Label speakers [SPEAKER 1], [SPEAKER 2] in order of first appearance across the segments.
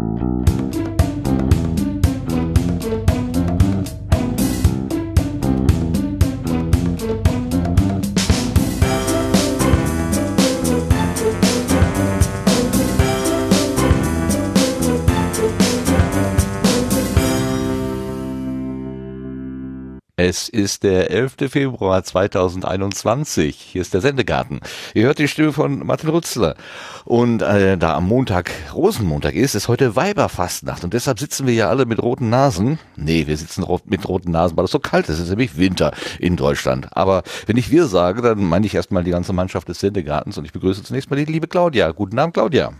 [SPEAKER 1] Es ist der 11. Februar 2021. Hier ist der Sendegarten. Ihr hört die Stimme von Martin Rutzler. Und äh, da am Montag Rosenmontag ist, ist heute Weiberfastnacht. Und deshalb sitzen wir ja alle mit roten Nasen. Nee, wir sitzen mit roten Nasen, weil es so kalt ist. Es ist nämlich Winter in Deutschland. Aber wenn ich wir sage, dann meine ich erstmal die ganze Mannschaft des Sendegartens. Und ich begrüße zunächst mal die liebe Claudia. Guten Abend, Claudia.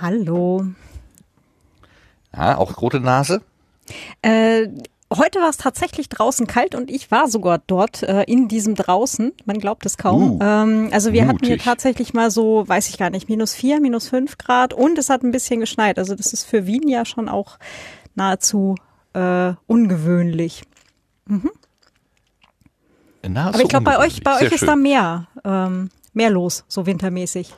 [SPEAKER 2] Hallo.
[SPEAKER 1] Ja, auch rote Nase?
[SPEAKER 2] Äh, Heute war es tatsächlich draußen kalt und ich war sogar dort äh, in diesem draußen. Man glaubt es kaum. Uh, ähm, also wir mutig. hatten hier tatsächlich mal so, weiß ich gar nicht, minus vier, minus fünf Grad und es hat ein bisschen geschneit. Also das ist für Wien ja schon auch nahezu äh, ungewöhnlich. Mhm.
[SPEAKER 1] Nahezu
[SPEAKER 2] Aber ich glaube, bei euch, bei euch ist schön. da mehr, ähm, mehr los, so wintermäßig.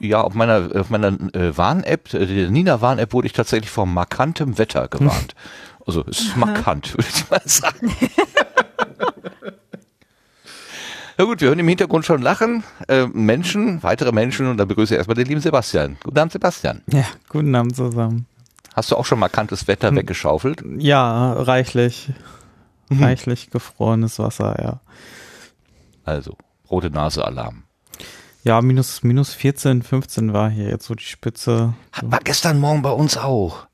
[SPEAKER 1] Ja, auf meiner, auf meiner äh, Warn-App, äh, der Nina-Warn-App wurde ich tatsächlich vor markantem Wetter gewarnt. Also es ist markant, würde ich mal sagen. Na gut, wir hören im Hintergrund schon lachen. Äh, Menschen, weitere Menschen und dann begrüße ich erstmal den lieben Sebastian. Guten Abend, Sebastian.
[SPEAKER 3] Ja, guten Abend zusammen.
[SPEAKER 1] Hast du auch schon markantes Wetter hm. weggeschaufelt?
[SPEAKER 3] Ja, reichlich. Mhm. Reichlich gefrorenes Wasser, ja.
[SPEAKER 1] Also, rote Nase Alarm.
[SPEAKER 3] Ja, minus, minus 14, 15 war hier jetzt so die Spitze.
[SPEAKER 1] War gestern Morgen bei uns auch.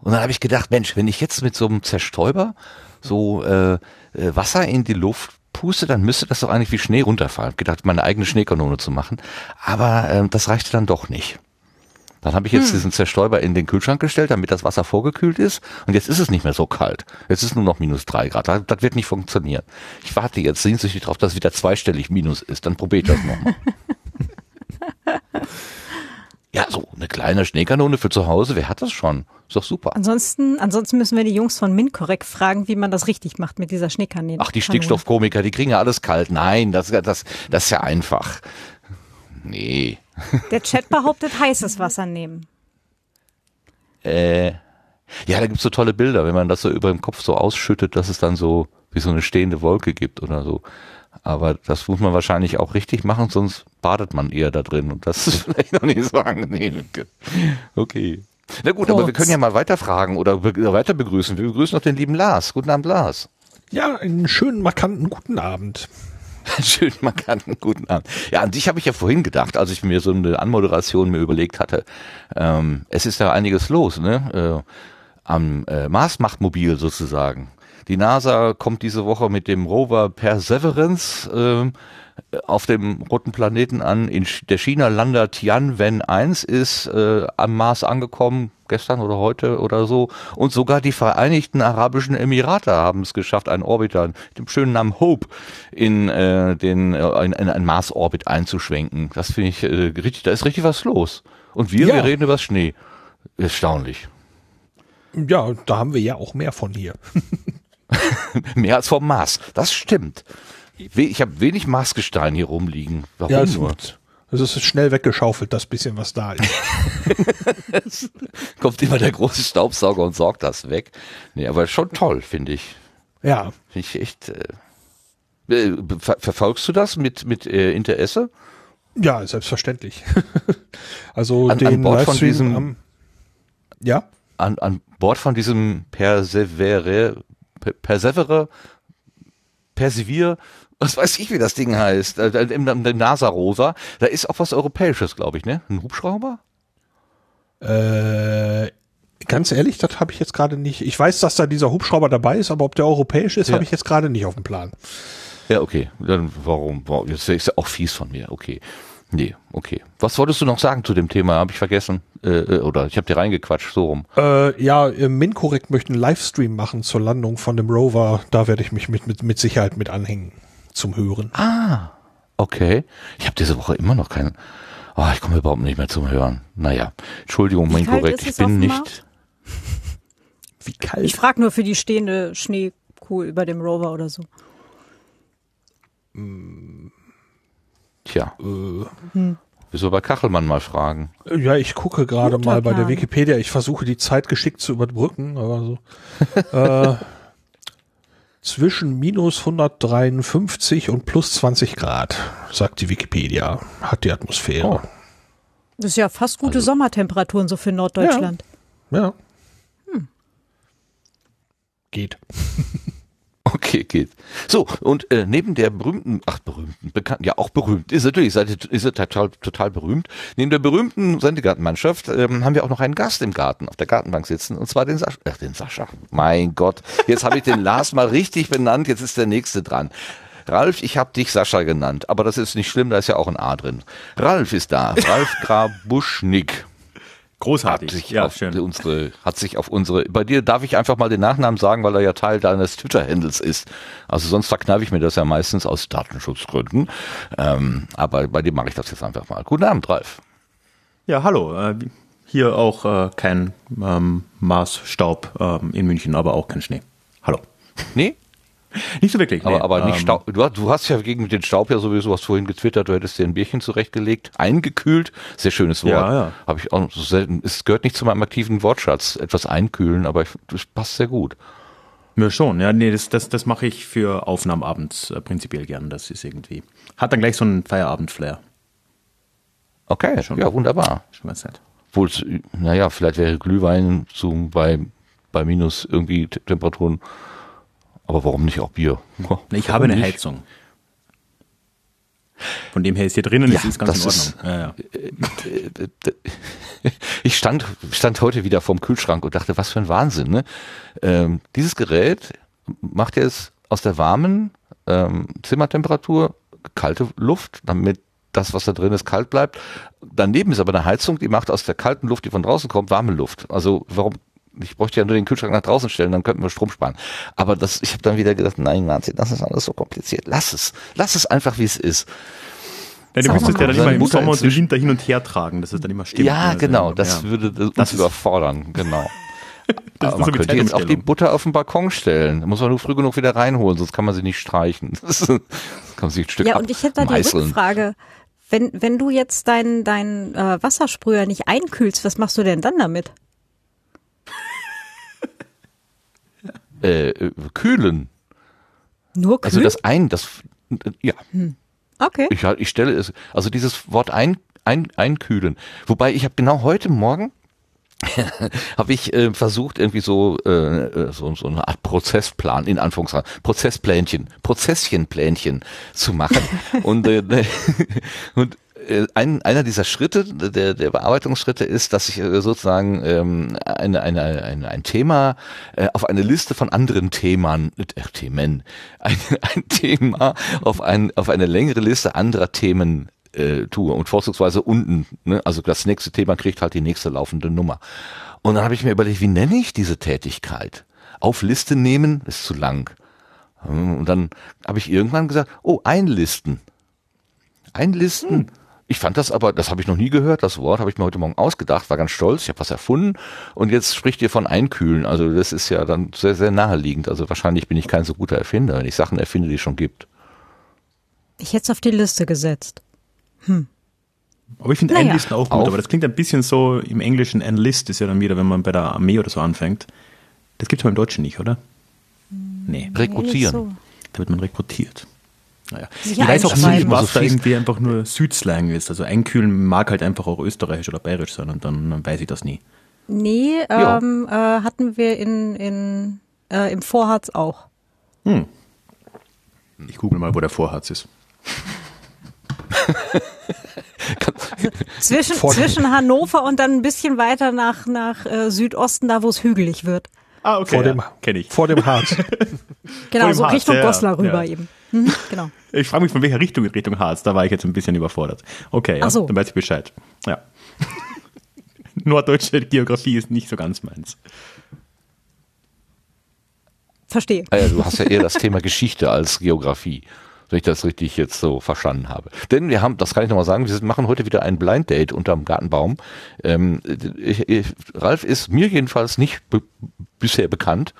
[SPEAKER 1] Und dann habe ich gedacht, Mensch, wenn ich jetzt mit so einem Zerstäuber so äh, äh, Wasser in die Luft puste, dann müsste das doch eigentlich wie Schnee runterfallen. Ich gedacht, meine eigene Schneekanone zu machen. Aber äh, das reichte dann doch nicht. Dann habe ich jetzt hm. diesen Zerstäuber in den Kühlschrank gestellt, damit das Wasser vorgekühlt ist. Und jetzt ist es nicht mehr so kalt. Jetzt ist nur noch minus drei Grad. Das, das wird nicht funktionieren. Ich warte jetzt sehnsüchtig darauf, dass es wieder zweistellig minus ist. Dann probiere ich das nochmal. Ja, so eine kleine Schneekanone für zu Hause, wer hat das schon? Ist doch super.
[SPEAKER 2] Ansonsten, ansonsten müssen wir die Jungs von MinCorrect fragen, wie man das richtig macht mit dieser Schneekanone.
[SPEAKER 1] Ach, die Stickstoffkomiker, die kriegen ja alles kalt. Nein, das, das, das ist ja einfach. Nee.
[SPEAKER 2] Der Chat behauptet heißes Wasser nehmen.
[SPEAKER 1] Äh, ja, da gibt's so tolle Bilder, wenn man das so über dem Kopf so ausschüttet, dass es dann so wie so eine stehende Wolke gibt oder so. Aber das muss man wahrscheinlich auch richtig machen, sonst badet man eher da drin und das ist vielleicht noch nicht so angenehm. Okay. Na gut, Kurz. aber wir können ja mal weiterfragen oder be weiter begrüßen. Wir begrüßen noch den lieben Lars. Guten Abend, Lars.
[SPEAKER 4] Ja, einen schönen, markanten guten Abend.
[SPEAKER 1] schönen, markanten guten Abend. Ja, an dich habe ich ja vorhin gedacht, als ich mir so eine Anmoderation mir überlegt hatte. Ähm, es ist ja einiges los, ne? Äh, am äh, Mars-Machtmobil sozusagen. Die NASA kommt diese Woche mit dem Rover Perseverance äh, auf dem roten Planeten an. In der China-Lander Tianwen 1 ist äh, am Mars angekommen, gestern oder heute oder so. Und sogar die Vereinigten Arabischen Emirate haben es geschafft, einen Orbiter mit dem schönen Namen Hope in äh, den äh, in, in einen Mars-Orbit einzuschwenken. Das finde ich äh, richtig, da ist richtig was los. Und wir, ja. wir reden über Schnee. Erstaunlich.
[SPEAKER 4] Ja, da haben wir ja auch mehr von hier.
[SPEAKER 1] Mehr als vom Mars. Das stimmt. Ich habe wenig Marsgestein hier rumliegen.
[SPEAKER 4] Warum ja, es nur? Es ist schnell weggeschaufelt, das bisschen, was da ist.
[SPEAKER 1] kommt immer der große Staubsauger und sorgt das weg. Nee, aber schon toll, finde ich.
[SPEAKER 4] Ja.
[SPEAKER 1] Finde ich echt. Äh, äh, ver verfolgst du das mit, mit äh, Interesse?
[SPEAKER 4] Ja, selbstverständlich. also
[SPEAKER 1] an,
[SPEAKER 4] den
[SPEAKER 1] an Bord von diesem. Am,
[SPEAKER 4] ja?
[SPEAKER 1] An, an Bord von diesem Persevere, Persevere, Persevier, was weiß ich, wie das Ding heißt, äh, im, im NASA-Rosa, da ist auch was Europäisches, glaube ich, ne? Ein Hubschrauber?
[SPEAKER 4] Äh, ganz ehrlich, das habe ich jetzt gerade nicht. Ich weiß, dass da dieser Hubschrauber dabei ist, aber ob der europäisch ist, ja. habe ich jetzt gerade nicht auf dem Plan.
[SPEAKER 1] Ja, okay. Dann warum? warum? Das ist ja auch fies von mir. Okay. Nee, okay. Was wolltest du noch sagen zu dem Thema? Habe ich vergessen. Äh, äh oder ich habe dir reingequatscht, so rum.
[SPEAKER 4] Äh, ja, äh, Mincorrect möchte einen Livestream machen zur Landung von dem Rover. Da werde ich mich mit, mit, mit Sicherheit mit anhängen zum Hören.
[SPEAKER 1] Ah, okay. Ich habe diese Woche immer noch keinen. Oh, ich komme überhaupt nicht mehr zum Hören. Naja, Entschuldigung, Mincorrect, ich bin nicht.
[SPEAKER 2] Wie kalt? Ich frage nur für die stehende Schneekuh über dem Rover oder so.
[SPEAKER 1] Tja. Äh, hm. Wir bei Kachelmann mal fragen.
[SPEAKER 4] Ja, ich gucke gerade mal bei der Wikipedia. Ich versuche die Zeit geschickt zu überbrücken, aber so. äh, zwischen minus 153 und plus 20 Grad, sagt die Wikipedia, hat die Atmosphäre. Oh.
[SPEAKER 2] Das ist ja fast gute also, Sommertemperaturen so für Norddeutschland.
[SPEAKER 4] Ja. ja. Hm. Geht.
[SPEAKER 1] Okay, geht. So, und äh, neben der berühmten, ach berühmten, bekannten, ja auch berühmt, ist natürlich, ist er total, total berühmt. Neben der berühmten Sendegartenmannschaft ähm, haben wir auch noch einen Gast im Garten, auf der Gartenbank sitzen, und zwar den Sascha. Ach, den Sascha. Mein Gott, jetzt habe ich den Lars mal richtig benannt, jetzt ist der nächste dran. Ralf, ich habe dich Sascha genannt, aber das ist nicht schlimm, da ist ja auch ein A drin. Ralf ist da, Ralf Grabuschnik.
[SPEAKER 3] Großartig.
[SPEAKER 1] Hat sich, ja, auf schön. Unsere, hat sich auf unsere, bei dir darf ich einfach mal den Nachnamen sagen, weil er ja Teil deines Twitter-Handles ist. Also sonst verkneife ich mir das ja meistens aus Datenschutzgründen. Ähm, aber bei dir mache ich das jetzt einfach mal. Guten Abend, Ralf.
[SPEAKER 3] Ja, hallo. Äh, hier auch äh, kein ähm, Maßstaub ähm, in München, aber auch kein Schnee. Hallo.
[SPEAKER 1] Nee?
[SPEAKER 3] Nicht so wirklich.
[SPEAKER 1] Aber, nee. aber nicht ähm, Staub. Du, du, hast ja gegen den Staub ja sowieso was vorhin getwittert, du hättest dir ein Bierchen zurechtgelegt, eingekühlt. Sehr schönes Wort. Ja, ja. Habe ich auch so selten. Es gehört nicht zu meinem aktiven Wortschatz, etwas einkühlen, aber das passt sehr gut.
[SPEAKER 3] Mir schon, ja, nee, das, das, das mache ich für Aufnahmen abends äh, prinzipiell gern. Das ist irgendwie. Hat dann gleich so einen Feierabend-Flair.
[SPEAKER 1] Okay, schon, ja, wunderbar. Schon ganz nett. Wohl, naja, vielleicht wäre Glühwein so bei, bei minus irgendwie Temperaturen aber warum nicht auch Bier?
[SPEAKER 3] Oh, ich habe eine nicht? Heizung. Von dem her ist hier drinnen, ja, ist ganz in Ordnung. Ist, ja, ja.
[SPEAKER 1] Ich stand, stand heute wieder vorm Kühlschrank und dachte, was für ein Wahnsinn. Ne? Ähm, dieses Gerät macht jetzt aus der warmen ähm, Zimmertemperatur kalte Luft, damit das, was da drin ist, kalt bleibt. Daneben ist aber eine Heizung, die macht aus der kalten Luft, die von draußen kommt, warme Luft. Also warum ich bräuchte ja nur den Kühlschrank nach draußen stellen, dann könnten wir Strom sparen. Aber das, ich habe dann wieder gedacht, nein, Nazi, das ist alles so kompliziert. Lass es. Lass es einfach, wie es ist.
[SPEAKER 3] Ja, du müsstest ja dann immer im Sommer und im Winter hin und her tragen, dass es dann immer stimmt.
[SPEAKER 1] Ja, genau, das ja. würde uns das überfordern, genau. Aber man so könnte jetzt auch die Butter auf den Balkon stellen. Da muss man nur früh genug wieder reinholen, sonst kann man sie nicht streichen. Das kann man sich ein Stück
[SPEAKER 2] Ja, und ich hätte da die Rückfrage. Wenn, wenn du jetzt deinen dein, äh, Wassersprüher nicht einkühlst, was machst du denn dann damit?
[SPEAKER 1] Äh, kühlen.
[SPEAKER 2] Nur
[SPEAKER 1] kühlen? Also das ein, das ja. Hm.
[SPEAKER 2] Okay.
[SPEAKER 1] Ich, ich stelle es, also dieses Wort ein, ein, einkühlen. Wobei ich habe genau heute Morgen habe ich äh, versucht irgendwie so, äh, äh, so so eine Art Prozessplan in Anführungszeichen Prozessplänchen Prozesschenplänchen zu machen und äh, und ein, einer dieser Schritte, der, der Bearbeitungsschritte ist, dass ich äh, sozusagen ähm, eine, eine, eine, ein Thema äh, auf eine Liste von anderen Themen, äh, Themen, ein, ein Thema auf, ein, auf eine längere Liste anderer Themen äh, tue und vorzugsweise unten, ne? also das nächste Thema kriegt halt die nächste laufende Nummer. Und dann habe ich mir überlegt, wie nenne ich diese Tätigkeit? Auf Liste nehmen ist zu lang. Und dann habe ich irgendwann gesagt, oh, einlisten. Einlisten. Hm ich fand das aber, das habe ich noch nie gehört, das Wort habe ich mir heute Morgen ausgedacht, war ganz stolz, ich habe was erfunden und jetzt spricht ihr von Einkühlen. Also das ist ja dann sehr, sehr naheliegend. Also wahrscheinlich bin ich kein so guter Erfinder, wenn ich Sachen erfinde, die es schon gibt.
[SPEAKER 2] Ich hätte es auf die Liste gesetzt. Hm.
[SPEAKER 3] Aber ich finde naja. Enlisten auch gut, auch. aber das klingt ein bisschen so im Englischen Enlist ist ja dann wieder, wenn man bei der Armee oder so anfängt. Das gibt es im Deutschen nicht, oder?
[SPEAKER 1] Nee. Rekrutieren. So.
[SPEAKER 3] Da wird man rekrutiert. Naja. ich weiß auch nicht, was da irgendwie einfach nur Südslang ist. Also einkühlen mag halt einfach auch österreichisch oder bayerisch sein und dann, weiß ich das nie.
[SPEAKER 2] Nee, ähm, äh, hatten wir in, in, äh, im Vorharz auch. Hm.
[SPEAKER 3] Ich google mal, wo der Vorharz ist.
[SPEAKER 2] also zwischen, zwischen Hannover und dann ein bisschen weiter nach, nach äh, Südosten, da wo es hügelig wird.
[SPEAKER 3] Ah, okay. Vor ja, dem,
[SPEAKER 4] ich. Vor dem Harz.
[SPEAKER 2] genau, so Harz, Richtung ja, Goslar rüber ja. eben. Mhm, genau.
[SPEAKER 3] Ich frage mich, von welcher Richtung Richtung Harz. Da war ich jetzt ein bisschen überfordert. Okay, ja, so. dann weiß ich Bescheid. Ja. Norddeutsche Geografie ist nicht so ganz meins.
[SPEAKER 2] Verstehe.
[SPEAKER 1] Ah ja, du hast ja eher das Thema Geschichte als Geografie wenn ich das richtig jetzt so verstanden habe. Denn wir haben, das kann ich nochmal sagen, wir machen heute wieder ein Blind Date unterm Gartenbaum. Ähm, ich, ich, Ralf ist mir jedenfalls nicht be bisher bekannt.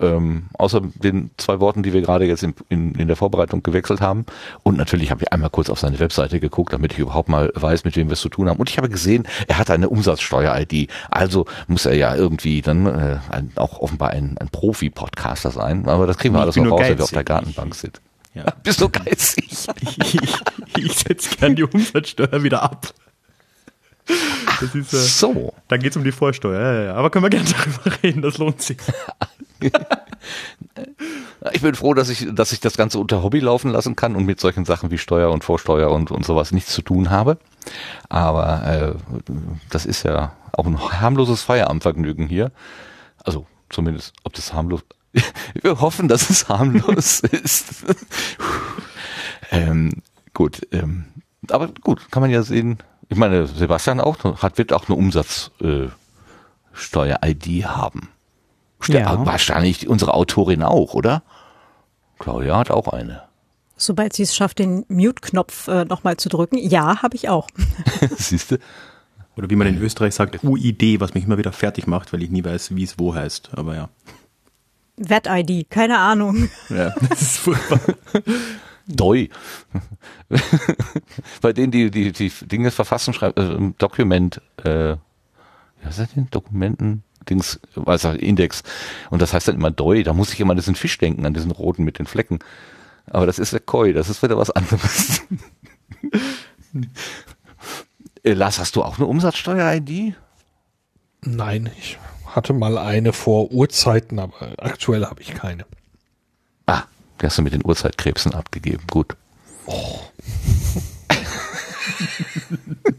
[SPEAKER 1] Ähm, außer den zwei Worten, die wir gerade jetzt in, in, in der Vorbereitung gewechselt haben. Und natürlich habe ich einmal kurz auf seine Webseite geguckt, damit ich überhaupt mal weiß, mit wem wir es zu tun haben. Und ich habe gesehen, er hat eine Umsatzsteuer-ID. Also muss er ja irgendwie dann äh, ein, auch offenbar ein, ein Profi-Podcaster sein. Aber das kriegen wir alles noch raus, wenn wir auf der Gartenbank sind.
[SPEAKER 3] Ja. Bist du geizig? ich, ich, ich setze gern die Umsatzsteuer wieder ab.
[SPEAKER 1] Das ist, äh, so.
[SPEAKER 3] Dann geht es um die Vorsteuer. Ja, ja, Aber können wir gerne darüber reden, das lohnt sich.
[SPEAKER 1] ich bin froh, dass ich, dass ich das Ganze unter Hobby laufen lassen kann und mit solchen Sachen wie Steuer und Vorsteuer und, und sowas nichts zu tun habe. Aber äh, das ist ja auch ein harmloses Feierabendvergnügen hier. Also zumindest, ob das harmlos. Wir hoffen, dass es harmlos ist. ähm, gut, ähm, aber gut, kann man ja sehen, ich meine, Sebastian auch hat, wird auch eine Umsatzsteuer-ID äh, haben. Ja. Wahrscheinlich unsere Autorin auch, oder? Claudia hat auch eine.
[SPEAKER 2] Sobald sie es schafft, den Mute-Knopf äh, nochmal zu drücken. Ja, habe ich auch.
[SPEAKER 3] Siehst du? Oder wie man in Österreich sagt, UID, was mich immer wieder fertig macht, weil ich nie weiß, wie es wo heißt. Aber ja.
[SPEAKER 2] Wett-ID, keine Ahnung.
[SPEAKER 1] Ja, das ist furchtbar. Doi. Bei denen, die, die, die Dinge verfassen, schreibt, äh, Dokument, äh, was ist denn? Dokumenten, Dings, was also Index. Und das heißt dann immer Doi. Da muss ich immer an diesen Fisch denken, an diesen roten mit den Flecken. Aber das ist der Koi, das ist wieder was anderes. äh, Lars, hast du auch eine Umsatzsteuer-ID?
[SPEAKER 4] Nein, ich hatte mal eine vor Urzeiten, aber aktuell habe ich keine.
[SPEAKER 1] Die hast du mit den Urzeitkrebsen abgegeben. Gut. Oh.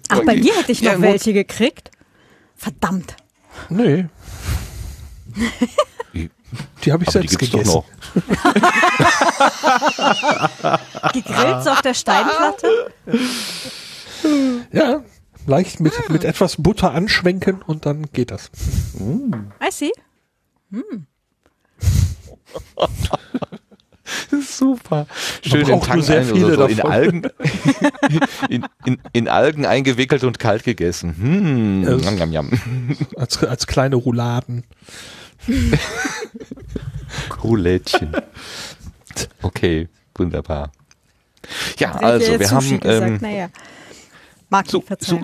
[SPEAKER 2] Ach, bei mir hätte ich noch ja, welche gekriegt. Verdammt.
[SPEAKER 4] Nee. Die, die habe ich Aber selbst gegessen. Doch noch.
[SPEAKER 2] Gegrillt so auf der Steinplatte?
[SPEAKER 4] Ja, leicht mit, hm. mit etwas Butter anschwenken und dann geht das.
[SPEAKER 2] Mm. I see. Hm.
[SPEAKER 1] Super. Schön in Tank sehr viele so, in Algen, in, in, in, Algen eingewickelt und kalt gegessen. Hm,
[SPEAKER 4] ja, jam, jam, jam. Als, als kleine Rouladen.
[SPEAKER 1] Roulettchen. Okay, wunderbar. Ja, also wir haben. Gesagt, ähm, naja.
[SPEAKER 2] So, so,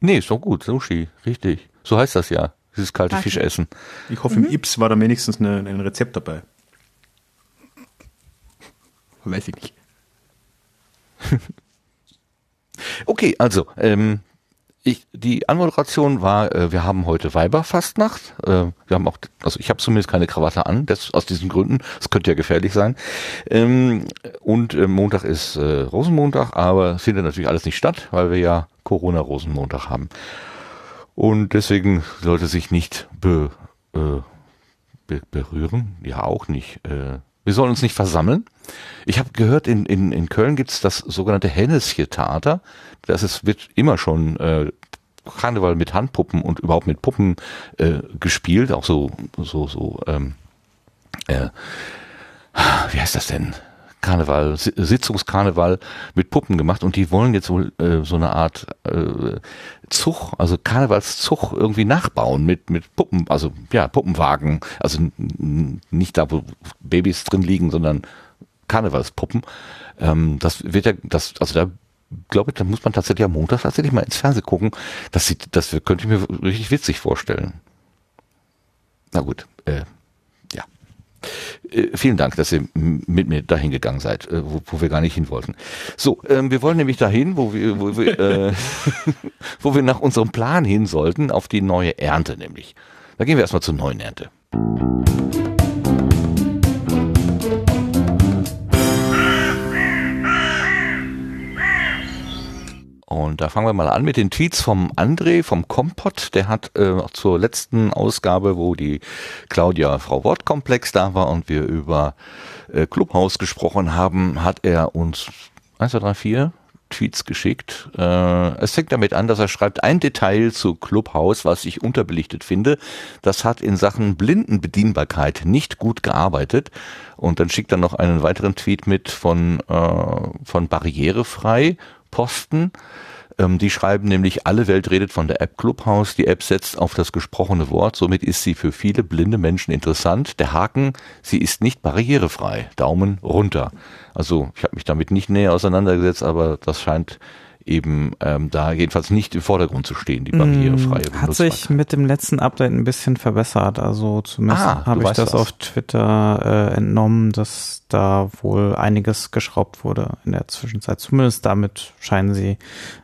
[SPEAKER 1] Nee, ist doch gut, Sushi, richtig. So heißt das ja, dieses kalte Fischessen.
[SPEAKER 3] Ich hoffe, mhm. im Ips war da wenigstens eine, ein Rezept dabei. Weiß ich nicht.
[SPEAKER 1] okay, also, ähm, ich, die Anmoderation war, äh, wir haben heute Weiberfastnacht. Äh, wir haben auch, also ich habe zumindest keine Krawatte an, das, aus diesen Gründen. Das könnte ja gefährlich sein. Ähm, und äh, Montag ist äh, Rosenmontag, aber findet natürlich alles nicht statt, weil wir ja Corona-Rosenmontag haben. Und deswegen sollte sich nicht be, äh, be, berühren, ja auch nicht, äh, wir sollen uns nicht versammeln. Ich habe gehört, in, in, in Köln gibt's das sogenannte Henneschen-Theater. Das ist, wird immer schon äh, Karneval mit Handpuppen und überhaupt mit Puppen äh, gespielt. Auch so, so, so, ähm, äh, wie heißt das denn? Karneval, Sitzungskarneval mit Puppen gemacht und die wollen jetzt wohl äh, so eine Art äh, Zug, also Karnevalszug irgendwie nachbauen mit mit Puppen, also ja Puppenwagen, also nicht da wo Babys drin liegen, sondern Karnevalspuppen. Ähm, das wird ja, das also da glaube ich, da muss man tatsächlich am Montag tatsächlich mal ins Fernsehen gucken. Das sieht, das könnte ich mir richtig witzig vorstellen. Na gut, äh, äh, vielen Dank, dass ihr mit mir dahin gegangen seid, äh, wo, wo wir gar nicht hin wollten. So, ähm, wir wollen nämlich dahin, wo wir, wo wir, äh, wo wir nach unserem Plan hin sollten, auf die neue Ernte nämlich. Da gehen wir erstmal zur neuen Ernte. Und da fangen wir mal an mit den Tweets vom André vom Kompott. Der hat äh, zur letzten Ausgabe, wo die Claudia Frau Wortkomplex da war und wir über äh, Clubhaus gesprochen haben, hat er uns 1, 2, 3, 4 Tweets geschickt. Äh, es fängt damit an, dass er schreibt, ein Detail zu Clubhaus, was ich unterbelichtet finde, das hat in Sachen Blindenbedienbarkeit nicht gut gearbeitet. Und dann schickt er noch einen weiteren Tweet mit von, äh, von barrierefrei Posten. Ähm, die schreiben nämlich, alle Welt redet von der App Clubhouse. Die App setzt auf das gesprochene Wort. Somit ist sie für viele blinde Menschen interessant. Der Haken, sie ist nicht barrierefrei. Daumen runter. Also ich habe mich damit nicht näher auseinandergesetzt, aber das scheint eben ähm, da jedenfalls nicht im Vordergrund zu stehen, die barrierefreie
[SPEAKER 5] mm, Hat sich mit dem letzten Update ein bisschen verbessert. Also zumindest ah, habe ich das was. auf Twitter äh, entnommen, dass da wohl einiges geschraubt wurde in der Zwischenzeit. Zumindest damit scheinen sie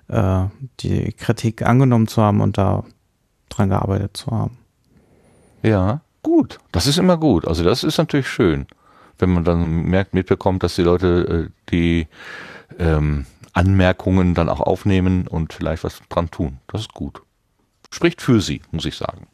[SPEAKER 5] äh, die Kritik angenommen zu haben und da dran gearbeitet zu haben.
[SPEAKER 1] Ja, gut. Das ist immer gut. Also das ist natürlich schön, wenn man dann merkt, mitbekommt, dass die Leute, äh, die ähm, Anmerkungen dann auch aufnehmen und vielleicht was dran tun. Das ist gut. Spricht für sie, muss ich sagen.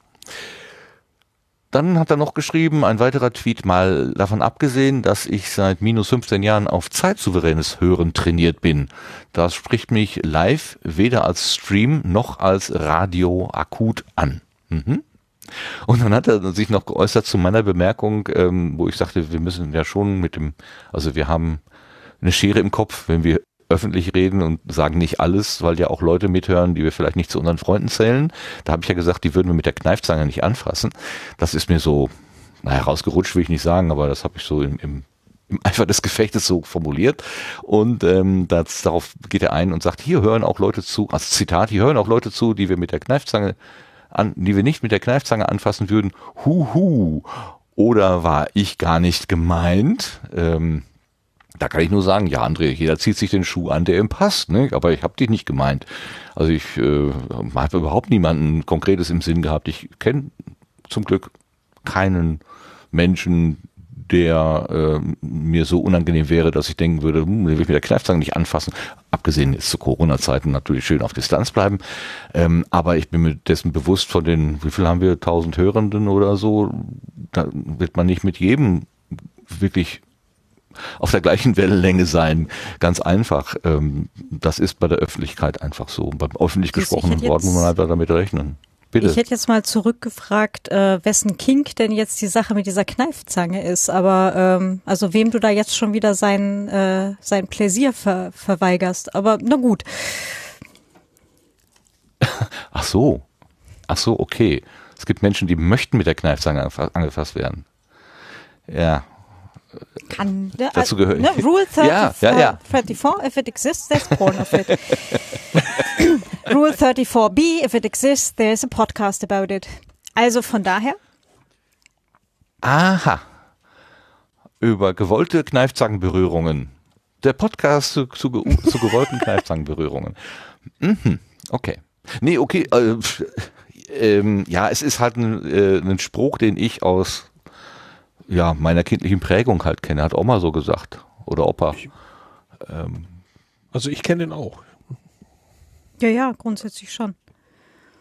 [SPEAKER 1] Dann hat er noch geschrieben, ein weiterer Tweet mal davon abgesehen, dass ich seit minus 15 Jahren auf zeitsouveränes Hören trainiert bin. Das spricht mich live weder als Stream noch als Radio akut an. Mhm. Und dann hat er sich noch geäußert zu meiner Bemerkung, ähm, wo ich sagte, wir müssen ja schon mit dem, also wir haben eine Schere im Kopf, wenn wir öffentlich reden und sagen nicht alles, weil ja auch Leute mithören, die wir vielleicht nicht zu unseren Freunden zählen. Da habe ich ja gesagt, die würden wir mit der Kneifzange nicht anfassen. Das ist mir so, naja, rausgerutscht will ich nicht sagen, aber das habe ich so im, im, im Eifer des Gefechtes so formuliert. Und ähm, das, darauf geht er ein und sagt, hier hören auch Leute zu, als Zitat, hier hören auch Leute zu, die wir mit der Kneifzange an, die wir nicht mit der Kneifzange anfassen würden. Huhu. Oder war ich gar nicht gemeint? Ähm, da kann ich nur sagen, ja, André, jeder zieht sich den Schuh an, der ihm passt, ne? aber ich habe dich nicht gemeint. Also ich äh, habe überhaupt niemanden Konkretes im Sinn gehabt. Ich kenne zum Glück keinen Menschen, der äh, mir so unangenehm wäre, dass ich denken würde, hm, will ich mit der Kneifzange nicht anfassen. Abgesehen jetzt zu Corona-Zeiten natürlich schön auf Distanz bleiben. Ähm, aber ich bin mir dessen bewusst von den, wie viel haben wir, tausend Hörenden oder so, da wird man nicht mit jedem wirklich auf der gleichen Wellenlänge sein. Ganz einfach. Ähm, das ist bei der Öffentlichkeit einfach so. Beim öffentlich gesprochenen Wort muss man einfach damit rechnen. Bitte.
[SPEAKER 2] Ich hätte jetzt mal zurückgefragt, äh, wessen Kink denn jetzt die Sache mit dieser Kneifzange ist, aber ähm, also wem du da jetzt schon wieder sein, äh, sein Pläsier ver verweigerst. Aber na gut.
[SPEAKER 1] Ach so. Ach so, okay. Es gibt Menschen, die möchten mit der Kneifzange angefasst werden. Ja,
[SPEAKER 2] kann.
[SPEAKER 1] Ne, dazu gehört. Ne,
[SPEAKER 2] Rule 30, ja, ja, ja. 34, if it exists, there's porn of it. Rule 34b, if it exists, there's a podcast about it. Also von daher.
[SPEAKER 1] Aha. Über gewollte Kneifzangenberührungen. Der Podcast zu, zu, zu gewollten Kneifzangenberührungen. Mhm. Okay. Nee, okay. Äh, ähm, ja, es ist halt ein, äh, ein Spruch, den ich aus ja, meiner kindlichen Prägung halt kenne, hat Oma so gesagt. Oder Opa. Ich,
[SPEAKER 4] ähm, also ich kenne den auch.
[SPEAKER 2] Ja, ja, grundsätzlich schon.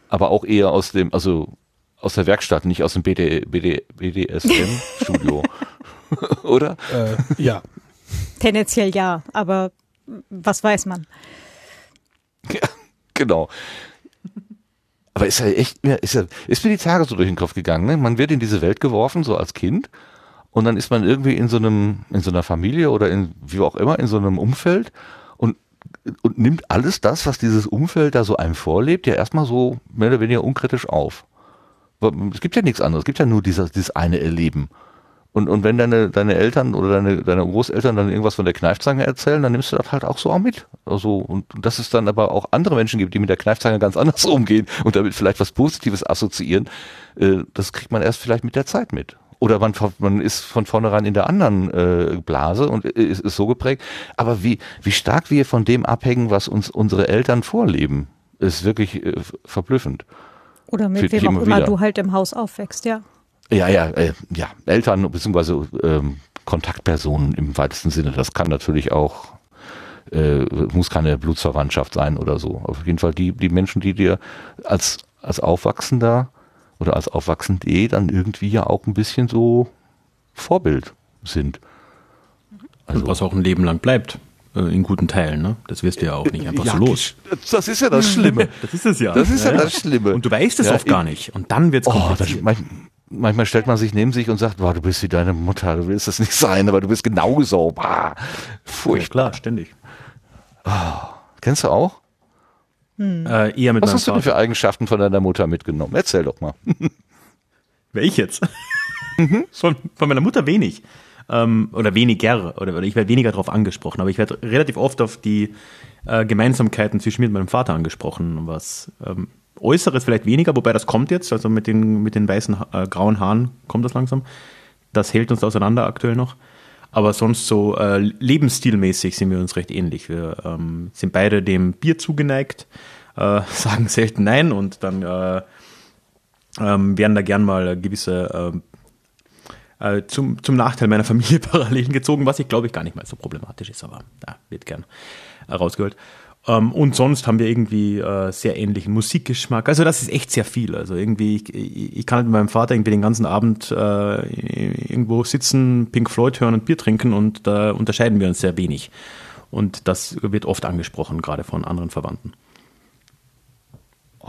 [SPEAKER 1] Aber auch eher aus dem, also aus der Werkstatt, nicht aus dem BD, BD, BDSM-Studio. Oder?
[SPEAKER 4] Äh, ja.
[SPEAKER 2] Tendenziell ja, aber was weiß man?
[SPEAKER 1] Ja, genau. Aber ist ja echt, ist, ja, ist mir die Tage so durch den Kopf gegangen. Ne? Man wird in diese Welt geworfen, so als Kind und dann ist man irgendwie in so einem, in so einer Familie oder in, wie auch immer, in so einem Umfeld und, und nimmt alles das, was dieses Umfeld da so einem vorlebt, ja erstmal so mehr oder weniger unkritisch auf. Es gibt ja nichts anderes, es gibt ja nur dieses, dieses eine Erleben. Und, und wenn deine, deine Eltern oder deine, deine Großeltern dann irgendwas von der Kneifzange erzählen, dann nimmst du das halt auch so auch mit. Also, und dass es dann aber auch andere Menschen gibt, die mit der Kneifzange ganz anders umgehen und damit vielleicht was Positives assoziieren, äh, das kriegt man erst vielleicht mit der Zeit mit oder man, man ist von vornherein in der anderen äh, Blase und ist, ist so geprägt. Aber wie, wie stark wir von dem abhängen, was uns unsere Eltern vorleben, ist wirklich äh, verblüffend.
[SPEAKER 2] Oder mit wem auch immer wieder. du halt im Haus aufwächst, ja.
[SPEAKER 1] Ja, ja, äh, ja, Eltern bzw. Ähm, Kontaktpersonen im weitesten Sinne. Das kann natürlich auch äh, muss keine Blutsverwandtschaft sein oder so. Auf jeden Fall die, die Menschen, die dir als, als Aufwachsender oder als Aufwachsende dann irgendwie ja auch ein bisschen so Vorbild sind.
[SPEAKER 3] Also, Und was auch ein Leben lang bleibt äh, in guten Teilen, ne? Das wirst du ja auch nicht einfach ja, so los.
[SPEAKER 1] Das ist ja das Schlimme.
[SPEAKER 3] das ist es ja.
[SPEAKER 1] Das ist ja, ja, das Schlimme.
[SPEAKER 3] Und du weißt es ja, oft gar nicht. Und dann wird's
[SPEAKER 1] oh. Das, manchmal stellt man sich neben sich und sagt, du bist wie deine Mutter, du willst das nicht sein, aber du bist genauso. Bah,
[SPEAKER 3] furchtbar. Ja, klar, ständig.
[SPEAKER 1] Oh, kennst du auch? Hm. Äh, eher mit Was hast Vater. du denn für Eigenschaften von deiner Mutter mitgenommen? Erzähl doch mal.
[SPEAKER 3] Wer ich jetzt? Mhm. von, von meiner Mutter wenig. Ähm, oder weniger. Oder, oder ich werde weniger darauf angesprochen. Aber ich werde relativ oft auf die äh, Gemeinsamkeiten zwischen mir und meinem Vater angesprochen, was ähm, Äußeres vielleicht weniger, wobei das kommt jetzt, also mit den, mit den weißen, äh, grauen Haaren kommt das langsam. Das hält uns auseinander aktuell noch. Aber sonst so äh, lebensstilmäßig sind wir uns recht ähnlich. Wir ähm, sind beide dem Bier zugeneigt, äh, sagen selten Nein und dann äh, ähm, werden da gern mal gewisse äh, äh, zum, zum Nachteil meiner Familie Parallelen gezogen, was ich glaube ich gar nicht mal so problematisch ist, aber ja, wird gern rausgeholt. Ähm, und sonst haben wir irgendwie äh, sehr ähnlichen Musikgeschmack. Also das ist echt sehr viel. Also irgendwie, ich, ich kann halt mit meinem Vater irgendwie den ganzen Abend äh, irgendwo sitzen, Pink Floyd hören und Bier trinken und da unterscheiden wir uns sehr wenig. Und das wird oft angesprochen, gerade von anderen Verwandten.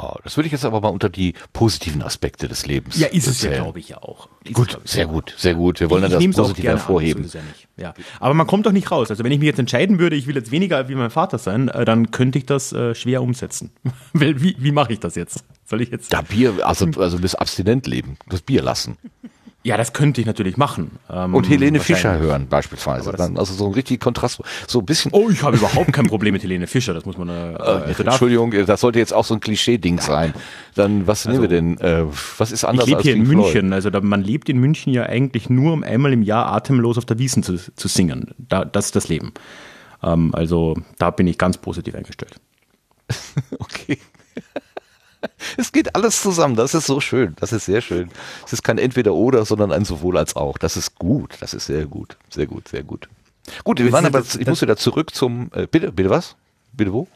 [SPEAKER 1] Oh, das würde ich jetzt aber mal unter die positiven Aspekte des Lebens.
[SPEAKER 3] Ja, ist es ja, glaube ich ja auch.
[SPEAKER 1] Ist gut, sehr gut, sehr gut. Wir wollen ich, ich das Positive hervorheben. An, so
[SPEAKER 3] ja, ja. Aber man kommt doch nicht raus. Also wenn ich mich jetzt entscheiden würde, ich will jetzt weniger wie mein Vater sein, äh, dann könnte ich das äh, schwer umsetzen. wie wie mache ich das jetzt? Soll ich jetzt?
[SPEAKER 1] Ja, Bier, also, also bis abstinent leben, das Bier lassen.
[SPEAKER 3] Ja, das könnte ich natürlich machen.
[SPEAKER 1] Ähm, und Helene Fischer hören beispielsweise. Dann, also so ein richtig Kontrast, so ein bisschen.
[SPEAKER 3] Oh, ich habe überhaupt kein Problem mit Helene Fischer. Das muss man. Äh,
[SPEAKER 1] äh, Entschuldigung, das sollte jetzt auch so ein Klischee-Ding sein. Dann was also, nehmen wir denn? Äh, was ist anders
[SPEAKER 3] ich lebe hier in München. Also da, man lebt in München ja eigentlich nur, um einmal im Jahr atemlos auf der Wiesen zu, zu singen. Da, das ist das Leben. Ähm, also da bin ich ganz positiv eingestellt.
[SPEAKER 1] okay. Es geht alles zusammen. Das ist so schön. Das ist sehr schön. Es ist kein Entweder-Oder, sondern ein sowohl als auch. Das ist gut. Das ist sehr gut. Sehr gut, sehr gut. Gut, wir waren aber, ich muss wieder zurück zum, äh, bitte, bitte was? Bitte wo?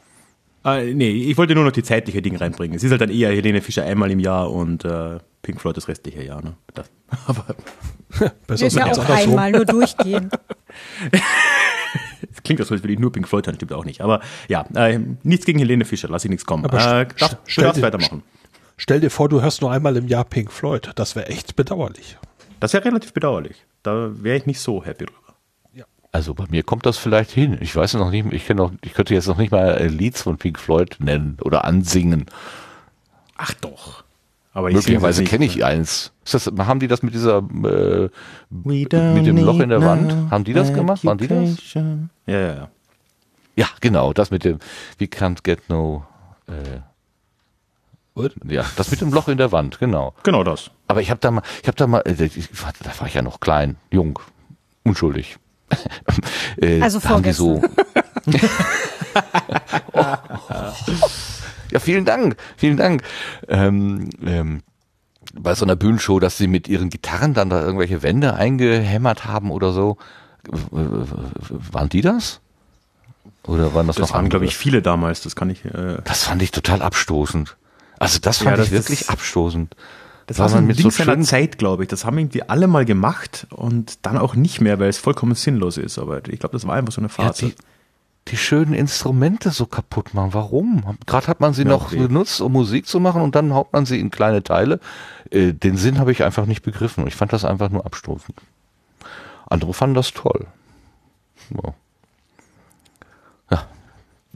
[SPEAKER 3] Äh, nee, ich wollte nur noch die zeitliche Dinge reinbringen. Es ist halt dann eher Helene Fischer einmal im Jahr und äh, Pink Floyd das restliche Jahr. Ne? Das,
[SPEAKER 2] aber besser ist ja auch einmal nur durchgehen.
[SPEAKER 3] klingt das so, als würde ich nur Pink Floyd hören, stimmt auch nicht. Aber ja, äh, nichts gegen Helene Fischer, lass ich nichts kommen. Aber äh, darf, stell,
[SPEAKER 4] dir, weitermachen. Stell dir vor, du hörst nur einmal im Jahr Pink Floyd. Das wäre echt bedauerlich.
[SPEAKER 3] Das wäre relativ bedauerlich. Da wäre ich nicht so happy drüber.
[SPEAKER 1] Also bei mir kommt das vielleicht hin. Ich weiß noch nicht, ich, noch, ich könnte jetzt noch nicht mal Lieds von Pink Floyd nennen oder ansingen.
[SPEAKER 3] Ach doch.
[SPEAKER 1] Aber Möglicherweise kenne ich eins. Das, haben die das mit dieser äh, mit dem Loch in der Wand? Haben die das gemacht? Waren die das? Ja,
[SPEAKER 3] ja, ja.
[SPEAKER 1] Ja, genau, das mit dem We can't get no äh, What? Ja, das mit dem Loch in der Wand, genau.
[SPEAKER 3] Genau das.
[SPEAKER 1] Aber ich habe da mal, ich habe da mal, äh, da war ich ja noch klein, jung, unschuldig.
[SPEAKER 2] äh, also vorgestern. So
[SPEAKER 1] oh. Ja, vielen Dank, vielen Dank. Ähm, ähm, bei so einer Bühnenshow, dass sie mit ihren Gitarren dann da irgendwelche Wände eingehämmert haben oder so. Waren die das? Oder waren das, das noch waren,
[SPEAKER 3] glaube ich, viele damals. Das kann ich.
[SPEAKER 1] Äh das fand ich total abstoßend. Also das fand ja, das ich wirklich abstoßend.
[SPEAKER 3] Das war, so ein Ding so seiner Zeit, glaube ich. Das haben irgendwie alle mal gemacht und dann auch nicht mehr, weil es vollkommen sinnlos ist. Aber ich glaube, das war einfach so eine Phase.
[SPEAKER 1] Ja, die, schönen Instrumente so kaputt machen. Warum? Gerade hat man sie ja, noch okay. benutzt, um Musik zu machen und dann haut man sie in kleine Teile. Äh, den Sinn habe ich einfach nicht begriffen. Ich fand das einfach nur abstoßend. Andere fanden das toll. Ja. ja.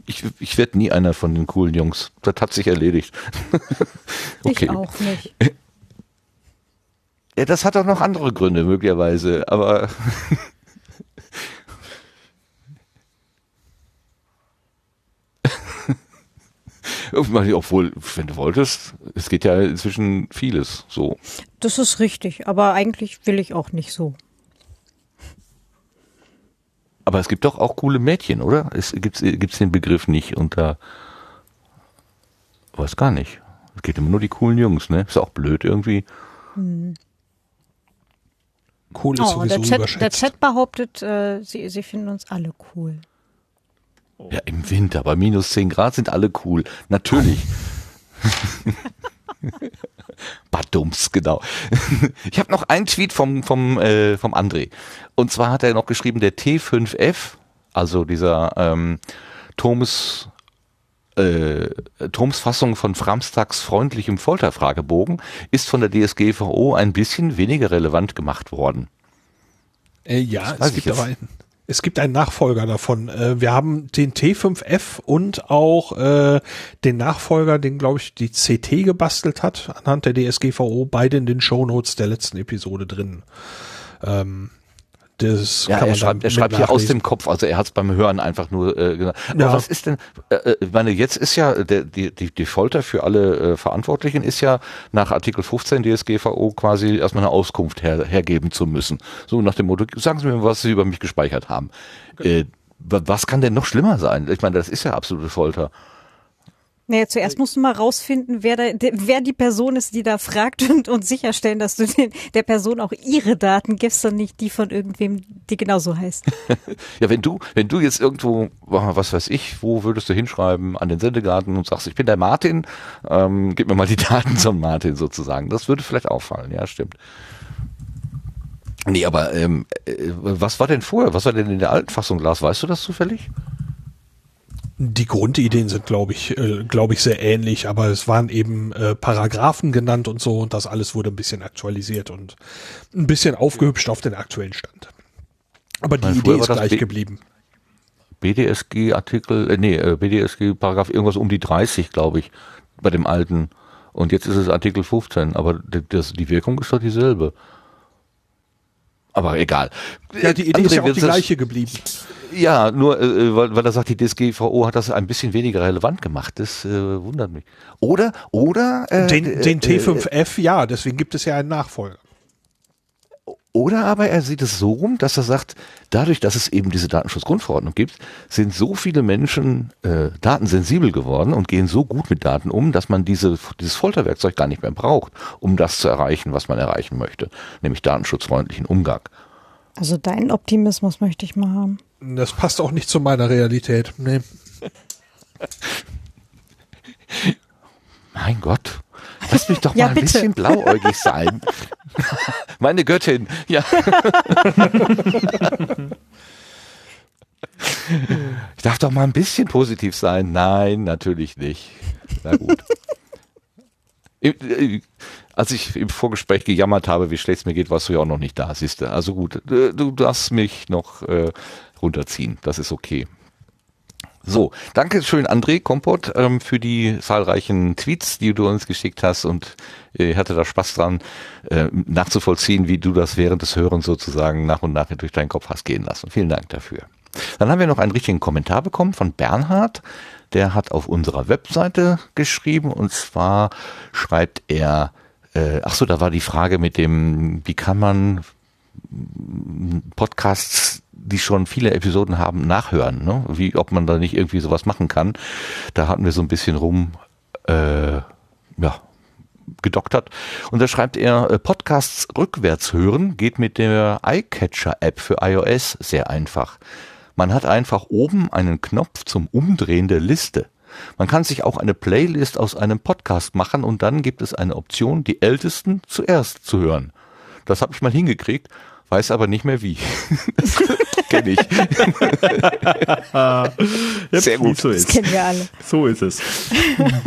[SPEAKER 1] Ich, ich werde nie einer von den coolen Jungs. Das hat sich erledigt.
[SPEAKER 2] okay. Ich auch nicht.
[SPEAKER 1] Ja, das hat auch noch andere Gründe möglicherweise, aber Obwohl, wenn du wolltest, es geht ja inzwischen vieles so.
[SPEAKER 2] Das ist richtig, aber eigentlich will ich auch nicht so.
[SPEAKER 1] Aber es gibt doch auch coole Mädchen, oder? Es gibt gibt's den Begriff nicht unter weiß gar nicht. Es geht immer nur die coolen Jungs, ne? Ist auch blöd irgendwie. Hm.
[SPEAKER 2] Cool ist oh, sowieso der Chat, der Chat behauptet, äh, sie, sie finden uns alle cool.
[SPEAKER 1] Oh. Ja, im Winter, bei minus 10 Grad sind alle cool. Natürlich. Badums, genau. Ich habe noch einen Tweet vom, vom, äh, vom André. Und zwar hat er noch geschrieben, der T5F, also dieser ähm, Thomas äh, Toms Fassung von Framstags freundlichem Folterfragebogen ist von der DSGVO ein bisschen weniger relevant gemacht worden.
[SPEAKER 4] Äh, ja, es gibt aber einen Es gibt einen Nachfolger davon. Äh, wir haben den T5F und auch äh, den Nachfolger, den glaube ich die CT gebastelt hat, anhand der DSGVO, beide in den Shownotes der letzten Episode drin. Ähm,
[SPEAKER 1] das ja, er schreibt, er schreibt hier aus dem Kopf, also er hat es beim Hören einfach nur äh, gesagt. Aber ja. was ist denn, äh, äh, ich meine, jetzt ist ja der, die, die, die Folter für alle äh, Verantwortlichen ist ja nach Artikel 15 DSGVO quasi erstmal eine Auskunft her, hergeben zu müssen. So nach dem Motto, sagen Sie mir, was Sie über mich gespeichert haben. Okay. Äh, was kann denn noch schlimmer sein? Ich meine, das ist ja absolute Folter.
[SPEAKER 2] Naja, zuerst äh, musst du mal rausfinden, wer, da, wer die Person ist, die da fragt und, und sicherstellen, dass du den, der Person auch ihre Daten gibst und nicht die von irgendwem, die genauso heißt.
[SPEAKER 1] ja, wenn du, wenn du jetzt irgendwo, was weiß ich, wo würdest du hinschreiben an den Sendegarten und sagst, ich bin der Martin, ähm, gib mir mal die Daten zum Martin sozusagen. Das würde vielleicht auffallen, ja, stimmt. Nee, aber ähm, äh, was war denn vorher? Was war denn in der alten Fassung, Lars? Weißt du das zufällig?
[SPEAKER 4] Die Grundideen sind, glaube ich, äh, glaube ich, sehr ähnlich, aber es waren eben äh, Paragraphen genannt und so und das alles wurde ein bisschen aktualisiert und ein bisschen aufgehübscht auf den aktuellen Stand. Aber die Meine, Idee ist gleich B geblieben.
[SPEAKER 1] BDSG-Artikel, äh, nee, äh, BDSG-Paragraph irgendwas um die 30, glaube ich, bei dem alten. Und jetzt ist es Artikel 15, aber das, die Wirkung ist doch dieselbe. Aber egal.
[SPEAKER 4] Ja, die Idee André, ist ja auch die gleiche geblieben.
[SPEAKER 1] Ja, nur äh, weil, weil er sagt, die DSGVO hat das ein bisschen weniger relevant gemacht. Das äh, wundert mich. Oder, oder
[SPEAKER 4] äh, den, den äh, T5F, ja, deswegen gibt es ja einen Nachfolger.
[SPEAKER 1] Oder aber er sieht es so rum, dass er sagt, dadurch, dass es eben diese Datenschutzgrundverordnung gibt, sind so viele Menschen äh, datensensibel geworden und gehen so gut mit Daten um, dass man diese, dieses Folterwerkzeug gar nicht mehr braucht, um das zu erreichen, was man erreichen möchte, nämlich datenschutzfreundlichen Umgang.
[SPEAKER 2] Also deinen Optimismus möchte ich mal haben.
[SPEAKER 4] Das passt auch nicht zu meiner Realität. Nee.
[SPEAKER 1] mein Gott. Lass mich doch mal ja, ein bisschen blauäugig sein. Meine Göttin, ja. ich darf doch mal ein bisschen positiv sein. Nein, natürlich nicht. Na gut. Äh, als ich im Vorgespräch gejammert habe, wie schlecht es mir geht, warst du ja auch noch nicht da, siehst du. Also gut, äh, du darfst mich noch äh, runterziehen. Das ist okay. So, danke schön, André Kompott, ähm, für die zahlreichen Tweets, die du uns geschickt hast und ich hatte da Spaß dran, äh, nachzuvollziehen, wie du das während des Hörens sozusagen nach und nach durch deinen Kopf hast gehen lassen. Vielen Dank dafür. Dann haben wir noch einen richtigen Kommentar bekommen von Bernhard. Der hat auf unserer Webseite geschrieben und zwar schreibt er, äh, ach so, da war die Frage mit dem, wie kann man Podcasts die schon viele Episoden haben, nachhören, ne? wie ob man da nicht irgendwie sowas machen kann. Da hatten wir so ein bisschen rum, äh, ja, gedoktert. Und da schreibt er, äh, Podcasts rückwärts hören geht mit der iCatcher-App für iOS sehr einfach. Man hat einfach oben einen Knopf zum Umdrehen der Liste. Man kann sich auch eine Playlist aus einem Podcast machen und dann gibt es eine Option, die ältesten zuerst zu hören. Das habe ich mal hingekriegt weiß aber nicht mehr wie. das kenne ich.
[SPEAKER 3] Sehr gut. So ist.
[SPEAKER 2] Das kennen wir alle.
[SPEAKER 3] So ist es.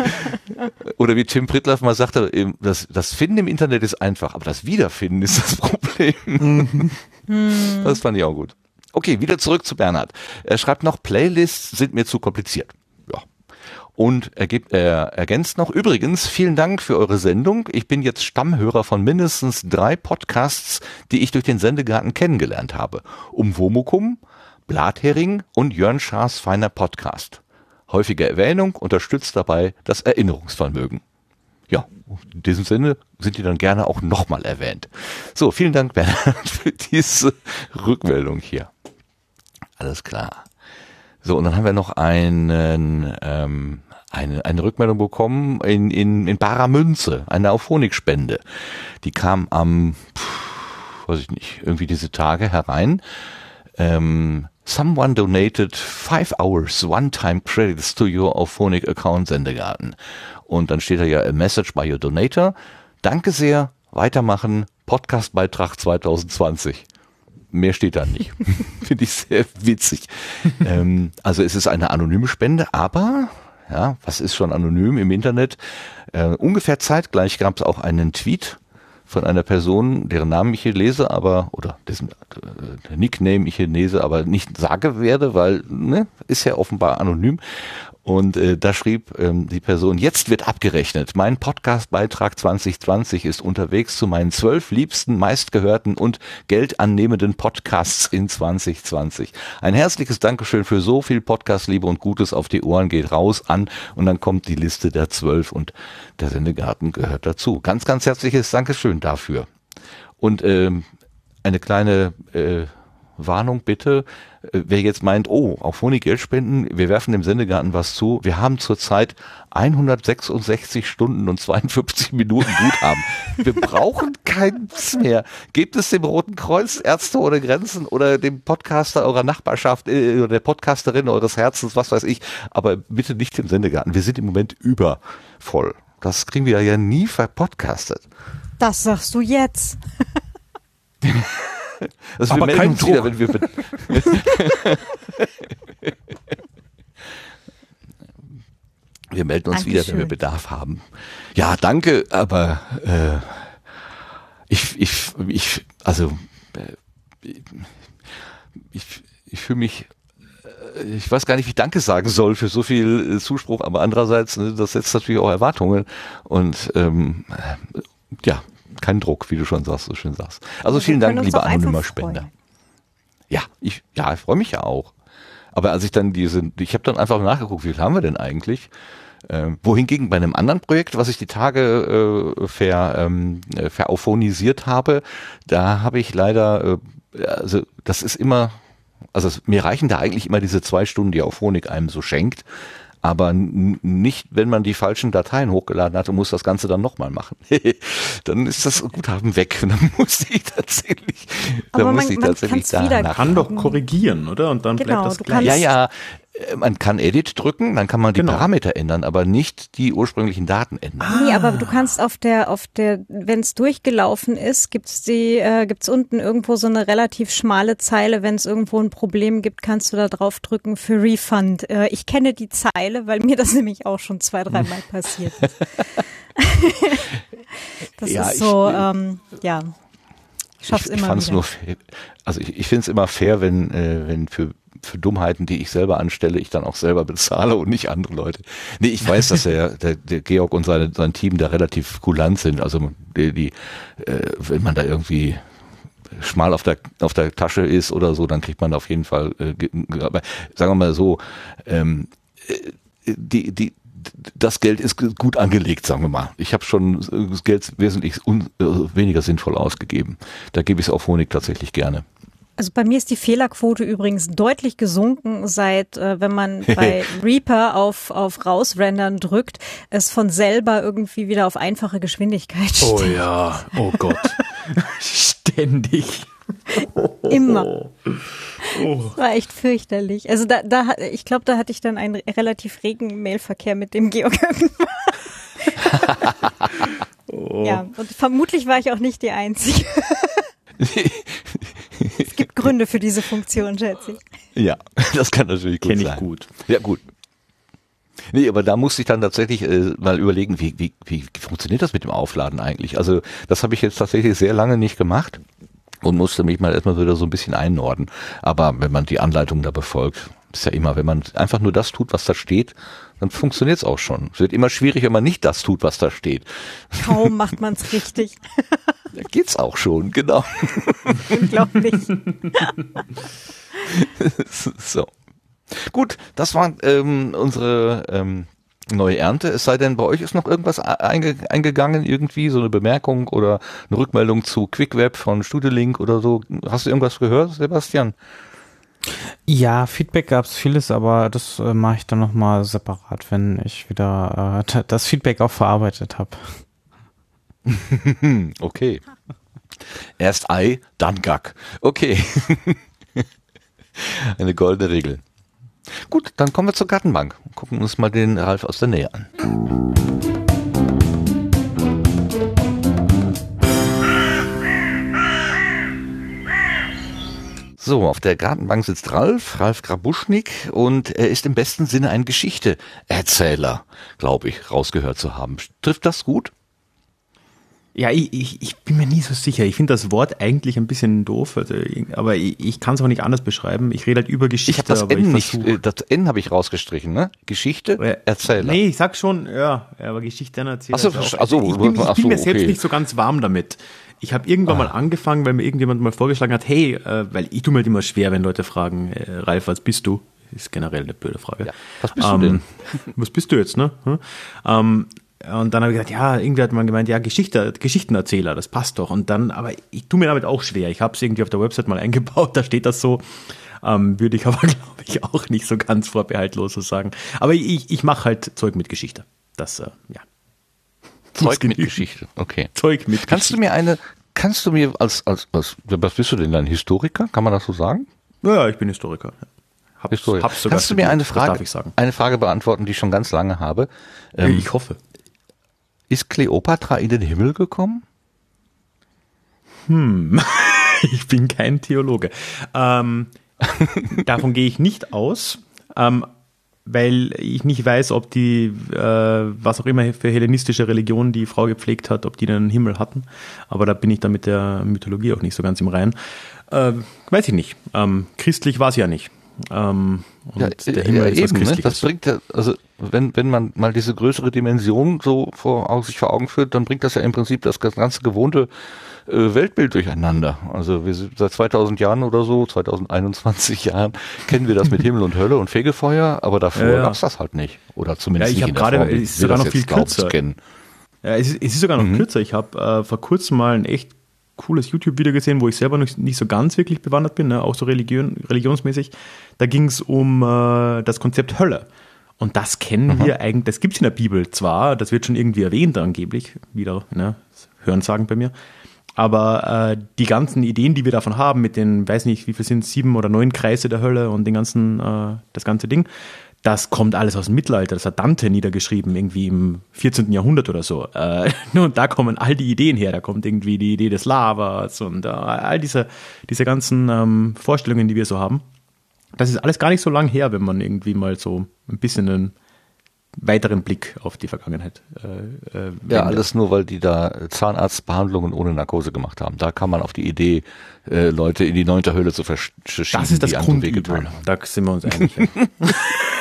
[SPEAKER 1] Oder wie Tim Pritlaff mal sagte, das, das Finden im Internet ist einfach, aber das Wiederfinden ist das Problem. Mhm. das fand ich auch gut. Okay, wieder zurück zu Bernhard. Er schreibt noch, Playlists sind mir zu kompliziert. Und er, gibt, er ergänzt noch, übrigens, vielen Dank für eure Sendung. Ich bin jetzt Stammhörer von mindestens drei Podcasts, die ich durch den Sendegarten kennengelernt habe. Um Womukum, Blathering und Jörn Schaas feiner Podcast. Häufige Erwähnung unterstützt dabei das Erinnerungsvermögen. Ja, in diesem Sinne sind die dann gerne auch nochmal erwähnt. So, vielen Dank, Bernhard, für diese Rückmeldung hier. Alles klar. So, und dann haben wir noch einen, ähm, eine, eine Rückmeldung bekommen in, in, in barer Münze, eine Auphonic-Spende. Die kam am, pff, weiß ich nicht, irgendwie diese Tage herein. Ähm, Someone donated five hours one-time credits to your Auphonic Account Sendegarten. Und dann steht da ja a message by your donator. Danke sehr, weitermachen, Podcastbeitrag 2020. Mehr steht da nicht. Finde ich sehr witzig. ähm, also es ist eine anonyme Spende, aber ja, was ist schon anonym im Internet? Äh, ungefähr zeitgleich gab es auch einen Tweet von einer Person, deren Namen ich hier lese, aber, oder dessen äh, Nickname ich hier lese, aber nicht sage werde, weil, ne, ist ja offenbar anonym. Und äh, da schrieb ähm, die Person, jetzt wird abgerechnet. Mein Podcast-Beitrag 2020 ist unterwegs zu meinen zwölf liebsten, meistgehörten und geldannehmenden Podcasts in 2020. Ein herzliches Dankeschön für so viel Podcast-Liebe und Gutes auf die Ohren geht raus an und dann kommt die Liste der zwölf und der Sendegarten gehört dazu. Ganz, ganz herzliches Dankeschön dafür. Und ähm, eine kleine äh, Warnung bitte, äh, wer jetzt meint, oh, auf Honig Geld spenden, wir werfen dem Sendegarten was zu. Wir haben zurzeit 166 Stunden und 52 Minuten Guthaben. Wir brauchen keins mehr. Gebt es dem Roten Kreuz, Ärzte ohne Grenzen oder dem Podcaster eurer Nachbarschaft äh, oder der Podcasterin eures Herzens, was weiß ich, aber bitte nicht dem Sendegarten. Wir sind im Moment übervoll. Das kriegen wir ja nie verpodcastet.
[SPEAKER 2] Das sagst du jetzt.
[SPEAKER 1] Also wir melden uns Druck. wieder, wenn wir. wir melden uns Dankeschön. wieder, wenn wir Bedarf haben. Ja, danke, aber äh, ich, ich, ich, also äh, ich, ich fühle mich äh, ich weiß gar nicht, wie ich Danke sagen soll für so viel äh, Zuspruch, aber andererseits, ne, das setzt natürlich auch Erwartungen und ähm, ja, kein Druck, wie du schon sagst, so schön sagst. Also vielen Dank, lieber anonymer Spender. Ja, ich, ja, ich freue mich ja auch. Aber als ich dann diese, ich habe dann einfach nachgeguckt, wie viel haben wir denn eigentlich? Äh, wohingegen bei einem anderen Projekt, was ich die Tage äh, ver, ähm, äh, verauffonisiert habe, da habe ich leider, äh, also das ist immer, also mir reichen da eigentlich immer diese zwei Stunden, die Auphonic einem so schenkt aber nicht, wenn man die falschen Dateien hochgeladen hat und muss das Ganze dann nochmal machen. dann ist das Guthaben weg. Dann muss ich tatsächlich, aber dann man, muss ich tatsächlich da
[SPEAKER 3] kann doch korrigieren, oder? Und dann genau, bleibt das gleich.
[SPEAKER 1] Ja, ja, man kann Edit drücken, dann kann man die genau. Parameter ändern, aber nicht die ursprünglichen Daten ändern.
[SPEAKER 2] Ah. Nee, aber du kannst auf der, auf der, wenn es durchgelaufen ist, gibt's die, äh, gibt's unten irgendwo so eine relativ schmale Zeile. Wenn es irgendwo ein Problem gibt, kannst du da drauf drücken für Refund. Äh, ich kenne die Zeile, weil mir das nämlich auch schon zwei, dreimal passiert ist. das ja, ist so, ich, ähm, ja.
[SPEAKER 1] Ich schaff's ich, ich immer wieder. Nur, also ich, ich finde es immer fair, wenn, äh, wenn für für Dummheiten, die ich selber anstelle, ich dann auch selber bezahle und nicht andere Leute. Nee, ich weiß, dass der, der, der Georg und seine, sein Team da relativ kulant sind. Also die, die äh, wenn man da irgendwie schmal auf der auf der Tasche ist oder so, dann kriegt man auf jeden Fall. Äh, sagen wir mal so, ähm, äh, die die das Geld ist gut angelegt, sagen wir mal. Ich habe schon das Geld wesentlich un, äh, weniger sinnvoll ausgegeben. Da gebe ich es auf Honig tatsächlich gerne.
[SPEAKER 2] Also bei mir ist die Fehlerquote übrigens deutlich gesunken, seit äh, wenn man bei Reaper auf, auf rausrendern drückt, es von selber irgendwie wieder auf einfache Geschwindigkeit
[SPEAKER 3] steht. Oh ja, oh Gott. Ständig.
[SPEAKER 2] Immer. Oh. Das war echt fürchterlich. Also da, da ich glaube, da hatte ich dann einen relativ regen Mailverkehr mit dem Georg oh. Ja, und vermutlich war ich auch nicht die Einzige. Es gibt Gründe für diese Funktion, schätze ich.
[SPEAKER 1] Ja, das kann natürlich gut Kenn sein.
[SPEAKER 3] Kenne ich gut.
[SPEAKER 1] Ja, gut. Nee, aber da musste ich dann tatsächlich äh, mal überlegen, wie, wie, wie funktioniert das mit dem Aufladen eigentlich? Also das habe ich jetzt tatsächlich sehr lange nicht gemacht und musste mich mal erstmal wieder so ein bisschen einnorden. Aber wenn man die Anleitung da befolgt, ist ja immer, wenn man einfach nur das tut, was da steht, dann funktioniert es auch schon. Es wird immer schwierig, wenn man nicht das tut, was da steht.
[SPEAKER 2] Kaum macht man es richtig.
[SPEAKER 1] Da geht's auch schon, genau.
[SPEAKER 2] Unglaublich.
[SPEAKER 1] so. Gut, das war ähm, unsere ähm, neue Ernte. Es sei denn, bei euch ist noch irgendwas einge eingegangen, irgendwie, so eine Bemerkung oder eine Rückmeldung zu QuickWeb von Studiolink oder so. Hast du irgendwas gehört, Sebastian?
[SPEAKER 5] Ja, Feedback gab es vieles, aber das äh, mache ich dann nochmal separat, wenn ich wieder äh, das Feedback auch verarbeitet habe.
[SPEAKER 1] okay. Erst Ei, dann Gack. Okay. Eine goldene Regel. Gut, dann kommen wir zur Gartenbank. Gucken uns mal den Ralf aus der Nähe an. So, auf der Gartenbank sitzt Ralf, Ralf Grabuschnik, und er ist im besten Sinne ein Geschichte-Erzähler, glaube ich, rausgehört zu haben. Trifft das gut?
[SPEAKER 3] Ja, ich, ich, ich bin mir nie so sicher. Ich finde das Wort eigentlich ein bisschen doof, also, aber ich, ich kann es auch nicht anders beschreiben. Ich rede halt über Geschichte. Ich
[SPEAKER 1] habe das N nicht, äh, das N habe ich rausgestrichen, ne? Geschichte, ja, Erzähler.
[SPEAKER 3] Nee, ich sag schon, ja, aber Geschichte erzähler.
[SPEAKER 1] Achso,
[SPEAKER 3] achso, ich bin, ich bin mir selbst nicht so ganz warm damit. Ich habe irgendwann ah. mal angefangen, weil mir irgendjemand mal vorgeschlagen hat, hey, äh, weil ich tue mir halt immer schwer, wenn Leute fragen, äh, Ralf, was bist du? Ist generell eine blöde Frage. Ja,
[SPEAKER 1] was bist ähm, du denn?
[SPEAKER 3] Was bist du jetzt, ne? Hm? Ähm, und dann habe ich gesagt, ja, irgendwie hat man gemeint, ja, Geschichte, Geschichtenerzähler, das passt doch. Und dann, aber ich tue mir damit auch schwer. Ich habe es irgendwie auf der Website mal eingebaut, da steht das so. Ähm, würde ich aber, glaube ich, auch nicht so ganz vorbehaltlos so sagen. Aber ich, ich mache halt Zeug mit Geschichte. Das, äh, ja.
[SPEAKER 1] Zeug mit Geschichte, okay.
[SPEAKER 3] Zeug mit
[SPEAKER 1] Kannst Geschichte. du mir eine, kannst du mir als, als, als, was bist du denn, ein Historiker? Kann man das so sagen?
[SPEAKER 3] Ja, ich bin Historiker.
[SPEAKER 1] Hab's, Historiker. Hab's sogar Kannst du mir eine Frage, eine Frage beantworten, die ich schon ganz lange habe?
[SPEAKER 3] Ähm, ich hoffe.
[SPEAKER 1] Ist Kleopatra in den Himmel gekommen?
[SPEAKER 3] Hm, ich bin kein Theologe. Ähm, davon gehe ich nicht aus, ähm, weil ich nicht weiß, ob die, äh, was auch immer für hellenistische Religion die Frau gepflegt hat, ob die einen Himmel hatten. Aber da bin ich dann mit der Mythologie auch nicht so ganz im Reinen. Äh, weiß ich nicht. Ähm, christlich war es ja nicht. Ähm,
[SPEAKER 1] ja, ja, eben, ne? Das bringt ja, also wenn, wenn man mal diese größere Dimension so vor, sich vor Augen führt, dann bringt das ja im Prinzip das ganze gewohnte äh, Weltbild durcheinander. Also wir sind seit 2000 Jahren oder so, 2021 Jahren, kennen wir das mit Himmel und Hölle und Fegefeuer, aber davor ja, ja. gab's das halt nicht. Oder zumindest
[SPEAKER 3] ja, ich
[SPEAKER 1] nicht
[SPEAKER 3] in der gerade, Form, es ist sogar noch viel kürzer. Ja, es ist, es ist sogar noch mhm. kürzer. Ich habe äh, vor kurzem mal ein echt cooles YouTube-Video gesehen, wo ich selber nicht, nicht so ganz wirklich bewandert bin, ne? auch so Religion, religionsmäßig. Da ging es um äh, das Konzept Hölle. Und das kennen mhm. wir eigentlich, das gibt es in der Bibel zwar, das wird schon irgendwie erwähnt angeblich, wieder, ne, Hörensagen bei mir. Aber äh, die ganzen Ideen, die wir davon haben, mit den, weiß nicht, wie viel sind sieben oder neun Kreise der Hölle und den ganzen, äh, das ganze Ding, das kommt alles aus dem Mittelalter. Das hat Dante niedergeschrieben, irgendwie im 14. Jahrhundert oder so. Äh, und da kommen all die Ideen her. Da kommt irgendwie die Idee des Lavas und äh, all diese, diese ganzen ähm, Vorstellungen, die wir so haben. Das ist alles gar nicht so lang her, wenn man irgendwie mal so ein bisschen einen weiteren Blick auf die Vergangenheit.
[SPEAKER 1] Äh, äh, ja, alles nur, weil die da Zahnarztbehandlungen ohne Narkose gemacht haben. Da kam man auf die Idee, äh, Leute in die neunte Höhle zu verschieben.
[SPEAKER 3] Das ist das Grundübel. Da sind wir uns einig.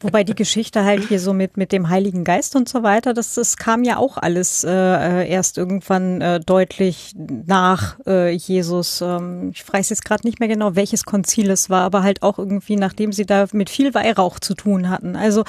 [SPEAKER 2] Wobei die Geschichte halt hier so mit, mit dem Heiligen Geist und so weiter, das, das kam ja auch alles äh, äh erst irgendwann äh, deutlich nach äh, Jesus. Ähm, ich weiß jetzt gerade nicht mehr genau, welches Konzil es war, aber halt auch irgendwie, nachdem sie da mit viel Weihrauch zu tun hatten. Also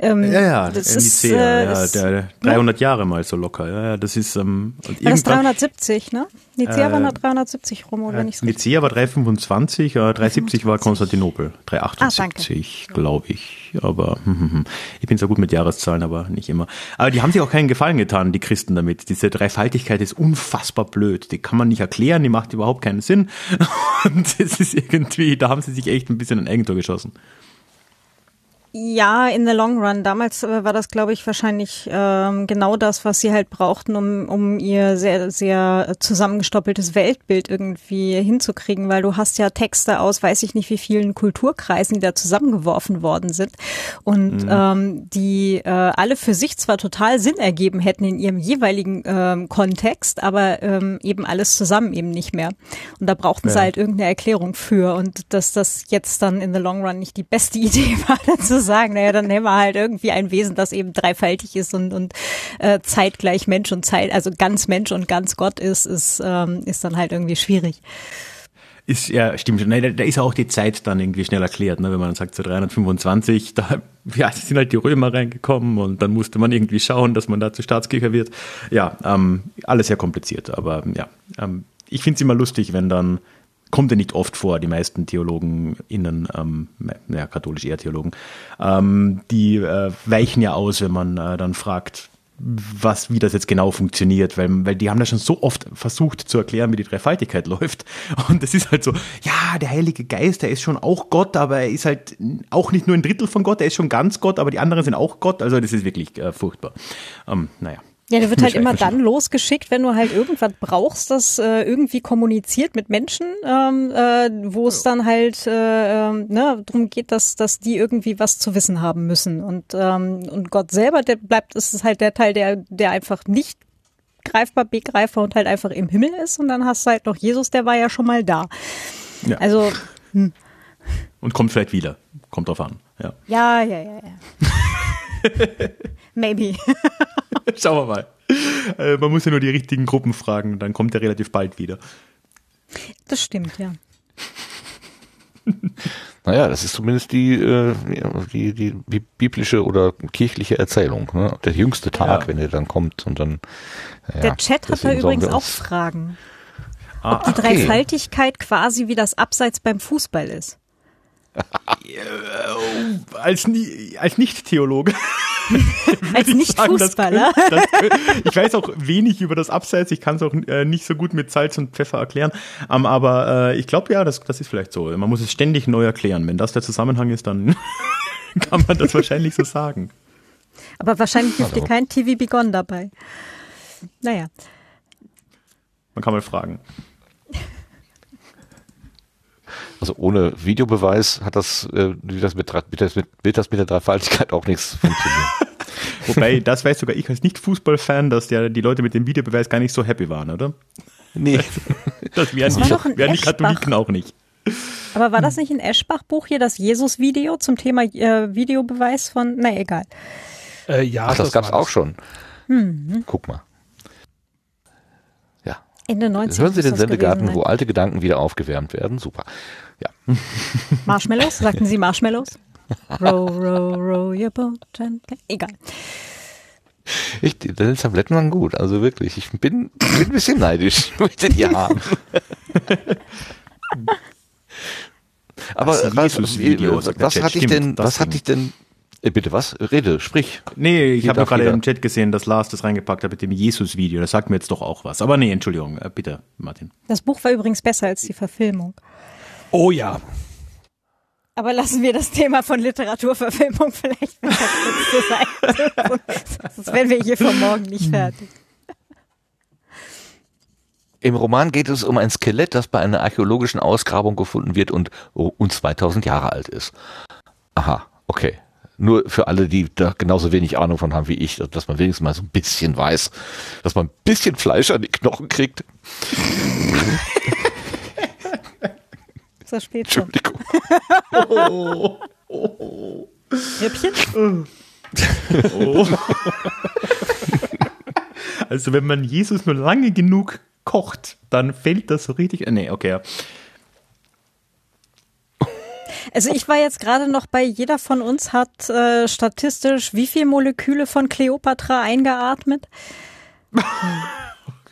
[SPEAKER 3] ähm, ja, ja, das ist, äh, ja, der 300 ja. Jahre mal so locker. Ja, ja das ist ähm,
[SPEAKER 2] war das 370, ne? Nicea äh, war nach 370 rum, oder äh,
[SPEAKER 3] nicht? Nicea war 325, äh, 370 war Konstantinopel, 378, ah, glaube ich. Aber hm, hm, hm. ich bin so gut mit Jahreszahlen, aber nicht immer. Aber die haben sich auch keinen Gefallen getan, die Christen damit. Diese Dreifaltigkeit ist unfassbar blöd. Die kann man nicht erklären, die macht überhaupt keinen Sinn. Und es ist irgendwie, da haben sie sich echt ein bisschen ein Eigentor geschossen.
[SPEAKER 2] Ja, in the long run. Damals äh, war das, glaube ich, wahrscheinlich ähm, genau das, was sie halt brauchten, um, um ihr sehr, sehr zusammengestoppeltes Weltbild irgendwie hinzukriegen, weil du hast ja Texte aus, weiß ich nicht, wie vielen Kulturkreisen, die da zusammengeworfen worden sind und mhm. ähm, die äh, alle für sich zwar total Sinn ergeben hätten in ihrem jeweiligen ähm, Kontext, aber ähm, eben alles zusammen eben nicht mehr. Und da brauchten ja. sie halt irgendeine Erklärung für und dass das jetzt dann in the long run nicht die beste Idee war, dazu sagen, naja, dann nehmen wir halt irgendwie ein Wesen, das eben dreifaltig ist und, und äh, zeitgleich Mensch und Zeit, also ganz Mensch und ganz Gott ist, ist, ähm, ist dann halt irgendwie schwierig.
[SPEAKER 3] Ist ja, stimmt schon. Nein, da ist auch die Zeit dann irgendwie schnell erklärt, ne? wenn man sagt, so 325, da ja, sind halt die Römer reingekommen und dann musste man irgendwie schauen, dass man da zur Staatskirche wird. Ja, ähm, alles sehr kompliziert, aber ja, ähm, ich finde es immer lustig, wenn dann kommt ja nicht oft vor, die meisten Theologen innen, ähm, ja, katholisch eher Theologen, ähm, die äh, weichen ja aus, wenn man äh, dann fragt, was, wie das jetzt genau funktioniert, weil, weil die haben das schon so oft versucht zu erklären, wie die Dreifaltigkeit läuft. Und das ist halt so, ja, der Heilige Geist, der ist schon auch Gott, aber er ist halt auch nicht nur ein Drittel von Gott, er ist schon ganz Gott, aber die anderen sind auch Gott. Also das ist wirklich äh, furchtbar. Ähm, naja.
[SPEAKER 2] Ja, der wird halt immer dann losgeschickt, wenn du halt irgendwas brauchst, das äh, irgendwie kommuniziert mit Menschen, ähm, äh, wo es dann halt äh, äh, ne, darum geht, dass, dass die irgendwie was zu wissen haben müssen. Und, ähm, und Gott selber, der bleibt, ist halt der Teil, der, der einfach nicht greifbar, begreifbar und halt einfach im Himmel ist. Und dann hast du halt noch Jesus, der war ja schon mal da.
[SPEAKER 3] Ja.
[SPEAKER 2] Also. Hm.
[SPEAKER 3] Und kommt vielleicht wieder. Kommt drauf an. Ja,
[SPEAKER 2] ja, ja, ja. ja. Maybe.
[SPEAKER 3] Schauen wir mal. Äh, man muss ja nur die richtigen Gruppen fragen, dann kommt er relativ bald wieder.
[SPEAKER 2] Das stimmt, ja.
[SPEAKER 1] Naja, das ist zumindest die, äh, die, die, die biblische oder kirchliche Erzählung. Ne? Der jüngste Tag, ja. wenn er dann kommt und dann.
[SPEAKER 2] Ja, Der Chat hat da übrigens auch Fragen. Ah, Ob die okay. Dreifaltigkeit quasi wie das Abseits beim Fußball ist.
[SPEAKER 3] als, als Nicht-Theologe.
[SPEAKER 2] als Nicht-Fußballer.
[SPEAKER 3] ich weiß auch wenig über das Abseits. Ich kann es auch äh, nicht so gut mit Salz und Pfeffer erklären. Um, aber äh, ich glaube ja, das, das ist vielleicht so. Man muss es ständig neu erklären. Wenn das der Zusammenhang ist, dann kann man das wahrscheinlich so sagen.
[SPEAKER 2] Aber wahrscheinlich hilft dir kein TV Begon dabei. Naja.
[SPEAKER 3] Man kann mal fragen.
[SPEAKER 1] Also ohne Videobeweis hat das, äh, das mit, mit, das mit, wird das mit der Dreifaltigkeit auch nichts funktionieren.
[SPEAKER 3] Wobei, das weiß sogar ich als Nicht-Fußball-Fan, dass ja die Leute mit dem Videobeweis gar nicht so happy waren, oder?
[SPEAKER 1] Nee.
[SPEAKER 3] Das wären, das die, wären die Katholiken auch nicht.
[SPEAKER 2] Aber war das nicht ein Eschbach-Buch hier, das Jesus-Video zum Thema äh, Videobeweis von, na egal.
[SPEAKER 1] Äh, ja, Ach, das, das gab's auch schon. Hm. Guck mal.
[SPEAKER 2] Ende 90.
[SPEAKER 1] Hören Sie den Sendegarten, wo alte Gedanken wieder aufgewärmt werden. Super. Ja.
[SPEAKER 2] Marshmallows? Sagten Sie Marshmallows? row, row, row your boat. Egal.
[SPEAKER 1] Ich, die Tabletten waren gut, also wirklich. Ich bin, bin ein bisschen neidisch. Möchte die haben. Aber was, was, was hatte ich denn, was hatte ich denn bitte was? Rede, sprich.
[SPEAKER 3] Nee, ich habe gerade im Chat gesehen, dass Lars das reingepackt hat mit dem Jesus-Video. Das sagt mir jetzt doch auch was. Aber nee, Entschuldigung, äh, bitte, Martin.
[SPEAKER 2] Das Buch war übrigens besser als die Verfilmung.
[SPEAKER 3] Oh ja.
[SPEAKER 2] Aber lassen wir das Thema von Literaturverfilmung vielleicht kurz zur Seite. Sonst werden wir hier vor morgen nicht fertig.
[SPEAKER 1] Im Roman geht es um ein Skelett, das bei einer archäologischen Ausgrabung gefunden wird und, oh, und 2000 Jahre alt ist. Aha, okay. Nur für alle, die da genauso wenig Ahnung von haben wie ich, dass man wenigstens mal so ein bisschen weiß, dass man ein bisschen Fleisch an die Knochen kriegt.
[SPEAKER 2] So spät schon.
[SPEAKER 1] Entschuldigung.
[SPEAKER 2] oh, oh, Rippchen? Oh.
[SPEAKER 3] Also wenn man Jesus nur lange genug kocht, dann fällt das so richtig. Nee, okay.
[SPEAKER 2] Also ich war jetzt gerade noch bei, jeder von uns hat äh, statistisch wie viele Moleküle von Cleopatra eingeatmet?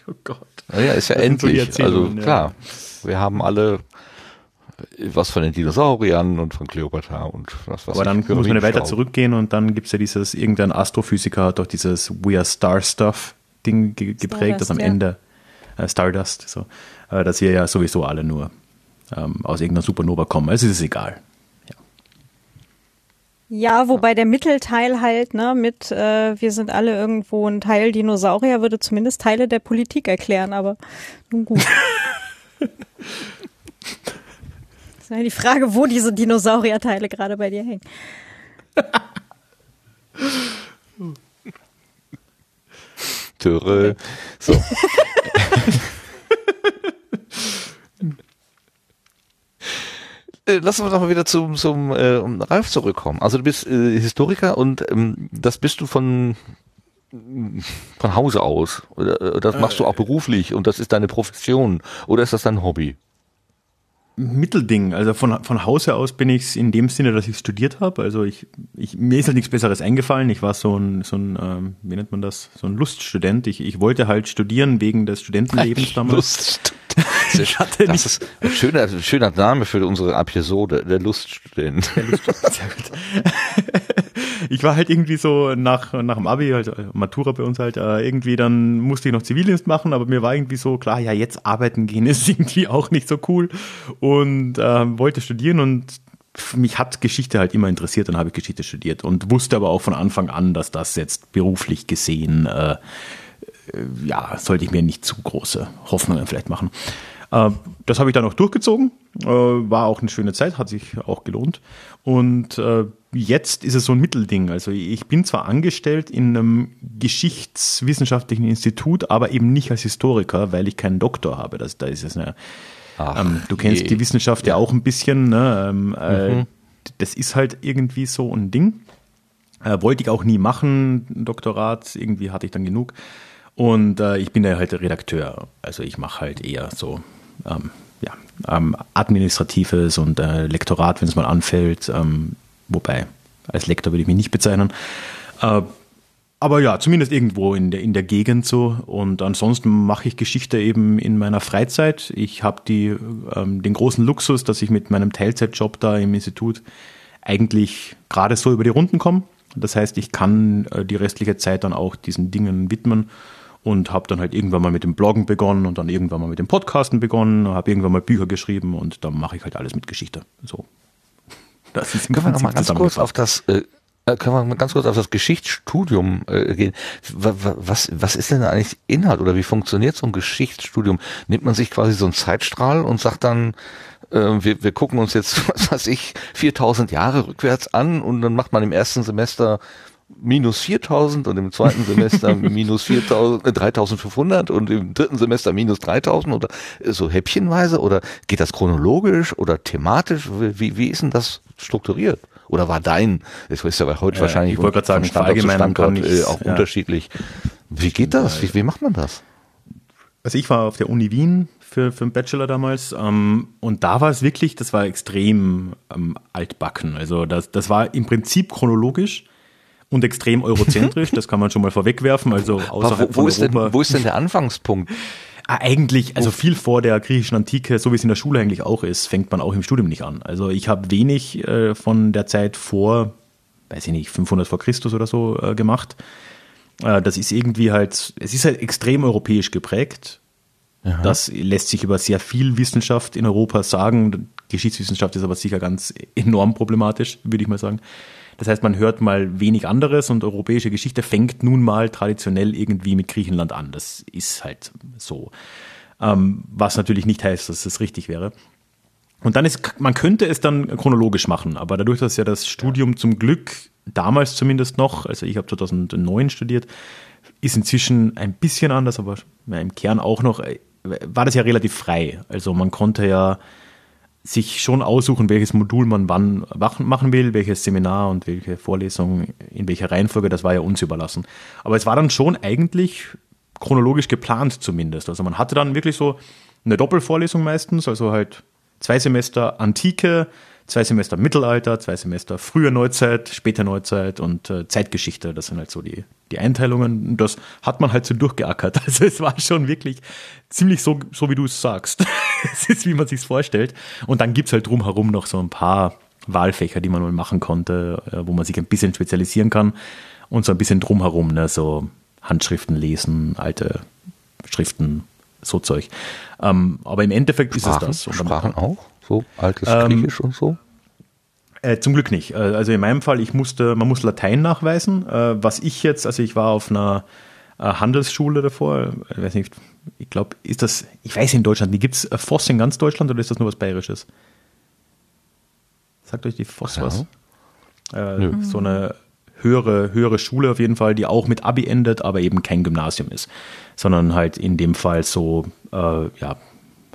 [SPEAKER 1] oh Gott. Naja, ist ja das endlich. So also klar, ja. wir haben alle was von den Dinosauriern und von Cleopatra und was was.
[SPEAKER 3] Aber dann muss man weiter zurückgehen und dann gibt es ja dieses, irgendein Astrophysiker hat doch dieses We are Star Stuff Ding ge geprägt, Stardust, das am ja. Ende äh, Stardust, so, äh, dass wir ja sowieso alle nur ähm, aus irgendeiner Supernova kommen. Also ist es egal.
[SPEAKER 2] Ja, wobei der Mittelteil halt, ne, mit äh, wir sind alle irgendwo ein Teil Dinosaurier, würde zumindest Teile der Politik erklären, aber nun gut. das ist ja die Frage, wo diese Dinosaurierteile gerade bei dir hängen.
[SPEAKER 1] Töre. So. lassen wir doch mal wieder zum, zum äh, Ralf zurückkommen. Also du bist äh, Historiker und ähm, das bist du von von Hause aus. Äh, das machst du auch beruflich und das ist deine Profession oder ist das dein Hobby?
[SPEAKER 3] Mittelding. Also von, von Hause aus bin ich in dem Sinne, dass ich studiert habe. Also ich, ich, mir ist halt nichts Besseres eingefallen. Ich war so ein, so ein ähm, wie nennt man das, so ein Luststudent. Ich, ich wollte halt studieren wegen des Studentenlebens damals. Lust.
[SPEAKER 1] ich hatte das ist ein schöner, ein schöner Name für unsere Episode, der Luststudent. Der Luststudent, sehr gut.
[SPEAKER 3] ich war halt irgendwie so nach, nach dem Abi, halt Matura bei uns halt, äh, irgendwie dann musste ich noch Zivildienst machen, aber mir war irgendwie so klar, ja, jetzt arbeiten gehen ist irgendwie auch nicht so cool und äh, wollte studieren und mich hat Geschichte halt immer interessiert, dann habe ich Geschichte studiert und wusste aber auch von Anfang an, dass das jetzt beruflich gesehen, äh, ja, sollte ich mir nicht zu große Hoffnungen vielleicht machen. Äh, das habe ich dann auch durchgezogen, äh, war auch eine schöne Zeit, hat sich auch gelohnt und äh, jetzt ist es so ein Mittelding. Also ich bin zwar angestellt in einem geschichtswissenschaftlichen Institut, aber eben nicht als Historiker, weil ich keinen Doktor habe. Das, da ist es eine, Ach, ähm, du kennst je. die Wissenschaft ja. ja auch ein bisschen. Ne? Ähm, äh, mhm. das ist halt irgendwie so ein Ding. Äh, wollte ich auch nie machen, Doktorat, irgendwie hatte ich dann genug. Und äh, ich bin ja halt Redakteur. Also ich mache halt eher so ähm, ja, ähm, Administratives und äh, Lektorat, wenn es mal anfällt. Ähm, wobei, als Lektor würde ich mich nicht bezeichnen. Aber ja, zumindest irgendwo in der, in der Gegend so. Und ansonsten mache ich Geschichte eben in meiner Freizeit. Ich habe ähm, den großen Luxus, dass ich mit meinem Teilzeitjob da im Institut eigentlich gerade so über die Runden komme. Das heißt, ich kann äh, die restliche Zeit dann auch diesen Dingen widmen und habe dann halt irgendwann mal mit dem Bloggen begonnen und dann irgendwann mal mit dem Podcasten begonnen, habe irgendwann mal Bücher geschrieben und dann mache ich halt alles mit Geschichte. So.
[SPEAKER 1] Das ist Können wir noch mal ganz kurz auf das äh, können wir mal ganz kurz auf das Geschichtsstudium äh, gehen. Was, was ist denn eigentlich Inhalt oder wie funktioniert so ein Geschichtsstudium? Nimmt man sich quasi so einen Zeitstrahl und sagt dann, äh, wir, wir gucken uns jetzt, was weiß ich, 4000 Jahre rückwärts an und dann macht man im ersten Semester minus 4000 und im zweiten Semester minus 4000, äh, 3500 und im dritten Semester minus 3000 oder so häppchenweise oder geht das chronologisch oder thematisch? Wie, wie ist denn das strukturiert? Oder war dein, das ist ja heute ja, wahrscheinlich
[SPEAKER 3] ich wollte gerade sagen, Standort zu Standort
[SPEAKER 1] äh, auch ja. unterschiedlich. Wie geht das? Wie, wie macht man das?
[SPEAKER 3] Also ich war auf der Uni Wien für, für einen Bachelor damals ähm, und da war es wirklich, das war extrem ähm, altbacken. Also das, das war im Prinzip chronologisch und extrem eurozentrisch, das kann man schon mal vorwegwerfen. Also
[SPEAKER 1] außerhalb wo, wo, ist denn, wo ist denn der Anfangspunkt?
[SPEAKER 3] Ah, eigentlich, also viel vor der griechischen Antike, so wie es in der Schule eigentlich auch ist, fängt man auch im Studium nicht an. Also ich habe wenig äh, von der Zeit vor, weiß ich nicht, 500 vor Christus oder so äh, gemacht. Äh, das ist irgendwie halt, es ist halt extrem europäisch geprägt. Aha. Das lässt sich über sehr viel Wissenschaft in Europa sagen. Geschichtswissenschaft ist aber sicher ganz enorm problematisch, würde ich mal sagen. Das heißt, man hört mal wenig anderes und europäische Geschichte fängt nun mal traditionell irgendwie mit Griechenland an. Das ist halt so. Ähm, was natürlich nicht heißt, dass es richtig wäre. Und dann ist, man könnte es dann chronologisch machen, aber dadurch, dass ja das Studium zum Glück damals zumindest noch, also ich habe 2009 studiert, ist inzwischen ein bisschen anders, aber im Kern auch noch, äh, war das ja relativ frei. Also man konnte ja sich schon aussuchen, welches Modul man wann machen will, welches Seminar und welche Vorlesung, in welcher Reihenfolge, das war ja uns überlassen. Aber es war dann schon eigentlich chronologisch geplant zumindest. Also man hatte dann wirklich so eine Doppelvorlesung meistens, also halt zwei Semester Antike, zwei Semester Mittelalter, zwei Semester frühe Neuzeit, späte Neuzeit und äh, Zeitgeschichte. Das sind halt so die, die Einteilungen. Das hat man halt so durchgeackert. Also es war schon wirklich ziemlich so, so wie du es sagst. es ist, wie man sich vorstellt. Und dann gibt's halt drumherum noch so ein paar Wahlfächer, die man mal machen konnte, äh, wo man sich ein bisschen spezialisieren kann. Und so ein bisschen drumherum, ne, so Handschriften lesen, alte Schriften, so Zeug. Ähm, aber im Endeffekt
[SPEAKER 1] Sprachen,
[SPEAKER 3] ist es
[SPEAKER 1] das. Und Sprachen auch? So altes ähm, Griechisch und so?
[SPEAKER 3] Äh, zum Glück nicht. Äh, also in meinem Fall, ich musste, man muss Latein nachweisen. Äh, was ich jetzt, also ich war auf einer äh, Handelsschule davor. Ich weiß nicht, ich glaube, ist das, ich weiß in Deutschland, die gibt es Voss in ganz Deutschland oder ist das nur was Bayerisches? Sagt euch die Voss ja. was? Äh, so eine höhere, höhere Schule auf jeden Fall, die auch mit Abi endet, aber eben kein Gymnasium ist, sondern halt in dem Fall so, äh, ja,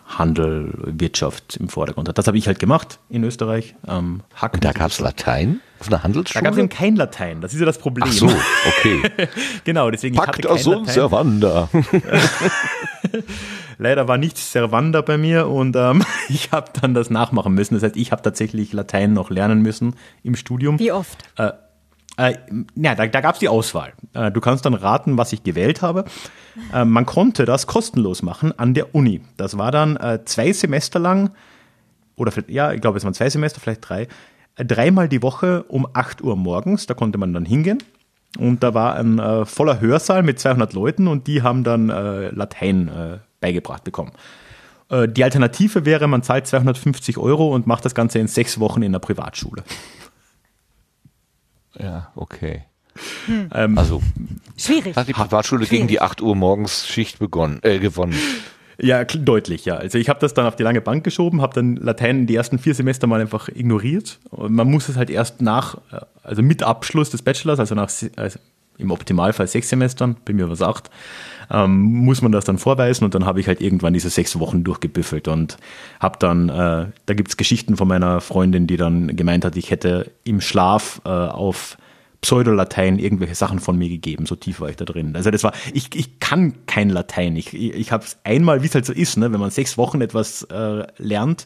[SPEAKER 3] Handel, Wirtschaft im Vordergrund hat. Das habe ich halt gemacht in Österreich. Ähm,
[SPEAKER 1] Hack Und da gab es Latein auf einer Handelsschule?
[SPEAKER 3] Da gab es eben kein Latein. Das ist ja das Problem. Ach
[SPEAKER 1] so, okay.
[SPEAKER 3] genau, deswegen
[SPEAKER 1] Pacta ich hatte kein Servanda.
[SPEAKER 3] Leider war nichts Servanda bei mir und ähm, ich habe dann das nachmachen müssen. Das heißt, ich habe tatsächlich Latein noch lernen müssen im Studium.
[SPEAKER 2] Wie oft?
[SPEAKER 3] Äh, äh, ja, da, da gab es die Auswahl. Äh, du kannst dann raten, was ich gewählt habe. Äh, man konnte das kostenlos machen an der Uni. Das war dann äh, zwei Semester lang, oder ja, ich glaube, es waren zwei Semester, vielleicht drei, äh, dreimal die Woche um 8 Uhr morgens. Da konnte man dann hingehen. Und da war ein äh, voller Hörsaal mit 200 Leuten und die haben dann Latein beigebracht bekommen. Die Alternative wäre, man zahlt 250 Euro und macht das Ganze in sechs Wochen in einer Privatschule.
[SPEAKER 1] Ja, okay. Hm. Ähm, also,
[SPEAKER 2] schwierig.
[SPEAKER 1] Hat die Privatschule schwierig. gegen die 8 Uhr morgens Schicht begonnen, äh, gewonnen.
[SPEAKER 3] Ja, deutlich, ja. Also ich habe das dann auf die lange Bank geschoben, habe dann Latein die ersten vier Semester mal einfach ignoriert. Und man muss es halt erst nach, äh, also mit Abschluss des Bachelors, also nach also im Optimalfall sechs Semestern, bei mir was acht, ähm, muss man das dann vorweisen und dann habe ich halt irgendwann diese sechs Wochen durchgebüffelt und habe dann, äh, da gibt's Geschichten von meiner Freundin, die dann gemeint hat, ich hätte im Schlaf äh, auf Pseudolatein irgendwelche Sachen von mir gegeben, so tief war ich da drin. Also das war, ich, ich kann kein Latein. Ich, ich, ich habe es einmal, wie es halt so ist, ne, wenn man sechs Wochen etwas äh, lernt,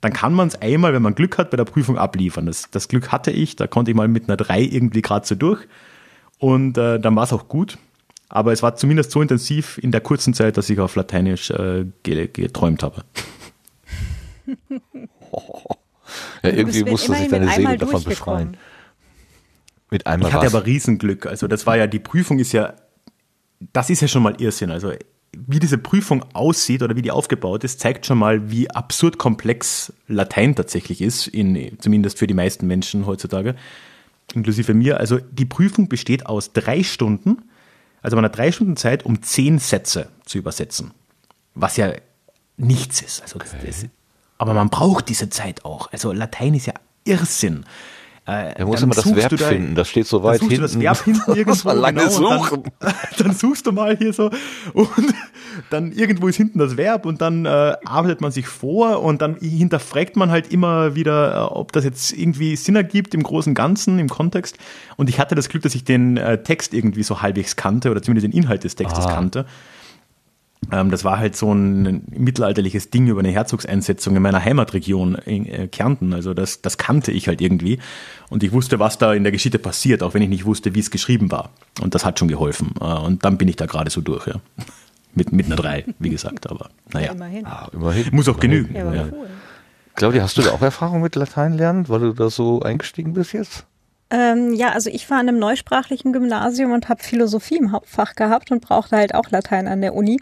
[SPEAKER 3] dann kann man es einmal, wenn man Glück hat, bei der Prüfung abliefern. Das, das Glück hatte ich, da konnte ich mal mit einer drei irgendwie gerade so durch und äh, dann war es auch gut. Aber es war zumindest so intensiv in der kurzen Zeit, dass ich auf Lateinisch äh, geträumt habe.
[SPEAKER 1] ja, irgendwie musste sich deine Seele davon befreien.
[SPEAKER 3] Mit einmal ich hatte was. aber Riesenglück. Also das war ja, die Prüfung ist ja, das ist ja schon mal Irrsinn. Also wie diese Prüfung aussieht oder wie die aufgebaut ist, zeigt schon mal, wie absurd komplex Latein tatsächlich ist, in, zumindest für die meisten Menschen heutzutage, inklusive mir. Also die Prüfung besteht aus drei Stunden, also man hat drei Stunden Zeit, um zehn Sätze zu übersetzen. Was ja nichts ist. Also okay. das, das, aber man braucht diese Zeit auch. Also Latein ist ja Irrsinn.
[SPEAKER 1] Äh, da muss immer das Verb da, finden, das steht so weit
[SPEAKER 3] hinten.
[SPEAKER 1] das
[SPEAKER 3] Verb hinten irgendwo.
[SPEAKER 1] lange genau, suchen.
[SPEAKER 3] Dann, dann, suchst du mal hier so und dann irgendwo ist hinten das Verb und dann äh, arbeitet man sich vor und dann hinterfragt man halt immer wieder, äh, ob das jetzt irgendwie Sinn ergibt im großen Ganzen, im Kontext. Und ich hatte das Glück, dass ich den äh, Text irgendwie so halbwegs kannte oder zumindest den Inhalt des Textes ah. kannte. Ähm, das war halt so ein mittelalterliches Ding über eine Herzogseinsetzung in meiner Heimatregion in äh, Kärnten. Also das, das kannte ich halt irgendwie. Und ich wusste, was da in der Geschichte passiert, auch wenn ich nicht wusste, wie es geschrieben war. Und das hat schon geholfen. Äh, und dann bin ich da gerade so durch, ja. Mit, mit einer 3, wie gesagt, aber naja. Ja,
[SPEAKER 2] immerhin.
[SPEAKER 3] Ah, immerhin. Muss auch immerhin. genügen. Ja, ja. Cool.
[SPEAKER 1] Claudia, hast du da auch Erfahrung mit Latein lernen, weil du da so eingestiegen bist jetzt?
[SPEAKER 2] Ähm, ja, also ich war an einem neusprachlichen Gymnasium und habe Philosophie im Hauptfach gehabt und brauchte halt auch Latein an der Uni.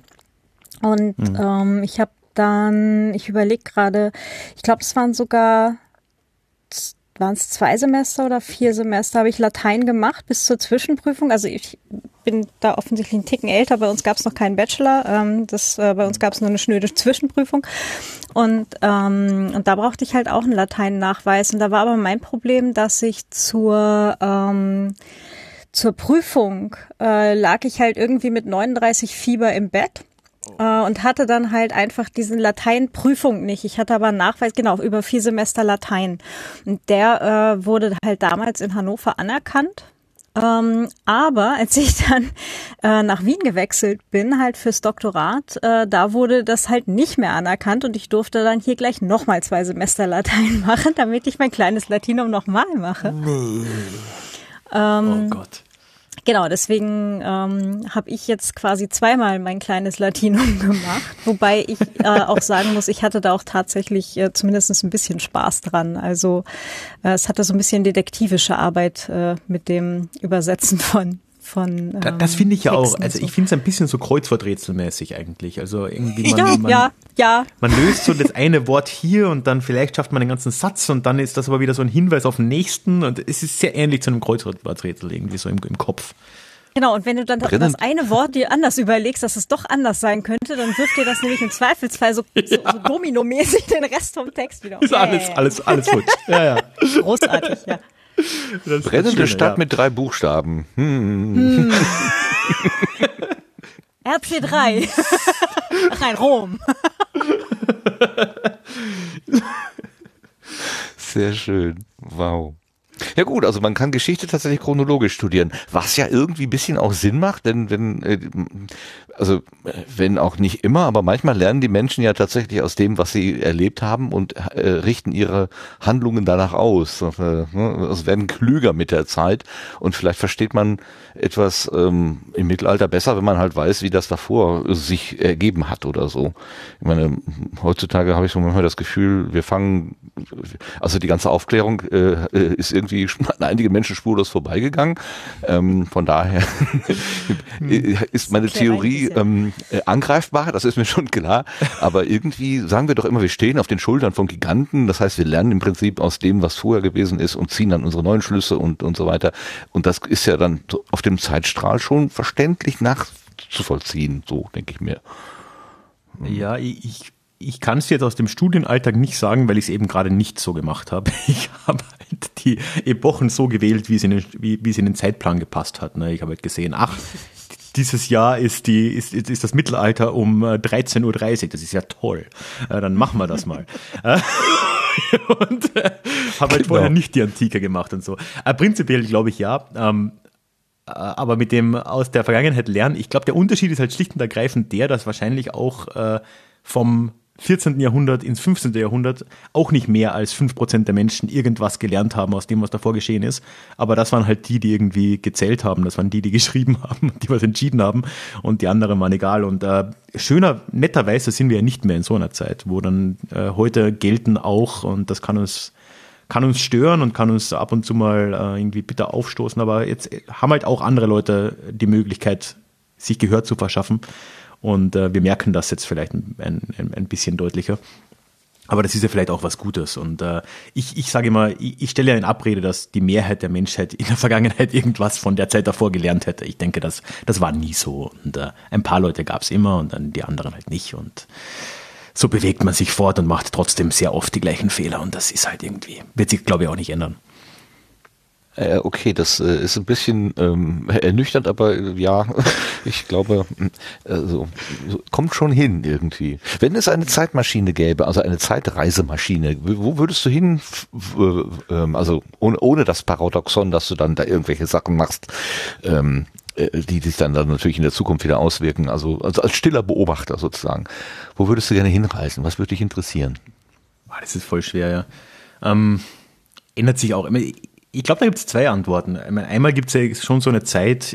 [SPEAKER 2] Und mhm. ähm, ich habe dann, ich überlege gerade, ich glaube, es waren sogar, waren es zwei Semester oder vier Semester, habe ich Latein gemacht bis zur Zwischenprüfung. Also ich bin da offensichtlich einen Ticken älter. Bei uns gab es noch keinen Bachelor. Ähm, das, äh, bei uns gab es nur eine schnöde Zwischenprüfung. Und, ähm, und da brauchte ich halt auch einen Latein-Nachweis. Und da war aber mein Problem, dass ich zur ähm, zur Prüfung äh, lag ich halt irgendwie mit 39 Fieber im Bett äh, und hatte dann halt einfach diesen Lateinprüfung nicht. Ich hatte aber einen Nachweis, genau, über vier Semester Latein. Und der äh, wurde halt damals in Hannover anerkannt. Ähm, aber als ich dann äh, nach Wien gewechselt bin, halt fürs Doktorat, äh, da wurde das halt nicht mehr anerkannt und ich durfte dann hier gleich nochmal zwei Semester Latein machen, damit ich mein kleines Latinum nochmal mache. Nee. Ähm, oh Gott. Genau, deswegen ähm, habe ich jetzt quasi zweimal mein kleines Latinum gemacht, wobei ich äh, auch sagen muss, ich hatte da auch tatsächlich äh, zumindest ein bisschen Spaß dran. Also äh, es hatte so ein bisschen detektivische Arbeit äh, mit dem Übersetzen von von.
[SPEAKER 3] Ähm, das finde ich ja auch. Also ich finde es ein bisschen so Kreuzworträtselmäßig eigentlich. Also irgendwie man,
[SPEAKER 2] ja,
[SPEAKER 3] man,
[SPEAKER 2] ja, ja.
[SPEAKER 3] man löst so das eine Wort hier und dann vielleicht schafft man den ganzen Satz und dann ist das aber wieder so ein Hinweis auf den nächsten und es ist sehr ähnlich zu einem Kreuzworträtsel irgendwie so im, im Kopf.
[SPEAKER 2] Genau, und wenn du dann Brennen. das eine Wort dir anders überlegst, dass es doch anders sein könnte, dann wirft dir das nämlich im Zweifelsfall so, so, ja. so dominomäßig den Rest vom Text wieder.
[SPEAKER 3] Ist alles, alles, alles gut. Ja, ja.
[SPEAKER 2] Großartig, ja.
[SPEAKER 1] Brennende Stadt ja. mit drei Buchstaben. Hm. Hm.
[SPEAKER 2] RC3. Rein Rom.
[SPEAKER 1] Sehr schön. Wow. Ja gut, also man kann Geschichte tatsächlich chronologisch studieren, was ja irgendwie ein bisschen auch Sinn macht, denn wenn, äh, also wenn auch nicht immer, aber manchmal lernen die Menschen ja tatsächlich aus dem, was sie erlebt haben und äh, richten ihre Handlungen danach aus. Äh, ne, also werden klüger mit der Zeit und vielleicht versteht man etwas ähm, im Mittelalter besser, wenn man halt weiß, wie das davor sich ergeben hat oder so. Ich meine, heutzutage habe ich so manchmal das Gefühl, wir fangen, also die ganze Aufklärung äh, ist irgendwie an einigen Menschen spurlos vorbeigegangen. Ähm, von daher ist meine Theorie ähm, äh, angreifbar, das ist mir schon klar. Aber irgendwie sagen wir doch immer, wir stehen auf den Schultern von Giganten. Das heißt, wir lernen im Prinzip aus dem, was vorher gewesen ist und ziehen dann unsere neuen Schlüsse und, und so weiter. Und das ist ja dann auf dem Zeitstrahl schon verständlich nachzuvollziehen, so denke ich mir.
[SPEAKER 3] Ja, ich, ich kann es jetzt aus dem Studienalltag nicht sagen, weil ich es eben gerade nicht so gemacht habe. Ich habe halt die Epochen so gewählt, wie es in den, wie, wie es in den Zeitplan gepasst hat. Ne? Ich habe halt gesehen, ach, dieses Jahr ist, die, ist, ist das Mittelalter um 13.30 Uhr. Das ist ja toll. Äh, dann machen wir das mal. und äh, habe halt genau. vorher nicht die Antike gemacht und so. Äh, prinzipiell glaube ich ja. Ähm, äh, aber mit dem aus der Vergangenheit lernen, ich glaube, der Unterschied ist halt schlicht und ergreifend der, dass wahrscheinlich auch äh, vom 14. Jahrhundert ins 15. Jahrhundert auch nicht mehr als 5% der Menschen irgendwas gelernt haben aus dem, was davor geschehen ist. Aber das waren halt die, die irgendwie gezählt haben. Das waren die, die geschrieben haben, die was entschieden haben. Und die anderen waren egal. Und äh, schöner, netterweise sind wir ja nicht mehr in so einer Zeit, wo dann äh, heute gelten auch, und das kann uns kann uns stören und kann uns ab und zu mal äh, irgendwie bitter aufstoßen, aber jetzt haben halt auch andere Leute die Möglichkeit, sich Gehör zu verschaffen. Und äh, wir merken das jetzt vielleicht ein, ein, ein bisschen deutlicher. Aber das ist ja vielleicht auch was Gutes. Und äh, ich, ich sage immer, ich, ich stelle ja in Abrede, dass die Mehrheit der Menschheit in der Vergangenheit irgendwas von der Zeit davor gelernt hätte. Ich denke, das, das war nie so. Und äh, ein paar Leute gab es immer und dann die anderen halt nicht. Und so bewegt man sich fort und macht trotzdem sehr oft die gleichen Fehler. Und das ist halt irgendwie, wird sich, glaube ich, auch nicht ändern.
[SPEAKER 1] Äh, okay, das äh, ist ein bisschen ähm, ernüchternd, aber äh, ja, ich glaube, also, kommt schon hin irgendwie. Wenn es eine Zeitmaschine gäbe, also eine Zeitreisemaschine, wo würdest du hin, ähm, also ohne, ohne das Paradoxon, dass du dann da irgendwelche Sachen machst, ähm, äh, die sich dann, dann natürlich in der Zukunft wieder auswirken, also, also als stiller Beobachter sozusagen. Wo würdest du gerne hinreisen? Was würde dich interessieren?
[SPEAKER 3] Das ist voll schwer, ja. Ähm, ändert sich auch immer ich glaube, da gibt es zwei Antworten. Einmal gibt es ja schon so eine Zeit,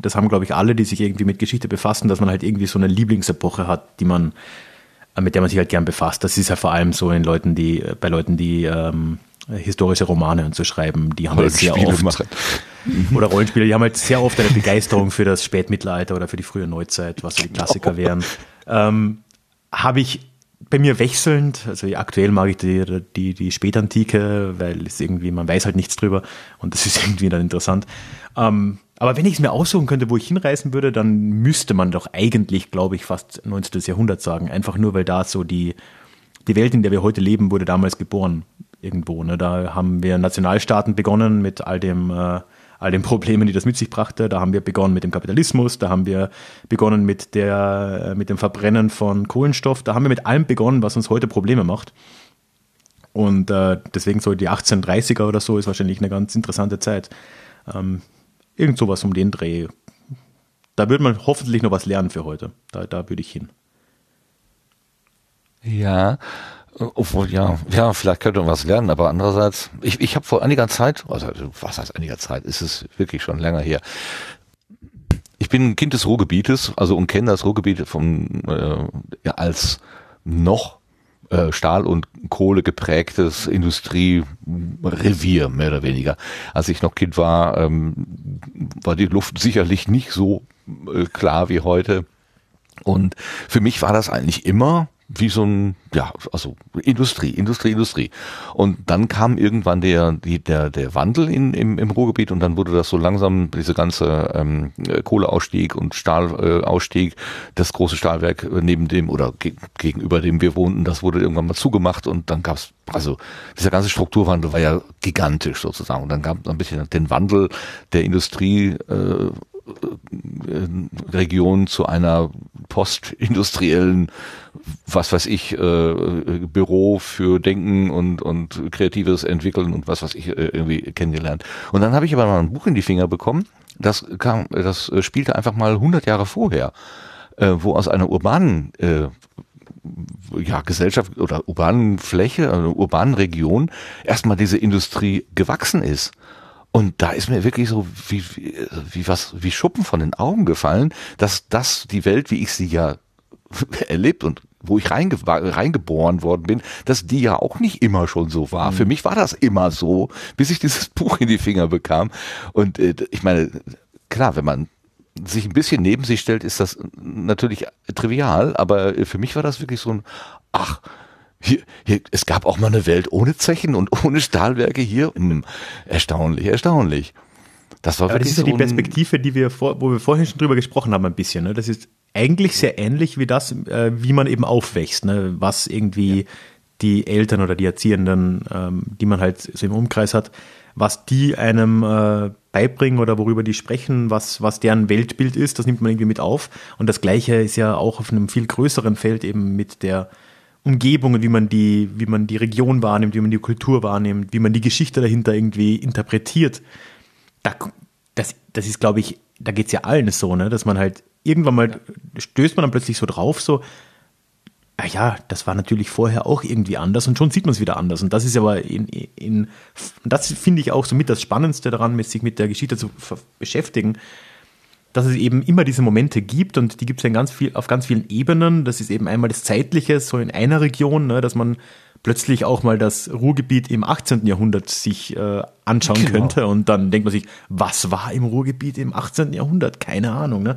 [SPEAKER 3] das haben, glaube ich, alle, die sich irgendwie mit Geschichte befassen, dass man halt irgendwie so eine Lieblingsepoche hat, die man, mit der man sich halt gern befasst. Das ist ja vor allem so in Leuten, die, bei Leuten, die ähm, historische Romane und so schreiben, die haben halt sehr oft. Machen. Oder Rollenspiele, die haben halt sehr oft eine Begeisterung für das Spätmittelalter oder für die frühe Neuzeit, was so die Klassiker wären. Ähm, habe ich bei mir wechselnd. Also aktuell mag ich die, die, die Spätantike, weil es irgendwie, man weiß halt nichts drüber und das ist irgendwie dann interessant. Ähm, aber wenn ich es mir aussuchen könnte, wo ich hinreisen würde, dann müsste man doch eigentlich, glaube ich, fast 19. Jahrhundert sagen. Einfach nur, weil da so die, die Welt, in der wir heute leben, wurde damals geboren irgendwo. Ne? Da haben wir Nationalstaaten begonnen mit all dem äh, all den Problemen, die das mit sich brachte. Da haben wir begonnen mit dem Kapitalismus, da haben wir begonnen mit, der, äh, mit dem Verbrennen von Kohlenstoff, da haben wir mit allem begonnen, was uns heute Probleme macht. Und äh, deswegen so die 1830er oder so ist wahrscheinlich eine ganz interessante Zeit. Ähm, irgend sowas um den Dreh. Da würde man hoffentlich noch was lernen für heute. Da, da würde ich hin.
[SPEAKER 1] Ja, obwohl, ja, ja, vielleicht könnte man was lernen, aber andererseits, ich, ich habe vor einiger Zeit, also was heißt einiger Zeit, ist es wirklich schon länger her. Ich bin ein Kind des Ruhrgebietes, also und kenne das Ruhrgebiet vom äh, ja, als noch äh, Stahl- und Kohle geprägtes Industrierevier, mehr oder weniger. Als ich noch Kind war, ähm, war die Luft sicherlich nicht so äh, klar wie heute. Und für mich war das eigentlich immer wie so ein, ja, also Industrie, Industrie, Industrie. Und dann kam irgendwann der, der, der Wandel in, im, im Ruhrgebiet und dann wurde das so langsam, diese ganze ähm, Kohleausstieg und Stahlausstieg, das große Stahlwerk neben dem oder ge gegenüber dem wir wohnten, das wurde irgendwann mal zugemacht und dann gab's also dieser ganze Strukturwandel war ja gigantisch sozusagen. Und dann gab es ein bisschen den Wandel der Industrie äh, äh, Region zu einer postindustriellen, was weiß ich, äh, Büro für Denken und, und kreatives Entwickeln und was weiß ich äh, irgendwie kennengelernt. Und dann habe ich aber mal ein Buch in die Finger bekommen, das kam, das spielte einfach mal 100 Jahre vorher, äh, wo aus einer urbanen äh, ja, Gesellschaft oder urbanen Fläche, also urbanen Region erstmal diese Industrie gewachsen ist. Und da ist mir wirklich so wie, wie, wie was, wie Schuppen von den Augen gefallen, dass das die Welt, wie ich sie ja erlebt und wo ich reinge reingeboren worden bin, dass die ja auch nicht immer schon so war. Mhm. Für mich war das immer so, bis ich dieses Buch in die Finger bekam. Und äh, ich meine, klar, wenn man sich ein bisschen neben sich stellt, ist das natürlich trivial, aber für mich war das wirklich so ein, ach, hier, hier, es gab auch mal eine Welt ohne Zechen und ohne Stahlwerke hier. Hm, erstaunlich, erstaunlich.
[SPEAKER 3] Das war Aber das ist ja die Perspektive, die wir vor, wo wir vorhin schon drüber gesprochen haben, ein bisschen. Ne? Das ist eigentlich sehr ähnlich wie das, äh, wie man eben aufwächst, ne? was irgendwie ja. die Eltern oder die Erziehenden, ähm, die man halt so im Umkreis hat, was die einem äh, beibringen oder worüber die sprechen, was, was deren Weltbild ist, das nimmt man irgendwie mit auf. Und das Gleiche ist ja auch auf einem viel größeren Feld eben mit der Umgebung und wie man die, wie man die Region wahrnimmt, wie man die Kultur wahrnimmt, wie man die Geschichte dahinter irgendwie interpretiert. Da, das, das ist, glaube ich, da geht's ja allen so, ne, dass man halt irgendwann mal stößt man dann plötzlich so drauf, so, ah ja, das war natürlich vorher auch irgendwie anders und schon sieht man es wieder anders. Und das ist aber in, in das finde ich auch so mit das Spannendste daran, sich mit der Geschichte zu beschäftigen, dass es eben immer diese Momente gibt und die gibt es ja ganz viel, auf ganz vielen Ebenen. Das ist eben einmal das Zeitliche, so in einer Region, ne, dass man plötzlich auch mal das Ruhrgebiet im 18. Jahrhundert sich äh, anschauen genau. könnte und dann denkt man sich, was war im Ruhrgebiet im 18. Jahrhundert? Keine Ahnung. Ne?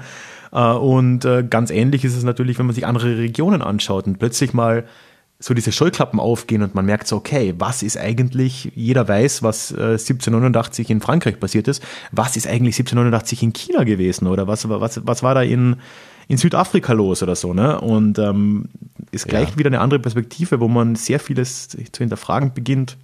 [SPEAKER 3] Äh, und äh, ganz ähnlich ist es natürlich, wenn man sich andere Regionen anschaut und plötzlich mal so diese Scheuklappen aufgehen und man merkt so, okay, was ist eigentlich, jeder weiß, was äh, 1789 in Frankreich passiert ist, was ist eigentlich 1789 in China gewesen oder was, was, was war da in, in Südafrika los oder so, ne? Und ähm, ist gleich ja. wieder eine andere Perspektive, wo man sehr vieles zu hinterfragen beginnt.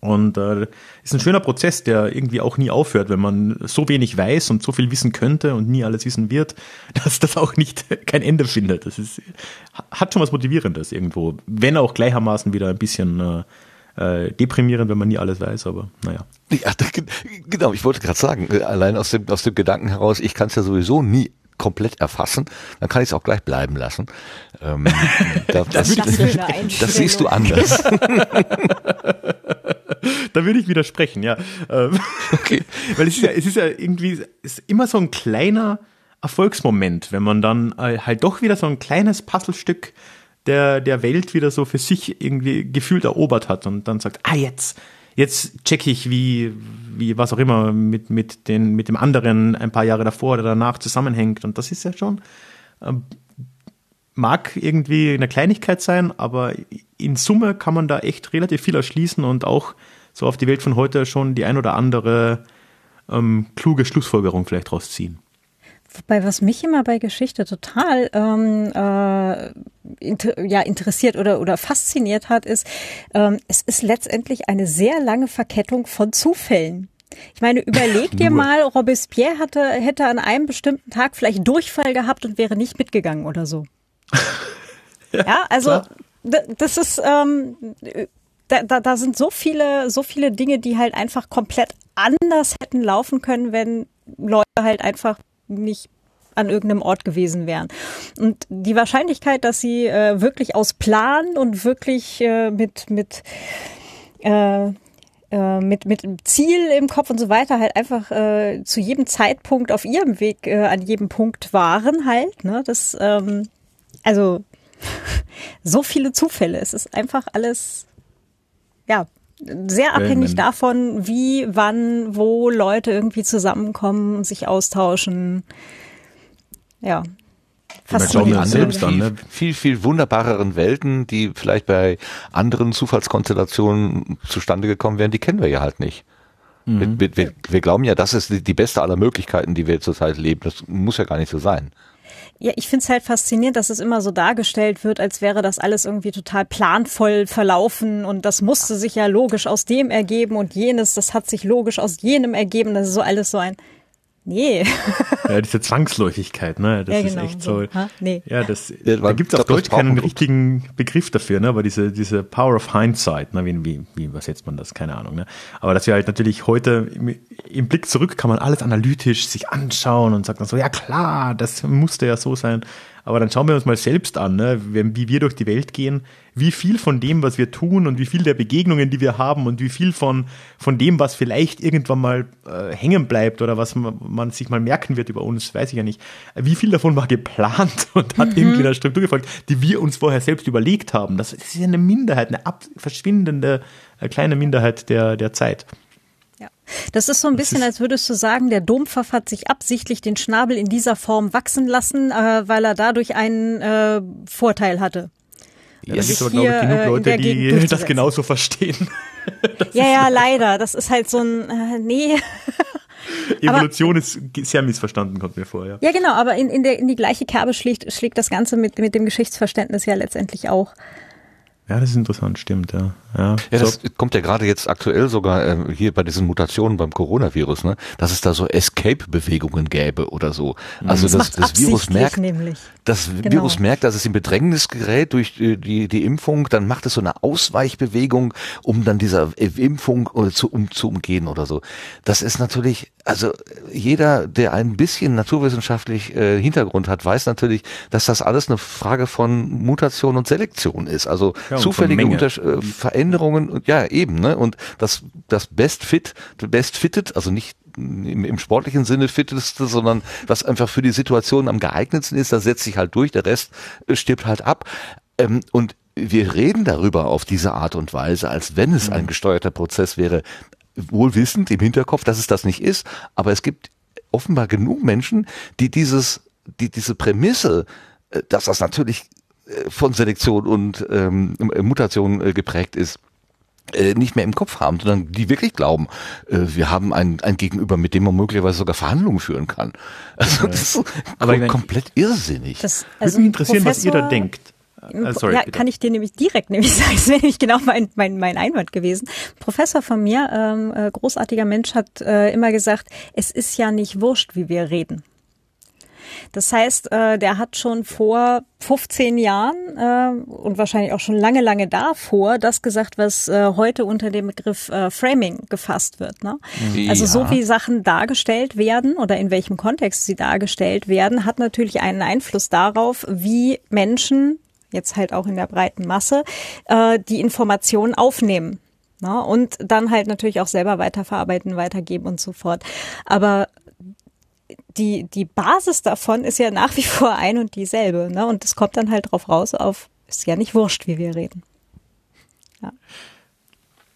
[SPEAKER 3] Und äh, ist ein schöner Prozess, der irgendwie auch nie aufhört, wenn man so wenig weiß und so viel wissen könnte und nie alles wissen wird, dass das auch nicht kein Ende findet. Das ist, hat schon was Motivierendes irgendwo, wenn auch gleichermaßen wieder ein bisschen äh, äh deprimierend, wenn man nie alles weiß, aber naja.
[SPEAKER 1] Ja, genau, ich wollte gerade sagen, äh, allein aus dem, aus dem Gedanken heraus, ich kann es ja sowieso nie komplett erfassen, dann kann ich es auch gleich bleiben lassen. Ähm,
[SPEAKER 2] da, das, das,
[SPEAKER 1] das, siehst du anders.
[SPEAKER 3] da würde ich widersprechen, ja. Ähm, okay. Weil es ist ja, es ist ja irgendwie, ist immer so ein kleiner Erfolgsmoment, wenn man dann äh, halt doch wieder so ein kleines Puzzlestück der, der Welt wieder so für sich irgendwie gefühlt erobert hat und dann sagt, ah, jetzt, jetzt check ich, wie, wie was auch immer mit, mit, den, mit dem anderen ein paar Jahre davor oder danach zusammenhängt. Und das ist ja schon, äh, mag irgendwie eine Kleinigkeit sein, aber in Summe kann man da echt relativ viel erschließen und auch so auf die Welt von heute schon die ein oder andere ähm, kluge Schlussfolgerung vielleicht rausziehen.
[SPEAKER 2] Wobei, was mich immer bei Geschichte total ähm, äh, inter, ja, interessiert oder, oder fasziniert hat, ist, ähm, es ist letztendlich eine sehr lange Verkettung von Zufällen. Ich meine, überleg dir mal, Robespierre hatte, hätte an einem bestimmten Tag vielleicht Durchfall gehabt und wäre nicht mitgegangen oder so. ja, ja, also das ist ähm, da, da, da sind so viele, so viele Dinge, die halt einfach komplett anders hätten laufen können, wenn Leute halt einfach nicht an irgendeinem Ort gewesen wären. Und die Wahrscheinlichkeit, dass sie äh, wirklich aus Plan und wirklich äh, mit, mit, äh, äh, mit, mit Ziel im Kopf und so weiter halt einfach äh, zu jedem Zeitpunkt auf ihrem Weg äh, an jedem Punkt waren halt, ne, das, ähm, also so viele Zufälle. Es ist einfach alles, ja, sehr abhängig davon, wie, wann, wo Leute irgendwie zusammenkommen und sich austauschen. Ja.
[SPEAKER 1] Fast die anderen, dann, ne? viel, viel wunderbareren Welten, die vielleicht bei anderen Zufallskonstellationen zustande gekommen wären, die kennen wir ja halt nicht. Mhm. Wir, wir, wir, glauben ja, das ist die beste aller Möglichkeiten, die wir zurzeit leben. Das muss ja gar nicht so sein.
[SPEAKER 2] Ja, ich finde es halt faszinierend, dass es immer so dargestellt wird, als wäre das alles irgendwie total planvoll verlaufen und das musste sich ja logisch aus dem ergeben und jenes, das hat sich logisch aus jenem ergeben. Das ist so alles so ein, Nee.
[SPEAKER 3] ja, diese Zwangsläufigkeit, ne? Das ja, genau, ist echt so. so. Nee. Ja, das, ja, da gibt es auf Deutsch keinen richtigen Begriff dafür, ne? Aber diese, diese Power of Hindsight, ne? Wie, wie, wie übersetzt man das? Keine Ahnung, ne? Aber dass wir halt natürlich heute im, im Blick zurück kann man alles analytisch sich anschauen und sagt dann so, ja klar, das musste ja so sein. Aber dann schauen wir uns mal selbst an, ne? wie wir durch die Welt gehen, wie viel von dem, was wir tun und wie viel der Begegnungen, die wir haben und wie viel von, von dem, was vielleicht irgendwann mal äh, hängen bleibt oder was man, man, sich mal merken wird über uns, weiß ich ja nicht, wie viel davon war geplant und hat mhm. irgendwie einer Struktur gefolgt, die wir uns vorher selbst überlegt haben. Das ist ja eine Minderheit, eine verschwindende äh, kleine Minderheit der, der Zeit.
[SPEAKER 2] Das ist so ein bisschen, als würdest du sagen, der Dompfaff hat sich absichtlich den Schnabel in dieser Form wachsen lassen, äh, weil er dadurch einen äh, Vorteil hatte.
[SPEAKER 3] Ja, es gibt aber, glaube ich, genug äh, Leute, die das genauso verstehen.
[SPEAKER 2] ja, ja, leider. Das ist halt so ein, äh, nee.
[SPEAKER 3] Evolution aber, ist sehr missverstanden, kommt mir vor. Ja,
[SPEAKER 2] ja genau, aber in, in, der, in die gleiche Kerbe schlägt, schlägt das Ganze mit, mit dem Geschichtsverständnis ja letztendlich auch.
[SPEAKER 3] Ja, das ist interessant, stimmt, ja.
[SPEAKER 1] Ja, ja so. das kommt ja gerade jetzt aktuell sogar äh, hier bei diesen Mutationen beim Coronavirus, ne, dass es da so Escape-Bewegungen gäbe oder so. Also das, das, das Virus merkt, nämlich. das genau. Virus merkt, dass es in Bedrängnis gerät durch die, die, die Impfung, dann macht es so eine Ausweichbewegung, um dann dieser Impfung oder zu, um, zu umgehen oder so. Das ist natürlich, also jeder, der ein bisschen naturwissenschaftlich äh, Hintergrund hat, weiß natürlich, dass das alles eine Frage von Mutation und Selektion ist. Also ja, zufällige äh, Veränderungen, ja eben, ne? Und das, das Best Fit, Best Fitted, also nicht im, im sportlichen Sinne fitteste, sondern was einfach für die Situation am geeignetsten ist, das setzt sich halt durch, der Rest äh, stirbt halt ab. Ähm, und wir reden darüber auf diese Art und Weise, als wenn es ein mhm. gesteuerter Prozess wäre, wohl wissend im Hinterkopf, dass es das nicht ist, aber es gibt offenbar genug Menschen, die dieses, die diese Prämisse, äh, dass das natürlich äh, von Selektion und ähm, Mutation äh, geprägt ist, äh, nicht mehr im Kopf haben, sondern die wirklich glauben, äh, wir haben ein, ein Gegenüber, mit dem man möglicherweise sogar Verhandlungen führen kann. Also das ist Aber kom komplett irrsinnig.
[SPEAKER 3] Das also Würde mich interessieren, Professor, was ihr da denkt.
[SPEAKER 2] Uh, sorry, ja, bitte. kann ich dir nämlich direkt nämlich sagen, das wäre nämlich genau mein, mein, mein Einwand gewesen. Professor von mir, ähm, großartiger Mensch, hat äh, immer gesagt, es ist ja nicht wurscht, wie wir reden. Das heißt, äh, der hat schon vor 15 Jahren äh, und wahrscheinlich auch schon lange, lange davor das gesagt, was äh, heute unter dem Begriff äh, Framing gefasst wird. Ne? Ja. Also so wie Sachen dargestellt werden oder in welchem Kontext sie dargestellt werden, hat natürlich einen Einfluss darauf, wie Menschen jetzt halt auch in der breiten Masse äh, die Informationen aufnehmen. Ne? Und dann halt natürlich auch selber weiterverarbeiten, weitergeben und so fort. Aber die, die Basis davon ist ja nach wie vor ein und dieselbe. Ne? Und es kommt dann halt drauf raus auf, ist ja nicht wurscht, wie wir reden.
[SPEAKER 3] Ja.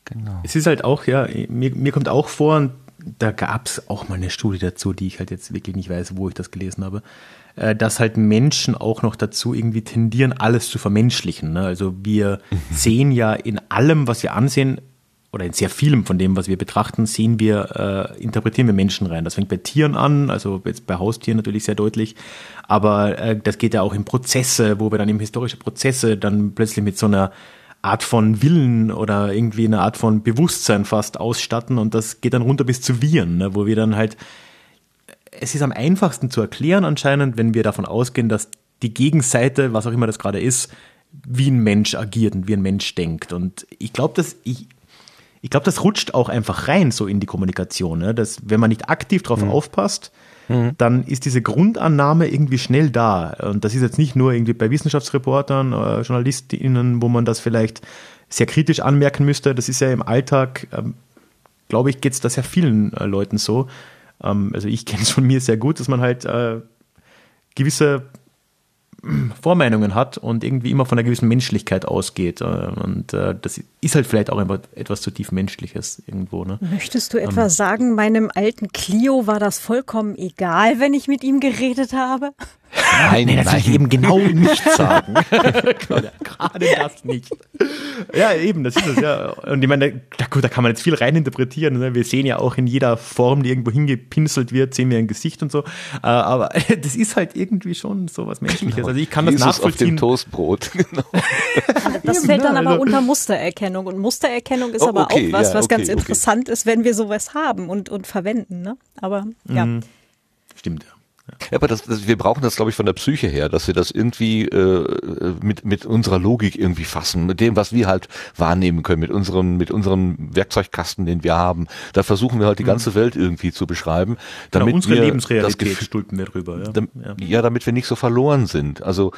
[SPEAKER 3] Genau. Es ist halt auch, ja, mir, mir kommt auch vor, und da gab es auch mal eine Studie dazu, die ich halt jetzt wirklich nicht weiß, wo ich das gelesen habe, äh, dass halt Menschen auch noch dazu irgendwie tendieren, alles zu vermenschlichen. Ne? Also wir mhm. sehen ja in allem, was wir ansehen, oder in sehr vielem von dem, was wir betrachten, sehen wir, äh, interpretieren wir Menschen rein. Das fängt bei Tieren an, also jetzt bei Haustieren natürlich sehr deutlich, aber äh, das geht ja auch in Prozesse, wo wir dann eben historische Prozesse dann plötzlich mit so einer Art von Willen oder irgendwie eine Art von Bewusstsein fast ausstatten und das geht dann runter bis zu Viren, ne, wo wir dann halt, es ist am einfachsten zu erklären anscheinend, wenn wir davon ausgehen, dass die Gegenseite, was auch immer das gerade ist, wie ein Mensch agiert und wie ein Mensch denkt. Und ich glaube, dass ich, ich glaube, das rutscht auch einfach rein so in die Kommunikation. Ne? Dass, wenn man nicht aktiv drauf mhm. aufpasst, mhm. dann ist diese Grundannahme irgendwie schnell da. Und das ist jetzt nicht nur irgendwie bei Wissenschaftsreportern, äh, JournalistInnen, wo man das vielleicht sehr kritisch anmerken müsste. Das ist ja im Alltag, ähm, glaube ich, geht es da sehr vielen äh, Leuten so. Ähm, also ich kenne es von mir sehr gut, dass man halt äh, gewisse Vormeinungen hat und irgendwie immer von einer gewissen Menschlichkeit ausgeht. Äh, und äh, das ist halt vielleicht auch etwas zutiefst Menschliches irgendwo. Ne?
[SPEAKER 2] Möchtest du etwa ähm, sagen, meinem alten Clio war das vollkommen egal, wenn ich mit ihm geredet habe?
[SPEAKER 3] Nein, nee, das nein. will ich eben genau nicht sagen. Gerade das nicht. Ja, eben, das ist es, ja. Und ich meine, da, gut, da kann man jetzt viel reininterpretieren. Ne? Wir sehen ja auch in jeder Form, die irgendwo hingepinselt wird, sehen wir ein Gesicht und so. Äh, aber das ist halt irgendwie schon so was Menschliches. Genau.
[SPEAKER 1] Also ich kann Jesus das nachvollziehen. auf dem Toastbrot, genau.
[SPEAKER 2] Das fällt dann aber also unter Mustererkennung. Und Mustererkennung ist oh, aber okay, auch was, ja, was okay, ganz okay. interessant ist, wenn wir sowas haben und, und verwenden. Ne? Aber ja. Mhm.
[SPEAKER 3] Stimmt, ja.
[SPEAKER 1] Ja, aber das, das, wir brauchen das, glaube ich, von der Psyche her, dass wir das irgendwie äh, mit, mit unserer Logik irgendwie fassen, mit dem, was wir halt wahrnehmen können, mit unserem, mit unserem Werkzeugkasten, den wir haben. Da versuchen wir halt die mhm. ganze Welt irgendwie zu beschreiben. Damit genau,
[SPEAKER 3] unsere wir Lebensrealität stülpen wir drüber.
[SPEAKER 1] Ja. Damit, ja. ja, damit wir nicht so verloren sind. Also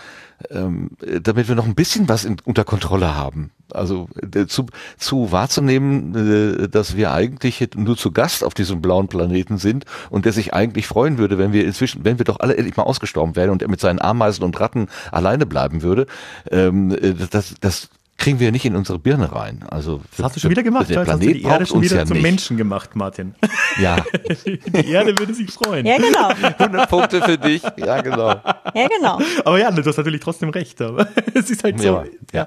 [SPEAKER 1] ähm, damit wir noch ein bisschen was in, unter Kontrolle haben. Also äh, zu, zu wahrzunehmen, äh, dass wir eigentlich nur zu Gast auf diesem blauen Planeten sind und der sich eigentlich freuen würde, wenn wir inzwischen, wenn wir doch alle endlich mal ausgestorben wären und er mit seinen Ameisen und Ratten alleine bleiben würde. Ähm, äh, das, das kriegen wir nicht in unsere Birne rein. Also
[SPEAKER 3] das hast du schon wieder gemacht.
[SPEAKER 1] Der Planet hast du die Erde schon wieder ja zum nicht.
[SPEAKER 3] Menschen gemacht, Martin.
[SPEAKER 1] Ja.
[SPEAKER 3] die Erde würde sich freuen.
[SPEAKER 2] Ja, genau.
[SPEAKER 1] 100 Punkte für dich. Ja, genau.
[SPEAKER 2] Ja, genau.
[SPEAKER 3] Aber ja, du hast natürlich trotzdem recht. Aber es ist halt so.
[SPEAKER 1] Ja, ja.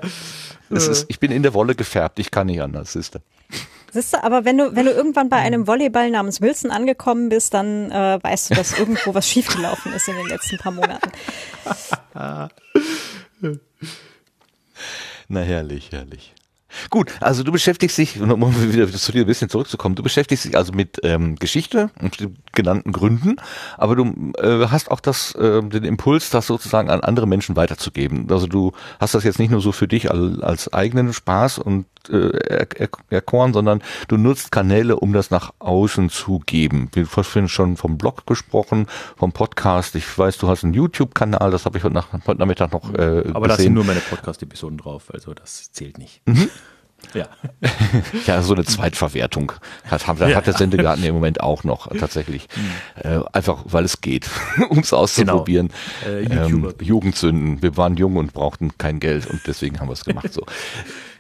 [SPEAKER 1] Es ist, ich bin in der Wolle gefärbt. Ich kann nicht anders, ist
[SPEAKER 2] Siehst du, aber wenn du, wenn du irgendwann bei einem Volleyball namens Wilson angekommen bist, dann äh, weißt du, dass irgendwo was schiefgelaufen ist in den letzten paar Monaten.
[SPEAKER 1] Na herrlich, herrlich. Gut, also du beschäftigst dich, um wieder zu dir ein bisschen zurückzukommen, du beschäftigst dich also mit ähm, Geschichte und genannten Gründen, aber du äh, hast auch das, äh, den Impuls, das sozusagen an andere Menschen weiterzugeben. Also du hast das jetzt nicht nur so für dich als, als eigenen Spaß und äh, erkoren, sondern du nutzt Kanäle, um das nach außen zu geben. Wir haben schon vom Blog gesprochen, vom Podcast. Ich weiß, du hast einen YouTube-Kanal, das habe ich heute, nach, heute Nachmittag noch äh,
[SPEAKER 3] Aber da sind nur meine Podcast-Episoden drauf, also das zählt nicht. Mhm.
[SPEAKER 1] Ja. ja, so eine Zweitverwertung hat, hat, ja. hat der Sendegarten im Moment auch noch tatsächlich. Mhm. Äh, einfach weil es geht, um es auszuprobieren. Genau. Äh, ähm, Jugendzünden. Wir waren jung und brauchten kein Geld und deswegen haben wir es gemacht so.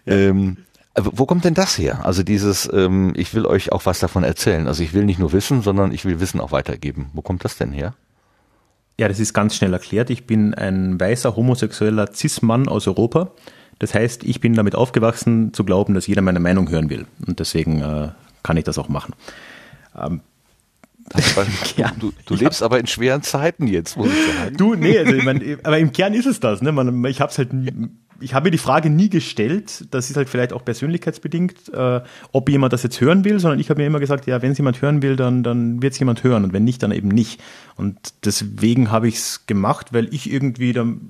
[SPEAKER 1] ja. ähm, wo kommt denn das her? Also dieses, ähm, ich will euch auch was davon erzählen. Also ich will nicht nur wissen, sondern ich will Wissen auch weitergeben. Wo kommt das denn her?
[SPEAKER 3] Ja, das ist ganz schnell erklärt. Ich bin ein weißer homosexueller Cis-Mann aus Europa das heißt, ich bin damit aufgewachsen zu glauben, dass jeder meine Meinung hören will. Und deswegen äh, kann ich das auch machen. Ähm,
[SPEAKER 1] ja. du, du, lebst ja. aber in schweren Zeiten jetzt, muss ich sagen.
[SPEAKER 3] Du, nee, also ich mein, aber im Kern ist es das. Ne? Man, ich habe halt, ich habe mir die Frage nie gestellt. Das ist halt vielleicht auch persönlichkeitsbedingt, äh, ob jemand das jetzt hören will, sondern ich habe mir immer gesagt, ja, wenn es jemand hören will, dann, dann wird es jemand hören und wenn nicht, dann eben nicht. Und deswegen habe ich es gemacht, weil ich irgendwie dann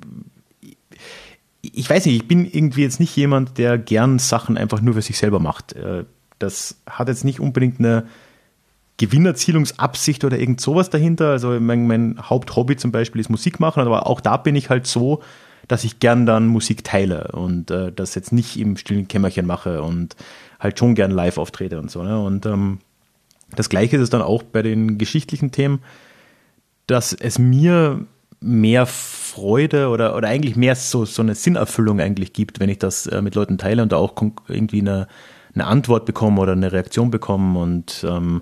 [SPEAKER 3] ich weiß nicht, ich bin irgendwie jetzt nicht jemand, der gern Sachen einfach nur für sich selber macht. Äh, das hat jetzt nicht unbedingt eine Gewinnerzielungsabsicht oder irgend sowas dahinter. Also mein, mein Haupthobby zum Beispiel ist Musik machen, aber auch da bin ich halt so, dass ich gern dann Musik teile und äh, das jetzt nicht im stillen Kämmerchen mache und halt schon gern live auftrete und so. Ne? Und ähm, das gleiche ist es dann auch bei den geschichtlichen Themen, dass es mir mehr Freude oder, oder eigentlich mehr so, so eine Sinnerfüllung eigentlich gibt, wenn ich das äh, mit Leuten teile und da auch irgendwie eine, eine Antwort bekomme oder eine Reaktion bekomme und ähm,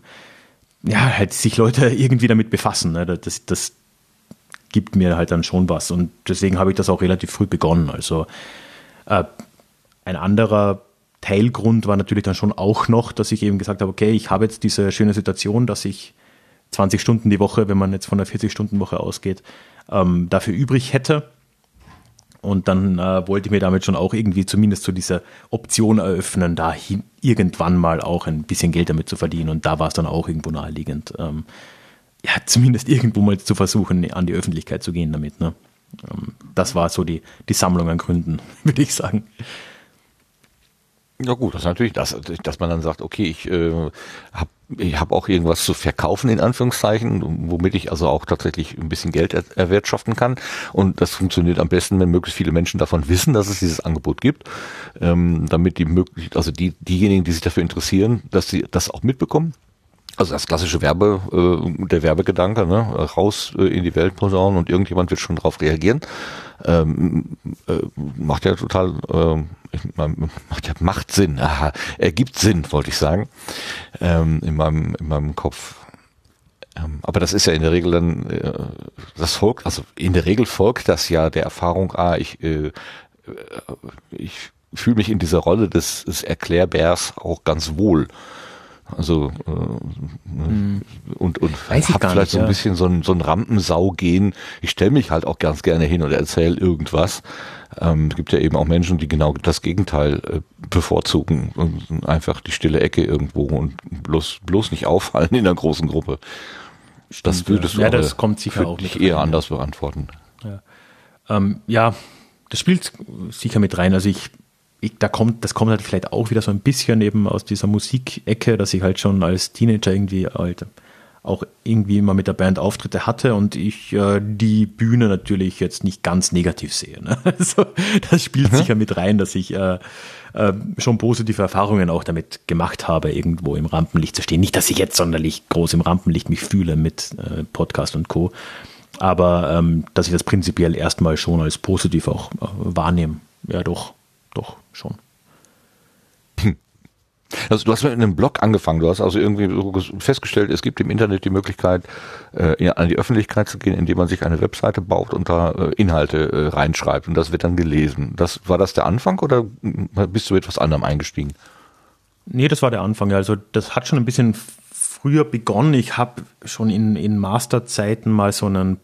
[SPEAKER 3] ja, halt sich Leute irgendwie damit befassen. Ne? Das, das gibt mir halt dann schon was und deswegen habe ich das auch relativ früh begonnen. Also äh, ein anderer Teilgrund war natürlich dann schon auch noch, dass ich eben gesagt habe, okay, ich habe jetzt diese schöne Situation, dass ich 20 Stunden die Woche, wenn man jetzt von der 40-Stunden-Woche ausgeht, ähm, dafür übrig hätte. Und dann äh, wollte ich mir damit schon auch irgendwie zumindest so diese Option eröffnen, da irgendwann mal auch ein bisschen Geld damit zu verdienen. Und da war es dann auch irgendwo naheliegend, ähm, ja, zumindest irgendwo mal zu versuchen, an die Öffentlichkeit zu gehen damit. Ne? Ähm, das war so die, die Sammlung an Gründen, würde ich sagen.
[SPEAKER 1] Ja gut, das ist natürlich das, dass man dann sagt, okay, ich äh, habe ich hab auch irgendwas zu verkaufen in Anführungszeichen, womit ich also auch tatsächlich ein bisschen Geld er erwirtschaften kann. Und das funktioniert am besten, wenn möglichst viele Menschen davon wissen, dass es dieses Angebot gibt, ähm, damit die möglich, also die diejenigen, die sich dafür interessieren, dass sie das auch mitbekommen. Also das klassische Werbe, äh, der Werbegedanke, ne? raus äh, in die Welt posaunen und irgendjemand wird schon darauf reagieren. Ähm, äh, macht ja total, äh, macht ja macht Sinn, aha, ergibt Sinn, wollte ich sagen, ähm, in meinem in meinem Kopf. Ähm, aber das ist ja in der Regel dann äh, das folgt, also in der Regel folgt das ja der Erfahrung, ah, ich äh, äh ich fühle mich in dieser Rolle des, des Erklärbärs auch ganz wohl. Also äh, mhm. und und habe vielleicht nicht, so ein ja. bisschen so ein, so ein Rampensau gehen. Ich stelle mich halt auch ganz gerne hin und erzähle irgendwas. Ähm, es gibt ja eben auch Menschen, die genau das Gegenteil äh, bevorzugen und einfach die stille Ecke irgendwo und bloß bloß nicht auffallen in einer großen Gruppe. Stimmt, das würdest
[SPEAKER 3] ja. du ja, das kommt sicher auch
[SPEAKER 1] nicht eher rein, anders beantworten.
[SPEAKER 3] Ja. Ähm, ja, das spielt sicher mit rein. Also ich ich, da kommt, das kommt halt vielleicht auch wieder so ein bisschen eben aus dieser Musikecke, dass ich halt schon als Teenager irgendwie halt auch irgendwie immer mit der Band Auftritte hatte und ich äh, die Bühne natürlich jetzt nicht ganz negativ sehe. Ne? Also das spielt mhm. sicher mit rein, dass ich äh, äh, schon positive Erfahrungen auch damit gemacht habe, irgendwo im Rampenlicht zu stehen. Nicht, dass ich jetzt sonderlich groß im Rampenlicht mich fühle mit äh, Podcast und Co. Aber ähm, dass ich das prinzipiell erstmal schon als positiv auch äh, wahrnehme. Ja, doch doch schon.
[SPEAKER 1] Also du hast mit einem Blog angefangen, du hast also irgendwie festgestellt, es gibt im Internet die Möglichkeit, äh, an die Öffentlichkeit zu gehen, indem man sich eine Webseite baut und da äh, Inhalte äh, reinschreibt und das wird dann gelesen. Das War das der Anfang oder bist du etwas anderem eingestiegen?
[SPEAKER 3] Nee, das war der Anfang. Also das hat schon ein bisschen früher begonnen. Ich habe schon in, in Masterzeiten mal so einen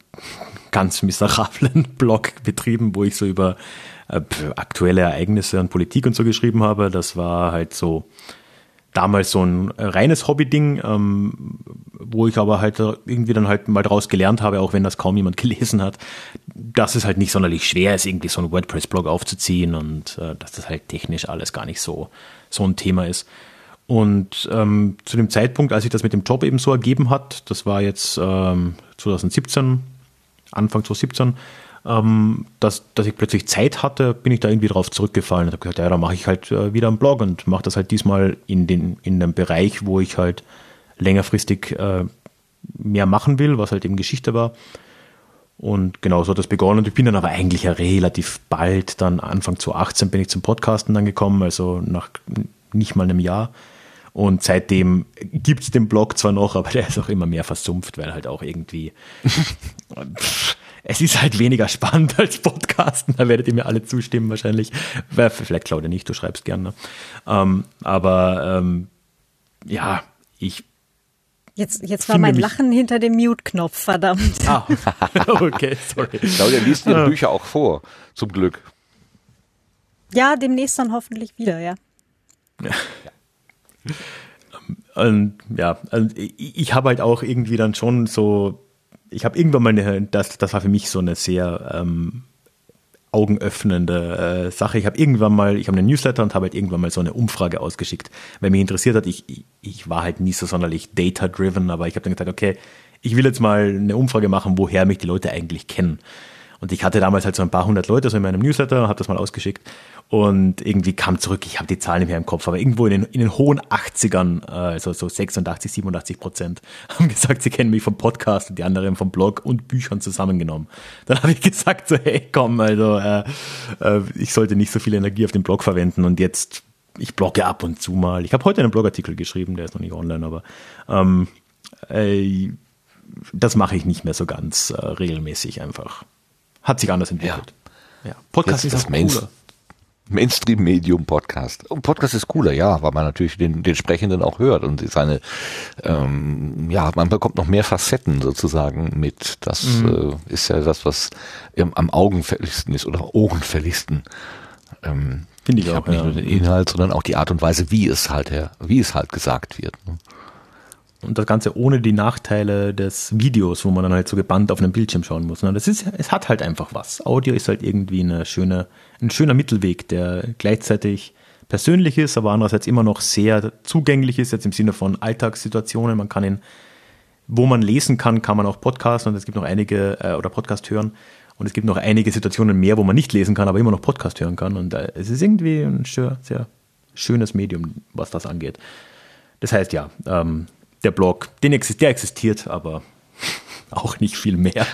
[SPEAKER 3] ganz miserablen Blog betrieben, wo ich so über aktuelle Ereignisse und Politik und so geschrieben habe. Das war halt so damals so ein reines Hobby-Ding, ähm, wo ich aber halt irgendwie dann halt mal draus gelernt habe, auch wenn das kaum jemand gelesen hat, dass es halt nicht sonderlich schwer ist, irgendwie so einen WordPress-Blog aufzuziehen und äh, dass das halt technisch alles gar nicht so, so ein Thema ist. Und ähm, zu dem Zeitpunkt, als sich das mit dem Job eben so ergeben hat, das war jetzt ähm, 2017, Anfang 2017, ähm, dass, dass ich plötzlich Zeit hatte, bin ich da irgendwie drauf zurückgefallen und habe gesagt, ja, dann mache ich halt äh, wieder einen Blog und mache das halt diesmal in den in dem Bereich, wo ich halt längerfristig äh, mehr machen will, was halt eben Geschichte war. Und genau so hat das begonnen. Und ich bin dann aber eigentlich ja relativ bald, dann Anfang 2018 bin ich zum Podcasten dann gekommen, also nach nicht mal einem Jahr. Und seitdem gibt es den Blog zwar noch, aber der ist auch immer mehr versumpft, weil halt auch irgendwie es ist halt weniger spannend als Podcasten. Da werdet ihr mir alle zustimmen wahrscheinlich. Vielleicht Claudia nicht, du schreibst gerne. Ähm, aber ähm, ja, ich
[SPEAKER 2] Jetzt, jetzt war mein Lachen hinter dem Mute-Knopf, verdammt. Ah,
[SPEAKER 1] okay, sorry. Claudia liest ihre Bücher auch vor, zum Glück.
[SPEAKER 2] Ja, demnächst dann hoffentlich wieder, ja. ja.
[SPEAKER 3] Und ja, also ich, ich habe halt auch irgendwie dann schon so ich habe irgendwann mal eine, das, das war für mich so eine sehr ähm, augenöffnende äh, Sache. Ich habe irgendwann mal, ich habe einen Newsletter und habe halt irgendwann mal so eine Umfrage ausgeschickt, weil mich interessiert hat, ich, ich, war halt nie so sonderlich data-driven, aber ich habe dann gesagt, okay, ich will jetzt mal eine Umfrage machen, woher mich die Leute eigentlich kennen. Und ich hatte damals halt so ein paar hundert Leute so in meinem Newsletter, habe das mal ausgeschickt und irgendwie kam zurück, ich habe die Zahlen nicht mehr im Kopf, aber irgendwo in den, in den hohen 80ern, also so 86, 87 Prozent, haben gesagt, sie kennen mich vom Podcast und die anderen vom Blog und Büchern zusammengenommen. Dann habe ich gesagt, so hey, komm, also äh, äh, ich sollte nicht so viel Energie auf den Blog verwenden und jetzt, ich blogge ab und zu mal. Ich habe heute einen Blogartikel geschrieben, der ist noch nicht online, aber ähm, äh, das mache ich nicht mehr so ganz äh, regelmäßig einfach. Hat sich anders entwickelt.
[SPEAKER 1] Ja. ja. Podcast Jetzt ist auch cooler. Mainstream-Medium-Podcast. Und Podcast ist cooler, ja, weil man natürlich den, den Sprechenden auch hört und seine, ähm, ja, man bekommt noch mehr Facetten sozusagen mit. Das mhm. äh, ist ja das, was am augenfälligsten ist oder ohrenfälligsten. Ähm, Finde ich, ich auch. Nicht ja. nur den Inhalt, sondern auch die Art und Weise, wie es halt, wie es halt gesagt wird. Ne?
[SPEAKER 3] Und das Ganze ohne die Nachteile des Videos, wo man dann halt so gebannt auf einem Bildschirm schauen muss. Das ist, es hat halt einfach was. Audio ist halt irgendwie eine schöne, ein schöner Mittelweg, der gleichzeitig persönlich ist, aber andererseits immer noch sehr zugänglich ist, jetzt im Sinne von Alltagssituationen. Man kann ihn, wo man lesen kann, kann man auch Podcast und es gibt noch einige, äh, oder Podcast hören. Und es gibt noch einige Situationen mehr, wo man nicht lesen kann, aber immer noch Podcast hören kann. Und äh, es ist irgendwie ein sehr, sehr schönes Medium, was das angeht. Das heißt ja, ähm, der Blog, den der existiert, aber auch nicht viel mehr.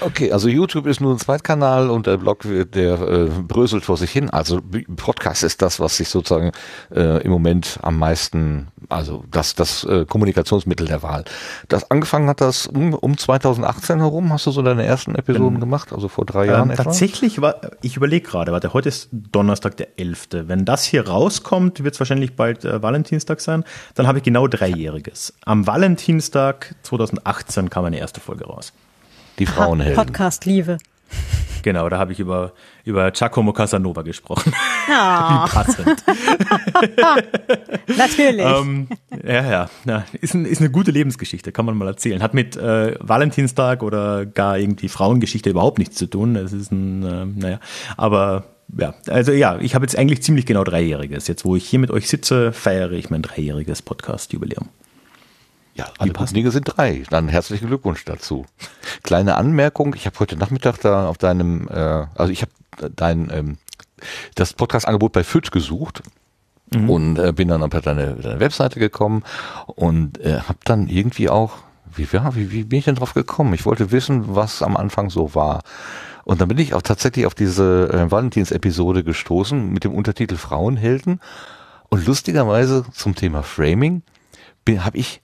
[SPEAKER 1] Okay, also YouTube ist nur ein Zweitkanal und der Blog, der äh, bröselt vor sich hin. Also Podcast ist das, was sich sozusagen äh, im Moment am meisten, also das, das äh, Kommunikationsmittel der Wahl. Das angefangen hat das um, um 2018 herum. Hast du so deine ersten Episoden ähm, gemacht? Also vor drei Jahren ähm,
[SPEAKER 3] etwa? Tatsächlich war, ich überlege gerade, warte, heute ist Donnerstag der 11. Wenn das hier rauskommt, wird es wahrscheinlich bald äh, Valentinstag sein. Dann habe ich genau Dreijähriges. Am Valentinstag 2018 kam eine erste Folge raus.
[SPEAKER 1] Die Frauenhelden.
[SPEAKER 2] Podcast Liebe.
[SPEAKER 3] Genau, da habe ich über, über Giacomo Casanova gesprochen. Oh. Wie passend.
[SPEAKER 2] Natürlich.
[SPEAKER 3] ähm, ja, ja, ja. Ist, ein, ist eine gute Lebensgeschichte, kann man mal erzählen. Hat mit äh, Valentinstag oder gar irgendwie Frauengeschichte überhaupt nichts zu tun. Es ist ein, äh, naja, aber ja, also ja, ich habe jetzt eigentlich ziemlich genau Dreijähriges. Jetzt, wo ich hier mit euch sitze, feiere ich mein dreijähriges Podcast-Jubiläum.
[SPEAKER 1] Ja, alle guten Dinge sind drei. Dann herzlichen Glückwunsch dazu. Kleine Anmerkung, ich habe heute Nachmittag da auf deinem, äh, also ich habe dein ähm, das Podcast-Angebot bei FIT gesucht mhm. und äh, bin dann auf deine, deine Webseite gekommen und äh, habe dann irgendwie auch, wie, ja, wie, wie bin ich denn drauf gekommen? Ich wollte wissen, was am Anfang so war. Und dann bin ich auch tatsächlich auf diese äh, Valentins-Episode gestoßen mit dem Untertitel Frauenhelden. Und lustigerweise zum Thema Framing habe ich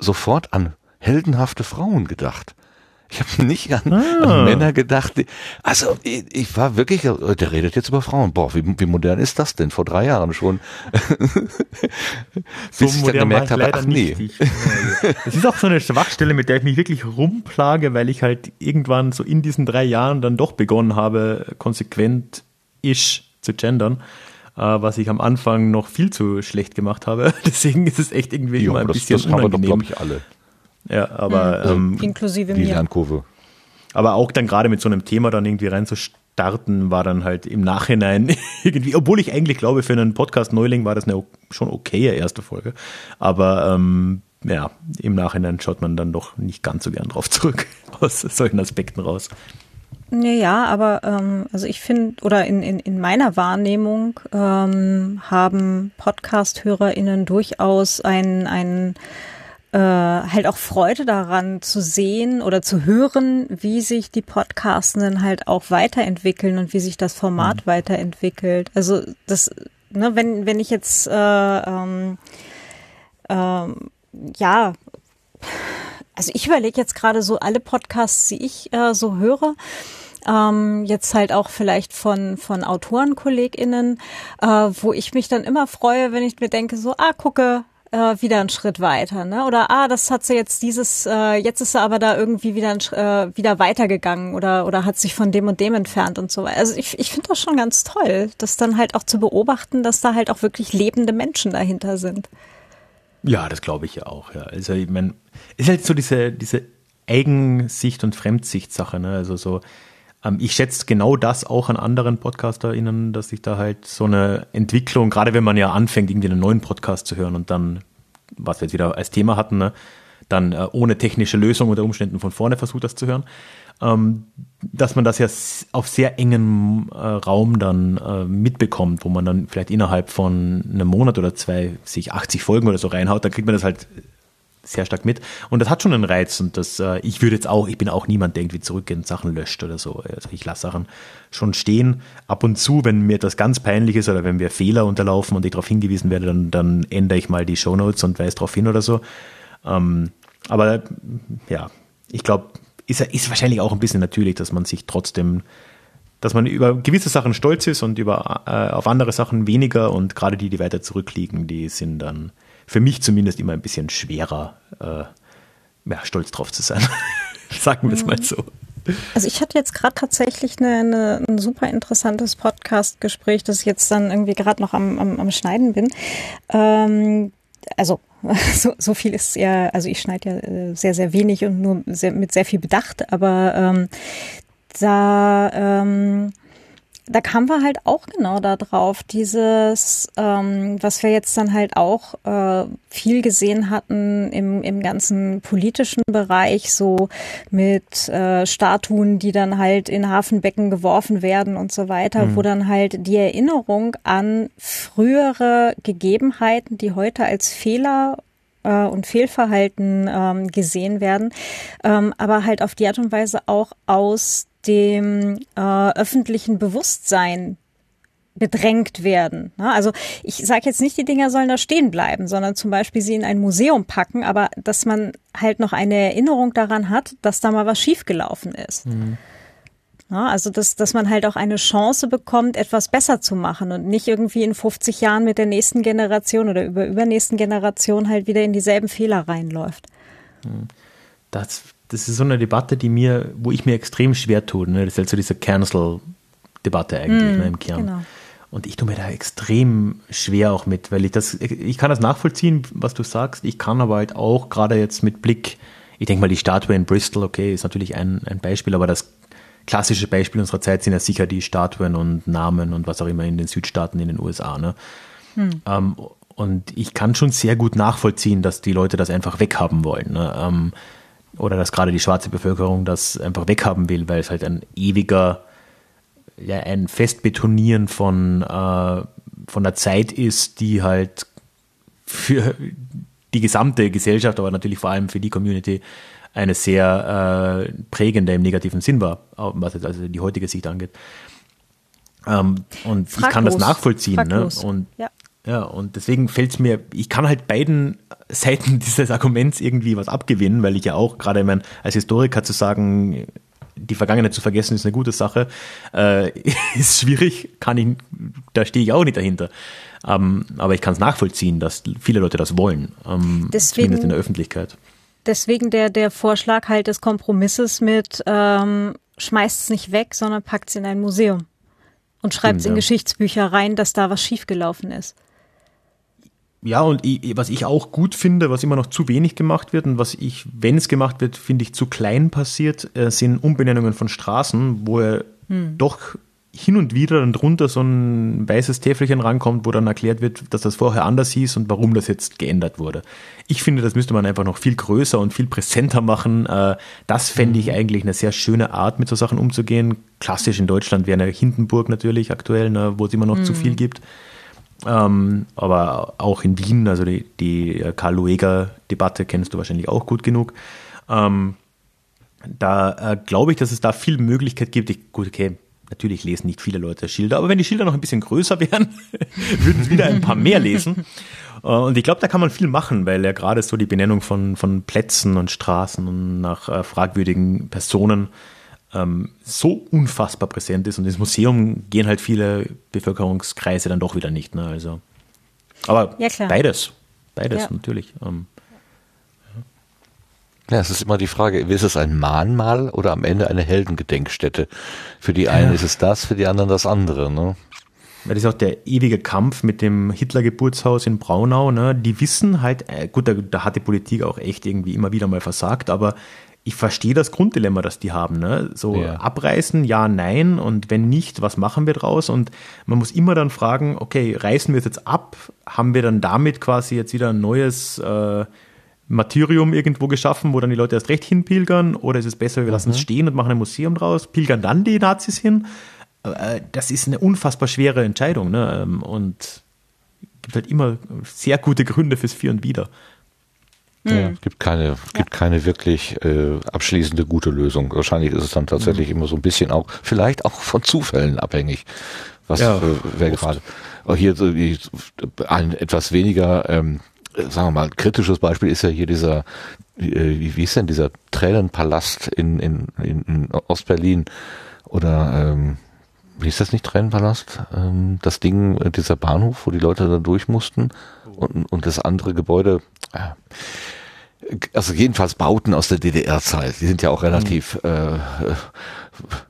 [SPEAKER 1] sofort an heldenhafte Frauen gedacht. Ich habe nicht an, ah. an, Männer gedacht. Also ich, ich, war wirklich, der redet jetzt über Frauen. Boah, wie, wie modern ist das denn? Vor drei Jahren schon.
[SPEAKER 3] so Bis ich dann gemerkt habe, ach nee. Das ist auch so eine Schwachstelle, mit der ich mich wirklich rumplage, weil ich halt irgendwann so in diesen drei Jahren dann doch begonnen habe, konsequent isch zu gendern äh, was ich am Anfang noch viel zu schlecht gemacht habe. Deswegen ist es echt irgendwie
[SPEAKER 1] ja, immer ein das, bisschen das unangenehm. haben wir doch, glaube ich, alle.
[SPEAKER 3] Ja, aber
[SPEAKER 2] mhm. ähm, inklusive
[SPEAKER 1] die mir. Lernkurve.
[SPEAKER 3] Aber auch dann gerade mit so einem Thema dann irgendwie reinzustarten, war dann halt im Nachhinein irgendwie, obwohl ich eigentlich glaube, für einen Podcast-Neuling war das eine schon okaye erste Folge. Aber ähm, ja, im Nachhinein schaut man dann doch nicht ganz so gern drauf zurück, aus solchen Aspekten raus.
[SPEAKER 2] Ja, aber ähm, also ich finde, oder in, in, in meiner Wahrnehmung ähm, haben Podcast-HörerInnen durchaus ein, ein äh, halt auch Freude daran zu sehen oder zu hören, wie sich die Podcastenden halt auch weiterentwickeln und wie sich das Format mhm. weiterentwickelt. Also das, ne, wenn, wenn ich jetzt äh, ähm, ähm, ja also ich überlege jetzt gerade so alle Podcasts, die ich äh, so höre, ähm, jetzt halt auch vielleicht von, von AutorenkollegInnen, äh, wo ich mich dann immer freue, wenn ich mir denke, so, ah, gucke, äh, wieder einen Schritt weiter, ne? Oder ah, das hat sie jetzt dieses, äh, jetzt ist sie aber da irgendwie wieder ein, äh, wieder weitergegangen oder oder hat sich von dem und dem entfernt und so weiter. Also ich, ich finde das schon ganz toll, das dann halt auch zu beobachten, dass da halt auch wirklich lebende Menschen dahinter sind.
[SPEAKER 3] Ja, das glaube ich ja auch. Ja. Also ich meine, ist halt so diese diese Eigensicht und Fremdsicht-Sache, ne? Also so ähm, ich schätze genau das auch an anderen PodcasterInnen, dass ich da halt so eine Entwicklung, gerade wenn man ja anfängt, irgendwie einen neuen Podcast zu hören und dann, was wir jetzt wieder als Thema hatten, ne, dann äh, ohne technische Lösung unter Umständen von vorne versucht, das zu hören, ähm, dass man das ja auf sehr engem äh, Raum dann äh, mitbekommt, wo man dann vielleicht innerhalb von einem Monat oder zwei sich 80 Folgen oder so reinhaut, dann kriegt man das halt sehr stark mit. Und das hat schon einen Reiz und das, äh, ich würde jetzt auch, ich bin auch niemand, der irgendwie zurückgehend Sachen löscht oder so. Also ich lasse Sachen schon stehen. Ab und zu, wenn mir etwas ganz peinlich ist oder wenn wir Fehler unterlaufen und ich darauf hingewiesen werde, dann, dann ändere ich mal die Shownotes und weise darauf hin oder so. Ähm, aber ja, ich glaube, ist, ist wahrscheinlich auch ein bisschen natürlich, dass man sich trotzdem dass man über gewisse Sachen stolz ist und über äh, auf andere Sachen weniger und gerade die, die weiter zurückliegen, die sind dann für mich zumindest immer ein bisschen schwerer, äh, ja, stolz drauf zu sein. Sagen wir es mal so.
[SPEAKER 2] Also ich hatte jetzt gerade tatsächlich eine, eine, ein super interessantes Podcast-Gespräch, das ich jetzt dann irgendwie gerade noch am, am, am Schneiden bin. Ähm, also so, so viel ist ja, also ich schneide ja äh, sehr, sehr wenig und nur sehr, mit sehr viel Bedacht, aber ähm, da ähm, da kamen wir halt auch genau da drauf, dieses, ähm, was wir jetzt dann halt auch äh, viel gesehen hatten im, im ganzen politischen Bereich, so mit äh, Statuen, die dann halt in Hafenbecken geworfen werden und so weiter, mhm. wo dann halt die Erinnerung an frühere Gegebenheiten, die heute als Fehler äh, und Fehlverhalten ähm, gesehen werden, ähm, aber halt auf die Art und Weise auch aus dem äh, öffentlichen Bewusstsein bedrängt werden. Also ich sage jetzt nicht, die Dinger sollen da stehen bleiben, sondern zum Beispiel sie in ein Museum packen, aber dass man halt noch eine Erinnerung daran hat, dass da mal was schiefgelaufen ist. Mhm. Also dass, dass man halt auch eine Chance bekommt, etwas besser zu machen und nicht irgendwie in 50 Jahren mit der nächsten Generation oder über übernächsten Generation halt wieder in dieselben Fehler reinläuft.
[SPEAKER 3] Mhm. Das das ist so eine Debatte, die mir, wo ich mir extrem schwer tue. Ne? Das ist halt so diese Cancel-Debatte eigentlich mm, ne, im Kern. Genau. Und ich tue mir da extrem schwer auch mit, weil ich das, ich kann das nachvollziehen, was du sagst. Ich kann aber halt auch gerade jetzt mit Blick, ich denke mal, die Statue in Bristol, okay, ist natürlich ein, ein Beispiel, aber das klassische Beispiel unserer Zeit sind ja sicher die Statuen und Namen und was auch immer in den Südstaaten in den USA. Ne? Hm. Ähm, und ich kann schon sehr gut nachvollziehen, dass die Leute das einfach weghaben wollen. Ne? Ähm, oder dass gerade die schwarze Bevölkerung das einfach weghaben will, weil es halt ein ewiger, ja, ein Festbetonieren von, äh, von der Zeit ist, die halt für die gesamte Gesellschaft, aber natürlich vor allem für die Community eine sehr äh, prägende im negativen Sinn war, was jetzt also die heutige Sicht angeht. Ähm, und Fraglos. ich kann das nachvollziehen. Ne? Und
[SPEAKER 2] ja.
[SPEAKER 3] Ja, und deswegen fällt es mir, ich kann halt beiden Seiten dieses Arguments irgendwie was abgewinnen, weil ich ja auch gerade, mein, als Historiker zu sagen, die Vergangenheit zu vergessen ist eine gute Sache, äh, ist schwierig, kann ich, da stehe ich auch nicht dahinter. Ähm, aber ich kann es nachvollziehen, dass viele Leute das wollen, ähm, deswegen, zumindest in der Öffentlichkeit.
[SPEAKER 2] Deswegen der, der Vorschlag halt des Kompromisses mit ähm, schmeißt es nicht weg, sondern packt es in ein Museum und schreibt es in ja. Geschichtsbücher rein, dass da was schiefgelaufen ist.
[SPEAKER 3] Ja, und ich, was ich auch gut finde, was immer noch zu wenig gemacht wird und was ich, wenn es gemacht wird, finde ich zu klein passiert, äh, sind Umbenennungen von Straßen, wo er hm. doch hin und wieder dann drunter so ein weißes Täfelchen rankommt, wo dann erklärt wird, dass das vorher anders hieß und warum das jetzt geändert wurde. Ich finde, das müsste man einfach noch viel größer und viel präsenter machen. Äh, das fände ich mhm. eigentlich eine sehr schöne Art, mit so Sachen umzugehen. Klassisch in Deutschland wäre eine Hindenburg natürlich aktuell, ne, wo es immer noch mhm. zu viel gibt. Ähm, aber auch in Wien, also die, die Karl-Lueger-Debatte kennst du wahrscheinlich auch gut genug. Ähm, da äh, glaube ich, dass es da viel Möglichkeit gibt. Ich, gut, okay, natürlich lesen nicht viele Leute Schilder, aber wenn die Schilder noch ein bisschen größer wären, würden es wieder ein paar mehr lesen. Äh, und ich glaube, da kann man viel machen, weil ja gerade so die Benennung von, von Plätzen und Straßen und nach äh, fragwürdigen Personen ähm, so unfassbar präsent ist und ins Museum gehen halt viele Bevölkerungskreise dann doch wieder nicht. Ne? Also, aber ja, beides, beides ja. natürlich. Ähm,
[SPEAKER 1] ja, es ist immer die Frage, ist es ein Mahnmal oder am Ende eine Heldengedenkstätte? Für die einen ja. ist es das, für die anderen das andere. Ne?
[SPEAKER 3] Weil das ist auch der ewige Kampf mit dem Hitler-Geburtshaus in Braunau. Ne? Die wissen halt, äh, gut, da, da, hat die Politik auch echt irgendwie immer wieder mal versagt, aber ich verstehe das Grunddilemma, das die haben. Ne? So ja. abreißen, ja, nein. Und wenn nicht, was machen wir draus? Und man muss immer dann fragen, okay, reißen wir es jetzt ab? Haben wir dann damit quasi jetzt wieder ein neues äh, Martyrium irgendwo geschaffen, wo dann die Leute erst recht hinpilgern? Oder ist es besser, wir lassen es mhm. stehen und machen ein Museum draus? Pilgern dann die Nazis hin? Äh, das ist eine unfassbar schwere Entscheidung. Ne? Ähm, und gibt halt immer sehr gute Gründe fürs Für und Wider.
[SPEAKER 1] Ja, es gibt keine, gibt keine wirklich äh, abschließende gute Lösung. Wahrscheinlich ist es dann tatsächlich mhm. immer so ein bisschen auch, vielleicht auch von Zufällen abhängig. Was ja, äh, wer gerade hier so ein etwas weniger, ähm, sagen wir mal, kritisches Beispiel ist ja hier dieser, äh, wie, wie ist denn dieser Tränenpalast in, in, in, in Ostberlin oder ähm, wie ist das nicht Tränenpalast? Ähm, das Ding, äh, dieser Bahnhof, wo die Leute da durch mussten und, und das andere Gebäude. Äh, also jedenfalls Bauten aus der DDR-Zeit, die sind ja auch relativ mhm. äh,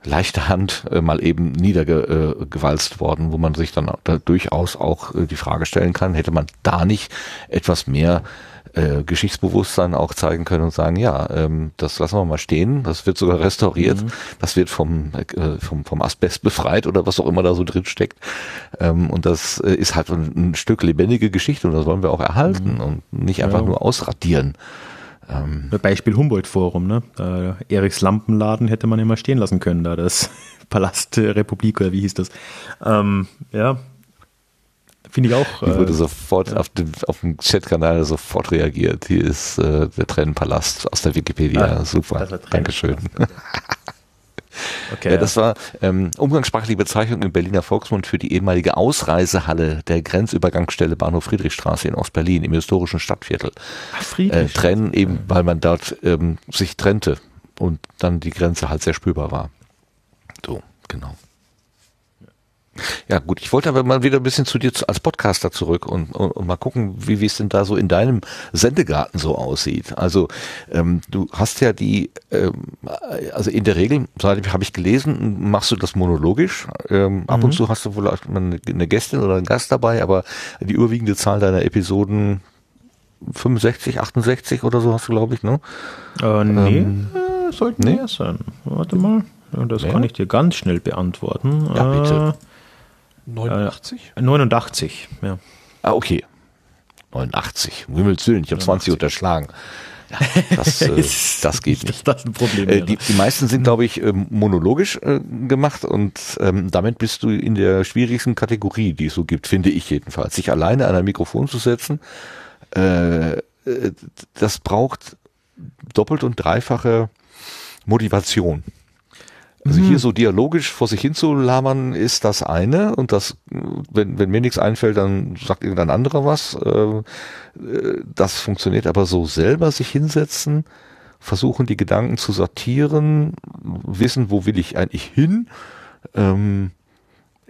[SPEAKER 1] leichter Hand äh, mal eben niedergewalzt worden, wo man sich dann da durchaus auch äh, die Frage stellen kann, hätte man da nicht etwas mehr äh, Geschichtsbewusstsein auch zeigen können und sagen, ja, ähm, das lassen wir mal stehen, das wird sogar restauriert, mhm. das wird vom, äh, vom, vom Asbest befreit oder was auch immer da so drin steckt. Ähm, und das äh, ist halt ein, ein, Stück lebendige Geschichte und das wollen wir auch erhalten mhm. und nicht einfach ja. nur ausradieren.
[SPEAKER 3] Ähm, Beispiel Humboldt-Forum, ne? Äh, Eriks Lampenladen hätte man immer stehen lassen können, da das Palast Republik oder wie hieß das. Ähm, ja, Finde ich auch.
[SPEAKER 1] Hier wurde äh, sofort ja. auf, dem, auf dem Chatkanal sofort reagiert. Hier ist äh, der Trennenpalast aus der Wikipedia. Ah, Super. Dankeschön. Okay, ja, das war ähm, umgangssprachliche Bezeichnung im Berliner Volksmund für die ehemalige Ausreisehalle der Grenzübergangsstelle Bahnhof Friedrichstraße in Ostberlin im historischen Stadtviertel. Ach, äh, trennen eben, weil man dort ähm, sich trennte und dann die Grenze halt sehr spürbar war. So, genau. Ja, gut, ich wollte aber mal wieder ein bisschen zu dir als Podcaster zurück und, und, und mal gucken, wie, wie es denn da so in deinem Sendegarten so aussieht. Also ähm, du hast ja die, ähm, also in der Regel, habe ich gelesen, machst du das monologisch. Ähm, mhm. Ab und mhm. zu hast du wohl eine, eine Gästin oder einen Gast dabei, aber die überwiegende Zahl deiner Episoden 65, 68 oder so hast du, glaube ich, ne?
[SPEAKER 3] Äh, nee, ähm, äh, sollten nee? mehr sein. Warte mal. Das ja. kann ich dir ganz schnell beantworten.
[SPEAKER 1] Ja, bitte.
[SPEAKER 3] Äh, 89? Äh, 89, ja.
[SPEAKER 1] Ah, okay. 89. Um Himmels Willen, ich habe 20 unterschlagen. Ja, das, äh, das geht nicht.
[SPEAKER 3] Das ist ein Problem.
[SPEAKER 1] Äh, die, die meisten sind, glaube ich, ähm, monologisch äh, gemacht und ähm, damit bist du in der schwierigsten Kategorie, die es so gibt, finde ich jedenfalls. Sich alleine an ein Mikrofon zu setzen, äh, äh, das braucht doppelt und dreifache Motivation. Also mhm. hier so dialogisch vor sich hin zu labern ist das eine und das, wenn, wenn mir nichts einfällt, dann sagt irgendein anderer was. Äh, das funktioniert aber so selber sich hinsetzen, versuchen die Gedanken zu sortieren, wissen, wo will ich eigentlich hin. Ähm,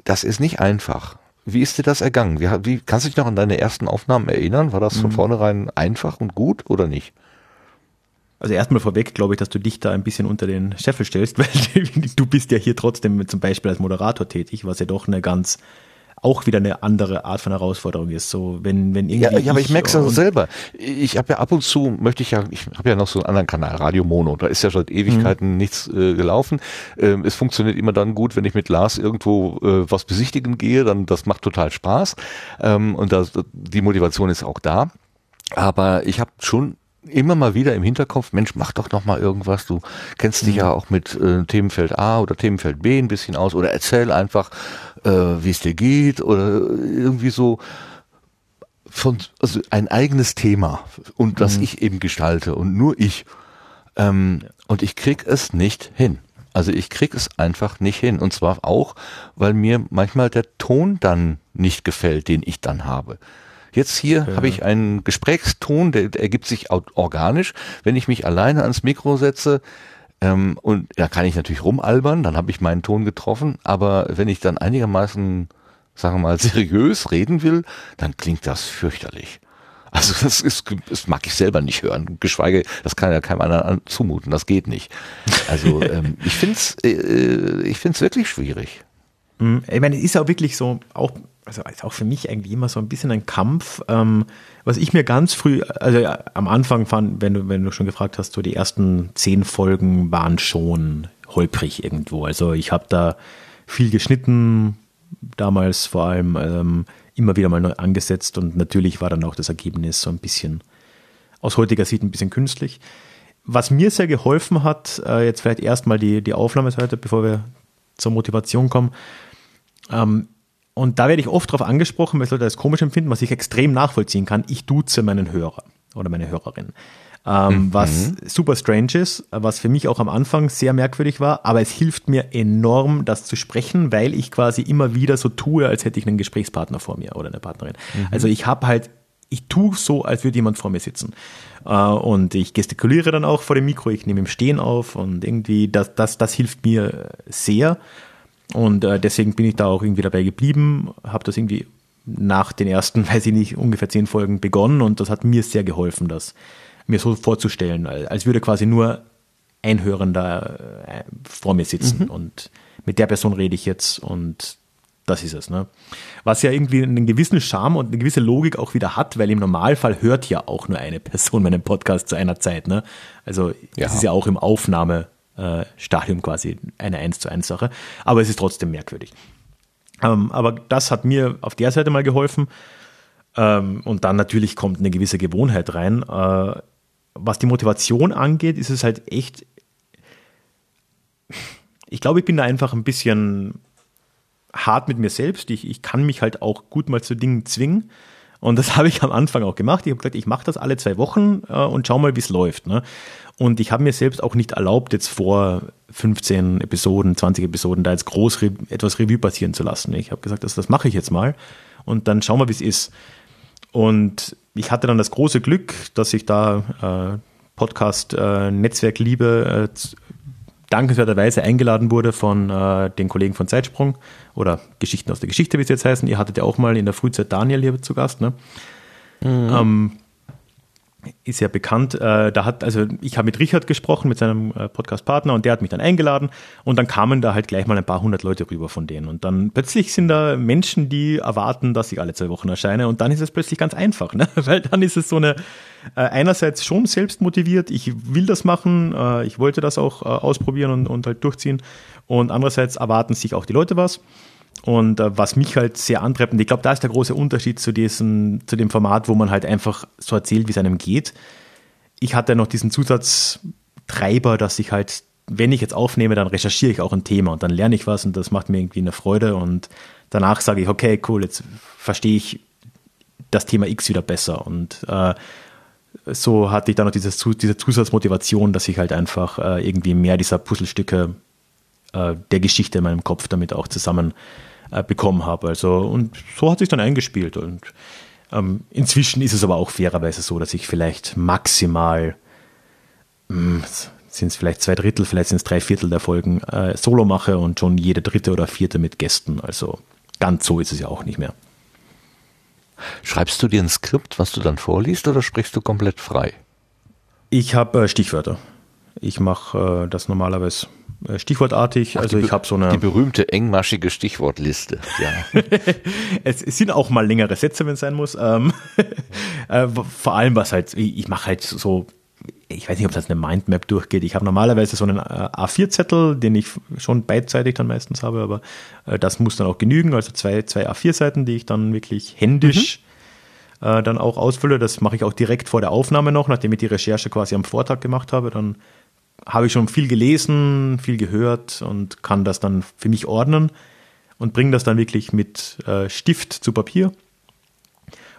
[SPEAKER 1] das ist nicht einfach. Wie ist dir das ergangen? Wie, wie kannst du dich noch an deine ersten Aufnahmen erinnern? War das von mhm. vornherein einfach und gut oder nicht?
[SPEAKER 3] Also erstmal vorweg glaube ich, dass du dich da ein bisschen unter den Scheffel stellst, weil du bist ja hier trotzdem zum Beispiel als Moderator tätig, was ja doch eine ganz auch wieder eine andere Art von Herausforderung ist. So, wenn, wenn
[SPEAKER 1] irgendwie. Ja, ja aber ich, ich merke es ja selber. Ich habe ja ab und zu, möchte ich ja, ich habe ja noch so einen anderen Kanal, Radio Mono. Da ist ja schon seit Ewigkeiten mhm. nichts äh, gelaufen. Ähm, es funktioniert immer dann gut, wenn ich mit Lars irgendwo äh, was besichtigen gehe, dann das macht total Spaß. Ähm, und das, die Motivation ist auch da. Aber ich habe schon immer mal wieder im Hinterkopf, Mensch, mach doch noch mal irgendwas. Du kennst dich ja mhm. auch mit äh, Themenfeld A oder Themenfeld B ein bisschen aus oder erzähl einfach, äh, wie es dir geht oder irgendwie so von also ein eigenes Thema und das mhm. ich eben gestalte und nur ich ähm, und ich krieg es nicht hin. Also ich krieg es einfach nicht hin und zwar auch, weil mir manchmal der Ton dann nicht gefällt, den ich dann habe. Jetzt hier ja. habe ich einen Gesprächston, der, der ergibt sich organisch. Wenn ich mich alleine ans Mikro setze, ähm, und da kann ich natürlich rumalbern, dann habe ich meinen Ton getroffen, aber wenn ich dann einigermaßen, sagen wir mal, seriös reden will, dann klingt das fürchterlich. Also das ist, das mag ich selber nicht hören, geschweige, das kann ja keinem anderen zumuten, das geht nicht. Also ähm, ich finde es äh, ich find's wirklich schwierig.
[SPEAKER 3] Mhm. Ich meine, es ist auch wirklich so, auch also ist auch für mich eigentlich immer so ein bisschen ein Kampf. Ähm, was ich mir ganz früh, also ja, am Anfang fand, wenn du, wenn du schon gefragt hast, so die ersten zehn Folgen waren schon holprig irgendwo. Also ich habe da viel geschnitten, damals vor allem ähm, immer wieder mal neu angesetzt und natürlich war dann auch das Ergebnis so ein bisschen aus heutiger Sicht ein bisschen künstlich. Was mir sehr geholfen hat, äh, jetzt vielleicht erstmal die, die Aufnahmeseite, bevor wir zur Motivation kommen, ähm, und da werde ich oft darauf angesprochen, weil Leute das komisch empfinden, was ich extrem nachvollziehen kann. Ich duze meinen Hörer oder meine Hörerin. Ähm, mhm. Was super strange ist, was für mich auch am Anfang sehr merkwürdig war, aber es hilft mir enorm, das zu sprechen, weil ich quasi immer wieder so tue, als hätte ich einen Gesprächspartner vor mir oder eine Partnerin. Mhm. Also ich habe halt, ich tue so, als würde jemand vor mir sitzen. Äh, und ich gestikuliere dann auch vor dem Mikro, ich nehme im Stehen auf und irgendwie, das, das, das hilft mir sehr. Und äh, deswegen bin ich da auch irgendwie dabei geblieben, habe das irgendwie nach den ersten, weiß ich nicht, ungefähr zehn Folgen begonnen und das hat mir sehr geholfen, das mir so vorzustellen, als würde quasi nur ein Hörender äh, vor mir sitzen mhm. und mit der Person rede ich jetzt und das ist es. Ne? Was ja irgendwie einen gewissen Charme und eine gewisse Logik auch wieder hat, weil im Normalfall hört ja auch nur eine Person meinen Podcast zu einer Zeit. Ne? Also ja. das ist ja auch im Aufnahme äh, Stadium quasi eine 1 zu 1 Sache. Aber es ist trotzdem merkwürdig. Ähm, aber das hat mir auf der Seite mal geholfen. Ähm, und dann natürlich kommt eine gewisse Gewohnheit rein. Äh, was die Motivation angeht, ist es halt echt. Ich glaube, ich bin da einfach ein bisschen hart mit mir selbst. Ich, ich kann mich halt auch gut mal zu Dingen zwingen. Und das habe ich am Anfang auch gemacht. Ich habe gesagt, ich mache das alle zwei Wochen äh, und schau mal, wie es läuft. Ne? Und ich habe mir selbst auch nicht erlaubt, jetzt vor 15 Episoden, 20 Episoden da jetzt groß Re etwas Revue passieren zu lassen. Ich habe gesagt, das, das mache ich jetzt mal und dann schauen wir, wie es ist. Und ich hatte dann das große Glück, dass ich da äh, Podcast äh, Netzwerk Liebe äh, dankenswerterweise eingeladen wurde von äh, den Kollegen von Zeitsprung oder Geschichten aus der Geschichte, wie es jetzt heißen. Ihr hattet ja auch mal in der Frühzeit Daniel hier zu Gast, ne? Mhm. Ähm, ist ja bekannt. Äh, da hat, also ich habe mit Richard gesprochen, mit seinem äh, Podcast-Partner, und der hat mich dann eingeladen und dann kamen da halt gleich mal ein paar hundert Leute rüber von denen. Und dann plötzlich sind da Menschen, die erwarten, dass ich alle zwei Wochen erscheine und dann ist es plötzlich ganz einfach, ne? Weil dann ist es so eine äh, einerseits schon selbst motiviert, ich will das machen, äh, ich wollte das auch äh, ausprobieren und, und halt durchziehen. Und andererseits erwarten sich auch die Leute was. Und äh, was mich halt sehr antreibt, und ich glaube, da ist der große Unterschied zu, diesem, zu dem Format, wo man halt einfach so erzählt, wie es einem geht. Ich hatte noch diesen Zusatztreiber, dass ich halt, wenn ich jetzt aufnehme, dann recherchiere ich auch ein Thema und dann lerne ich was und das macht mir irgendwie eine Freude und danach sage ich, okay, cool, jetzt verstehe ich das Thema X wieder besser und äh, so hatte ich dann noch dieses, diese Zusatzmotivation, dass ich halt einfach äh, irgendwie mehr dieser Puzzlestücke äh, der Geschichte in meinem Kopf damit auch zusammen äh, bekommen habe. Also, und so hat sich dann eingespielt. Und ähm, inzwischen ist es aber auch fairerweise so, dass ich vielleicht maximal hm, sind es vielleicht zwei Drittel, vielleicht sind es drei Viertel der Folgen äh, solo mache und schon jede dritte oder vierte mit Gästen. Also ganz so ist es ja auch nicht mehr.
[SPEAKER 1] Schreibst du dir ein Skript, was du dann vorliest, oder sprichst du komplett frei?
[SPEAKER 3] Ich habe äh, Stichwörter. Ich mache äh, das normalerweise stichwortartig. Ach, also ich habe so eine.
[SPEAKER 1] Die berühmte engmaschige Stichwortliste.
[SPEAKER 3] Ja. es, es, sind auch mal längere Sätze, wenn es sein muss. Ähm, äh, vor allem, was halt, ich, ich mache halt so ich weiß nicht, ob das eine Mindmap durchgeht. Ich habe normalerweise so einen äh, A4-Zettel, den ich schon beidseitig dann meistens habe, aber äh, das muss dann auch genügen. Also zwei, zwei A4-Seiten, die ich dann wirklich händisch mhm. äh, dann auch ausfülle. Das mache ich auch direkt vor der Aufnahme noch, nachdem ich die Recherche quasi am Vortag gemacht habe. Dann habe ich schon viel gelesen, viel gehört und kann das dann für mich ordnen und bringe das dann wirklich mit äh, Stift zu Papier.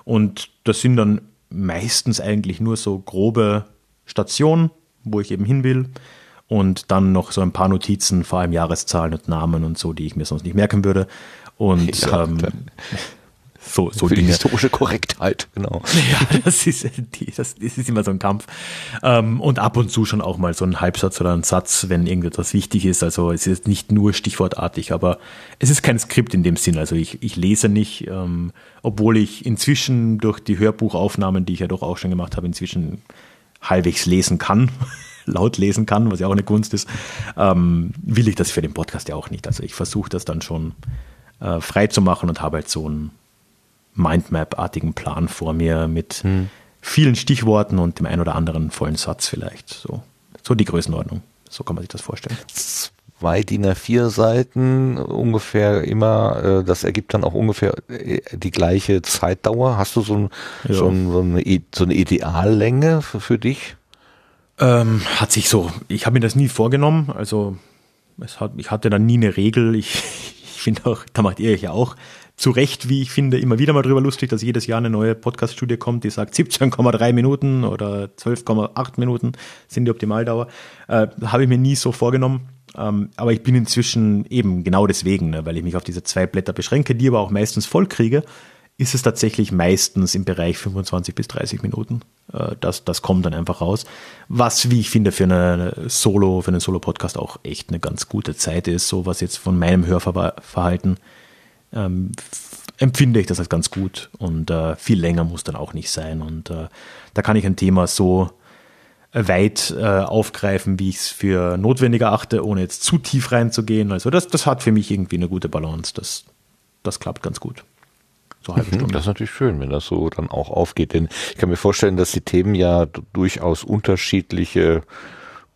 [SPEAKER 3] Und das sind dann meistens eigentlich nur so grobe Station, wo ich eben hin will. Und dann noch so ein paar Notizen, vor allem Jahreszahlen und Namen und so, die ich mir sonst nicht merken würde. Und ja, ähm,
[SPEAKER 1] so, so Für die historische Korrektheit, genau.
[SPEAKER 3] Ja, das ist, das, das ist immer so ein Kampf. Ähm, und ab und zu schon auch mal so ein Halbsatz oder ein Satz, wenn irgendetwas wichtig ist. Also es ist nicht nur stichwortartig, aber es ist kein Skript in dem Sinn. Also ich, ich lese nicht, ähm, obwohl ich inzwischen durch die Hörbuchaufnahmen, die ich ja doch auch schon gemacht habe, inzwischen halbwegs lesen kann, laut lesen kann, was ja auch eine Kunst ist, ähm, will ich das für den Podcast ja auch nicht. Also ich versuche das dann schon äh, frei zu machen und habe halt so einen Mindmap-artigen Plan vor mir mit hm. vielen Stichworten und dem einen oder anderen vollen Satz vielleicht. So, so die Größenordnung. So kann man sich das vorstellen
[SPEAKER 1] zwei DIN A4 Seiten ungefähr immer, äh, das ergibt dann auch ungefähr äh, die gleiche Zeitdauer. Hast du so, ein, ja. so, ein, so, eine, so eine Ideallänge für, für dich?
[SPEAKER 3] Ähm, hat sich so, ich habe mir das nie vorgenommen, also es hat, ich hatte da nie eine Regel. Ich, ich finde auch, da macht ihr euch ja auch zu Recht, wie ich finde, immer wieder mal drüber lustig, dass jedes Jahr eine neue Podcast-Studie kommt, die sagt 17,3 Minuten oder 12,8 Minuten sind die Optimaldauer. Äh, habe ich mir nie so vorgenommen. Ähm, aber ich bin inzwischen eben genau deswegen, ne, weil ich mich auf diese zwei Blätter beschränke, die aber auch meistens voll kriege, ist es tatsächlich meistens im Bereich 25 bis 30 Minuten. Äh, das, das kommt dann einfach raus. Was, wie ich finde, für eine Solo, für einen Solo-Podcast auch echt eine ganz gute Zeit ist, so was jetzt von meinem Hörverhalten ähm, empfinde ich das als ganz gut und äh, viel länger muss dann auch nicht sein. Und äh, da kann ich ein Thema so weit äh, aufgreifen, wie ich es für notwendig erachte, ohne jetzt zu tief reinzugehen. Also das, das hat für mich irgendwie eine gute Balance. Das, das klappt ganz gut.
[SPEAKER 1] So halbe mhm, Stunde. Das ist natürlich schön, wenn das so dann auch aufgeht. Denn ich kann mir vorstellen, dass die Themen ja durchaus unterschiedliche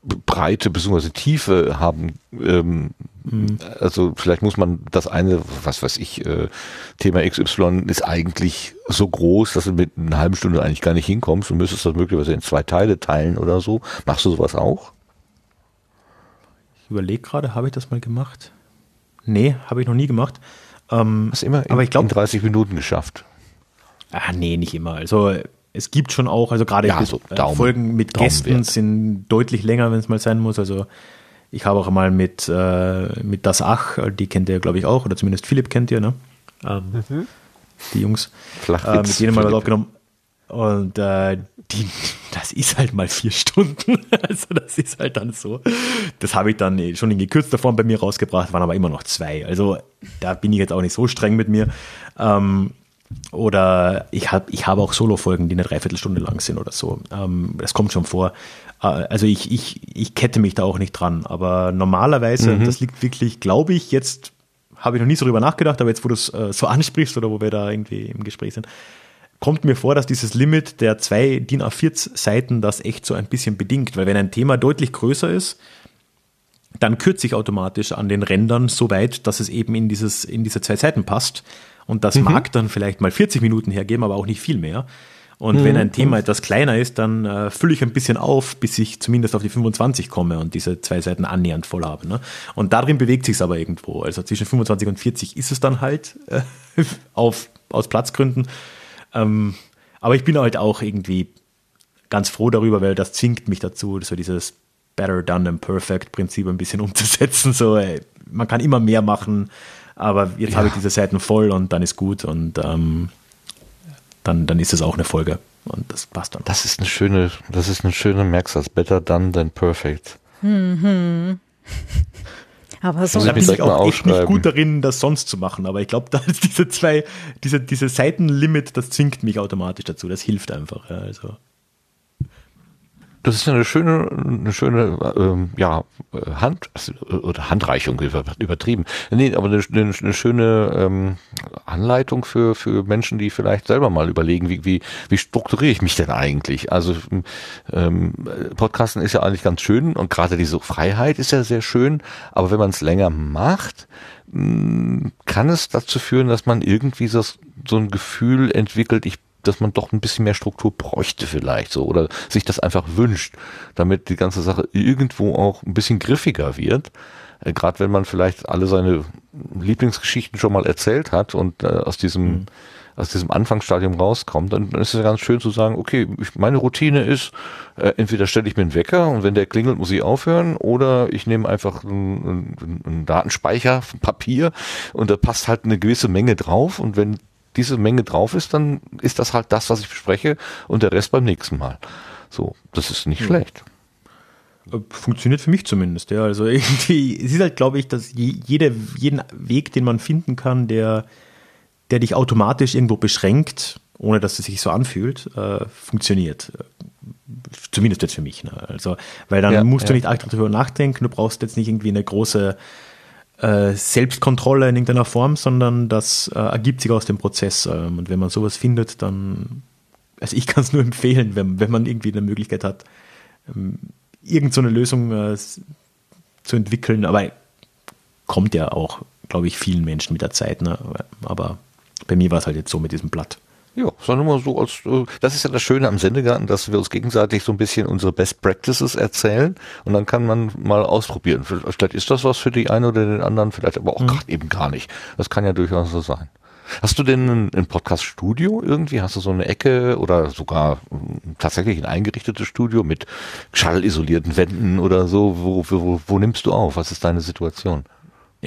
[SPEAKER 1] Breite bzw. Tiefe haben. Ähm, mhm. Also vielleicht muss man das eine, was weiß ich, äh, Thema XY ist eigentlich so groß, dass du mit einer halben Stunde eigentlich gar nicht hinkommst und müsstest das möglicherweise in zwei Teile teilen oder so. Machst du sowas auch?
[SPEAKER 3] Ich überlege gerade, habe ich das mal gemacht? Nee, habe ich noch nie gemacht.
[SPEAKER 1] Ähm, Hast immer in, aber ich glaub, in 30 Minuten geschafft.
[SPEAKER 3] Ah, nee, nicht immer. Also es gibt schon auch, also gerade ja, so äh, Folgen mit Gästen sind deutlich länger, wenn es mal sein muss. Also ich habe auch mal mit, äh, mit Das Ach, die kennt ihr, glaube ich, auch, oder zumindest Philipp kennt ihr, ne? Ähm, mhm. Die Jungs. Äh, mit denen mal was aufgenommen. Und äh, die, das ist halt mal vier Stunden. also das ist halt dann so. Das habe ich dann schon in gekürzter Form bei mir rausgebracht, waren aber immer noch zwei. Also da bin ich jetzt auch nicht so streng mit mir. Ähm, oder ich habe ich hab auch Solo-Folgen, die eine Dreiviertelstunde lang sind oder so. Ähm, das kommt schon vor. Äh, also ich, ich, ich kette mich da auch nicht dran. Aber normalerweise, mhm. das liegt wirklich, glaube ich, jetzt habe ich noch nie so drüber nachgedacht, aber jetzt, wo du es äh, so ansprichst oder wo wir da irgendwie im Gespräch sind, kommt mir vor, dass dieses Limit der zwei DIN A4 Seiten das echt so ein bisschen bedingt. Weil wenn ein Thema deutlich größer ist, dann kürze ich automatisch an den Rändern so weit, dass es eben in, dieses, in diese zwei Seiten passt. Und das mhm. mag dann vielleicht mal 40 Minuten hergeben, aber auch nicht viel mehr. Und mhm. wenn ein Thema etwas kleiner ist, dann äh, fülle ich ein bisschen auf, bis ich zumindest auf die 25 komme und diese zwei Seiten annähernd voll habe. Ne? Und darin bewegt sich es aber irgendwo. Also zwischen 25 und 40 ist es dann halt äh, auf, aus Platzgründen. Ähm, aber ich bin halt auch irgendwie ganz froh darüber, weil das zwingt mich dazu, so dieses Better Done Than Perfect Prinzip ein bisschen umzusetzen. So, ey, man kann immer mehr machen, aber jetzt ja. habe ich diese Seiten voll und dann ist gut und ähm, dann, dann ist es auch eine Folge und das passt dann.
[SPEAKER 1] Das ist eine schöne, das ist eine schöne Merksatz. Better done than perfect. Mhm.
[SPEAKER 3] Aber so da bin ich auch echt nicht gut darin, das sonst zu machen. Aber ich glaube, da ist diese zwei, diese, diese Seitenlimit, das zwingt mich automatisch dazu. Das hilft einfach. Ja, also.
[SPEAKER 1] Das ist eine schöne, eine schöne, ähm, ja, Hand also, oder Handreichung übertrieben. Nee, aber eine, eine, eine schöne ähm, Anleitung für für Menschen, die vielleicht selber mal überlegen, wie wie wie strukturiere ich mich denn eigentlich? Also ähm, Podcasten ist ja eigentlich ganz schön und gerade diese Freiheit ist ja sehr schön, aber wenn man es länger macht, hm, kann es dazu führen, dass man irgendwie so, so ein Gefühl entwickelt, ich dass man doch ein bisschen mehr Struktur bräuchte vielleicht so oder sich das einfach wünscht, damit die ganze Sache irgendwo auch ein bisschen griffiger wird. Äh, Gerade wenn man vielleicht alle seine Lieblingsgeschichten schon mal erzählt hat und äh, aus diesem mhm. aus diesem Anfangsstadium rauskommt, dann, dann ist es ganz schön zu sagen, okay, ich, meine Routine ist, äh, entweder stelle ich mir einen Wecker und wenn der klingelt, muss ich aufhören, oder ich nehme einfach einen, einen, einen Datenspeicher, Papier und da passt halt eine gewisse Menge drauf und wenn diese Menge drauf ist, dann ist das halt das, was ich bespreche und der Rest beim nächsten Mal. So, das ist nicht ja. schlecht.
[SPEAKER 3] Äh, funktioniert für mich zumindest, ja. Also irgendwie, es ist halt, glaube ich, dass jeder, jeden Weg, den man finden kann, der, der dich automatisch irgendwo beschränkt, ohne dass es sich so anfühlt, äh, funktioniert. Zumindest jetzt für mich. Ne? Also, weil dann ja, musst ja. du nicht aktiv darüber nachdenken, du brauchst jetzt nicht irgendwie eine große äh, Selbstkontrolle in irgendeiner Form, sondern das äh, ergibt sich aus dem Prozess. Ähm, und wenn man sowas findet, dann, also ich kann es nur empfehlen, wenn, wenn man irgendwie eine Möglichkeit hat, ähm, irgend so Lösung äh, zu entwickeln. Aber kommt ja auch, glaube ich, vielen Menschen mit der Zeit. Ne? Aber bei mir war es halt jetzt so mit diesem Blatt.
[SPEAKER 1] Ja, sondern mal so als, äh, das ist ja das Schöne am Sendegarten, dass wir uns gegenseitig so ein bisschen unsere Best Practices erzählen und dann kann man mal ausprobieren. Vielleicht ist das was für die einen oder den anderen, vielleicht aber auch mhm. gerade eben gar nicht. Das kann ja durchaus so sein. Hast du denn ein, Podcast-Studio irgendwie? Hast du so eine Ecke oder sogar hm, tatsächlich ein eingerichtetes Studio mit schallisolierten Wänden oder so? Wo, wo, wo nimmst du auf? Was ist deine Situation?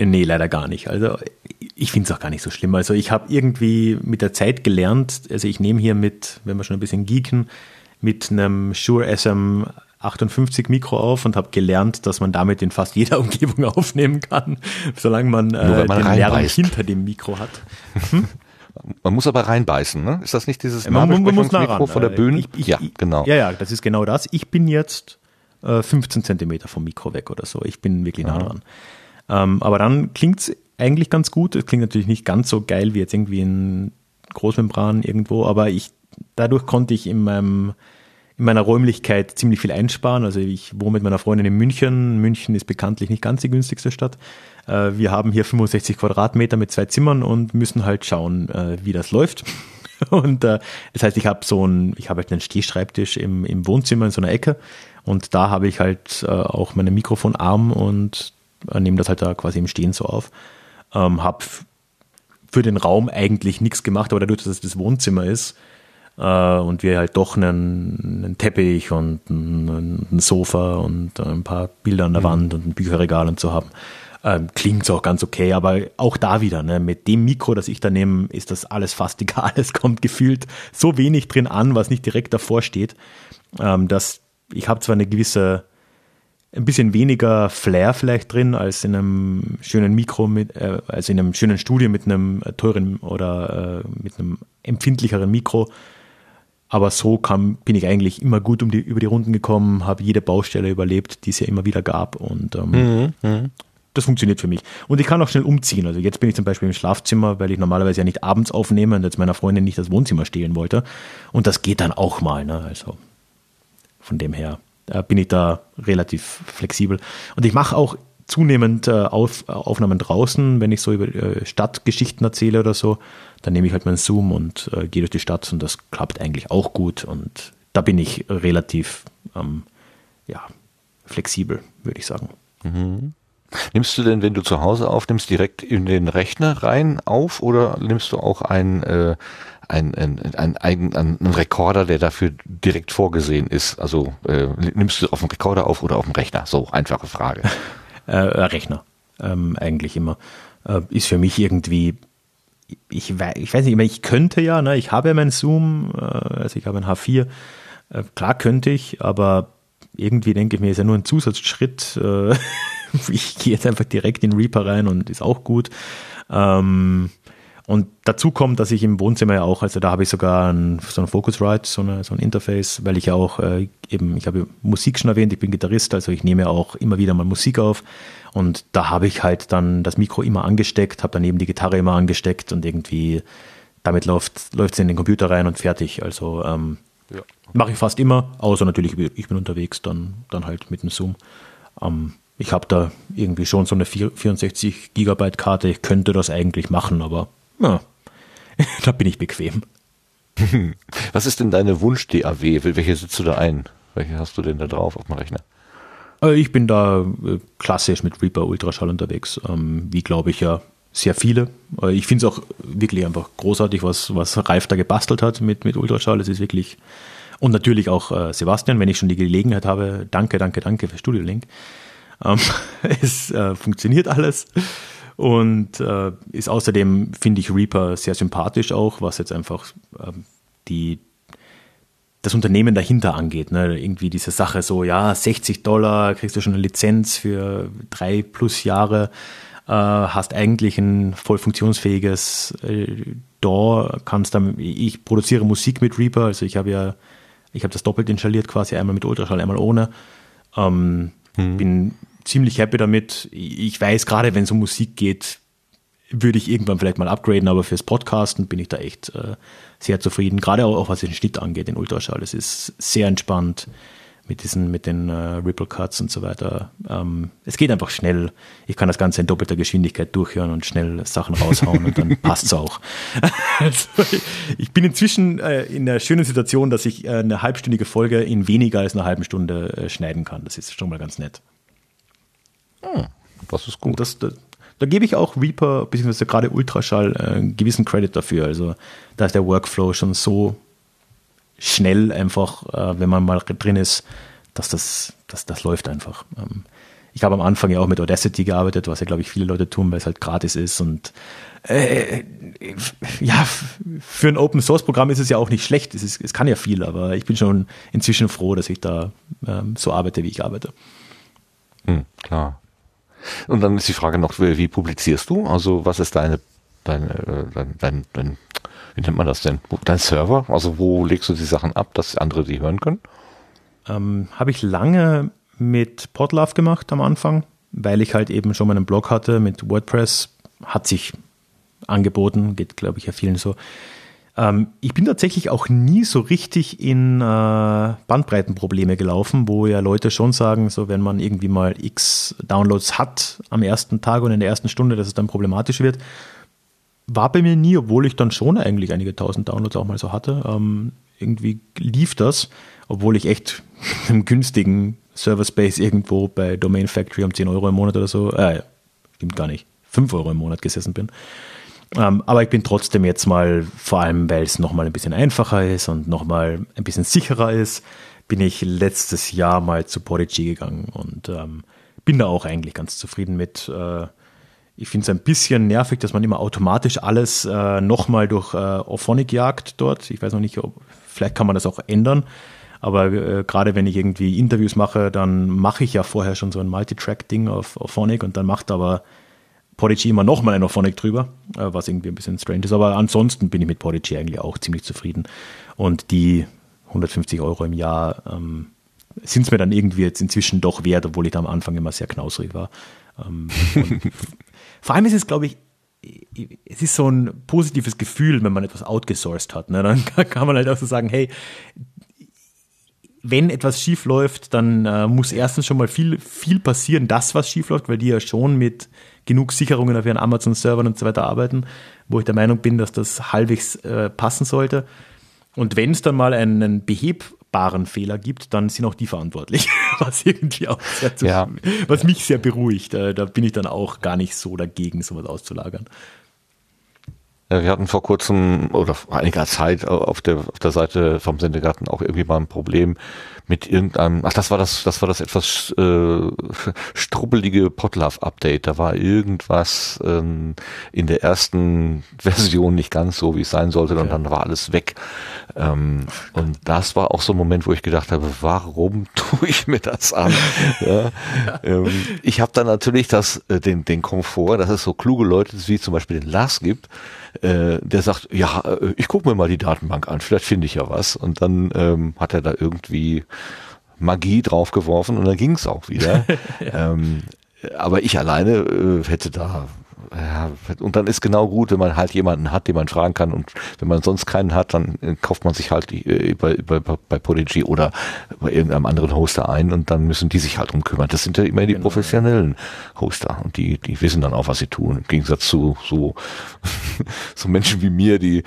[SPEAKER 3] Nee, leider gar nicht. Also ich finde es auch gar nicht so schlimm. Also ich habe irgendwie mit der Zeit gelernt, also ich nehme hier mit, wenn wir schon ein bisschen geeken, mit einem Shure SM 58 Mikro auf und habe gelernt, dass man damit in fast jeder Umgebung aufnehmen kann, solange man, äh, man den Lärm hinter dem Mikro hat.
[SPEAKER 1] Hm? Man muss aber reinbeißen, ne? Ist das nicht dieses
[SPEAKER 3] man, man muss nah ran.
[SPEAKER 1] von der Bühne? Ich,
[SPEAKER 3] ich, ja, genau. Ja, ja, das ist genau das. Ich bin jetzt äh, 15 Zentimeter vom Mikro weg oder so. Ich bin wirklich nah dran. Ähm, aber dann klingt es eigentlich ganz gut. Es klingt natürlich nicht ganz so geil wie jetzt irgendwie in Großmembran irgendwo, aber ich, dadurch konnte ich in meinem in meiner Räumlichkeit ziemlich viel einsparen. Also ich wohne mit meiner Freundin in München. München ist bekanntlich nicht ganz die günstigste Stadt. Äh, wir haben hier 65 Quadratmeter mit zwei Zimmern und müssen halt schauen, äh, wie das läuft. Und äh, das heißt, ich habe so ein, ich habe halt einen Stehschreibtisch im, im Wohnzimmer in so einer Ecke und da habe ich halt auch meine Mikrofonarm und nehme das halt da quasi im Stehen so auf. Ähm, habe für den Raum eigentlich nichts gemacht, aber dadurch, dass es das Wohnzimmer ist äh, und wir halt doch einen, einen Teppich und ein, ein, Sofa und ein paar Bilder an der mhm. Wand und ein Bücherregal und so haben, ähm, klingt es auch ganz okay, aber auch da wieder, ne, mit dem Mikro, das ich da nehme, ist das alles fast egal. Es kommt gefühlt so wenig drin an, was nicht direkt davor steht, ähm, dass ich habe zwar eine gewisse ein bisschen weniger Flair vielleicht drin als in einem schönen Mikro mit, äh, also in einem schönen Studio mit einem äh, teuren oder äh, mit einem empfindlicheren Mikro. Aber so kam, bin ich eigentlich immer gut um die, über die Runden gekommen, habe jede Baustelle überlebt, die es ja immer wieder gab und ähm, mhm, mhm, das funktioniert für mich. Und ich kann auch schnell umziehen. Also jetzt bin ich zum Beispiel im Schlafzimmer, weil ich normalerweise ja nicht abends aufnehme und jetzt meiner Freundin nicht das Wohnzimmer stehlen wollte. Und das geht dann auch mal. Ne? Also von dem her äh, bin ich da relativ flexibel. Und ich mache auch zunehmend äh, Auf, Aufnahmen draußen, wenn ich so über äh, Stadtgeschichten erzähle oder so, dann nehme ich halt meinen Zoom und äh, gehe durch die Stadt und das klappt eigentlich auch gut und da bin ich relativ ähm, ja, flexibel, würde ich sagen.
[SPEAKER 1] Mhm. Nimmst du denn, wenn du zu Hause aufnimmst, direkt in den Rechner rein auf oder nimmst du auch ein, äh, ein, ein, ein, ein, ein Rekorder, der dafür direkt vorgesehen ist? Also äh, nimmst du auf dem Rekorder auf oder auf dem Rechner? So, einfache Frage.
[SPEAKER 3] äh, Rechner, ähm, eigentlich immer. Äh, ist für mich irgendwie, ich, weiß, ich weiß nicht, ich könnte ja, ne, ich habe ja meinen Zoom, äh, also ich habe ein H4, äh, klar könnte ich, aber irgendwie denke ich mir, ist ja nur ein Zusatzschritt. Äh, ich gehe jetzt einfach direkt in Reaper rein und ist auch gut. Ähm, und dazu kommt, dass ich im Wohnzimmer ja auch, also da habe ich sogar ein, so ein Focusrite, so, eine, so ein Interface, weil ich ja auch äh, eben, ich habe Musik schon erwähnt, ich bin Gitarrist, also ich nehme ja auch immer wieder mal Musik auf. Und da habe ich halt dann das Mikro immer angesteckt, habe daneben die Gitarre immer angesteckt und irgendwie damit läuft es in den Computer rein und fertig. Also ähm, ja. mache ich fast immer, außer natürlich, ich bin unterwegs, dann, dann halt mit dem Zoom. Ähm, ich habe da irgendwie schon so eine 64 Gigabyte Karte, ich könnte das eigentlich machen, aber ja, da bin ich bequem.
[SPEAKER 1] Was ist denn deine Wunsch-DAW? Welche sitzt du da ein? Welche hast du denn da drauf auf dem Rechner?
[SPEAKER 3] Äh, ich bin da äh, klassisch mit Reaper Ultraschall unterwegs, ähm, wie glaube ich ja sehr viele. Äh, ich finde es auch wirklich einfach großartig, was, was Ralf da gebastelt hat mit, mit Ultraschall. Es ist wirklich, und natürlich auch Sebastian, wenn ich schon die Gelegenheit habe, danke, danke, danke für Studio Link. Ähm, es funktioniert alles. Und äh, ist außerdem, finde ich, Reaper sehr sympathisch auch, was jetzt einfach äh, die, das Unternehmen dahinter angeht. Ne? Irgendwie diese Sache so, ja, 60 Dollar, kriegst du schon eine Lizenz für drei plus Jahre, äh, hast eigentlich ein voll funktionsfähiges äh, DAW, kannst dann, ich produziere Musik mit Reaper, also ich habe ja, ich habe das doppelt installiert quasi, einmal mit Ultraschall, einmal ohne. Ähm, hm. Bin ziemlich happy damit. Ich weiß, gerade wenn es um Musik geht, würde ich irgendwann vielleicht mal upgraden, aber fürs Podcasten bin ich da echt äh, sehr zufrieden. Gerade auch, was den Schnitt angeht, den Ultraschall. Es ist sehr entspannt mit diesen, mit den äh, Ripple Cuts und so weiter. Ähm, es geht einfach schnell. Ich kann das Ganze in doppelter Geschwindigkeit durchhören und schnell Sachen raushauen und dann passt es auch. also, ich bin inzwischen äh, in der schönen Situation, dass ich äh, eine halbstündige Folge in weniger als einer halben Stunde äh, schneiden kann. Das ist schon mal ganz nett.
[SPEAKER 1] Hm, das ist gut.
[SPEAKER 3] Das, da, da, gebe ich auch Reaper, beziehungsweise gerade Ultraschall, äh, einen gewissen Credit dafür. Also da ist der Workflow schon so schnell einfach, äh, wenn man mal drin ist, dass das, dass das läuft einfach. Ähm, ich habe am Anfang ja auch mit Audacity gearbeitet, was ja, glaube ich, viele Leute tun, weil es halt gratis ist und äh, ja, für ein Open Source Programm ist es ja auch nicht schlecht. Es, ist, es kann ja viel, aber ich bin schon inzwischen froh, dass ich da ähm, so arbeite, wie ich arbeite.
[SPEAKER 1] Hm, klar. Und dann ist die Frage noch, wie, wie publizierst du? Also was ist deine, deine, äh, dein, dein, dein, wie nennt man das denn? Dein Server? Also wo legst du die Sachen ab, dass andere die hören können?
[SPEAKER 3] Ähm, Habe ich lange mit Podlove gemacht am Anfang, weil ich halt eben schon meinen Blog hatte mit WordPress, hat sich angeboten, geht glaube ich ja vielen so. Ähm, ich bin tatsächlich auch nie so richtig in äh, Bandbreitenprobleme gelaufen, wo ja Leute schon sagen, so wenn man irgendwie mal x Downloads hat am ersten Tag und in der ersten Stunde, dass es dann problematisch wird. War bei mir nie, obwohl ich dann schon eigentlich einige tausend Downloads auch mal so hatte. Ähm, irgendwie lief das, obwohl ich echt im günstigen Server Space irgendwo bei Domain Factory um 10 Euro im Monat oder so, äh, stimmt gar nicht, 5 Euro im Monat gesessen bin. Ähm, aber ich bin trotzdem jetzt mal, vor allem weil es nochmal ein bisschen einfacher ist und nochmal ein bisschen sicherer ist, bin ich letztes Jahr mal zu Podigy gegangen und ähm, bin da auch eigentlich ganz zufrieden mit. Äh, ich finde es ein bisschen nervig, dass man immer automatisch alles äh, nochmal durch äh, Auphonic jagt dort. Ich weiß noch nicht, ob, vielleicht kann man das auch ändern. Aber äh, gerade wenn ich irgendwie Interviews mache, dann mache ich ja vorher schon so ein Multitrack-Ding auf Auphonic und dann macht aber Podigy immer nochmal ein Auphonic drüber, äh, was irgendwie ein bisschen strange ist. Aber ansonsten bin ich mit Podigy eigentlich auch ziemlich zufrieden. Und die 150 Euro im Jahr ähm, sind es mir dann irgendwie jetzt inzwischen doch wert, obwohl ich da am Anfang immer sehr knausrig war. Ähm, vor allem ist es, glaube ich, es ist so ein positives Gefühl, wenn man etwas outgesourced hat. Ne? Dann kann man halt auch so sagen, hey, wenn etwas schief läuft, dann äh, muss erstens schon mal viel, viel passieren, das was schief läuft, weil die ja schon mit genug Sicherungen auf ihren Amazon-Servern und so weiter arbeiten, wo ich der Meinung bin, dass das halbwegs äh, passen sollte. Und wenn es dann mal einen behebbaren Fehler gibt, dann sind auch die verantwortlich, was irgendwie auch sehr zu, ja. was mich sehr beruhigt. Äh, da bin ich dann auch gar nicht so dagegen, sowas auszulagern.
[SPEAKER 1] Ja, wir hatten vor kurzem oder vor einiger Zeit auf der, auf der Seite vom Sendegarten auch irgendwie mal ein Problem mit irgendeinem, ach, das war das, das war das etwas äh, strubbelige Potlove-Update. Da war irgendwas ähm, in der ersten Version nicht ganz so, wie es sein sollte, okay. und dann war alles weg. Ähm, und das war auch so ein Moment, wo ich gedacht habe, warum tue ich mir das an? ja, ähm, ich habe dann natürlich das, äh, den, den Komfort, dass es so kluge Leute wie zum Beispiel den Lars gibt, äh, der sagt, ja, äh, ich gucke mir mal die Datenbank an, vielleicht finde ich ja was. Und dann ähm, hat er da irgendwie Magie draufgeworfen und dann ging es auch wieder. ja. ähm, aber ich alleine äh, hätte da ja, und dann ist genau gut, wenn man halt jemanden hat, den man fragen kann und wenn man sonst keinen hat, dann äh, kauft man sich halt äh, bei, bei, bei Podigy oder bei irgendeinem anderen Hoster ein und dann müssen die sich halt drum kümmern. Das sind ja immer die genau. professionellen Hoster und die, die wissen dann auch, was sie tun. Im Gegensatz zu so, so Menschen wie mir, die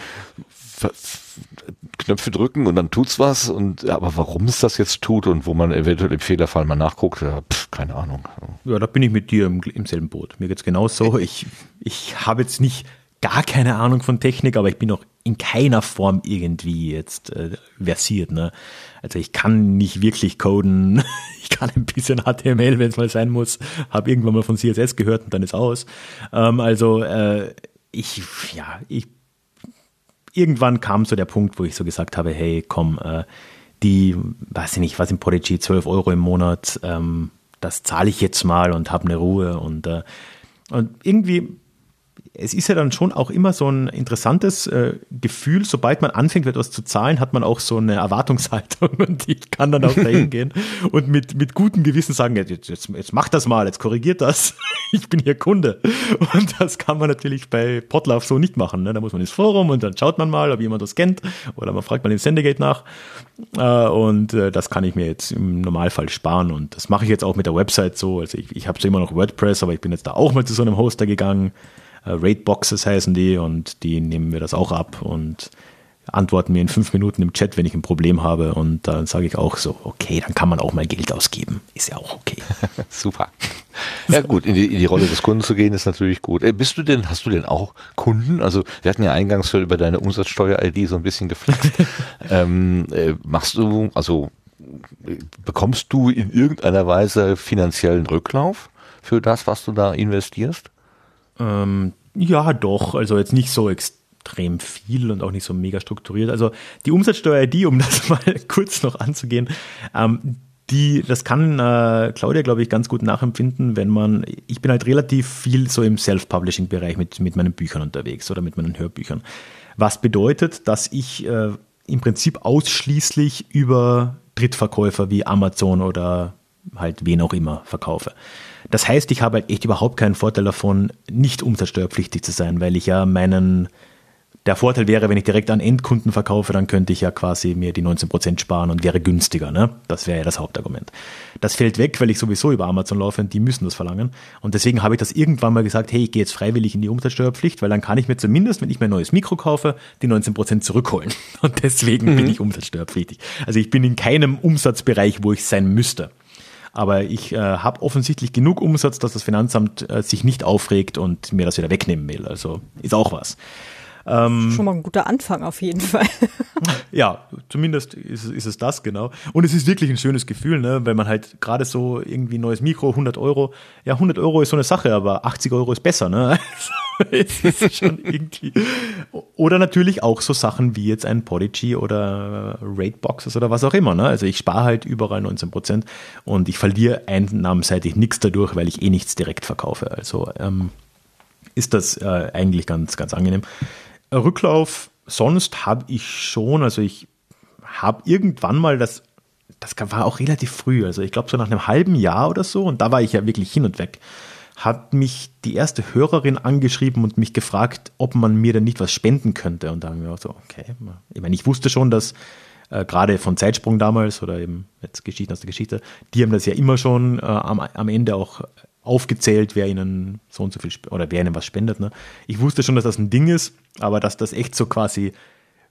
[SPEAKER 1] Knöpfe drücken und dann tut's was und aber warum es das jetzt tut und wo man eventuell im Fehlerfall mal nachguckt, pff, keine Ahnung.
[SPEAKER 3] Ja, da bin ich mit dir im, im selben Boot. Mir geht's genauso. Ich, ich habe jetzt nicht gar keine Ahnung von Technik, aber ich bin auch in keiner Form irgendwie jetzt äh, versiert. Ne? Also ich kann nicht wirklich coden. Ich kann ein bisschen HTML, wenn es mal sein muss. Habe irgendwann mal von CSS gehört und dann ist aus. Ähm, also äh, ich, ja, ich irgendwann kam so der Punkt, wo ich so gesagt habe, hey, komm, äh, die, weiß ich nicht, was im Prodigy, 12 Euro im Monat, ähm, das zahle ich jetzt mal und habe eine Ruhe und, äh, und irgendwie es ist ja dann schon auch immer so ein interessantes äh, Gefühl, sobald man anfängt, etwas zu zahlen, hat man auch so eine Erwartungshaltung und ich kann dann auch dahin gehen und mit, mit gutem Gewissen sagen, jetzt, jetzt, jetzt mach das mal, jetzt korrigiert das, ich bin hier Kunde. Und das kann man natürlich bei Potlauf so nicht machen. Ne? Da muss man ins Forum und dann schaut man mal, ob jemand das kennt oder man fragt mal im Sendegate nach äh, und äh, das kann ich mir jetzt im Normalfall sparen und das mache ich jetzt auch mit der Website so. Also ich, ich habe so immer noch WordPress, aber ich bin jetzt da auch mal zu so einem Hoster gegangen äh, Raidboxes heißen die und die nehmen mir das auch ab und antworten mir in fünf Minuten im Chat, wenn ich ein Problem habe und dann sage ich auch so, okay, dann kann man auch mal Geld ausgeben. Ist ja auch okay.
[SPEAKER 1] Super. Ja gut, in die, in die Rolle des Kunden zu gehen ist natürlich gut. Äh, bist du denn, hast du denn auch Kunden? Also wir hatten ja eingangs schon über deine Umsatzsteuer-ID so ein bisschen geflext. ähm, äh, machst du, also bekommst du in irgendeiner Weise finanziellen Rücklauf für das, was du da investierst?
[SPEAKER 3] Ähm, ja, doch. Also jetzt nicht so extrem viel und auch nicht so mega strukturiert. Also die Umsatzsteuer-ID, um das mal kurz noch anzugehen, ähm, die, das kann äh, Claudia, glaube ich, ganz gut nachempfinden, wenn man, ich bin halt relativ viel so im Self-Publishing-Bereich mit, mit meinen Büchern unterwegs oder mit meinen Hörbüchern. Was bedeutet, dass ich äh, im Prinzip ausschließlich über Drittverkäufer wie Amazon oder halt wen auch immer verkaufe. Das heißt, ich habe halt echt überhaupt keinen Vorteil davon, nicht umsatzsteuerpflichtig zu sein, weil ich ja meinen, der Vorteil wäre, wenn ich direkt an Endkunden verkaufe, dann könnte ich ja quasi mir die 19% sparen und wäre günstiger. Ne? Das wäre ja das Hauptargument. Das fällt weg, weil ich sowieso über Amazon laufe und die müssen das verlangen. Und deswegen habe ich das irgendwann mal gesagt, hey, ich gehe jetzt freiwillig in die Umsatzsteuerpflicht, weil dann kann ich mir zumindest, wenn ich mir ein neues Mikro kaufe, die 19% zurückholen. Und deswegen mhm. bin ich umsatzsteuerpflichtig. Also ich bin in keinem Umsatzbereich, wo ich sein müsste. Aber ich äh, habe offensichtlich genug Umsatz, dass das Finanzamt äh, sich nicht aufregt und mir das wieder wegnehmen will. Also ist auch was.
[SPEAKER 2] Ähm, Schon mal ein guter Anfang auf jeden Fall.
[SPEAKER 3] ja, zumindest ist, ist, es das, genau. Und es ist wirklich ein schönes Gefühl, ne, wenn man halt gerade so irgendwie neues Mikro, 100 Euro, ja, 100 Euro ist so eine Sache, aber 80 Euro ist besser, ne. es ist schon irgendwie. Oder natürlich auch so Sachen wie jetzt ein Podigy oder Rateboxes oder was auch immer, ne. Also ich spare halt überall 19 Prozent und ich verliere einnahmenseitig nichts dadurch, weil ich eh nichts direkt verkaufe. Also, ähm, ist das äh, eigentlich ganz, ganz angenehm. Rücklauf sonst habe ich schon, also ich habe irgendwann mal das, das war auch relativ früh, also ich glaube so nach einem halben Jahr oder so, und da war ich ja wirklich hin und weg, hat mich die erste Hörerin angeschrieben und mich gefragt, ob man mir denn nicht was spenden könnte. Und da haben wir auch so, okay. Ich meine, ich wusste schon, dass äh, gerade von Zeitsprung damals oder eben jetzt Geschichten aus der Geschichte, die haben das ja immer schon äh, am, am Ende auch aufgezählt, wer ihnen so und so viel oder wer ihnen was spendet. Ne? Ich wusste schon, dass das ein Ding ist, aber dass das echt so quasi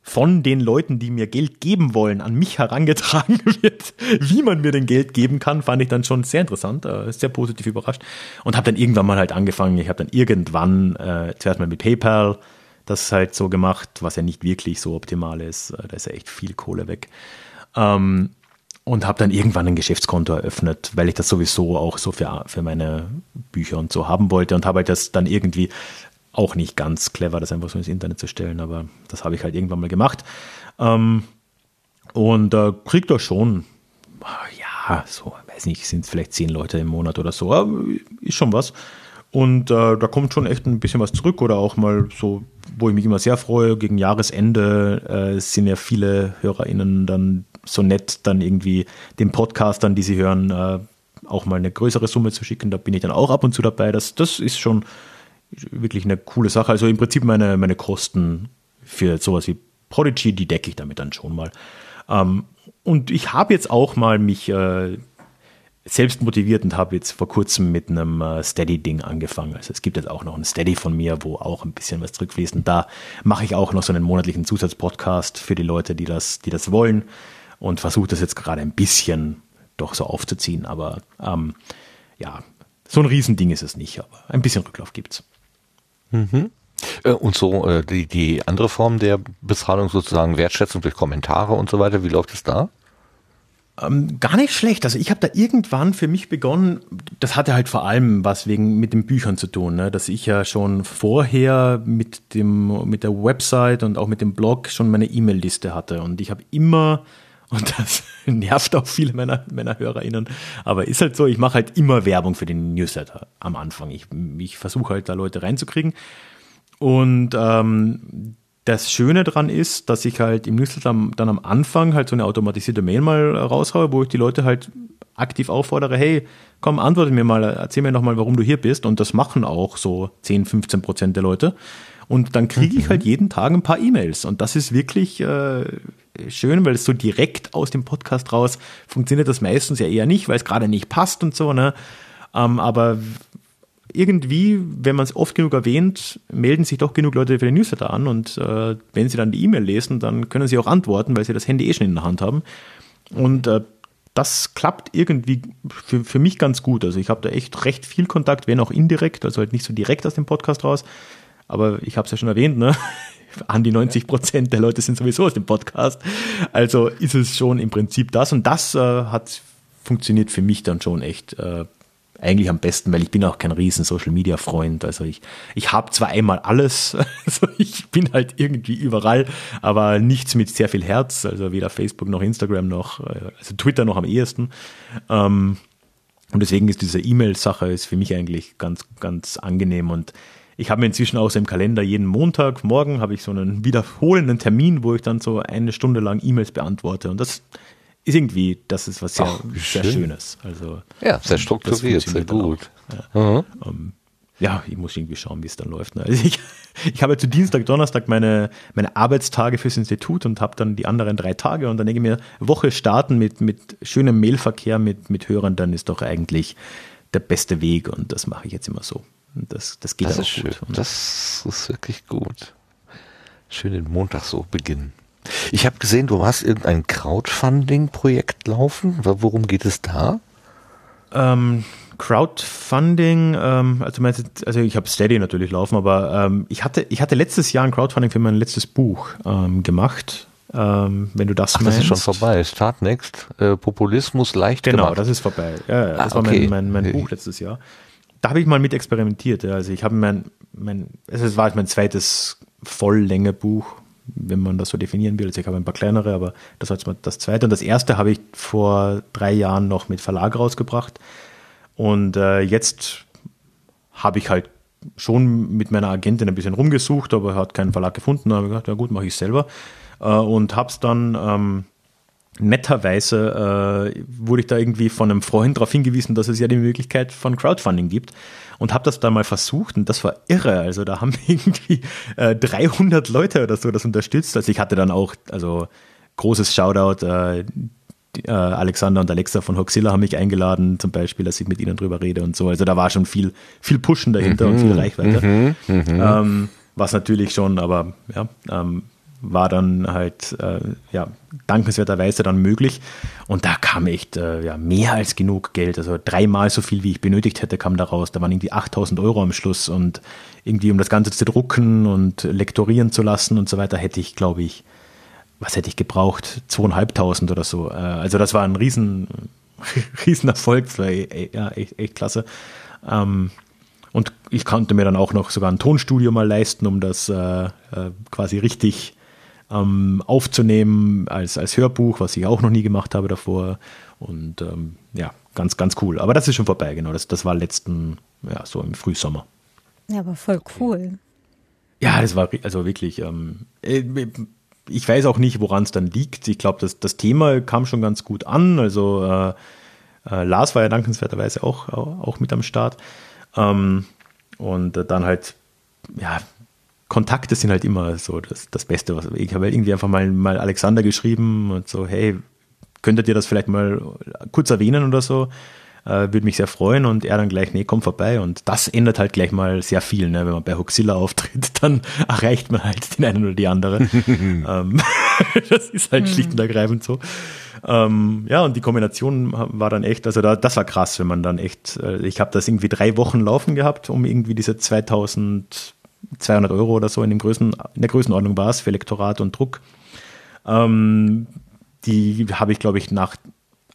[SPEAKER 3] von den Leuten, die mir Geld geben wollen, an mich herangetragen wird, wie man mir denn Geld geben kann, fand ich dann schon sehr interessant, äh, sehr positiv überrascht und habe dann irgendwann mal halt angefangen. Ich habe dann irgendwann äh, zuerst mal mit PayPal, das halt so gemacht, was ja nicht wirklich so optimal ist. Äh, da ist ja echt viel Kohle weg. Ähm, und habe dann irgendwann ein Geschäftskonto eröffnet, weil ich das sowieso auch so für, für meine Bücher und so haben wollte und habe halt das dann irgendwie auch nicht ganz clever, das einfach so ins Internet zu stellen, aber das habe ich halt irgendwann mal gemacht. Ähm, und äh, kriegt da schon, ja, so, weiß nicht, sind vielleicht zehn Leute im Monat oder so, aber ist schon was. Und äh, da kommt schon echt ein bisschen was zurück oder auch mal so, wo ich mich immer sehr freue, gegen Jahresende äh, sind ja viele HörerInnen dann so nett, dann irgendwie den Podcastern, die sie hören, äh, auch mal eine größere Summe zu schicken. Da bin ich dann auch ab und zu dabei. Das, das ist schon wirklich eine coole Sache. Also im Prinzip meine, meine Kosten für sowas wie Prodigy, die decke ich damit dann schon mal. Ähm, und ich habe jetzt auch mal mich äh, selbst motiviert und habe jetzt vor kurzem mit einem äh, Steady-Ding angefangen. Also es gibt jetzt auch noch ein Steady von mir, wo auch ein bisschen was zurückfließt. Und da mache ich auch noch so einen monatlichen Zusatzpodcast für die Leute, die das, die das wollen und versuche das jetzt gerade ein bisschen doch so aufzuziehen. Aber ähm, ja, so ein Riesending ist es nicht, aber ein bisschen Rücklauf gibt's.
[SPEAKER 1] Mhm. Äh, und so äh, die, die andere Form der Bezahlung sozusagen Wertschätzung durch Kommentare und so weiter, wie läuft es da?
[SPEAKER 3] Ähm, gar nicht schlecht. Also ich habe da irgendwann für mich begonnen, das hatte halt vor allem was wegen mit den Büchern zu tun, ne? dass ich ja schon vorher mit dem mit der Website und auch mit dem Blog schon meine E-Mail-Liste hatte und ich habe immer und das nervt auch viele meiner, meiner HörerInnen. Aber ist halt so, ich mache halt immer Werbung für den Newsletter am Anfang. Ich, ich versuche halt da Leute reinzukriegen. Und ähm, das Schöne dran ist, dass ich halt im Newsletter dann am Anfang halt so eine automatisierte Mail mal raushaue, wo ich die Leute halt aktiv auffordere, hey, komm, antworte mir mal, erzähl mir nochmal, warum du hier bist. Und das machen auch so 10, 15 Prozent der Leute. Und dann kriege ich mhm. halt jeden Tag ein paar E-Mails. Und das ist wirklich äh, schön, weil es so direkt aus dem Podcast raus funktioniert das meistens ja eher nicht, weil es gerade nicht passt und so, ne? Ähm, aber irgendwie, wenn man es oft genug erwähnt, melden sich doch genug Leute für den Newsletter an und äh, wenn sie dann die E-Mail lesen, dann können sie auch antworten, weil sie das Handy eh schon in der Hand haben. Und äh, das klappt irgendwie für, für mich ganz gut. Also ich habe da echt recht viel Kontakt, wenn auch indirekt, also halt nicht so direkt aus dem Podcast raus. Aber ich habe es ja schon erwähnt, ne? an die 90 Prozent der Leute sind sowieso aus dem Podcast. Also ist es schon im Prinzip das. Und das äh, hat funktioniert für mich dann schon echt äh, eigentlich am besten, weil ich bin auch kein riesen Social Media Freund. Also ich, ich habe zwar einmal alles, also ich bin halt irgendwie überall, aber nichts mit sehr viel Herz. Also weder Facebook noch Instagram noch, äh, also Twitter noch am ehesten. Ähm, und deswegen ist diese E-Mail-Sache für mich eigentlich ganz, ganz angenehm und ich habe mir inzwischen auch so im Kalender jeden Montag, morgen habe ich so einen wiederholenden Termin, wo ich dann so eine Stunde lang E-Mails beantworte. Und das irgendwie, das ist was sehr, Ach, sehr Schönes. Also,
[SPEAKER 1] ja, sehr strukturiert, sehr gut.
[SPEAKER 3] Ja. Mhm. Um, ja, ich muss irgendwie schauen, wie es dann läuft. Ne? Also ich, ich habe zu Dienstag, Donnerstag meine, meine Arbeitstage fürs Institut und habe dann die anderen drei Tage und dann denke ich mir, Woche starten mit, mit schönem Mailverkehr mit, mit Hörern, dann ist doch eigentlich der beste Weg und das mache ich jetzt immer so. Das, das geht
[SPEAKER 1] das auch ist gut. Schön. Das ist wirklich gut. Schön den Montag so beginnen. Ich habe gesehen, du hast irgendein Crowdfunding-Projekt laufen. Worum geht es da?
[SPEAKER 3] Ähm, Crowdfunding, ähm, also, meinst, also ich habe Steady natürlich laufen, aber ähm, ich, hatte, ich hatte letztes Jahr ein Crowdfunding für mein letztes Buch ähm, gemacht. Ähm, wenn du das
[SPEAKER 1] Ach, meinst. das ist schon vorbei. Start Next, äh, Populismus leicht
[SPEAKER 3] genau,
[SPEAKER 1] gemacht.
[SPEAKER 3] Genau, das ist vorbei. Ja, das ah, okay. war mein, mein, mein Buch letztes Jahr da habe ich mal mit experimentiert. Ja. Also ich habe mein, mein, es war mein zweites Volllänge-Buch, wenn man das so definieren will. Also ich habe ein paar kleinere, aber das war jetzt mal das zweite. Und das erste habe ich vor drei Jahren noch mit Verlag rausgebracht. Und äh, jetzt habe ich halt schon mit meiner Agentin ein bisschen rumgesucht, aber hat keinen Verlag gefunden. Da habe ich gedacht, ja gut, mache ich selber. Äh, und habe es dann ähm, netterweise äh, wurde ich da irgendwie von einem Freund darauf hingewiesen, dass es ja die Möglichkeit von Crowdfunding gibt und habe das da mal versucht und das war irre. Also da haben irgendwie äh, 300 Leute oder so das unterstützt. Also ich hatte dann auch, also großes Shoutout, äh, äh, Alexander und Alexa von Hoxilla haben mich eingeladen, zum Beispiel, dass ich mit ihnen drüber rede und so. Also da war schon viel, viel Pushen dahinter mhm, und viel Reichweite. Mhm, mhm. ähm, was natürlich schon, aber ja, ähm, war dann halt äh, ja dankenswerterweise dann möglich und da kam echt äh, ja mehr als genug Geld, also dreimal so viel wie ich benötigt hätte kam da raus. Da waren irgendwie 8000 Euro am Schluss und irgendwie um das Ganze zu drucken und lektorieren zu lassen und so weiter hätte ich glaube ich was hätte ich gebraucht zweieinhalbtausend oder so. Äh, also das war ein riesen riesen Erfolg, das war e, ja echt, echt klasse. Ähm, und ich konnte mir dann auch noch sogar ein Tonstudio mal leisten, um das äh, äh, quasi richtig ähm, aufzunehmen als, als Hörbuch, was ich auch noch nie gemacht habe davor. Und ähm, ja, ganz, ganz cool. Aber das ist schon vorbei, genau. Das, das war letzten, ja, so im Frühsommer.
[SPEAKER 2] Ja, aber voll cool.
[SPEAKER 3] Ja, das war also wirklich. Ähm, äh, ich weiß auch nicht, woran es dann liegt. Ich glaube, das, das Thema kam schon ganz gut an. Also äh, äh, Lars war ja dankenswerterweise auch, auch mit am Start. Ähm, und dann halt, ja, Kontakte sind halt immer so das, das Beste. Was, ich habe halt irgendwie einfach mal, mal Alexander geschrieben und so, hey, könntet ihr das vielleicht mal kurz erwähnen oder so? Äh, Würde mich sehr freuen und er dann gleich, nee, komm vorbei. Und das ändert halt gleich mal sehr viel. Ne? Wenn man bei Hoxilla auftritt, dann erreicht man halt den einen oder die andere. ähm, das ist halt schlicht und ergreifend so. Ähm, ja, und die Kombination war dann echt, also da, das war krass, wenn man dann echt, äh, ich habe das irgendwie drei Wochen laufen gehabt, um irgendwie diese 2200 Euro oder so in, dem Größen, in der Größenordnung war es für Lektorat und Druck. Ähm, die habe ich, glaube ich, nach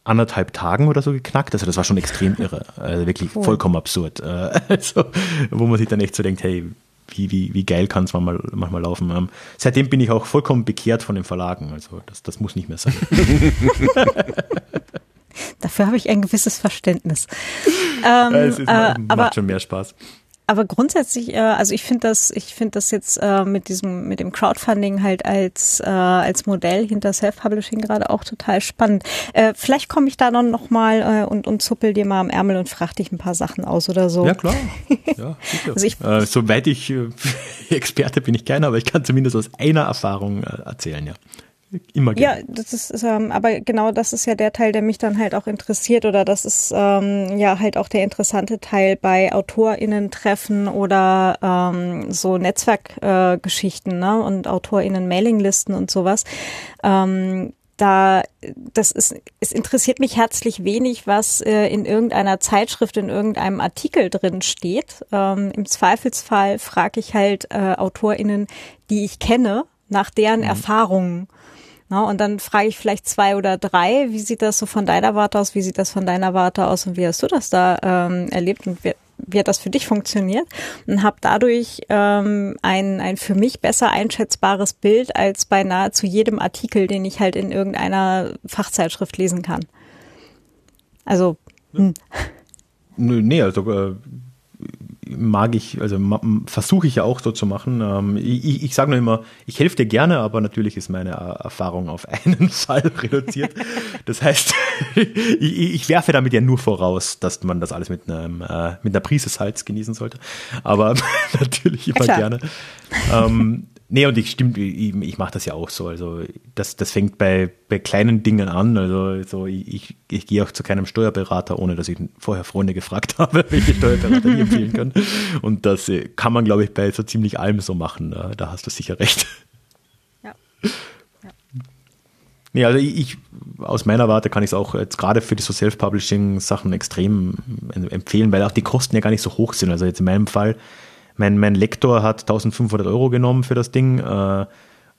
[SPEAKER 3] anderthalb Tagen oder so geknackt. Also das war schon extrem irre. Also wirklich cool. vollkommen absurd. Äh, also, wo man sich dann echt so denkt, hey, wie, wie, wie geil kann es manchmal, manchmal laufen. Ähm, seitdem bin ich auch vollkommen bekehrt von den Verlagen. Also das, das muss nicht mehr sein.
[SPEAKER 2] Dafür habe ich ein gewisses Verständnis.
[SPEAKER 3] Ähm, es ist, äh, macht aber, schon mehr Spaß
[SPEAKER 2] aber grundsätzlich, äh, also ich finde das, ich finde das jetzt äh, mit diesem, mit dem Crowdfunding halt als äh, als Modell hinter Self-Publishing gerade auch total spannend. Äh, vielleicht komme ich da dann noch mal äh, und und zuppel dir mal am Ärmel und frag dich ein paar Sachen aus oder so.
[SPEAKER 3] Ja klar. Ja, sicher. also ich, äh, soweit ich äh, Experte bin ich keiner, aber ich kann zumindest aus einer Erfahrung äh, erzählen, ja. Immer
[SPEAKER 2] gerne. Ja, das ist, ähm, aber genau das ist ja der Teil, der mich dann halt auch interessiert oder das ist ähm, ja halt auch der interessante Teil bei AutorInnen-Treffen oder ähm, so Netzwerkgeschichten äh, ne? und AutorInnen-Mailinglisten und sowas. Ähm, da das ist es interessiert mich herzlich wenig, was äh, in irgendeiner Zeitschrift in irgendeinem Artikel drin steht. Ähm, Im Zweifelsfall frage ich halt äh, AutorInnen, die ich kenne, nach deren mhm. Erfahrungen na, und dann frage ich vielleicht zwei oder drei, wie sieht das so von deiner Warte aus, wie sieht das von deiner Warte aus und wie hast du das da ähm, erlebt und wie, wie hat das für dich funktioniert? Und habe dadurch ähm, ein, ein für mich besser einschätzbares Bild als bei nahezu jedem Artikel, den ich halt in irgendeiner Fachzeitschrift lesen kann. Also, hm.
[SPEAKER 3] Nee, also äh, mag ich, also versuche ich ja auch so zu machen. Ähm, ich, ich sage nur immer, ich helfe dir gerne, aber natürlich ist meine Erfahrung auf einen Fall reduziert. Das heißt, ich, ich, werfe damit ja nur voraus, dass man das alles mit, einem, äh, mit einer Prise Salz genießen sollte. Aber natürlich immer ja, gerne. Ähm, Nee, und ich stimmt, ich, ich mache das ja auch so. Also das, das fängt bei, bei kleinen Dingen an. Also so ich, ich, ich gehe auch zu keinem Steuerberater, ohne dass ich vorher Freunde gefragt habe, welche Steuerberater die empfehlen können. Und das äh, kann man, glaube ich, bei so ziemlich allem so machen. Da, da hast du sicher recht. Ja. ja. Nee, also ich, aus meiner Warte kann ich es auch jetzt gerade für die so Self-Publishing-Sachen extrem empfehlen, weil auch die Kosten ja gar nicht so hoch sind. Also jetzt in meinem Fall mein, mein Lektor hat 1500 Euro genommen für das Ding äh,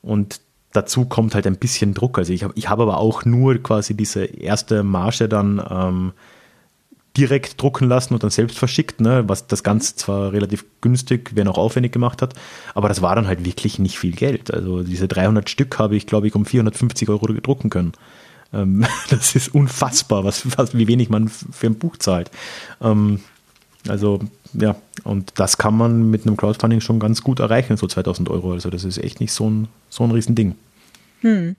[SPEAKER 3] und dazu kommt halt ein bisschen Druck. Also ich habe ich hab aber auch nur quasi diese erste Marge dann ähm, direkt drucken lassen und dann selbst verschickt, ne? was das Ganze zwar relativ günstig, wenn auch aufwendig gemacht hat, aber das war dann halt wirklich nicht viel Geld. Also diese 300 Stück habe ich, glaube ich, um 450 Euro drucken können. Ähm, das ist unfassbar, was, was, wie wenig man für ein Buch zahlt. Ähm, also ja, und das kann man mit einem Crowdfunding schon ganz gut erreichen, so 2000 Euro. Also das ist echt nicht so ein, so ein Riesending. Hm.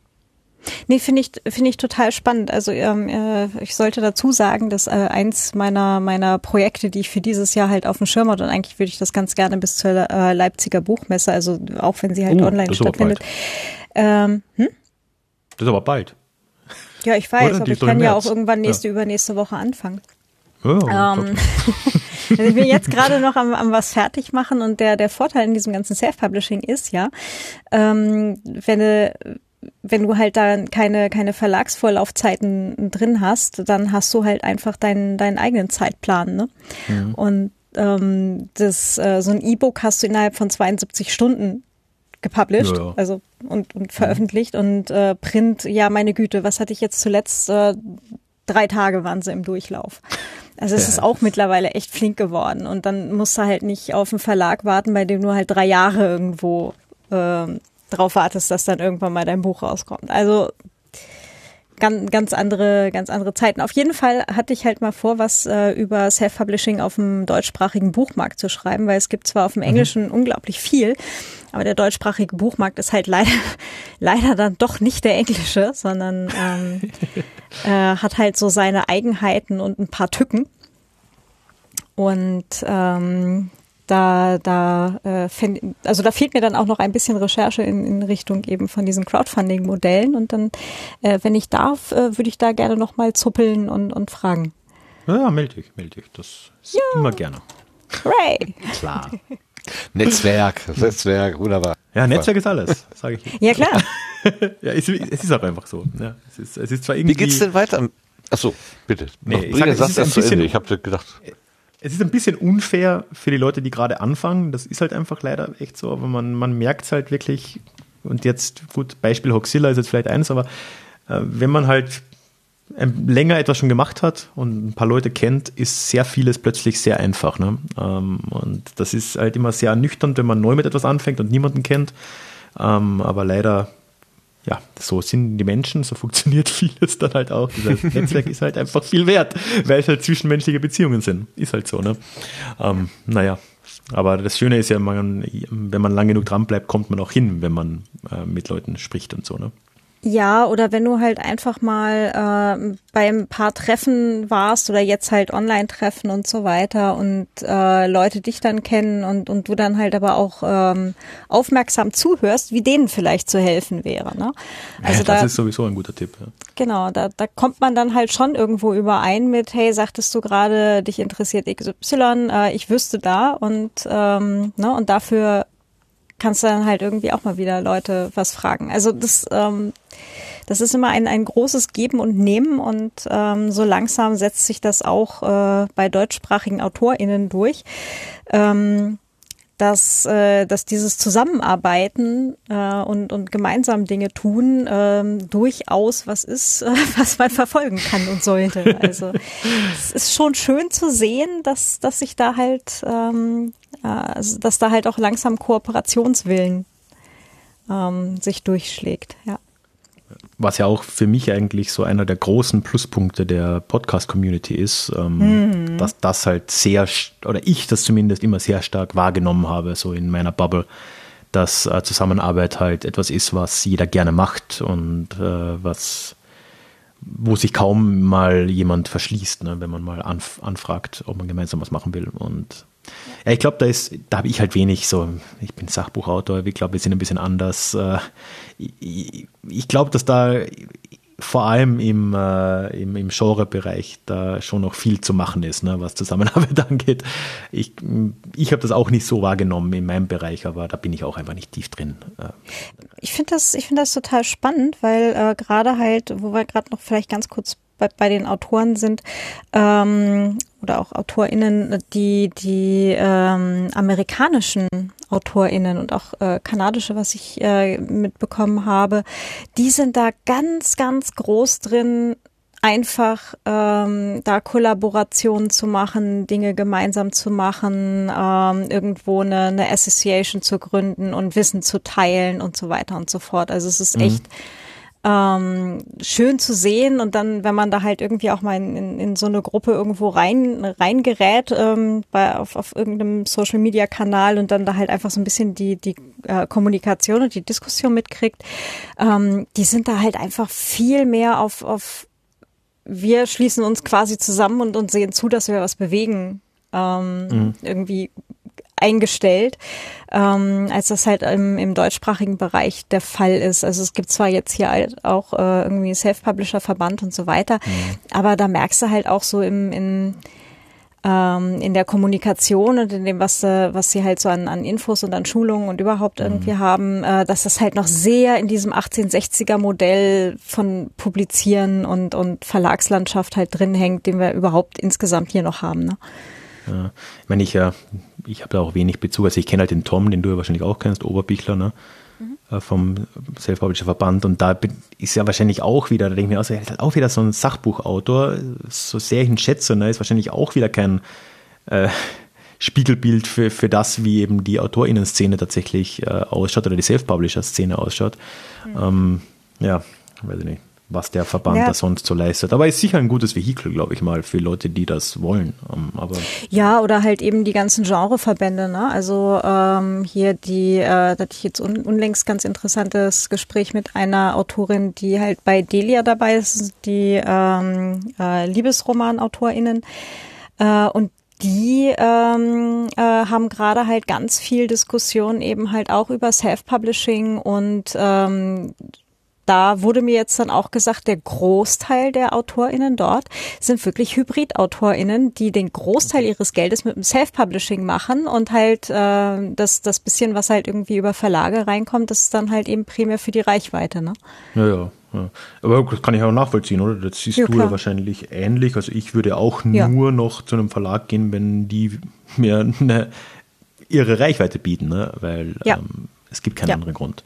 [SPEAKER 2] Nee, finde ich, finde ich total spannend. Also ähm, äh, ich sollte dazu sagen, dass äh, eins meiner meiner Projekte, die ich für dieses Jahr halt auf dem Schirm hatte, und eigentlich würde ich das ganz gerne bis zur äh, Leipziger Buchmesse, also auch wenn sie halt oh, online stattfindet. Ähm, hm?
[SPEAKER 3] Das ist aber bald.
[SPEAKER 2] Ja, ich weiß, aber ich kann ja auch irgendwann nächste, ja. übernächste Woche anfangen. Oh, ähm, Also ich bin jetzt gerade noch am, am was fertig machen und der, der Vorteil in diesem ganzen Self-Publishing ist ja, ähm, wenn du wenn du halt da keine, keine Verlagsvorlaufzeiten drin hast, dann hast du halt einfach deinen, deinen eigenen Zeitplan. Ne? Mhm. Und ähm, das, äh, so ein E-Book hast du innerhalb von 72 Stunden gepublished, ja, ja. also und, und veröffentlicht mhm. und äh, Print, ja meine Güte, was hatte ich jetzt zuletzt? Äh, drei Tage waren sie im Durchlauf. Also es ist auch mittlerweile echt flink geworden und dann musst du halt nicht auf einen Verlag warten, bei dem du halt drei Jahre irgendwo äh, drauf wartest, dass dann irgendwann mal dein Buch rauskommt. Also ganz, ganz andere, ganz andere Zeiten. Auf jeden Fall hatte ich halt mal vor, was äh, über Self-Publishing auf dem deutschsprachigen Buchmarkt zu schreiben, weil es gibt zwar auf dem mhm. Englischen mhm. unglaublich viel, aber der deutschsprachige Buchmarkt ist halt leider, leider dann doch nicht der englische, sondern ähm, äh, hat halt so seine Eigenheiten und ein paar Tücken. Und ähm, da, da, äh, fänd, also da fehlt mir dann auch noch ein bisschen Recherche in, in Richtung eben von diesen Crowdfunding-Modellen. Und dann, äh, wenn ich darf, äh, würde ich da gerne noch mal zuppeln und, und fragen.
[SPEAKER 3] Ja, melde dich, melde dich. Das ja. immer gerne.
[SPEAKER 2] Hooray!
[SPEAKER 1] Klar. Netzwerk, Netzwerk, wunderbar.
[SPEAKER 3] Ja, Netzwerk ist alles, sage ich.
[SPEAKER 2] Ja, klar.
[SPEAKER 3] ja, es, es, ist auch einfach so. Ja, es, ist, es ist zwar irgendwie.
[SPEAKER 1] Wie geht's denn weiter? Achso, bitte. Nee, noch, ich sag, es ist ein bisschen, Ich habe gedacht
[SPEAKER 3] es ist ein bisschen unfair für die Leute, die gerade anfangen. Das ist halt einfach leider echt so, aber man, man merkt es halt wirklich. Und jetzt, gut, Beispiel Hoxilla ist jetzt vielleicht eins, aber äh, wenn man halt länger etwas schon gemacht hat und ein paar Leute kennt, ist sehr vieles plötzlich sehr einfach. Ne? Ähm, und das ist halt immer sehr ernüchternd, wenn man neu mit etwas anfängt und niemanden kennt. Ähm, aber leider ja, so sind die Menschen, so funktioniert vieles dann halt auch. Dieses Netzwerk ist halt einfach viel wert, weil es halt zwischenmenschliche Beziehungen sind. Ist halt so, ne? Ähm, naja, aber das Schöne ist ja, man, wenn man lang genug dran bleibt, kommt man auch hin, wenn man äh, mit Leuten spricht und so, ne?
[SPEAKER 2] Ja, oder wenn du halt einfach mal äh, bei ein paar Treffen warst oder jetzt halt Online-Treffen und so weiter und äh, Leute dich dann kennen und, und du dann halt aber auch ähm, aufmerksam zuhörst, wie denen vielleicht zu helfen wäre. Ne?
[SPEAKER 3] Also ja, das da, ist sowieso ein guter Tipp. Ja.
[SPEAKER 2] Genau, da, da kommt man dann halt schon irgendwo überein mit, hey, sagtest du gerade, dich interessiert XY, äh, ich wüsste da und, ähm, ne, und dafür kannst du dann halt irgendwie auch mal wieder Leute was fragen. Also das, ähm, das ist immer ein, ein großes Geben und Nehmen und ähm, so langsam setzt sich das auch äh, bei deutschsprachigen AutorInnen durch. Ähm, dass, äh, dass dieses Zusammenarbeiten äh, und, und gemeinsam Dinge tun äh, durchaus was ist, äh, was man verfolgen kann und sollte. Also es ist schon schön zu sehen, dass, dass sich da halt, ähm, äh, also, dass da halt auch langsam Kooperationswillen ähm, sich durchschlägt, ja
[SPEAKER 3] was ja auch für mich eigentlich so einer der großen Pluspunkte der Podcast-Community ist, ähm, mhm. dass das halt sehr, oder ich das zumindest immer sehr stark wahrgenommen habe, so in meiner Bubble, dass äh, Zusammenarbeit halt etwas ist, was jeder gerne macht und äh, was wo sich kaum mal jemand verschließt, ne, wenn man mal anf anfragt, ob man gemeinsam was machen will. Und ja, ich glaube, da ist, da habe ich halt wenig so, ich bin Sachbuchautor, ich glaube, wir sind ein bisschen anders. Äh, ich, glaube, dass da vor allem im, äh, im, im Genrebereich da schon noch viel zu machen ist, ne, was Zusammenarbeit angeht. Ich, ich habe das auch nicht so wahrgenommen in meinem Bereich, aber da bin ich auch einfach nicht tief drin. Äh.
[SPEAKER 2] Ich finde das, ich finde das total spannend, weil äh, gerade halt, wo wir gerade noch vielleicht ganz kurz bei, bei den Autoren sind ähm, oder auch AutorInnen, die die ähm, amerikanischen AutorInnen und auch äh, kanadische, was ich äh, mitbekommen habe, die sind da ganz, ganz groß drin, einfach ähm, da Kollaborationen zu machen, Dinge gemeinsam zu machen, ähm, irgendwo eine, eine Association zu gründen und Wissen zu teilen und so weiter und so fort. Also es ist mhm. echt ähm, schön zu sehen und dann, wenn man da halt irgendwie auch mal in, in, in so eine Gruppe irgendwo rein reingerät ähm, bei auf, auf irgendeinem Social Media Kanal und dann da halt einfach so ein bisschen die die äh, Kommunikation und die Diskussion mitkriegt, ähm, die sind da halt einfach viel mehr auf auf wir schließen uns quasi zusammen und, und sehen zu, dass wir was bewegen ähm, mhm. irgendwie eingestellt, ähm, als das halt im, im deutschsprachigen Bereich der Fall ist. Also es gibt zwar jetzt hier halt auch äh, irgendwie Self-Publisher-Verband und so weiter, mhm. aber da merkst du halt auch so im, in ähm, in der Kommunikation und in dem, was, äh, was sie halt so an, an Infos und an Schulungen und überhaupt mhm. irgendwie haben, äh, dass das halt noch sehr in diesem 1860er Modell von Publizieren und, und Verlagslandschaft halt drin hängt, den wir überhaupt insgesamt hier noch haben. Ne?
[SPEAKER 3] Ja, ich meine, ich, ja, ich habe da auch wenig Bezug. Also ich kenne halt den Tom, den du ja wahrscheinlich auch kennst, Oberbichler, ne? Mhm. vom Self-Publisher Verband. Und da ist ja wahrscheinlich auch wieder, da denke ich mir auch, er ist halt auch wieder so ein Sachbuchautor, so sehr ich ihn schätze, ne, ist wahrscheinlich auch wieder kein äh, Spiegelbild für, für das, wie eben die AutorInnen-Szene tatsächlich äh, ausschaut oder die Self-Publisher-Szene ausschaut. Mhm. Ähm, ja, weiß ich nicht was der Verband ja. da sonst so leistet. Aber ist sicher ein gutes Vehikel, glaube ich mal, für Leute, die das wollen. Ähm, aber
[SPEAKER 2] ja, oder halt eben die ganzen Genreverbände. Ne? Also ähm, hier die, äh, da hatte ich jetzt un unlängst ganz interessantes Gespräch mit einer Autorin, die halt bei Delia dabei ist, die ähm, äh, LiebesromanautorInnen. Äh, und die ähm, äh, haben gerade halt ganz viel Diskussion eben halt auch über Self-Publishing und ähm, da wurde mir jetzt dann auch gesagt, der Großteil der AutorInnen dort sind wirklich Hybrid-AutorInnen, die den Großteil ihres Geldes mit dem Self-Publishing machen und halt äh, das, das bisschen, was halt irgendwie über Verlage reinkommt, das ist dann halt eben primär für die Reichweite. Ne?
[SPEAKER 3] Ja, ja. Ja. Aber das kann ich auch nachvollziehen, oder? Das siehst ja, du ja wahrscheinlich ähnlich. Also ich würde auch ja. nur noch zu einem Verlag gehen, wenn die mir eine, ihre Reichweite bieten, ne? weil ähm, es gibt keinen anderen Grund.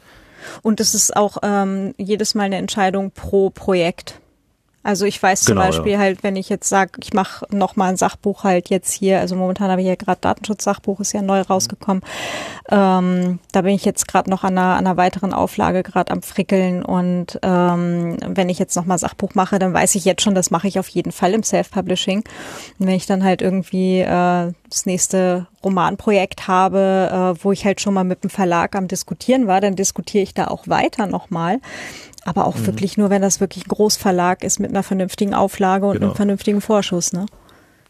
[SPEAKER 2] Und es ist auch ähm, jedes Mal eine Entscheidung pro Projekt. Also ich weiß zum genau, Beispiel ja. halt, wenn ich jetzt sage, ich mache nochmal ein Sachbuch halt jetzt hier, also momentan habe ich ja gerade Datenschutz-Sachbuch, ist ja neu rausgekommen. Ähm, da bin ich jetzt gerade noch an einer, an einer weiteren Auflage gerade am Frickeln und ähm, wenn ich jetzt nochmal Sachbuch mache, dann weiß ich jetzt schon, das mache ich auf jeden Fall im Self-Publishing. Und wenn ich dann halt irgendwie äh, das nächste Romanprojekt habe, äh, wo ich halt schon mal mit dem Verlag am Diskutieren war, dann diskutiere ich da auch weiter nochmal. Aber auch mhm. wirklich nur, wenn das wirklich ein Großverlag ist mit einer vernünftigen Auflage und genau. einem vernünftigen Vorschuss, ne?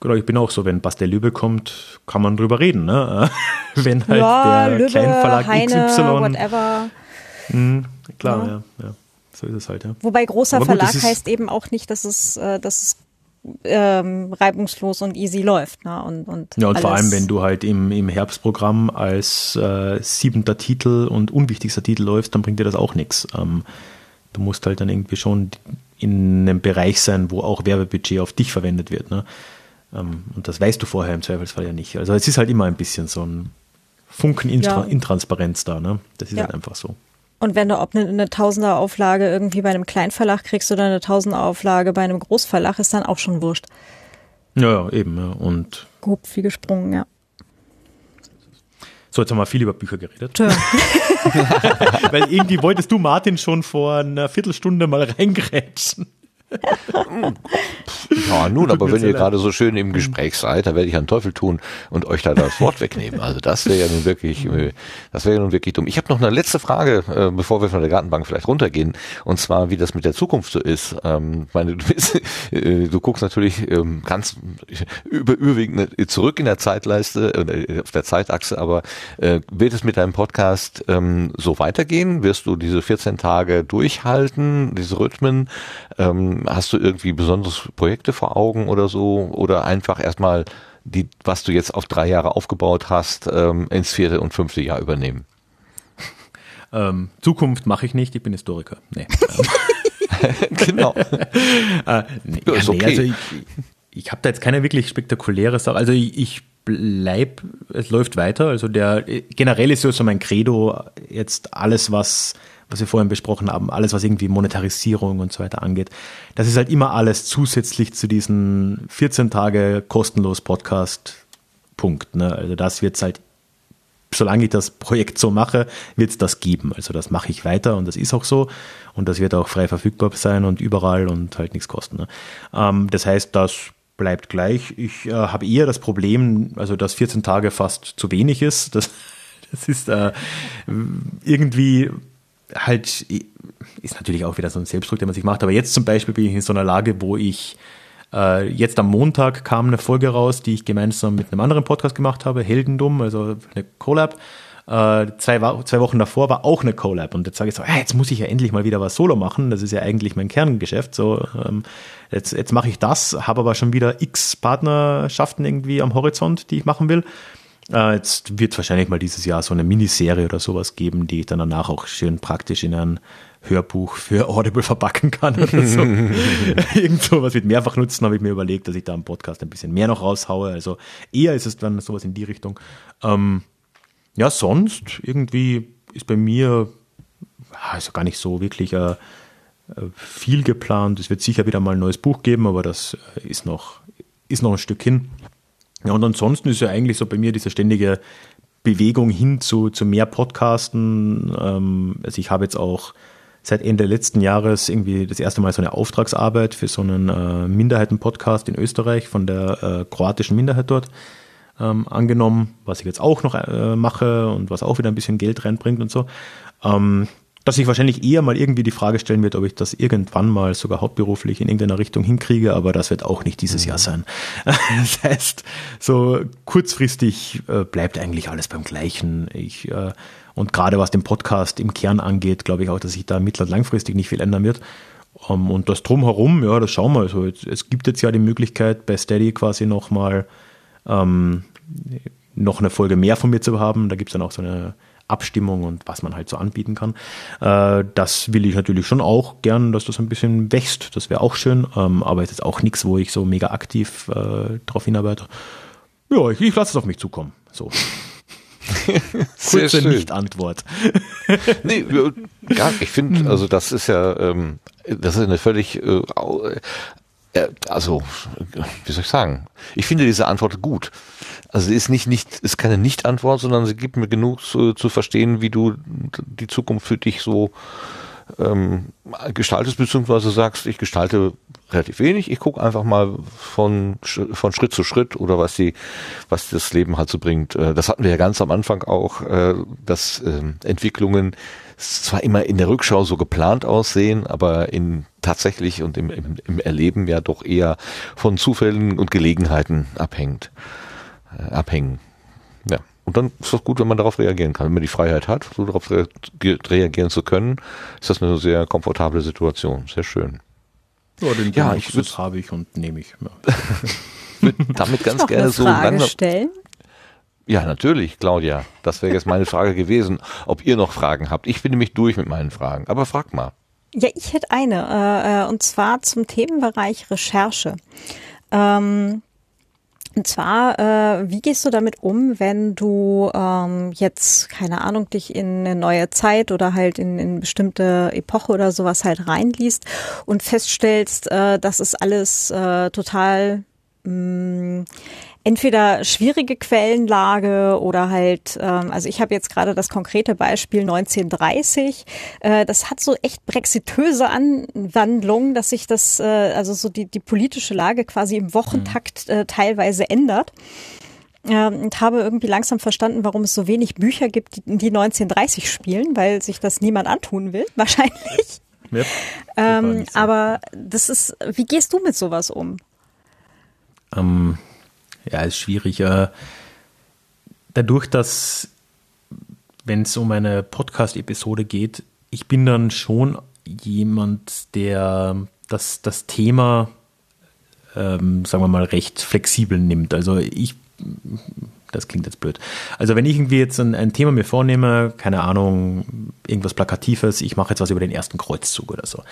[SPEAKER 3] Genau, ich bin auch so, wenn Bastel Lübbe kommt, kann man drüber reden, ne? wenn halt
[SPEAKER 2] ja, der Lübbe, Kleinverlag Heine, XY. Whatever.
[SPEAKER 3] Mh, klar, ja. ja. ja, So ist es halt, ja.
[SPEAKER 2] Wobei großer gut, Verlag heißt eben auch nicht, dass es, äh, dass es ähm, reibungslos und easy läuft. Ne? Und, und
[SPEAKER 3] ja, und vor allem, wenn du halt im, im Herbstprogramm als äh, siebenter Titel und unwichtigster Titel läufst, dann bringt dir das auch nichts. Ähm, Du musst halt dann irgendwie schon in einem Bereich sein, wo auch Werbebudget auf dich verwendet wird. Ne? Ähm, und das weißt du vorher im Zweifelsfall ja nicht. Also es ist halt immer ein bisschen so ein Funken ja. Intransparenz da. Ne? Das ist ja. halt einfach so.
[SPEAKER 2] Und wenn du ob eine, eine Tausender-Auflage irgendwie bei einem Kleinverlag kriegst oder eine Tausender-Auflage bei einem Großverlag, ist dann auch schon wurscht.
[SPEAKER 3] Ja, eben. Ja. Und
[SPEAKER 2] Grob wie gesprungen, ja.
[SPEAKER 3] So, jetzt haben wir viel über Bücher geredet. Weil irgendwie wolltest du Martin schon vor einer Viertelstunde mal reingrätschen.
[SPEAKER 1] Ja, nun, aber wenn ihr gerade so schön im Gespräch seid, da werde ich einen Teufel tun und euch da das Wort wegnehmen. Also das wäre ja nun wirklich, äh, das wäre ja nun wirklich dumm. Ich habe noch eine letzte Frage, äh, bevor wir von der Gartenbank vielleicht runtergehen, und zwar, wie das mit der Zukunft so ist. Ähm, meine, du, bist, äh, du guckst natürlich ähm, ganz über, überwiegend zurück in der Zeitleiste, auf der Zeitachse, aber wird es mit deinem Podcast ähm, so weitergehen? Wirst du diese 14 Tage durchhalten, diese Rhythmen? Hast du irgendwie besonderes Projekte vor Augen oder so? Oder einfach erstmal die, was du jetzt auf drei Jahre aufgebaut hast, ähm, ins vierte und fünfte Jahr übernehmen?
[SPEAKER 3] Ähm, Zukunft mache ich nicht, ich bin Historiker. Nee.
[SPEAKER 1] genau.
[SPEAKER 3] äh, nee, ja, ist okay. Nee, also ich, ich habe da jetzt keine wirklich spektakuläre Sache. Also ich, ich bleib, es läuft weiter. Also der generell ist so mein Credo jetzt alles, was was wir vorhin besprochen haben, alles, was irgendwie Monetarisierung und so weiter angeht. Das ist halt immer alles zusätzlich zu diesen 14 Tage kostenlos Podcast Punkt. Ne? Also das wird es halt, solange ich das Projekt so mache, wird es das geben. Also das mache ich weiter und das ist auch so. Und das wird auch frei verfügbar sein und überall und halt nichts kosten. Ne? Ähm, das heißt, das bleibt gleich. Ich äh, habe eher das Problem, also dass 14 Tage fast zu wenig ist. Das, das ist äh, irgendwie halt ist natürlich auch wieder so ein Selbstdruck, den man sich macht. Aber jetzt zum Beispiel bin ich in so einer Lage, wo ich äh, jetzt am Montag kam eine Folge raus, die ich gemeinsam mit einem anderen Podcast gemacht habe, Heldendum, also eine Collab. Äh, zwei, zwei Wochen davor war auch eine Collab und jetzt sage ich so, hey, jetzt muss ich ja endlich mal wieder was Solo machen. Das ist ja eigentlich mein Kerngeschäft. So, ähm, jetzt, jetzt mache ich das, habe aber schon wieder x Partnerschaften irgendwie am Horizont, die ich machen will. Äh, jetzt wird es wahrscheinlich mal dieses Jahr so eine Miniserie oder sowas geben, die ich dann danach auch schön praktisch in ein Hörbuch für Audible verpacken kann oder so. Irgend sowas mit mehrfach nutzen, habe ich mir überlegt, dass ich da im Podcast ein bisschen mehr noch raushaue. Also eher ist es dann sowas in die Richtung. Ähm, ja, sonst irgendwie ist bei mir also gar nicht so wirklich äh, äh, viel geplant. Es wird sicher wieder mal ein neues Buch geben, aber das äh, ist noch, ist noch ein Stück hin. Ja, und ansonsten ist ja eigentlich so bei mir diese ständige Bewegung hin zu, zu mehr Podcasten. Ähm, also ich habe jetzt auch seit Ende letzten Jahres irgendwie das erste Mal so eine Auftragsarbeit für so einen äh, Minderheiten-Podcast in Österreich von der äh, kroatischen Minderheit dort ähm, angenommen, was ich jetzt auch noch äh, mache und was auch wieder ein bisschen Geld reinbringt und so. Ähm, dass ich wahrscheinlich eher mal irgendwie die Frage stellen wird, ob ich das irgendwann mal sogar hauptberuflich in irgendeiner Richtung hinkriege, aber das wird auch nicht dieses mhm. Jahr sein. Das heißt, so kurzfristig äh, bleibt eigentlich alles beim Gleichen. Ich, äh, und gerade was den Podcast im Kern angeht, glaube ich auch, dass sich da mittel- und langfristig nicht viel ändern wird. Um, ähm, und das drumherum, ja, das schauen wir. Also jetzt, es gibt jetzt ja die Möglichkeit, bei Steady quasi nochmal ähm, noch eine Folge mehr von mir zu haben. Da gibt es dann auch so eine Abstimmung und was man halt so anbieten kann. Äh, das will ich natürlich schon auch gern, dass das ein bisschen wächst. Das wäre auch schön, ähm, aber es ist auch nichts, wo ich so mega aktiv äh, drauf hinarbeite. Ja, ich, ich lasse es auf mich zukommen. So. Kurze Nicht-Antwort.
[SPEAKER 1] nee, gar, ich finde, also das ist ja, ähm, das ist eine völlig, äh, also, wie soll ich sagen? Ich finde diese Antwort gut. Also sie ist nicht, nicht, ist keine Nicht-Antwort, sondern sie gibt mir genug zu, zu verstehen, wie du die Zukunft für dich so ähm, gestaltest, beziehungsweise sagst, ich gestalte relativ wenig, ich gucke einfach mal von, von Schritt zu Schritt oder was die, was das Leben halt so bringt. Äh, das hatten wir ja ganz am Anfang auch, äh, dass ähm, Entwicklungen zwar immer in der Rückschau so geplant aussehen, aber in tatsächlich und im, im, im Erleben ja doch eher von Zufällen und Gelegenheiten abhängt, äh, abhängen. Ja. Und dann ist es gut, wenn man darauf reagieren kann. Wenn man die Freiheit hat, so darauf re reagieren zu können, ist das eine sehr komfortable Situation. Sehr schön.
[SPEAKER 3] Ja, den ja ich das habe ich und nehme ich.
[SPEAKER 1] Ja. würde damit ganz gerne so langsam. Stellen? Ja, natürlich, Claudia. Das wäre jetzt meine Frage gewesen, ob ihr noch Fragen habt. Ich bin nämlich durch mit meinen Fragen, aber frag mal.
[SPEAKER 2] Ja, ich hätte eine, äh, äh und zwar zum Themenbereich Recherche. Ähm, und zwar, äh, wie gehst du damit um, wenn du ähm, jetzt, keine Ahnung, dich in eine neue Zeit oder halt in, in bestimmte Epoche oder sowas halt reinliest und feststellst, äh, das ist alles äh, total mh, mm, entweder schwierige Quellenlage oder halt, ähm, also ich habe jetzt gerade das konkrete Beispiel 1930. Äh, das hat so echt brexitöse Anwandlungen, dass sich das, äh, also so die, die politische Lage quasi im Wochentakt äh, teilweise ändert. Ähm, und habe irgendwie langsam verstanden, warum es so wenig Bücher gibt, die, die 1930 spielen, weil sich das niemand antun will, wahrscheinlich. Yep. Ähm, aber das ist, wie gehst du mit sowas um?
[SPEAKER 3] Ähm, ja, ist schwierig. Äh, dadurch, dass, wenn es um eine Podcast-Episode geht, ich bin dann schon jemand, der das, das Thema, ähm, sagen wir mal, recht flexibel nimmt. Also ich das klingt jetzt blöd. Also wenn ich irgendwie jetzt ein, ein, Thema mir vornehme, keine Ahnung, irgendwas Plakatives, ich mache jetzt was über den ersten Kreuzzug oder so.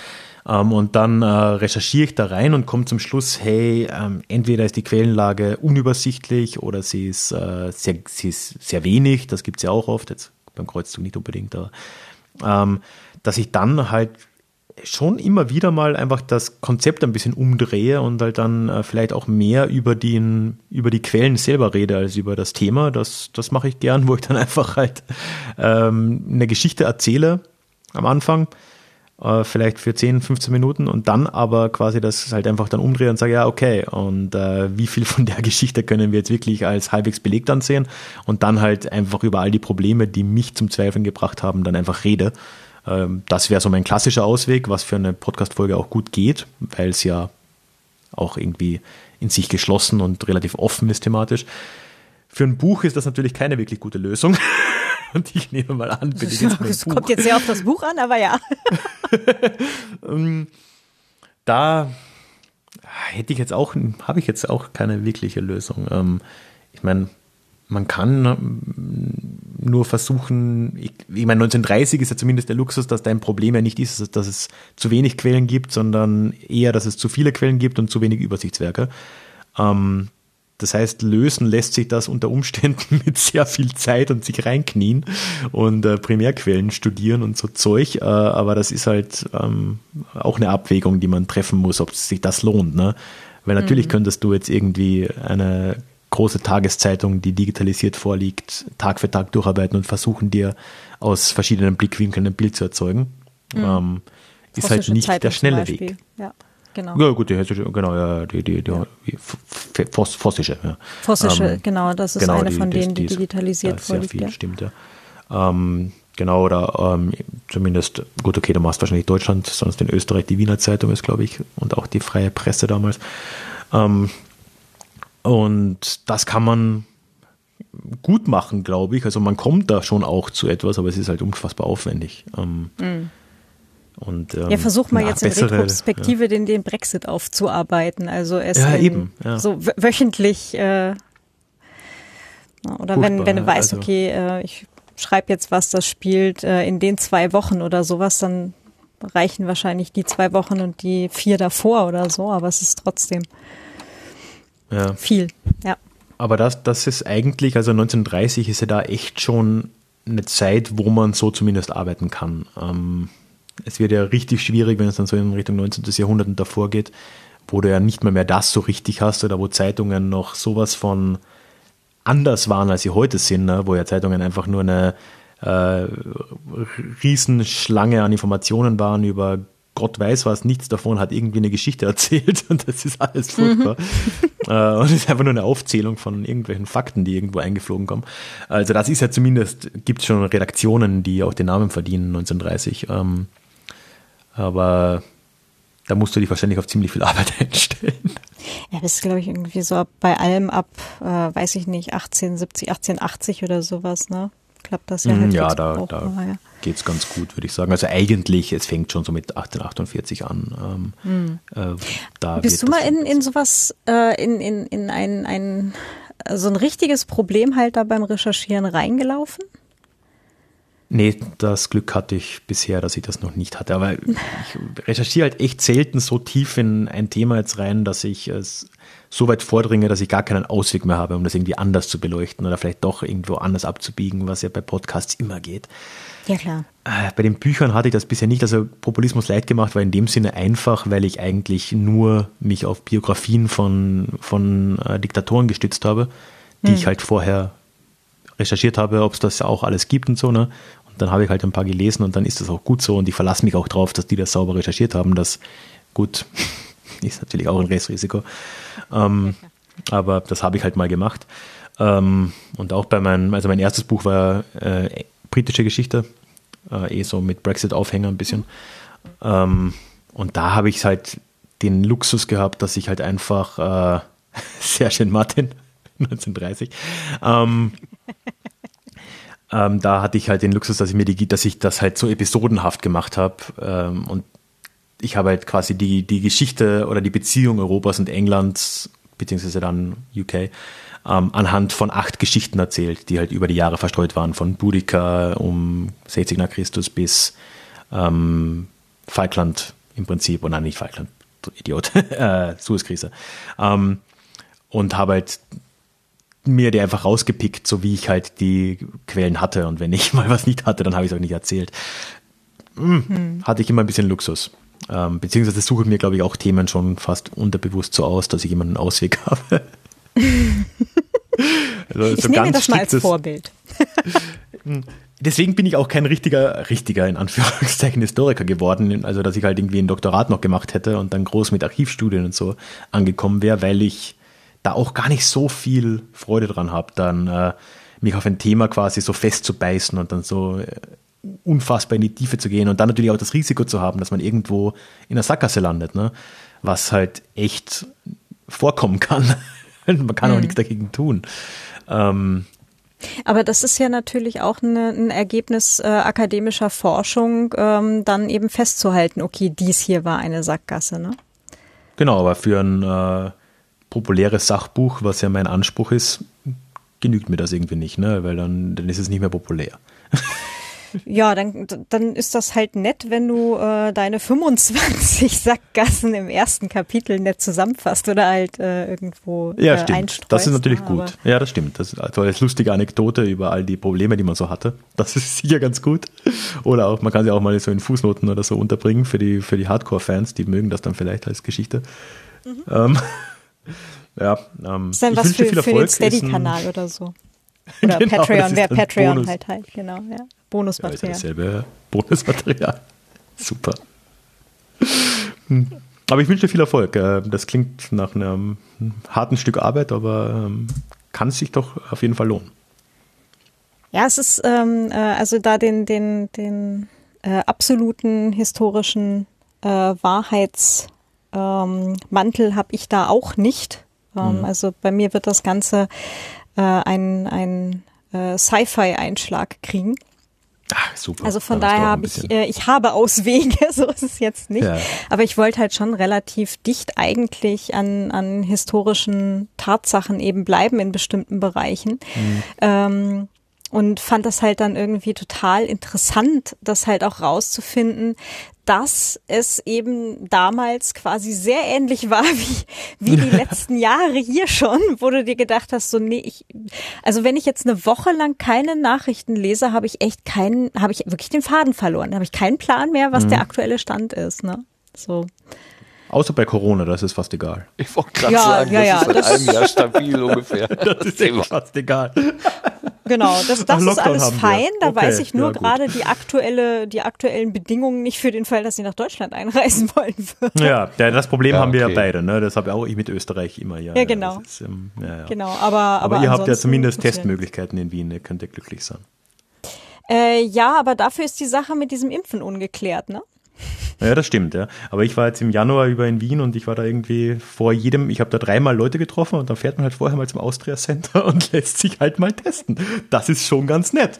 [SPEAKER 3] Ähm, und dann äh, recherchiere ich da rein und komme zum Schluss, hey, ähm, entweder ist die Quellenlage unübersichtlich oder sie ist, äh, sehr, sie ist sehr wenig, das gibt es ja auch oft, jetzt beim Kreuzzug nicht unbedingt, aber ähm, dass ich dann halt schon immer wieder mal einfach das Konzept ein bisschen umdrehe und halt dann äh, vielleicht auch mehr über, den, über die Quellen selber rede als über das Thema. Das, das mache ich gern, wo ich dann einfach halt ähm, eine Geschichte erzähle am Anfang, äh, vielleicht für 10, 15 Minuten und dann aber quasi das halt einfach dann umdrehe und sage, ja, okay, und äh, wie viel von der Geschichte können wir jetzt wirklich als halbwegs belegt ansehen und dann halt einfach über all die Probleme, die mich zum Zweifeln gebracht haben, dann einfach rede. Ähm, das wäre so mein klassischer Ausweg, was für eine Podcast-Folge auch gut geht, weil es ja auch irgendwie in sich geschlossen und relativ offen ist thematisch. Für ein Buch ist das natürlich keine wirklich gute Lösung, Und ich nehme mal an,
[SPEAKER 2] bin ich jetzt Es kommt jetzt sehr auf das Buch an, aber ja.
[SPEAKER 3] Ähm, da hätte ich jetzt auch, habe ich jetzt auch keine wirkliche Lösung. Ähm, ich meine, man kann ähm, nur versuchen, ich, ich, meine, 1930 ist ja zumindest der Luxus, dass dein Problem ja nicht ist, dass es zu wenig Quellen gibt, sondern eher, dass es zu viele Quellen gibt und zu wenig Übersichtswerke. Ähm, das heißt, lösen lässt sich das unter Umständen mit sehr viel Zeit und sich reinknien und äh, Primärquellen studieren und so Zeug. Äh, aber das ist halt ähm, auch eine Abwägung, die man treffen muss, ob sich das lohnt. Ne? Weil natürlich mhm. könntest du jetzt irgendwie eine große Tageszeitung, die digitalisiert vorliegt, Tag für Tag durcharbeiten und versuchen dir aus verschiedenen Blickwinkeln ein Bild zu erzeugen. Mhm. Ähm, ist halt nicht Zeitung der schnelle Weg.
[SPEAKER 2] Ja. Genau. Ja,
[SPEAKER 3] gut, die hessische, genau, ja, die, die, die, ja. Voss, Vossische, ja.
[SPEAKER 2] Vossische, ähm, genau, das ist genau, eine die, von denen, die, die digitalisiert
[SPEAKER 3] ist, vorliegt. Sehr viel, ja. stimmt, ja. Ähm, genau, oder ähm, zumindest, gut, okay, du machst wahrscheinlich Deutschland, sonst in Österreich die Wiener Zeitung ist, glaube ich, und auch die freie Presse damals. Ähm, und das kann man gut machen, glaube ich. Also man kommt da schon auch zu etwas, aber es ist halt unfassbar aufwendig. Ähm, mhm.
[SPEAKER 2] Und, ähm, ja, versuch mal jetzt bessere, in Retrospektive ja. den, den Brexit aufzuarbeiten. Also es
[SPEAKER 3] ja, eben,
[SPEAKER 2] ja. so wöchentlich äh, oder wenn, wenn du weißt, also, okay, äh, ich schreibe jetzt was, das spielt äh, in den zwei Wochen oder sowas, dann reichen wahrscheinlich die zwei Wochen und die vier davor oder so, aber es ist trotzdem ja. viel, ja.
[SPEAKER 3] Aber das, das ist eigentlich, also 1930 ist ja da echt schon eine Zeit, wo man so zumindest arbeiten kann. Ähm, es wird ja richtig schwierig, wenn es dann so in Richtung 19. Jahrhundert und davor geht, wo du ja nicht mehr, mehr das so richtig hast oder wo Zeitungen noch sowas von anders waren, als sie heute sind, ne? wo ja Zeitungen einfach nur eine äh, Riesenschlange an Informationen waren über Gott weiß was, nichts davon hat irgendwie eine Geschichte erzählt und das ist alles furchtbar. Mhm. äh, und es ist einfach nur eine Aufzählung von irgendwelchen Fakten, die irgendwo eingeflogen kommen. Also das ist ja zumindest, gibt es schon Redaktionen, die auch den Namen verdienen 1930. Ähm, aber da musst du dich wahrscheinlich auf ziemlich viel Arbeit einstellen.
[SPEAKER 2] Ja, das ist, glaube ich, irgendwie so bei allem ab, äh, weiß ich nicht, 1870, 1880 oder sowas, ne? Klappt das ja
[SPEAKER 3] mhm, halt Ja, da, da ja. geht es ganz gut, würde ich sagen. Also eigentlich, es fängt schon so mit 1848 an. Ähm,
[SPEAKER 2] mhm. äh, Bist du mal in, in sowas, äh, in, in, in ein, ein, so ein richtiges Problem halt da beim Recherchieren reingelaufen?
[SPEAKER 3] Nee, das Glück hatte ich bisher, dass ich das noch nicht hatte. Aber ich recherchiere halt echt selten so tief in ein Thema jetzt rein, dass ich es so weit vordringe, dass ich gar keinen Ausweg mehr habe, um das irgendwie anders zu beleuchten oder vielleicht doch irgendwo anders abzubiegen, was ja bei Podcasts immer geht.
[SPEAKER 2] Ja, klar.
[SPEAKER 3] Äh, bei den Büchern hatte ich das bisher nicht. Also Populismus leid gemacht war in dem Sinne einfach, weil ich eigentlich nur mich auf Biografien von, von äh, Diktatoren gestützt habe, die hm. ich halt vorher recherchiert habe, ob es das auch alles gibt und so. Ne? dann habe ich halt ein paar gelesen und dann ist das auch gut so und ich verlasse mich auch drauf, dass die das sauber recherchiert haben. Das gut ist natürlich auch ein Restrisiko. Ähm, aber das habe ich halt mal gemacht. Ähm, und auch bei meinem, also mein erstes Buch war äh, britische Geschichte, äh, eh so mit Brexit-Aufhänger ein bisschen. Ähm, und da habe ich halt den Luxus gehabt, dass ich halt einfach äh, sehr schön Martin 1930 ähm, ähm, da hatte ich halt den Luxus, dass ich mir die, dass ich das halt so episodenhaft gemacht habe. Ähm, und ich habe halt quasi die, die Geschichte oder die Beziehung Europas und Englands, beziehungsweise dann UK, ähm, anhand von acht Geschichten erzählt, die halt über die Jahre verstreut waren, von Boudica um 60 nach Christus bis ähm, Falkland im Prinzip, oder nicht Falkland, Idiot, äh, Suezkrise. Ähm, und habe halt mir die einfach rausgepickt, so wie ich halt die Quellen hatte. Und wenn ich mal was nicht hatte, dann habe ich es auch nicht erzählt. Hm, hm. Hatte ich immer ein bisschen Luxus. Ähm, beziehungsweise suche ich mir, glaube ich, auch Themen schon fast unterbewusst so aus, dass ich einen Ausweg habe.
[SPEAKER 2] also, ich so nehme das mal als Vorbild.
[SPEAKER 3] Deswegen bin ich auch kein richtiger, richtiger, in Anführungszeichen, Historiker geworden. Also, dass ich halt irgendwie ein Doktorat noch gemacht hätte und dann groß mit Archivstudien und so angekommen wäre, weil ich da auch gar nicht so viel Freude dran habe, dann äh, mich auf ein Thema quasi so festzubeißen und dann so äh, unfassbar in die Tiefe zu gehen und dann natürlich auch das Risiko zu haben, dass man irgendwo in der Sackgasse landet, ne? was halt echt vorkommen kann. man kann mhm. auch nichts dagegen tun. Ähm,
[SPEAKER 2] Aber das ist ja natürlich auch eine, ein Ergebnis äh, akademischer Forschung, ähm, dann eben festzuhalten, okay, dies hier war eine Sackgasse, ne?
[SPEAKER 3] Genau, aber für ein äh, populäres Sachbuch, was ja mein Anspruch ist, genügt mir das irgendwie nicht, ne? Weil dann, dann ist es nicht mehr populär.
[SPEAKER 2] Ja, dann, dann ist das halt nett, wenn du äh, deine 25 Sackgassen im ersten Kapitel nett zusammenfasst oder halt äh, irgendwo
[SPEAKER 3] Ja, äh, stimmt. Das ist natürlich gut. Ja, das stimmt. Das ist also als lustige Anekdote über all die Probleme, die man so hatte. Das ist sicher ganz gut. Oder auch, man kann sie auch mal so in Fußnoten oder so unterbringen für die, für die Hardcore-Fans, die mögen das dann vielleicht als Geschichte. Mhm. Ähm, ja, ähm,
[SPEAKER 2] ist dann was für, für den Steady-Kanal oder so. Oder genau, Patreon, wer Patreon Bonus. halt halt, genau, ja. Bonusmaterial. Ja,
[SPEAKER 3] dasselbe Bonusmaterial. Super. Hm. Aber ich wünsche dir viel Erfolg. Äh, das klingt nach einem harten Stück Arbeit, aber ähm, kann sich doch auf jeden Fall lohnen.
[SPEAKER 2] Ja, es ist ähm, äh, also da den, den, den äh, absoluten historischen äh, Wahrheitsmantel ähm, habe ich da auch nicht. Ähm, mhm. Also bei mir wird das Ganze äh, ein, ein äh, Sci-Fi-Einschlag kriegen.
[SPEAKER 3] Ach, super.
[SPEAKER 2] Also von daher habe ich, äh, ich habe Auswege, so ist es jetzt nicht. Ja. Aber ich wollte halt schon relativ dicht eigentlich an, an historischen Tatsachen eben bleiben in bestimmten Bereichen. Mhm. Ähm, und fand das halt dann irgendwie total interessant, das halt auch rauszufinden, dass es eben damals quasi sehr ähnlich war wie, wie die letzten Jahre hier schon, wo du dir gedacht hast, so nee, ich, also wenn ich jetzt eine Woche lang keine Nachrichten lese, habe ich echt keinen, habe ich wirklich den Faden verloren, habe ich keinen Plan mehr, was mhm. der aktuelle Stand ist, ne? So.
[SPEAKER 3] Außer bei Corona, das ist fast egal.
[SPEAKER 1] Ich wollte gerade ja, sagen, ja, das ja, ist seit einem Jahr stabil ungefähr.
[SPEAKER 3] Das ist echt fast egal.
[SPEAKER 2] Genau, das, das ist alles fein. Da okay, weiß ich nur ja, gerade die aktuelle, die aktuellen Bedingungen nicht für den Fall, dass sie nach Deutschland einreisen wollen
[SPEAKER 3] würden. Ja, das Problem ja, haben wir okay. ja beide. Ne? Das habe auch ich mit Österreich immer. Ja,
[SPEAKER 2] ja genau. Ist, ähm, genau, aber, aber,
[SPEAKER 3] aber ihr habt ja zumindest Testmöglichkeiten in Wien. Ihr könnt ja glücklich sein.
[SPEAKER 2] Äh, ja, aber dafür ist die Sache mit diesem Impfen ungeklärt, ne?
[SPEAKER 3] Ja, das stimmt, ja. Aber ich war jetzt im Januar über in Wien und ich war da irgendwie vor jedem, ich habe da dreimal Leute getroffen und dann fährt man halt vorher mal zum Austria Center und lässt sich halt mal testen. Das ist schon ganz nett.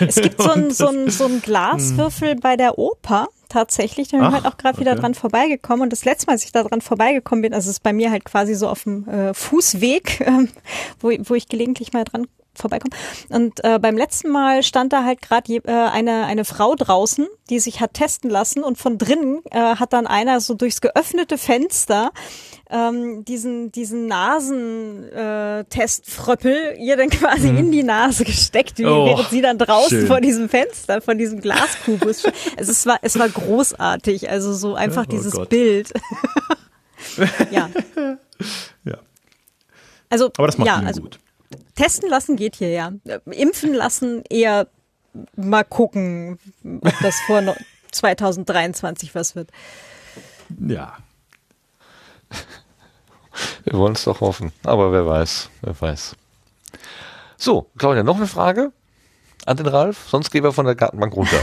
[SPEAKER 2] Es gibt so ein, so ein, so ein Glaswürfel hm. bei der Oper tatsächlich. Da bin ich halt auch gerade okay. wieder dran vorbeigekommen. Und das letzte Mal, als ich da dran vorbeigekommen bin, also es ist bei mir halt quasi so auf dem äh, Fußweg, äh, wo, wo ich gelegentlich mal dran vorbeikommen. Und äh, beim letzten Mal stand da halt gerade äh, eine, eine Frau draußen, die sich hat testen lassen und von drinnen äh, hat dann einer so durchs geöffnete Fenster ähm, diesen, diesen Nasentestfröppel äh, ihr dann quasi mhm. in die Nase gesteckt, oh, während sie dann draußen schön. vor diesem Fenster, vor diesem Glaskubus. also es war, es war großartig, also so einfach oh dieses Gott. Bild. ja.
[SPEAKER 3] ja.
[SPEAKER 2] Also,
[SPEAKER 3] Aber das macht
[SPEAKER 2] ja, also,
[SPEAKER 3] gut.
[SPEAKER 2] Testen lassen geht hier ja. Impfen lassen eher mal gucken, ob das vor 2023 was wird.
[SPEAKER 3] Ja.
[SPEAKER 1] Wir wollen es doch hoffen, aber wer weiß, wer weiß. So, Claudia, noch eine Frage an den Ralf? Sonst gehen wir von der Gartenbank runter.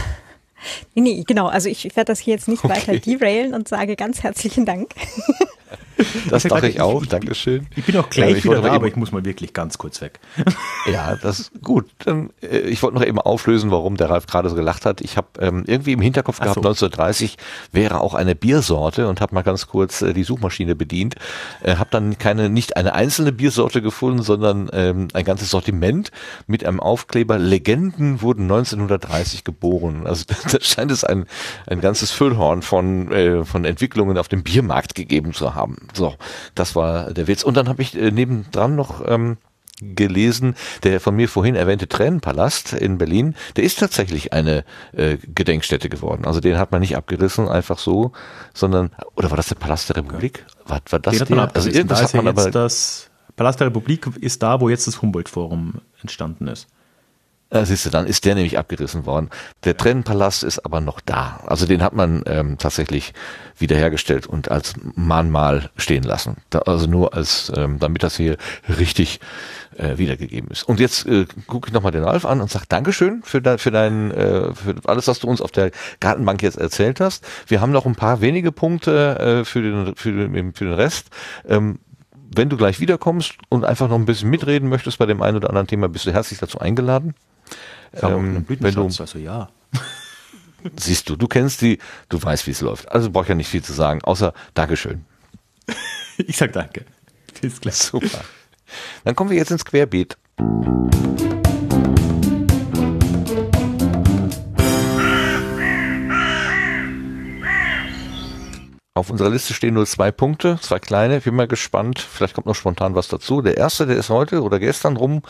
[SPEAKER 2] Nee, nee, genau. Also ich, ich werde das hier jetzt nicht okay. weiter derailen und sage ganz herzlichen Dank.
[SPEAKER 1] Das dachte ich auch. Dankeschön.
[SPEAKER 3] Ich bin auch gleich ja, wieder da, aber ich muss mal wirklich ganz kurz weg.
[SPEAKER 1] Ja, das ist gut. Äh, ich wollte noch eben auflösen, warum der Ralf gerade so gelacht hat. Ich habe ähm, irgendwie im Hinterkopf gehabt, so. 1930 wäre auch eine Biersorte und habe mal ganz kurz äh, die Suchmaschine bedient. Äh, habe dann keine, nicht eine einzelne Biersorte gefunden, sondern ähm, ein ganzes Sortiment mit einem Aufkleber. Legenden wurden 1930 geboren. Also da scheint es ein, ein ganzes Füllhorn von, äh, von Entwicklungen auf dem Biermarkt gegeben zu haben. So, das war der Witz. Und dann habe ich äh, nebendran noch ähm, gelesen, der von mir vorhin erwähnte Tränenpalast in Berlin, der ist tatsächlich eine äh, Gedenkstätte geworden. Also den hat man nicht abgerissen, einfach so, sondern, oder war das der Palast der Republik? War, war das
[SPEAKER 3] den der? Also irgendwas da hat man aber. Das Palast der Republik ist da, wo jetzt das Humboldt-Forum entstanden ist.
[SPEAKER 1] Äh, siehst du, dann ist der nämlich abgerissen worden. Der Trennenpalast ist aber noch da. Also den hat man ähm, tatsächlich wiederhergestellt und als Mahnmal stehen lassen. Da, also nur als, ähm, damit das hier richtig äh, wiedergegeben ist. Und jetzt äh, gucke ich nochmal den Ralf an und sage Dankeschön für, de, für dein, äh, für alles, was du uns auf der Gartenbank jetzt erzählt hast. Wir haben noch ein paar wenige Punkte äh, für, den, für, den, für den Rest. Ähm, wenn du gleich wiederkommst und einfach noch ein bisschen mitreden möchtest bei dem einen oder anderen Thema, bist du herzlich dazu eingeladen.
[SPEAKER 3] Ähm, wenn du, also ja.
[SPEAKER 1] Siehst du, du kennst die, du weißt, wie es läuft. Also brauche ich ja nicht viel zu sagen, außer Dankeschön.
[SPEAKER 3] Ich sag danke.
[SPEAKER 1] Bis gleich. Super. Dann kommen wir jetzt ins Querbeet. Auf unserer Liste stehen nur zwei Punkte, zwei kleine. Ich bin mal gespannt. Vielleicht kommt noch spontan was dazu. Der erste, der ist heute oder gestern rum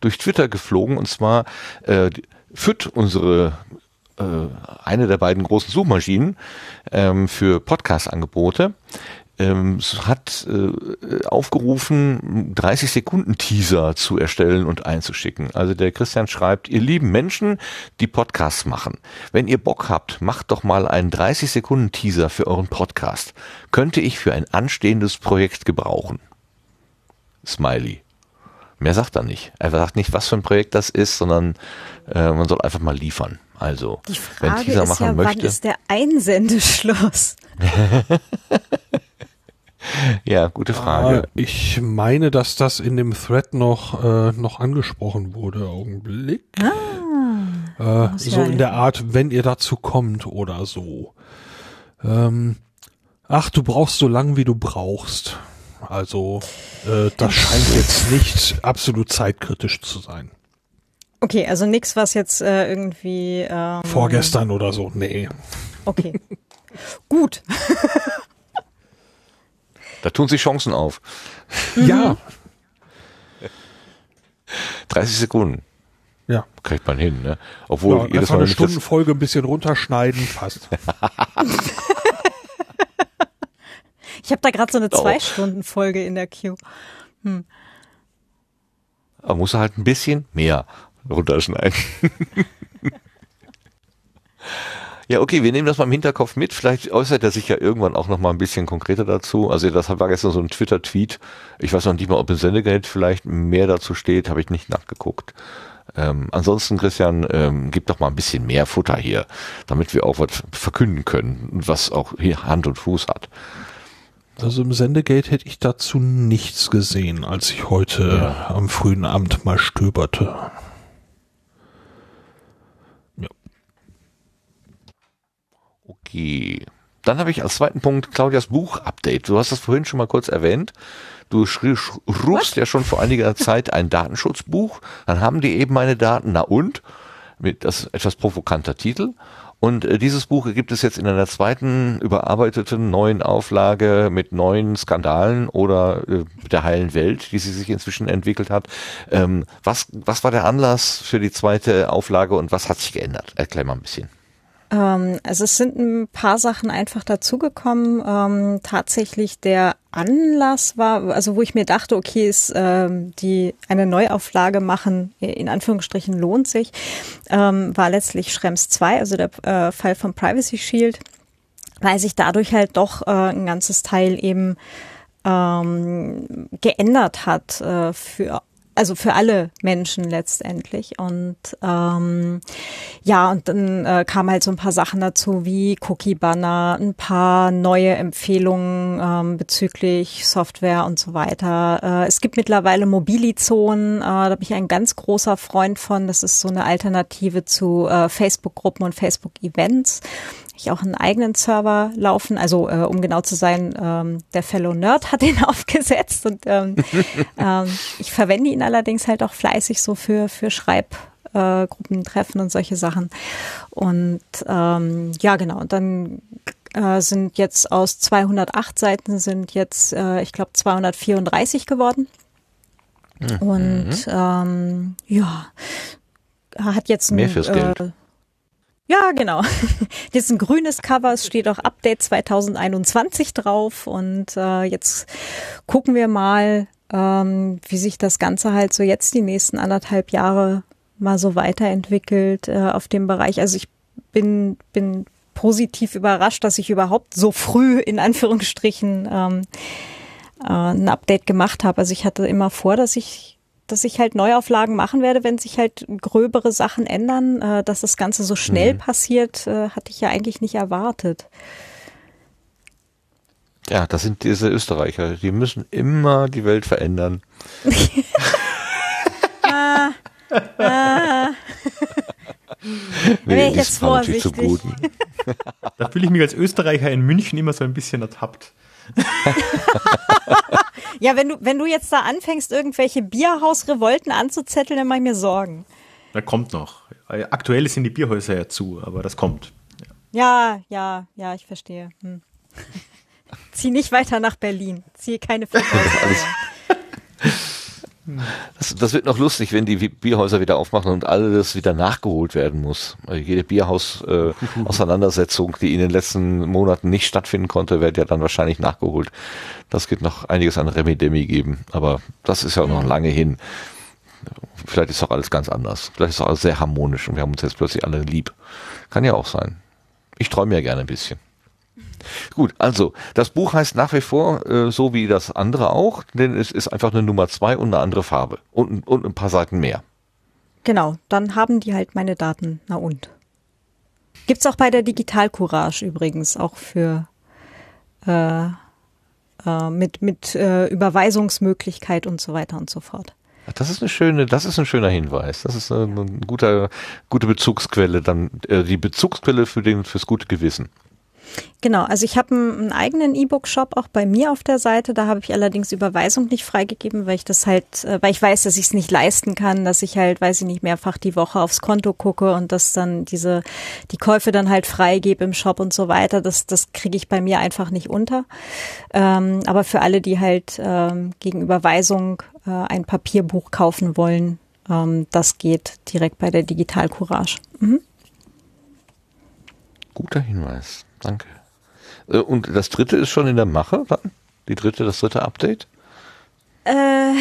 [SPEAKER 1] durch Twitter geflogen und zwar äh, FIT, unsere äh, eine der beiden großen Suchmaschinen ähm, für Podcast-Angebote, ähm, hat äh, aufgerufen, 30 Sekunden Teaser zu erstellen und einzuschicken. Also der Christian schreibt, ihr lieben Menschen, die Podcasts machen, wenn ihr Bock habt, macht doch mal einen 30 Sekunden Teaser für euren Podcast. Könnte ich für ein anstehendes Projekt gebrauchen. Smiley. Mehr sagt er nicht. Er sagt nicht, was für ein Projekt das ist, sondern äh, man soll einfach mal liefern. Also,
[SPEAKER 2] Die Frage wenn Teaser machen ja, möchte. Wann ist der Einsendeschluss?
[SPEAKER 1] ja, gute Frage.
[SPEAKER 4] Ah, ich meine, dass das in dem Thread noch, äh, noch angesprochen wurde. Augenblick. Ah, äh, so in der Art, wenn ihr dazu kommt oder so. Ähm, ach, du brauchst so lang, wie du brauchst. Also, äh, das scheint jetzt nicht absolut zeitkritisch zu sein.
[SPEAKER 2] Okay, also nichts, was jetzt äh, irgendwie. Ähm,
[SPEAKER 4] Vorgestern oder so, nee.
[SPEAKER 2] Okay. Gut.
[SPEAKER 1] da tun sich Chancen auf.
[SPEAKER 4] Mhm. Ja.
[SPEAKER 1] 30 Sekunden.
[SPEAKER 4] Ja.
[SPEAKER 1] Kriegt man hin, ne? Obwohl
[SPEAKER 4] ja, jedes Mal eine Stundenfolge ein bisschen runterschneiden, passt.
[SPEAKER 2] ich habe da gerade so eine Zwei-Stunden-Folge in der Queue. Hm.
[SPEAKER 1] Aber muss halt ein bisschen mehr runterschneiden. ja, okay, wir nehmen das mal im Hinterkopf mit. Vielleicht äußert er sich ja irgendwann auch noch mal ein bisschen konkreter dazu. Also das war gestern so ein Twitter-Tweet. Ich weiß noch nicht mal, ob im Sendegeld vielleicht mehr dazu steht. Habe ich nicht nachgeguckt. Ähm, ansonsten, Christian, ähm, gib doch mal ein bisschen mehr Futter hier, damit wir auch was verkünden können, was auch hier Hand und Fuß hat.
[SPEAKER 4] Also im Sendegate hätte ich dazu nichts gesehen, als ich heute ja. am frühen Abend mal stöberte.
[SPEAKER 1] Okay. Dann habe ich als zweiten Punkt Claudias Buch-Update. Du hast das vorhin schon mal kurz erwähnt. Du rufst ja schon vor einiger Zeit ein Datenschutzbuch. Dann haben die eben meine Daten. Na und? Mit das etwas provokanter Titel. Und äh, dieses Buch gibt es jetzt in einer zweiten überarbeiteten neuen Auflage mit neuen Skandalen oder äh, der heilen Welt, die sie sich inzwischen entwickelt hat. Ähm, was, was war der Anlass für die zweite Auflage und was hat sich geändert? Erklär mal ein bisschen.
[SPEAKER 2] Ähm, also es sind ein paar Sachen einfach dazugekommen. Ähm, tatsächlich der Anlass war, also wo ich mir dachte, okay, ist ähm, die eine Neuauflage machen, in Anführungsstrichen lohnt sich, ähm, war letztlich Schrems 2, also der äh, Fall von Privacy Shield, weil sich dadurch halt doch äh, ein ganzes Teil eben ähm, geändert hat äh, für also für alle Menschen letztendlich. Und ähm, ja, und dann äh, kamen halt so ein paar Sachen dazu wie Cookie Banner, ein paar neue Empfehlungen ähm, bezüglich Software und so weiter. Äh, es gibt mittlerweile Mobilizonen, äh, da bin ich ein ganz großer Freund von. Das ist so eine Alternative zu äh, Facebook-Gruppen und Facebook-Events ich auch einen eigenen Server laufen. Also äh, um genau zu sein, ähm, der Fellow Nerd hat den aufgesetzt und ähm, ähm, ich verwende ihn allerdings halt auch fleißig so für für Schreibgruppentreffen äh, und solche Sachen. Und ähm, ja, genau. Und dann äh, sind jetzt aus 208 Seiten sind jetzt, äh, ich glaube, 234 geworden. Mhm. Und ähm, ja, hat jetzt
[SPEAKER 1] ein, mehr fürs Geld.
[SPEAKER 2] Ja, genau. Das ist ein grünes Cover, es steht auch Update 2021 drauf und äh, jetzt gucken wir mal, ähm, wie sich das Ganze halt so jetzt die nächsten anderthalb Jahre mal so weiterentwickelt äh, auf dem Bereich. Also ich bin, bin positiv überrascht, dass ich überhaupt so früh in Anführungsstrichen ähm, äh, ein Update gemacht habe. Also ich hatte immer vor, dass ich dass ich halt Neuauflagen machen werde, wenn sich halt gröbere Sachen ändern. Äh, dass das Ganze so schnell mhm. passiert, äh, hatte ich ja eigentlich nicht erwartet.
[SPEAKER 1] Ja, das sind diese Österreicher. Die müssen immer die Welt verändern. ah,
[SPEAKER 2] ah. nee, ich jetzt vorsichtig.
[SPEAKER 3] da fühle ich mich als Österreicher in München immer so ein bisschen ertappt.
[SPEAKER 2] ja, wenn du, wenn du jetzt da anfängst, irgendwelche Bierhausrevolten anzuzetteln, dann mach ich mir Sorgen.
[SPEAKER 3] Da kommt noch. Aktuell sind die Bierhäuser ja zu, aber das kommt.
[SPEAKER 2] Ja, ja, ja, ich verstehe. Hm. Zieh nicht weiter nach Berlin. Ziehe keine Verkäufe.
[SPEAKER 1] Das, das, wird noch lustig, wenn die Bierhäuser wieder aufmachen und alles wieder nachgeholt werden muss. Also jede Bierhaus-Auseinandersetzung, äh, die in den letzten Monaten nicht stattfinden konnte, wird ja dann wahrscheinlich nachgeholt. Das wird noch einiges an Remi-Demi geben, aber das ist ja noch lange hin. Vielleicht ist auch alles ganz anders. Vielleicht ist auch alles sehr harmonisch und wir haben uns jetzt plötzlich alle lieb. Kann ja auch sein. Ich träume ja gerne ein bisschen. Gut, also das Buch heißt nach wie vor äh, so wie das andere auch, denn es ist einfach eine Nummer zwei und eine andere Farbe und, und ein paar Seiten mehr.
[SPEAKER 2] Genau, dann haben die halt meine Daten. Na und. Gibt's auch bei der Digital Courage übrigens, auch für äh, äh, mit, mit äh, Überweisungsmöglichkeit und so weiter und so fort.
[SPEAKER 1] Das ist eine schöne, das ist ein schöner Hinweis. Das ist eine, eine gute, gute Bezugsquelle, dann äh, die Bezugsquelle für den fürs gute Gewissen.
[SPEAKER 2] Genau, also ich habe einen, eigenen E-Book-Shop auch bei mir auf der Seite. Da habe ich allerdings Überweisung nicht freigegeben, weil ich das halt, äh, weil ich weiß, dass ich es nicht leisten kann, dass ich halt, weiß ich nicht, mehrfach die Woche aufs Konto gucke und dass dann diese, die Käufe dann halt freigebe im Shop und so weiter. Das, das kriege ich bei mir einfach nicht unter. Ähm, aber für alle, die halt ähm, gegen Überweisung äh, ein Papierbuch kaufen wollen, ähm, das geht direkt bei der Digital Courage. Mhm.
[SPEAKER 1] Guter Hinweis. Danke. Äh, und das dritte ist schon in der Mache dann? Die dritte, das dritte Update?
[SPEAKER 2] Äh,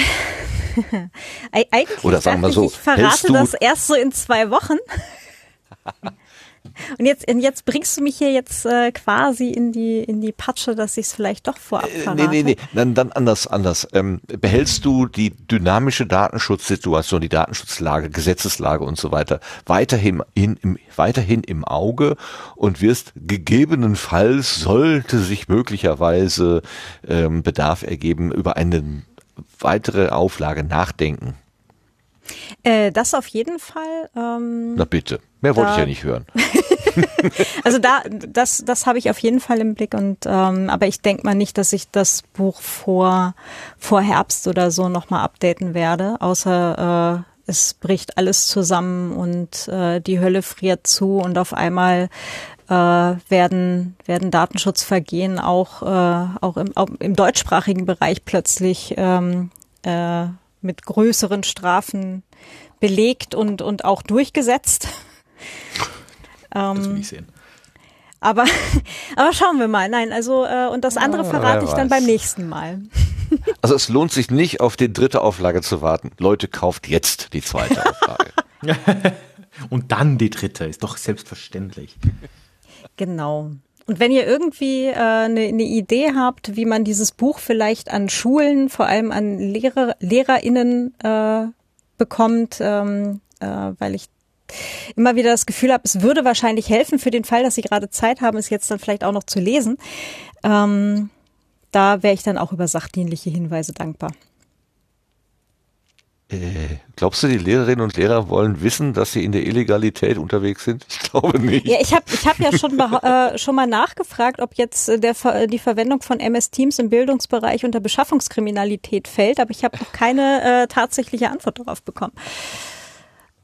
[SPEAKER 2] eigentlich
[SPEAKER 1] Oder sagen wir so,
[SPEAKER 2] ich, ich verrate das erst so in zwei Wochen. Und jetzt, und jetzt bringst du mich hier jetzt äh, quasi in die, in die Patsche, dass ich es vielleicht doch vorab verrate.
[SPEAKER 1] Äh, nee, nee, nee, dann, dann anders, anders. Ähm, behältst du die dynamische Datenschutzsituation, die Datenschutzlage, Gesetzeslage und so weiter weiterhin, in, im, weiterhin im Auge und wirst gegebenenfalls, sollte sich möglicherweise ähm, Bedarf ergeben, über eine weitere Auflage nachdenken?
[SPEAKER 2] Äh, das auf jeden Fall. Ähm,
[SPEAKER 1] Na bitte, mehr wollte ich ja nicht hören.
[SPEAKER 2] also da, das, das habe ich auf jeden Fall im Blick und ähm, aber ich denke mal nicht, dass ich das Buch vor vor Herbst oder so nochmal updaten werde, außer äh, es bricht alles zusammen und äh, die Hölle friert zu und auf einmal äh, werden werden Datenschutzvergehen auch äh, auch im, auch im deutschsprachigen Bereich plötzlich ähm, äh, mit größeren Strafen belegt und, und auch durchgesetzt.
[SPEAKER 3] das will ähm, ich sehen.
[SPEAKER 2] Aber, aber schauen wir mal. Nein, also äh, und das andere ja, verrate ich dann beim nächsten Mal.
[SPEAKER 1] Also es lohnt sich nicht, auf die dritte Auflage zu warten. Leute, kauft jetzt die zweite Auflage.
[SPEAKER 3] und dann die dritte, ist doch selbstverständlich.
[SPEAKER 2] Genau. Und wenn ihr irgendwie äh, eine, eine Idee habt, wie man dieses Buch vielleicht an Schulen, vor allem an Lehrer, LehrerInnen äh, bekommt, ähm, äh, weil ich immer wieder das Gefühl habe, es würde wahrscheinlich helfen für den Fall, dass sie gerade Zeit haben, es jetzt dann vielleicht auch noch zu lesen. Ähm, da wäre ich dann auch über sachdienliche Hinweise dankbar.
[SPEAKER 1] Äh, glaubst du, die Lehrerinnen und Lehrer wollen wissen, dass sie in der Illegalität unterwegs sind? Ich glaube nicht.
[SPEAKER 2] Ja, ich habe ich hab ja schon, äh, schon mal nachgefragt, ob jetzt äh, der, die Verwendung von MS Teams im Bildungsbereich unter Beschaffungskriminalität fällt, aber ich habe noch keine äh, tatsächliche Antwort darauf bekommen.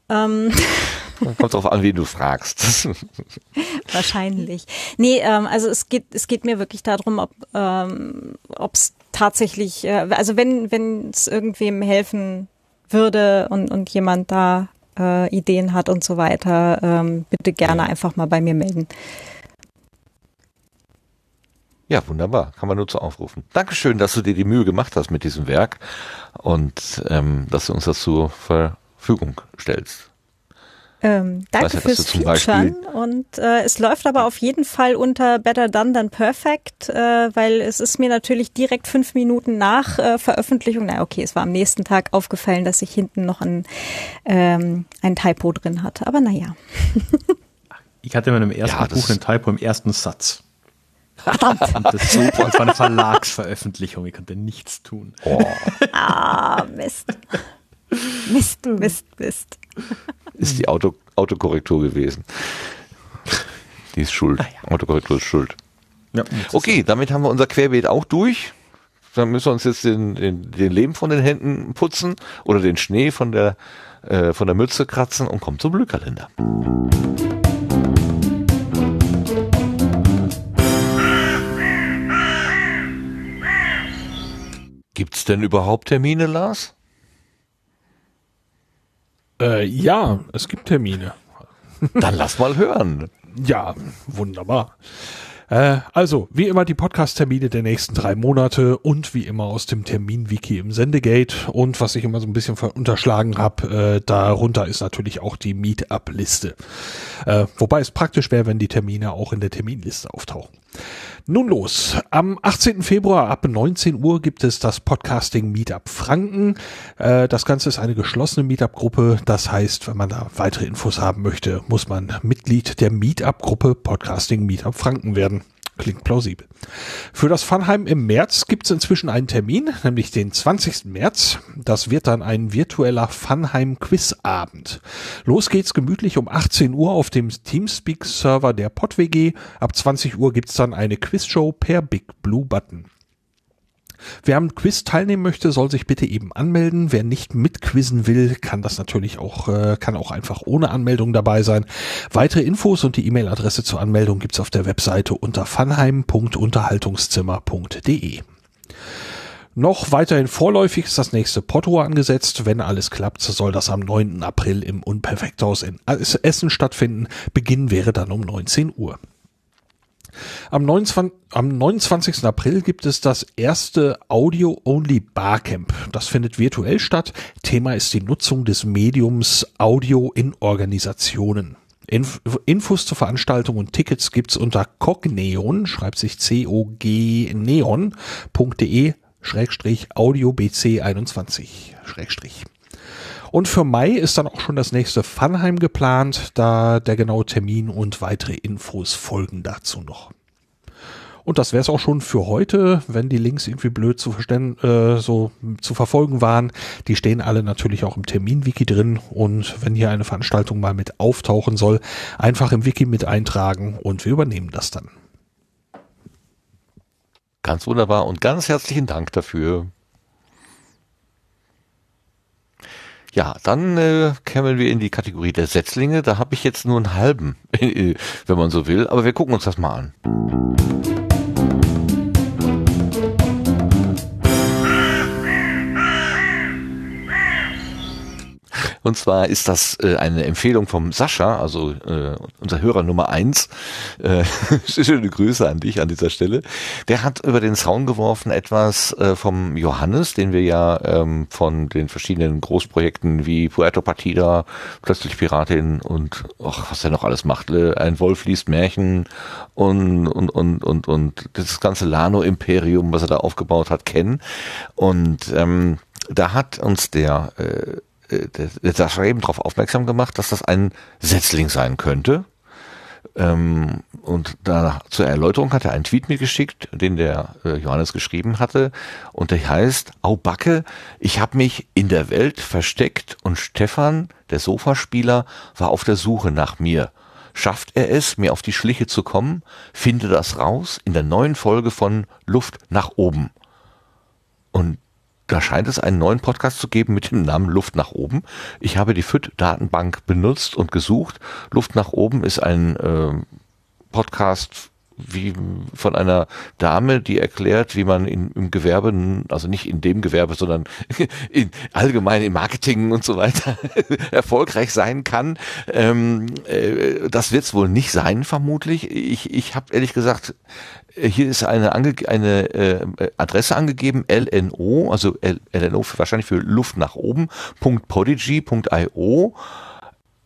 [SPEAKER 1] Ähm. Kommt drauf an, wie du fragst.
[SPEAKER 2] Wahrscheinlich. Nee, ähm, also es geht, es geht mir wirklich darum, ob ähm, es tatsächlich, äh, also wenn wenn es irgendwem helfen würde und, und jemand da äh, Ideen hat und so weiter, ähm, bitte gerne einfach mal bei mir melden.
[SPEAKER 1] Ja, wunderbar. Kann man nur zu aufrufen. Dankeschön, dass du dir die Mühe gemacht hast mit diesem Werk und ähm, dass du uns das zur Verfügung stellst.
[SPEAKER 2] Ähm, danke fürs Featuren und äh, es läuft aber auf jeden Fall unter Better Done Than Perfect, äh, weil es ist mir natürlich direkt fünf Minuten nach äh, Veröffentlichung, na okay, es war am nächsten Tag aufgefallen, dass ich hinten noch ein, ähm, ein Typo drin hatte, aber naja.
[SPEAKER 3] ich hatte in meinem ersten ja, Buch ein Typo im ersten Satz.
[SPEAKER 2] Verdammt.
[SPEAKER 3] Und das, super. das war eine Verlagsveröffentlichung, ich konnte nichts tun.
[SPEAKER 2] Oh. ah, Mist. Mist, Mist, Mist.
[SPEAKER 1] Ist die Auto, Autokorrektur gewesen. Die ist schuld. Ah, ja. Autokorrektur ist schuld. Ja, okay, damit haben wir unser Querbeet auch durch. Dann müssen wir uns jetzt den, den, den Leben von den Händen putzen oder den Schnee von der, äh, von der Mütze kratzen und kommen zum Glückkalender. Gibt's denn überhaupt Termine, Lars?
[SPEAKER 4] Äh, ja, es gibt Termine.
[SPEAKER 1] Dann lass mal hören.
[SPEAKER 4] Ja, wunderbar. Äh, also, wie immer die Podcast-Termine der nächsten drei Monate und wie immer aus dem Termin-Wiki im Sendegate. Und was ich immer so ein bisschen unterschlagen habe, äh, darunter ist natürlich auch die Meetup-Liste. Äh, wobei es praktisch wäre, wenn die Termine auch in der Terminliste auftauchen. Nun los. Am 18. Februar ab 19 Uhr gibt es das Podcasting Meetup Franken. Äh, das Ganze ist eine geschlossene Meetup-Gruppe. Das heißt, wenn man da weitere Infos haben möchte, muss man Mitglied der Meetup-Gruppe Podcasting Meetup Franken werden. Klingt plausibel. Für das Funheim im März gibt es inzwischen einen Termin, nämlich den 20. März. Das wird dann ein virtueller Funheim Quizabend. Los geht's gemütlich um 18 Uhr auf dem Teamspeak-Server der PodWG. Ab 20 Uhr gibt's dann eine Quizshow per Big Blue Button. Wer am Quiz teilnehmen möchte, soll sich bitte eben anmelden. Wer nicht mitquizzen will, kann das natürlich auch, äh, kann auch einfach ohne Anmeldung dabei sein. Weitere Infos und die E-Mail-Adresse zur Anmeldung gibt's auf der Webseite unter funheim.unterhaltungszimmer.de. Noch weiterhin vorläufig ist das nächste Potto angesetzt. Wenn alles klappt, soll das am 9. April im Unperfekthaus in Essen stattfinden. Beginn wäre dann um 19 Uhr. Am 29, am 29. April gibt es das erste Audio-Only Barcamp. Das findet virtuell statt. Thema ist die Nutzung des Mediums Audio in Organisationen. Inf Infos zur Veranstaltung und Tickets gibt's unter cogneon, schreibt sich C-O-G neon.de Schrägstrich Audio BC 21 Schrägstrich. Und für Mai ist dann auch schon das nächste Funheim geplant, da der genaue Termin und weitere Infos folgen dazu noch. Und das wäre es auch schon für heute, wenn die Links irgendwie blöd zu verstehen, äh, so zu verfolgen waren. Die stehen alle natürlich auch im Termin-Wiki drin. Und wenn hier eine Veranstaltung mal mit auftauchen soll, einfach im Wiki mit eintragen und wir übernehmen das dann.
[SPEAKER 1] Ganz wunderbar und ganz herzlichen Dank dafür. Ja, dann äh, kämen wir in die Kategorie der Setzlinge. Da habe ich jetzt nur einen halben, wenn man so will. Aber wir gucken uns das mal an. Und zwar ist das äh, eine Empfehlung vom Sascha, also äh, unser Hörer Nummer eins. Äh, schöne Grüße an dich an dieser Stelle. Der hat über den Zaun geworfen etwas äh, vom Johannes, den wir ja ähm, von den verschiedenen Großprojekten wie Puerto Partida, plötzlich Piratin und ach, was er noch alles macht. Äh, ein Wolf liest Märchen und und und und und das ganze Lano Imperium, was er da aufgebaut hat, kennen. Und ähm, da hat uns der äh, äh, Sascha eben darauf aufmerksam gemacht, dass das ein Setzling sein könnte. Ähm, und da zur Erläuterung hat er einen Tweet mir geschickt, den der äh, Johannes geschrieben hatte. Und der heißt, Au Backe, ich habe mich in der Welt versteckt und Stefan, der Sofaspieler, war auf der Suche nach mir. Schafft er es, mir auf die Schliche zu kommen? Finde das raus in der neuen Folge von Luft nach oben. Und da scheint es einen neuen Podcast zu geben mit dem Namen Luft nach oben. Ich habe die FIT-Datenbank benutzt und gesucht. Luft nach oben ist ein äh, Podcast wie von einer Dame, die erklärt, wie man in, im Gewerbe, also nicht in dem Gewerbe, sondern in, allgemein im Marketing und so weiter erfolgreich sein kann. Ähm, äh, das wird es wohl nicht sein, vermutlich. Ich, ich habe ehrlich gesagt hier ist eine, ange eine äh, Adresse angegeben, LNO, also L LNO für, wahrscheinlich für Luft nach oben, .podigy.io.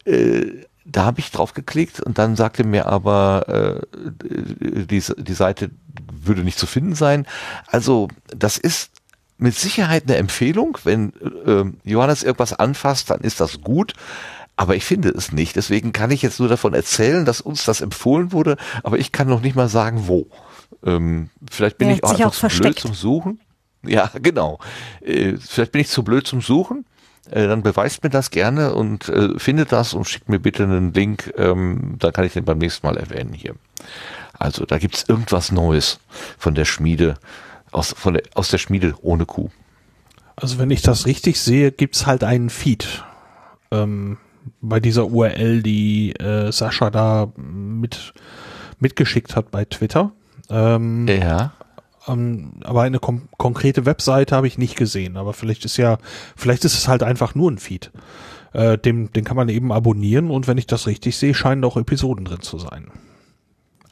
[SPEAKER 1] Äh, da habe ich drauf geklickt und dann sagte mir aber, äh, die, die Seite würde nicht zu finden sein. Also das ist mit Sicherheit eine Empfehlung. Wenn äh, Johannes irgendwas anfasst, dann ist das gut. aber ich finde es nicht. Deswegen kann ich jetzt nur davon erzählen, dass uns das empfohlen wurde, aber ich kann noch nicht mal sagen, wo. Ähm, vielleicht bin ich auch einfach auch zu blöd zum Suchen. Ja, genau. Äh, vielleicht bin ich zu blöd zum Suchen. Äh, dann beweist mir das gerne und äh, findet das und schickt mir bitte einen Link. Ähm, dann kann ich den beim nächsten Mal erwähnen hier. Also da gibt's irgendwas Neues von der Schmiede, aus, von der, aus der Schmiede ohne Kuh.
[SPEAKER 4] Also wenn ich das richtig sehe, gibt's halt einen Feed ähm, bei dieser URL, die äh, Sascha da mit mitgeschickt hat bei Twitter.
[SPEAKER 1] Ähm, ja.
[SPEAKER 4] Ähm, aber eine konkrete Webseite habe ich nicht gesehen. Aber vielleicht ist ja, vielleicht ist es halt einfach nur ein Feed. Äh, dem, den kann man eben abonnieren und wenn ich das richtig sehe, scheinen auch Episoden drin zu sein.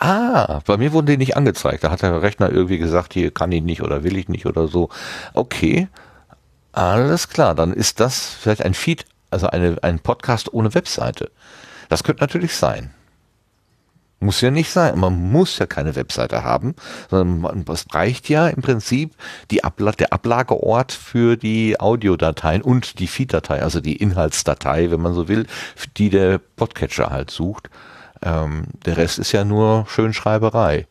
[SPEAKER 1] Ah, bei mir wurden die nicht angezeigt. Da hat der Rechner irgendwie gesagt, hier kann ich nicht oder will ich nicht oder so. Okay, alles klar. Dann ist das vielleicht ein Feed, also eine, ein Podcast ohne Webseite. Das könnte natürlich sein. Muss ja nicht sein. Man muss ja keine Webseite haben, sondern es reicht ja im Prinzip Abla der Ablageort für die Audiodateien und die Feed-Datei, also die Inhaltsdatei, wenn man so will, die der Podcatcher halt sucht. Ähm, der Rest ist ja nur Schönschreiberei.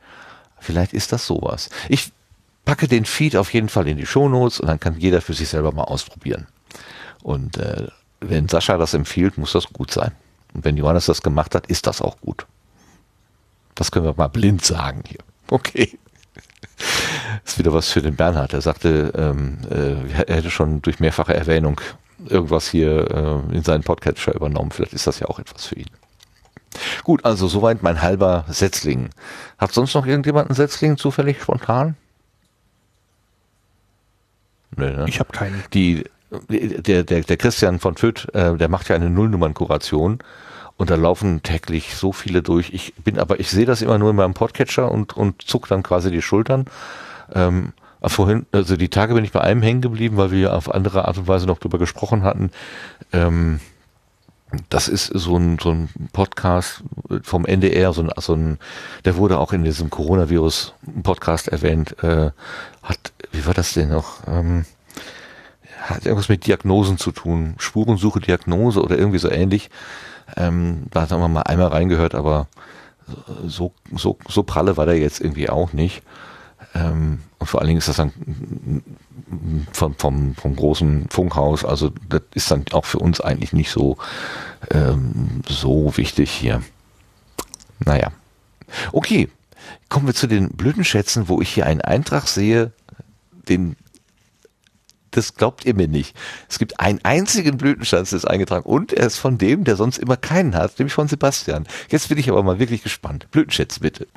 [SPEAKER 1] Vielleicht ist das sowas. Ich packe den Feed auf jeden Fall in die Shownotes und dann kann jeder für sich selber mal ausprobieren. Und äh, wenn Sascha das empfiehlt, muss das gut sein. Und wenn Johannes das gemacht hat, ist das auch gut. Das können wir mal blind sagen hier. Okay. Das ist wieder was für den Bernhard. Er sagte, ähm, äh, er hätte schon durch mehrfache Erwähnung irgendwas hier äh, in seinen Podcatcher übernommen. Vielleicht ist das ja auch etwas für ihn. Gut, also soweit mein halber Setzling. Hat sonst noch irgendjemand einen Setzling zufällig spontan?
[SPEAKER 4] Nee, ne? Ich habe keinen.
[SPEAKER 1] Die, der, der, der Christian von Fürth, äh, der macht ja eine Nullnummern-Kuration und da laufen täglich so viele durch. Ich bin aber, ich sehe das immer nur in meinem Podcatcher und, und zuck dann quasi die Schultern. Ähm, vorhin, also die Tage bin ich bei einem hängen geblieben, weil wir auf andere Art und Weise noch drüber gesprochen hatten. Ähm, das ist so ein, so ein Podcast vom NDR, so ein, so ein, der wurde auch in diesem Coronavirus-Podcast erwähnt, äh, hat, wie war das denn noch? Ähm, hat irgendwas mit Diagnosen zu tun, Spurensuche, Diagnose oder irgendwie so ähnlich. Ähm, da haben wir mal einmal reingehört, aber so, so, so pralle war der jetzt irgendwie auch nicht. Ähm, und vor allen Dingen ist das dann vom, vom, vom großen Funkhaus, also das ist dann auch für uns eigentlich nicht so, ähm, so wichtig hier. Naja. Okay, kommen wir zu den Blütenschätzen, wo ich hier einen Eintrag sehe, den das glaubt ihr mir nicht. Es gibt einen einzigen Blütenschatz, der ist eingetragen und er ist von dem, der sonst immer keinen hat, nämlich von Sebastian. Jetzt bin ich aber mal wirklich gespannt. Blütenschätze bitte.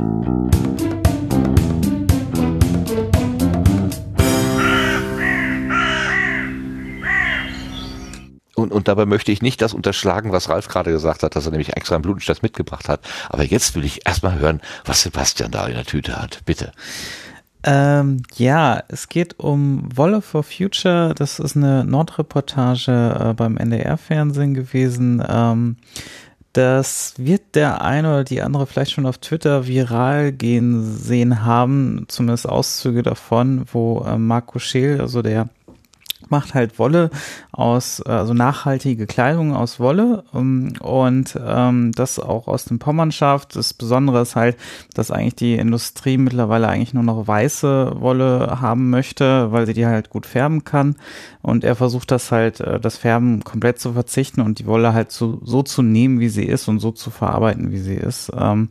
[SPEAKER 1] Und, und dabei möchte ich nicht das unterschlagen, was Ralf gerade gesagt hat, dass er nämlich extra einen Blutenschatz mitgebracht hat. Aber jetzt will ich erstmal hören, was Sebastian da in der Tüte hat. Bitte.
[SPEAKER 5] Ähm, ja, es geht um Wolle for Future. Das ist eine Nordreportage äh, beim NDR-Fernsehen gewesen. Ähm, das wird der eine oder die andere vielleicht schon auf Twitter viral gehen sehen haben, zumindest Auszüge davon, wo äh, Marco Scheel, also der macht halt Wolle aus, also nachhaltige Kleidung aus Wolle um, und ähm, das auch aus dem Pommernschaft. Das Besondere ist halt, dass eigentlich die Industrie mittlerweile eigentlich nur noch weiße Wolle haben möchte, weil sie die halt gut färben kann. Und er versucht das halt, äh, das Färben komplett zu verzichten und die Wolle halt so, so zu nehmen, wie sie ist und so zu verarbeiten, wie sie ist. Ähm,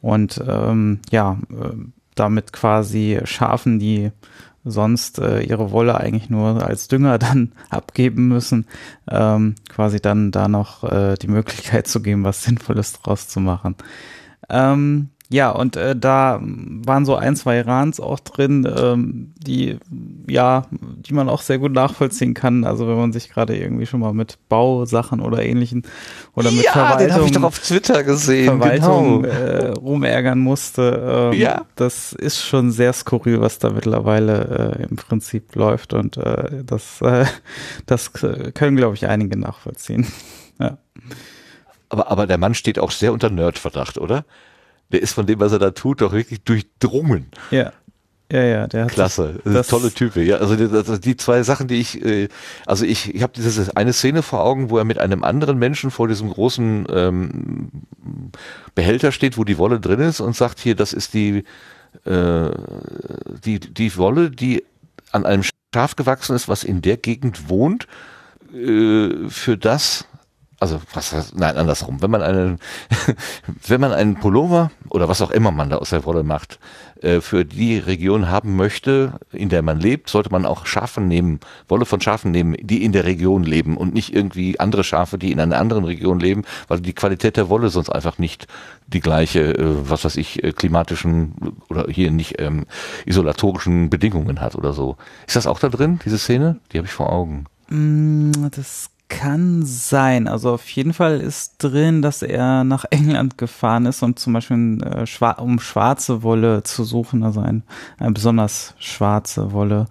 [SPEAKER 5] und ähm, ja, äh, damit quasi Schafen, die sonst äh, ihre Wolle eigentlich nur als Dünger dann abgeben müssen, ähm, quasi dann da noch äh, die Möglichkeit zu geben, was Sinnvolles draus zu machen. Ähm, ja, und äh, da waren so ein, zwei Irans auch drin, ähm, die ja, die man auch sehr gut nachvollziehen kann. Also wenn man sich gerade irgendwie schon mal mit Bausachen oder ähnlichen oder mit ja, Verwaltung, den
[SPEAKER 1] ich doch auf Twitter gesehen,
[SPEAKER 5] Verwaltung genau. äh, rumärgern musste. Ähm, ja. Das ist schon sehr skurril, was da mittlerweile äh, im Prinzip läuft und äh, das, äh, das können, glaube ich, einige nachvollziehen. ja.
[SPEAKER 1] Aber, aber der Mann steht auch sehr unter Nerdverdacht, oder? Der ist von dem, was er da tut, doch wirklich durchdrungen.
[SPEAKER 5] Ja. Ja, ja, der
[SPEAKER 1] hat Klasse, das, das tolle Type. Ja, also die, die, zwei Sachen, die ich, äh, also ich, ich habe diese eine Szene vor Augen, wo er mit einem anderen Menschen vor diesem großen ähm, Behälter steht, wo die Wolle drin ist und sagt hier, das ist die äh, die die Wolle, die an einem Schaf gewachsen ist, was in der Gegend wohnt, äh, für das also was nein, andersrum. Wenn man einen, wenn man einen Pullover oder was auch immer man da aus der Wolle macht, äh, für die Region haben möchte, in der man lebt, sollte man auch Schafe nehmen, Wolle von Schafen nehmen, die in der Region leben und nicht irgendwie andere Schafe, die in einer anderen Region leben, weil die Qualität der Wolle sonst einfach nicht die gleiche, äh, was weiß ich, äh, klimatischen oder hier nicht ähm, isolatorischen Bedingungen hat oder so. Ist das auch da drin, diese Szene? Die habe ich vor Augen.
[SPEAKER 5] Mm, das kann sein. Also auf jeden Fall ist drin, dass er nach England gefahren ist, um zum Beispiel äh, schwa um schwarze Wolle zu suchen, also ein, eine besonders schwarze Wolle.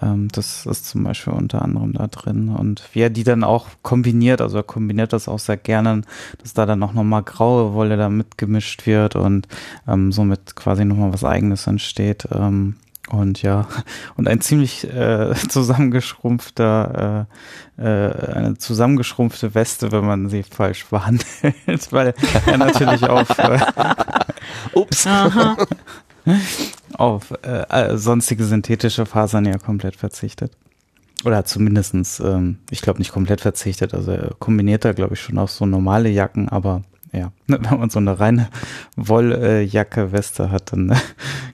[SPEAKER 5] Ähm, das ist zum Beispiel unter anderem da drin. Und wie er die dann auch kombiniert, also er kombiniert das auch sehr gerne, dass da dann auch nochmal graue Wolle da mitgemischt wird und ähm, somit quasi nochmal was eigenes entsteht. Ähm, und ja, und ein ziemlich äh, zusammengeschrumpfter, äh, äh, eine zusammengeschrumpfte Weste, wenn man sie falsch behandelt, weil er natürlich auf, äh, Ups. auf äh, äh, sonstige synthetische Fasern ja komplett verzichtet. Oder zumindestens, ähm, ich glaube nicht komplett verzichtet, also er kombiniert da glaube ich schon auch so normale Jacken, aber ja, wenn man so eine reine Wolljacke, Weste hat, dann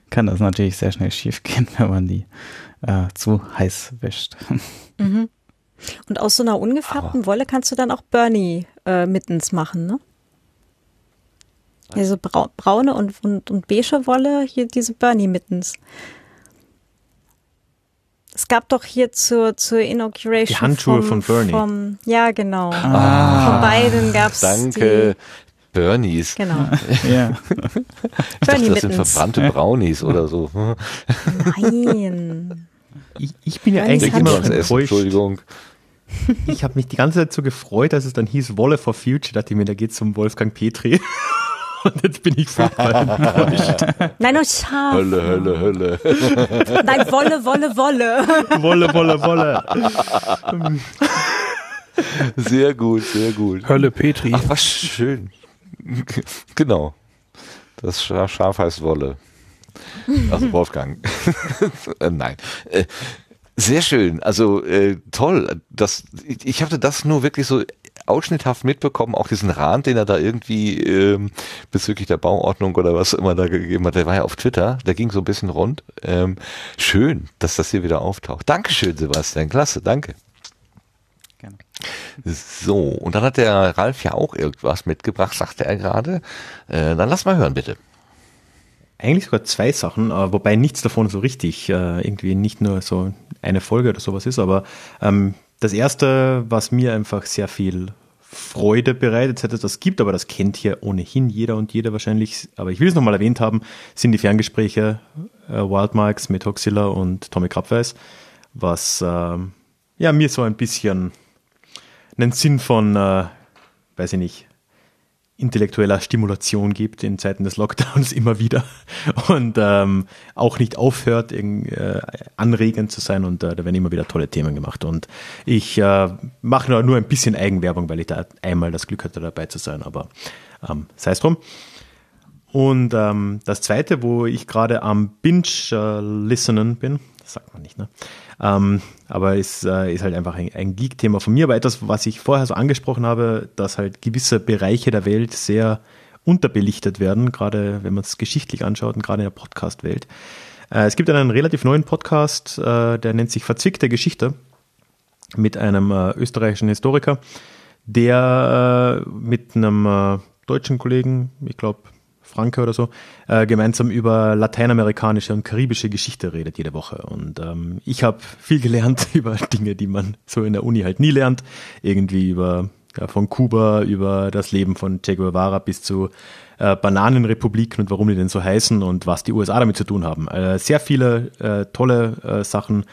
[SPEAKER 5] kann das natürlich sehr schnell schief gehen, wenn man die äh, zu heiß wäscht.
[SPEAKER 2] Mhm. Und aus so einer ungefärbten Wolle kannst du dann auch Bernie äh, mittens machen, ne? Also brau braune und, und, und beige Wolle, hier diese Bernie mittens. Es gab doch hier zur, zur Inauguration.
[SPEAKER 3] Die Handschuhe vom, von Bernie. Vom,
[SPEAKER 2] ja, genau. Ah, von beiden gab es.
[SPEAKER 1] Danke. Bernies.
[SPEAKER 2] Genau.
[SPEAKER 5] ja.
[SPEAKER 1] Ich dachte, das sind verbrannte Brownies oder so.
[SPEAKER 2] Nein.
[SPEAKER 3] Ich, ich bin ja eigentlich immer noch
[SPEAKER 1] enttäuscht. Entschuldigung.
[SPEAKER 3] Ich habe mich die ganze Zeit so gefreut, dass es dann hieß Wolle for Future. Da dachte ich mir, da geht es um Wolfgang Petri. Und jetzt bin ich furchtbar enttäuscht.
[SPEAKER 2] Nein, oh Schaf.
[SPEAKER 1] Hölle, Hölle, Hölle.
[SPEAKER 2] Nein, Wolle, Wolle, Wolle.
[SPEAKER 3] Wolle, Wolle, Wolle.
[SPEAKER 1] Sehr gut, sehr gut.
[SPEAKER 4] Hölle Petri.
[SPEAKER 1] Ach, was schön. genau. Das Schaf heißt Wolle. Also Wolfgang. äh, nein. Äh, sehr schön. Also äh, toll. Das, ich, ich hatte das nur wirklich so ausschnitthaft mitbekommen, auch diesen Rand, den er da irgendwie ähm, bezüglich der Bauordnung oder was immer da gegeben hat. Der war ja auf Twitter, der ging so ein bisschen rund. Ähm, schön, dass das hier wieder auftaucht. Dankeschön, Sebastian. Klasse, danke. So, und dann hat der Ralf ja auch irgendwas mitgebracht, sagte er gerade. Äh, dann lass mal hören, bitte.
[SPEAKER 3] Eigentlich sogar zwei Sachen, äh, wobei nichts davon so richtig äh, irgendwie nicht nur so eine Folge oder sowas ist, aber ähm, das erste, was mir einfach sehr viel Freude bereitet hätte, das gibt, aber das kennt hier ohnehin jeder und jeder wahrscheinlich, aber ich will es nochmal erwähnt haben, sind die Ferngespräche äh, Wildmarks mit Hoxilla und Tommy Krabweis, was äh, ja mir so ein bisschen einen Sinn von, äh, weiß ich nicht, intellektueller Stimulation gibt in Zeiten des Lockdowns immer wieder und ähm, auch nicht aufhört, äh, anregend zu sein und äh, da werden immer wieder tolle Themen gemacht und ich äh, mache nur, ein bisschen Eigenwerbung, weil ich da einmal das Glück hatte dabei zu sein, aber ähm, sei es drum. Und ähm, das zweite, wo ich gerade am Binge-Listenen bin, das sagt man nicht, ne? Ähm, aber es äh, ist halt einfach ein, ein Geek-Thema von mir, aber etwas, was ich vorher so angesprochen habe, dass halt gewisse Bereiche der Welt sehr unterbelichtet werden, gerade wenn man es geschichtlich anschaut und gerade in der Podcast-Welt. Äh, es gibt einen relativ neuen Podcast, äh, der nennt sich Verzwickte Geschichte mit einem äh, österreichischen Historiker, der äh, mit einem äh, deutschen Kollegen, ich glaube Franke oder so, äh, gemeinsam über lateinamerikanische und karibische Geschichte redet jede Woche. Und ähm, ich habe viel gelernt über Dinge, die man so in der Uni halt nie lernt. Irgendwie über ja, von Kuba über das Leben von Che Guevara bis zu äh, Bananenrepubliken und warum die denn so heißen und was die USA damit zu tun haben. Äh, sehr viele äh, tolle äh, Sachen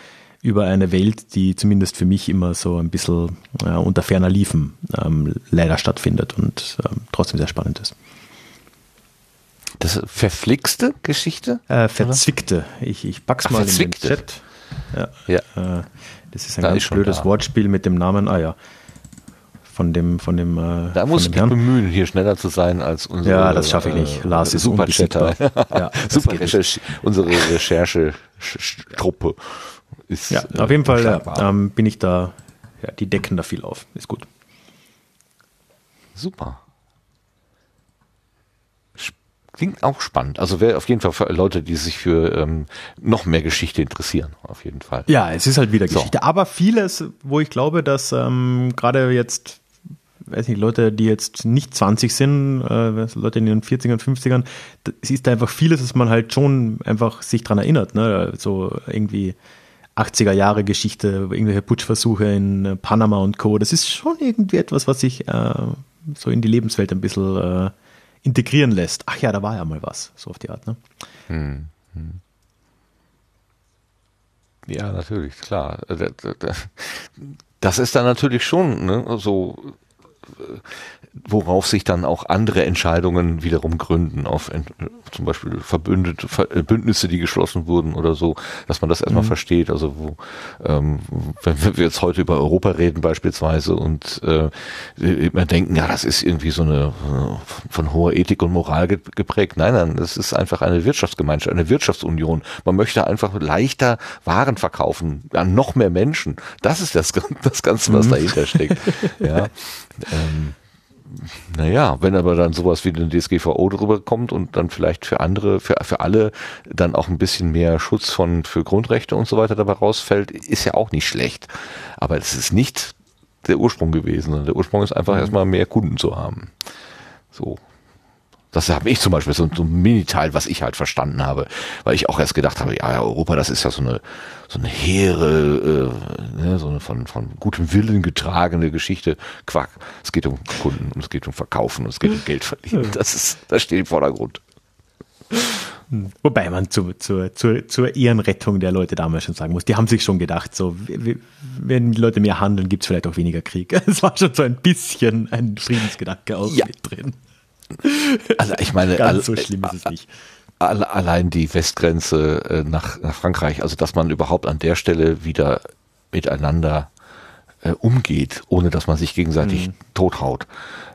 [SPEAKER 3] über eine Welt, die zumindest für mich immer so ein bisschen äh, unter ferner Liefen ähm, leider stattfindet und ähm, trotzdem sehr spannend ist.
[SPEAKER 1] Das verflixte Geschichte?
[SPEAKER 3] Äh, verzwickte. Ich, ich pack's Ach, mal verzwickte. in den Chat. Ja. ja. Äh, das ist ein da ganz ist blödes da. Wortspiel mit dem Namen. Ah ja. Von dem, von dem. Äh,
[SPEAKER 1] da muss ich mich bemühen, hier schneller zu sein als
[SPEAKER 3] unsere. Ja, das schaffe ich nicht. Äh, Lars ist super Chatter.
[SPEAKER 1] ja, super Recherche, unsere Recherche-Truppe
[SPEAKER 3] ist. Ja, auf jeden Fall ähm, bin ich da. Ja, die decken da viel auf. Ist gut.
[SPEAKER 1] Super. Klingt auch spannend. Also wäre auf jeden Fall für Leute, die sich für ähm, noch mehr Geschichte interessieren, auf jeden Fall.
[SPEAKER 3] Ja, es ist halt wieder Geschichte. So. Aber vieles, wo ich glaube, dass ähm, gerade jetzt, weiß nicht, Leute, die jetzt nicht 20 sind, äh, Leute in den 40ern, 50ern, es ist da einfach vieles, dass man halt schon einfach sich dran erinnert. Ne? So irgendwie 80er Jahre Geschichte, irgendwelche Putschversuche in äh, Panama und Co. Das ist schon irgendwie etwas, was sich äh, so in die Lebenswelt ein bisschen äh, integrieren lässt. Ach ja, da war ja mal was, so auf die Art. Ne? Hm, hm.
[SPEAKER 1] Ja, natürlich, klar. Äh, das ist dann natürlich schon ne, so äh, worauf sich dann auch andere Entscheidungen wiederum gründen, auf zum Beispiel Verbündete, äh, Bündnisse, die geschlossen wurden oder so, dass man das erstmal mhm. versteht. Also wo, ähm, wenn wir jetzt heute über Europa reden beispielsweise und äh, immer denken, ja, das ist irgendwie so eine von hoher Ethik und Moral geprägt. Nein, nein, das ist einfach eine Wirtschaftsgemeinschaft, eine Wirtschaftsunion. Man möchte einfach leichter Waren verkaufen an noch mehr Menschen. Das ist das, das Ganze, was mhm. dahinter steckt. ja. Ähm, naja, wenn aber dann sowas wie eine DSGVO drüber kommt und dann vielleicht für andere, für, für alle dann auch ein bisschen mehr Schutz von, für Grundrechte und so weiter dabei rausfällt, ist ja auch nicht schlecht. Aber es ist nicht der Ursprung gewesen. Der Ursprung ist einfach mhm. erstmal mehr Kunden zu haben. So. Das habe ich zum Beispiel so, so ein Mini-Teil, was ich halt verstanden habe, weil ich auch erst gedacht habe, ja, Europa, das ist ja so eine so eine hehre, äh, ne, so eine von, von gutem Willen getragene Geschichte. Quack. Es geht um Kunden und es geht um Verkaufen und es geht um Geld verdienen. Das ist, das steht im Vordergrund.
[SPEAKER 3] Wobei man zu, zu, zu, zur Ehrenrettung der Leute damals schon sagen muss, die haben sich schon gedacht, so, wenn die Leute mehr handeln, gibt es vielleicht auch weniger Krieg. Es war schon so ein bisschen ein Friedensgedanke auch ja. mit drin.
[SPEAKER 1] Also ich meine,
[SPEAKER 3] ganz so schlimm ist es nicht.
[SPEAKER 1] Allein die Westgrenze äh, nach, nach Frankreich, also dass man überhaupt an der Stelle wieder miteinander äh, umgeht, ohne dass man sich gegenseitig mhm. tothaut.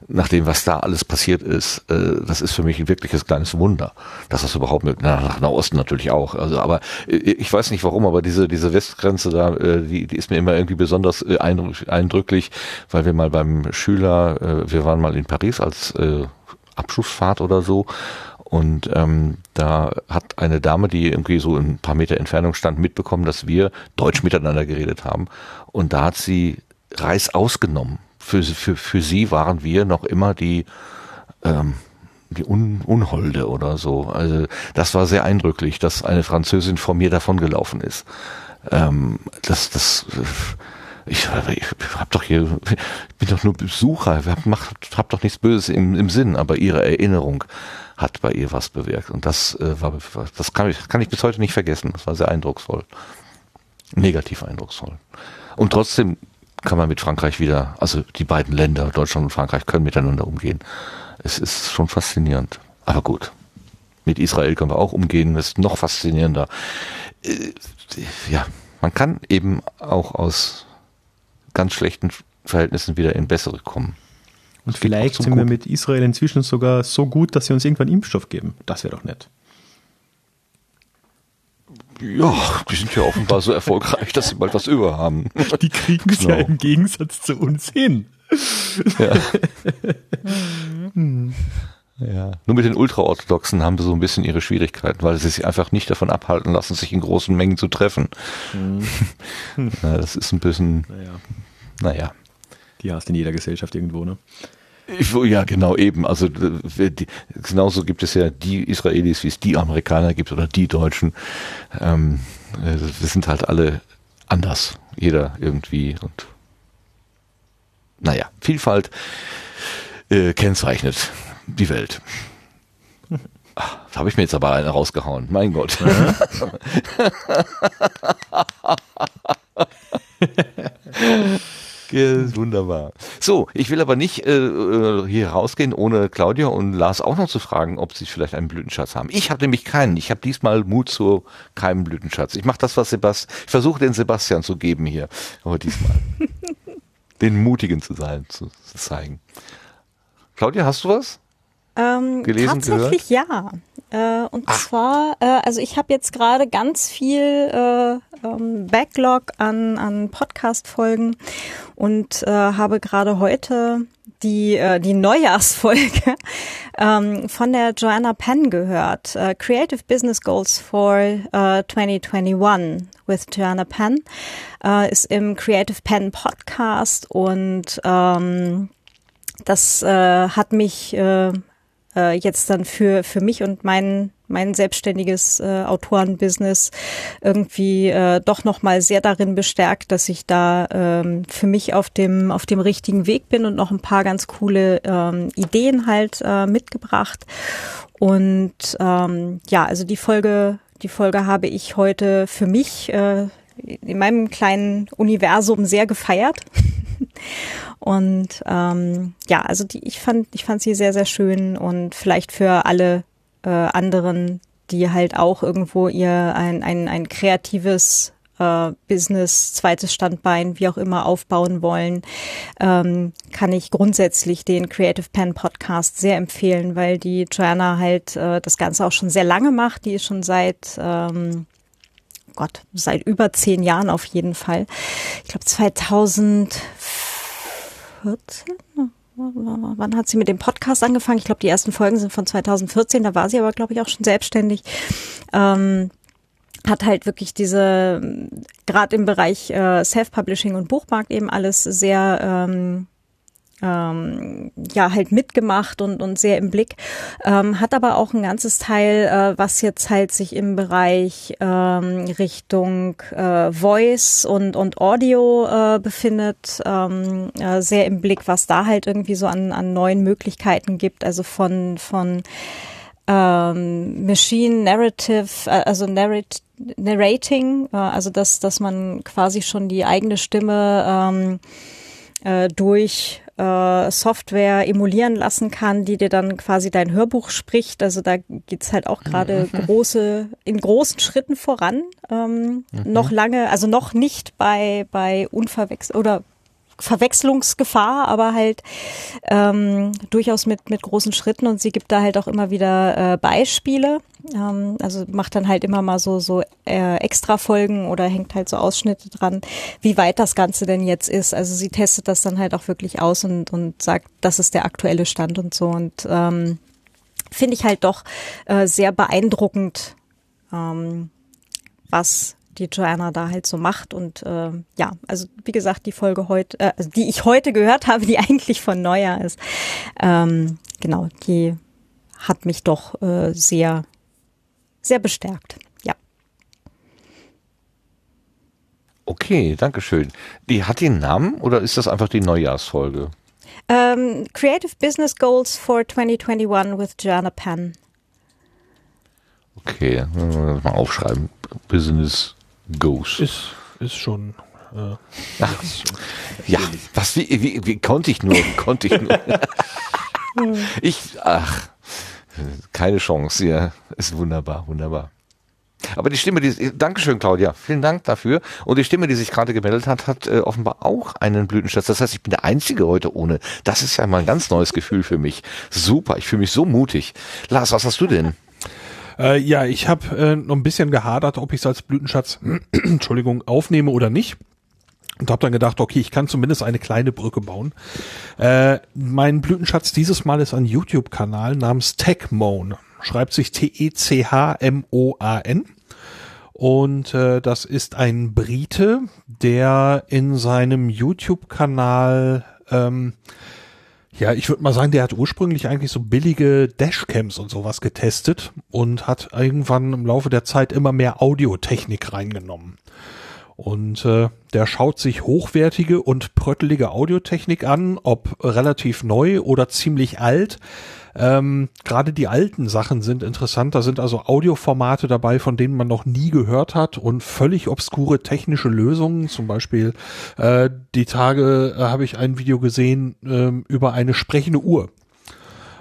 [SPEAKER 1] Nach dem, was da alles passiert ist, äh, das ist für mich ein wirkliches kleines Wunder, dass das überhaupt mit, na, nach Nahosten natürlich auch. Also, aber äh, ich weiß nicht warum, aber diese diese Westgrenze da, äh, die, die ist mir immer irgendwie besonders äh, eindrücklich, weil wir mal beim Schüler, äh, wir waren mal in Paris als äh, Abschlussfahrt oder so. Und ähm, da hat eine Dame, die irgendwie so ein paar Meter Entfernung stand, mitbekommen, dass wir Deutsch miteinander geredet haben. Und da hat sie Reis ausgenommen. Für, für, für sie waren wir noch immer die, ähm, die Un Unholde oder so. Also das war sehr eindrücklich, dass eine Französin vor mir davongelaufen ist. Ähm, das, das, ich, ich hab doch hier, bin doch nur Besucher, hab, mach, hab doch nichts Böses im, im Sinn, aber ihre Erinnerung hat bei ihr was bewirkt. Und das äh, war, das kann ich, kann ich bis heute nicht vergessen. Das war sehr eindrucksvoll. Negativ eindrucksvoll. Und trotzdem kann man mit Frankreich wieder, also die beiden Länder, Deutschland und Frankreich, können miteinander umgehen. Es ist schon faszinierend. Aber gut. Mit Israel können wir auch umgehen, das ist noch faszinierender. Äh, ja, man kann eben auch aus ganz schlechten Verhältnissen wieder in bessere kommen.
[SPEAKER 3] Und vielleicht sind wir mit Israel inzwischen sogar so gut, dass sie uns irgendwann Impfstoff geben. Das wäre doch nett.
[SPEAKER 1] Ja, die sind ja offenbar so erfolgreich, dass sie bald was über haben.
[SPEAKER 3] Die kriegen es genau. ja im Gegensatz zu uns hin.
[SPEAKER 1] Ja. ja. Nur mit den Ultraorthodoxen haben sie so ein bisschen ihre Schwierigkeiten, weil sie sich einfach nicht davon abhalten lassen, sich in großen Mengen zu treffen. Mhm. ja, das ist ein bisschen. Naja. naja.
[SPEAKER 3] Die hast du in jeder Gesellschaft irgendwo, ne?
[SPEAKER 1] Ja, genau, eben. Also die, genauso gibt es ja die Israelis, wie es die Amerikaner gibt oder die Deutschen. Ähm, äh, wir sind halt alle anders. Jeder irgendwie und naja, Vielfalt äh, kennzeichnet die Welt. Ach, da habe ich mir jetzt aber eine rausgehauen. Mein Gott. Ja. wunderbar. So, ich will aber nicht äh, äh, hier rausgehen, ohne Claudia und Lars auch noch zu fragen, ob sie vielleicht einen Blütenschatz haben. Ich habe nämlich keinen. Ich habe diesmal Mut zu keinem Blütenschatz. Ich mache das, was Sebastian, ich versuche den Sebastian zu geben hier, aber diesmal. den Mutigen zu sein, zu, zu zeigen. Claudia, hast du was?
[SPEAKER 2] Ähm, Gelesen, tatsächlich gehört? ja. Äh, und Ach. zwar, äh, also ich habe jetzt gerade ganz viel äh, ähm, Backlog an, an Podcast-Folgen und äh, habe gerade heute die, äh, die Neujahrsfolge ähm, von der Joanna Penn gehört. Uh, Creative Business Goals for uh, 2021 with Joanna Penn ist im Creative Penn Podcast und ähm, das äh, hat mich äh, äh, jetzt dann für, für mich und mein, mein selbstständiges äh, Autorenbusiness irgendwie äh, doch nochmal sehr darin bestärkt, dass ich da ähm, für mich auf dem, auf dem richtigen Weg bin und noch ein paar ganz coole ähm, Ideen halt äh, mitgebracht. Und ähm, ja, also die Folge, die Folge habe ich heute für mich äh, in meinem kleinen Universum sehr gefeiert. Und ähm, ja, also die, ich fand, ich fand sie sehr, sehr schön und vielleicht für alle äh, anderen, die halt auch irgendwo ihr ein, ein, ein kreatives äh, Business, zweites Standbein, wie auch immer aufbauen wollen, ähm, kann ich grundsätzlich den Creative Pen Podcast sehr empfehlen, weil die Joanna halt äh, das Ganze auch schon sehr lange macht. Die ist schon seit ähm, Gott, seit über zehn Jahren auf jeden Fall. Ich glaube 2000 2014? Wann hat sie mit dem Podcast angefangen? Ich glaube, die ersten Folgen sind von 2014. Da war sie aber, glaube ich, auch schon selbstständig. Ähm, hat halt wirklich diese, gerade im Bereich äh, Self-Publishing und Buchmarkt eben alles sehr ähm, ähm, ja halt mitgemacht und, und sehr im Blick, ähm, hat aber auch ein ganzes Teil, äh, was jetzt halt sich im Bereich ähm, Richtung äh, Voice und, und Audio äh, befindet, ähm, äh, sehr im Blick, was da halt irgendwie so an, an neuen Möglichkeiten gibt, also von, von ähm, Machine Narrative, äh, also Narrat Narrating, äh, also dass, dass man quasi schon die eigene Stimme ähm, äh, durch äh, Software emulieren lassen kann, die dir dann quasi dein Hörbuch spricht. Also da geht's halt auch gerade mhm. große, in großen Schritten voran. Ähm, mhm. Noch lange, also noch nicht bei, bei Unverwechsel oder Verwechslungsgefahr, aber halt ähm, durchaus mit, mit großen Schritten und sie gibt da halt auch immer wieder äh, Beispiele. Ähm, also macht dann halt immer mal so, so äh, extra Folgen oder hängt halt so Ausschnitte dran, wie weit das Ganze denn jetzt ist. Also sie testet das dann halt auch wirklich aus und, und sagt, das ist der aktuelle Stand und so. Und ähm, finde ich halt doch äh, sehr beeindruckend, ähm, was die Joanna da halt so macht. Und äh, ja, also wie gesagt, die Folge heute, äh, also die ich heute gehört habe, die eigentlich von Neujahr ist, ähm, genau, die hat mich doch äh, sehr, sehr bestärkt. Ja.
[SPEAKER 1] Okay, danke schön. Die hat den Namen oder ist das einfach die Neujahrsfolge?
[SPEAKER 2] Um, ähm, Creative Business Goals for 2021 with Joanna Penn.
[SPEAKER 1] Okay, mal aufschreiben. Business Goes.
[SPEAKER 4] Ist, ist schon. Äh,
[SPEAKER 1] Ach, ja, was, wie, wie, wie konnte ich nur, konnte ich nur. ich, ach, keine Chance, ja, ist wunderbar, wunderbar. Aber die Stimme, die, Dankeschön, Claudia, vielen Dank dafür. Und die Stimme, die sich gerade gemeldet hat, hat äh, offenbar auch einen Blütenschatz. Das heißt, ich bin der Einzige heute ohne. Das ist ja mal ein ganz neues Gefühl für mich. Super, ich fühle mich so mutig. Lars, was hast du denn?
[SPEAKER 4] Äh, ja, ich habe äh, noch ein bisschen gehadert, ob ich es als Blütenschatz, Entschuldigung, aufnehme oder nicht. Und habe dann gedacht, okay, ich kann zumindest eine kleine Brücke bauen. Äh, mein Blütenschatz dieses Mal ist ein YouTube-Kanal namens Techmoan. Schreibt sich T-E-C-H-M-O-A-N. Und äh, das ist ein Brite, der in seinem YouTube-Kanal ähm, ja, ich würde mal sagen, der hat ursprünglich eigentlich so billige Dashcams und sowas getestet und hat irgendwann im Laufe der Zeit immer mehr Audiotechnik reingenommen. Und äh, der schaut sich hochwertige und pröttelige Audiotechnik an, ob relativ neu oder ziemlich alt. Ähm, Gerade die alten Sachen sind interessant. Da sind also Audioformate dabei, von denen man noch nie gehört hat und völlig obskure technische Lösungen. Zum Beispiel äh, die Tage äh, habe ich ein Video gesehen äh, über eine sprechende Uhr.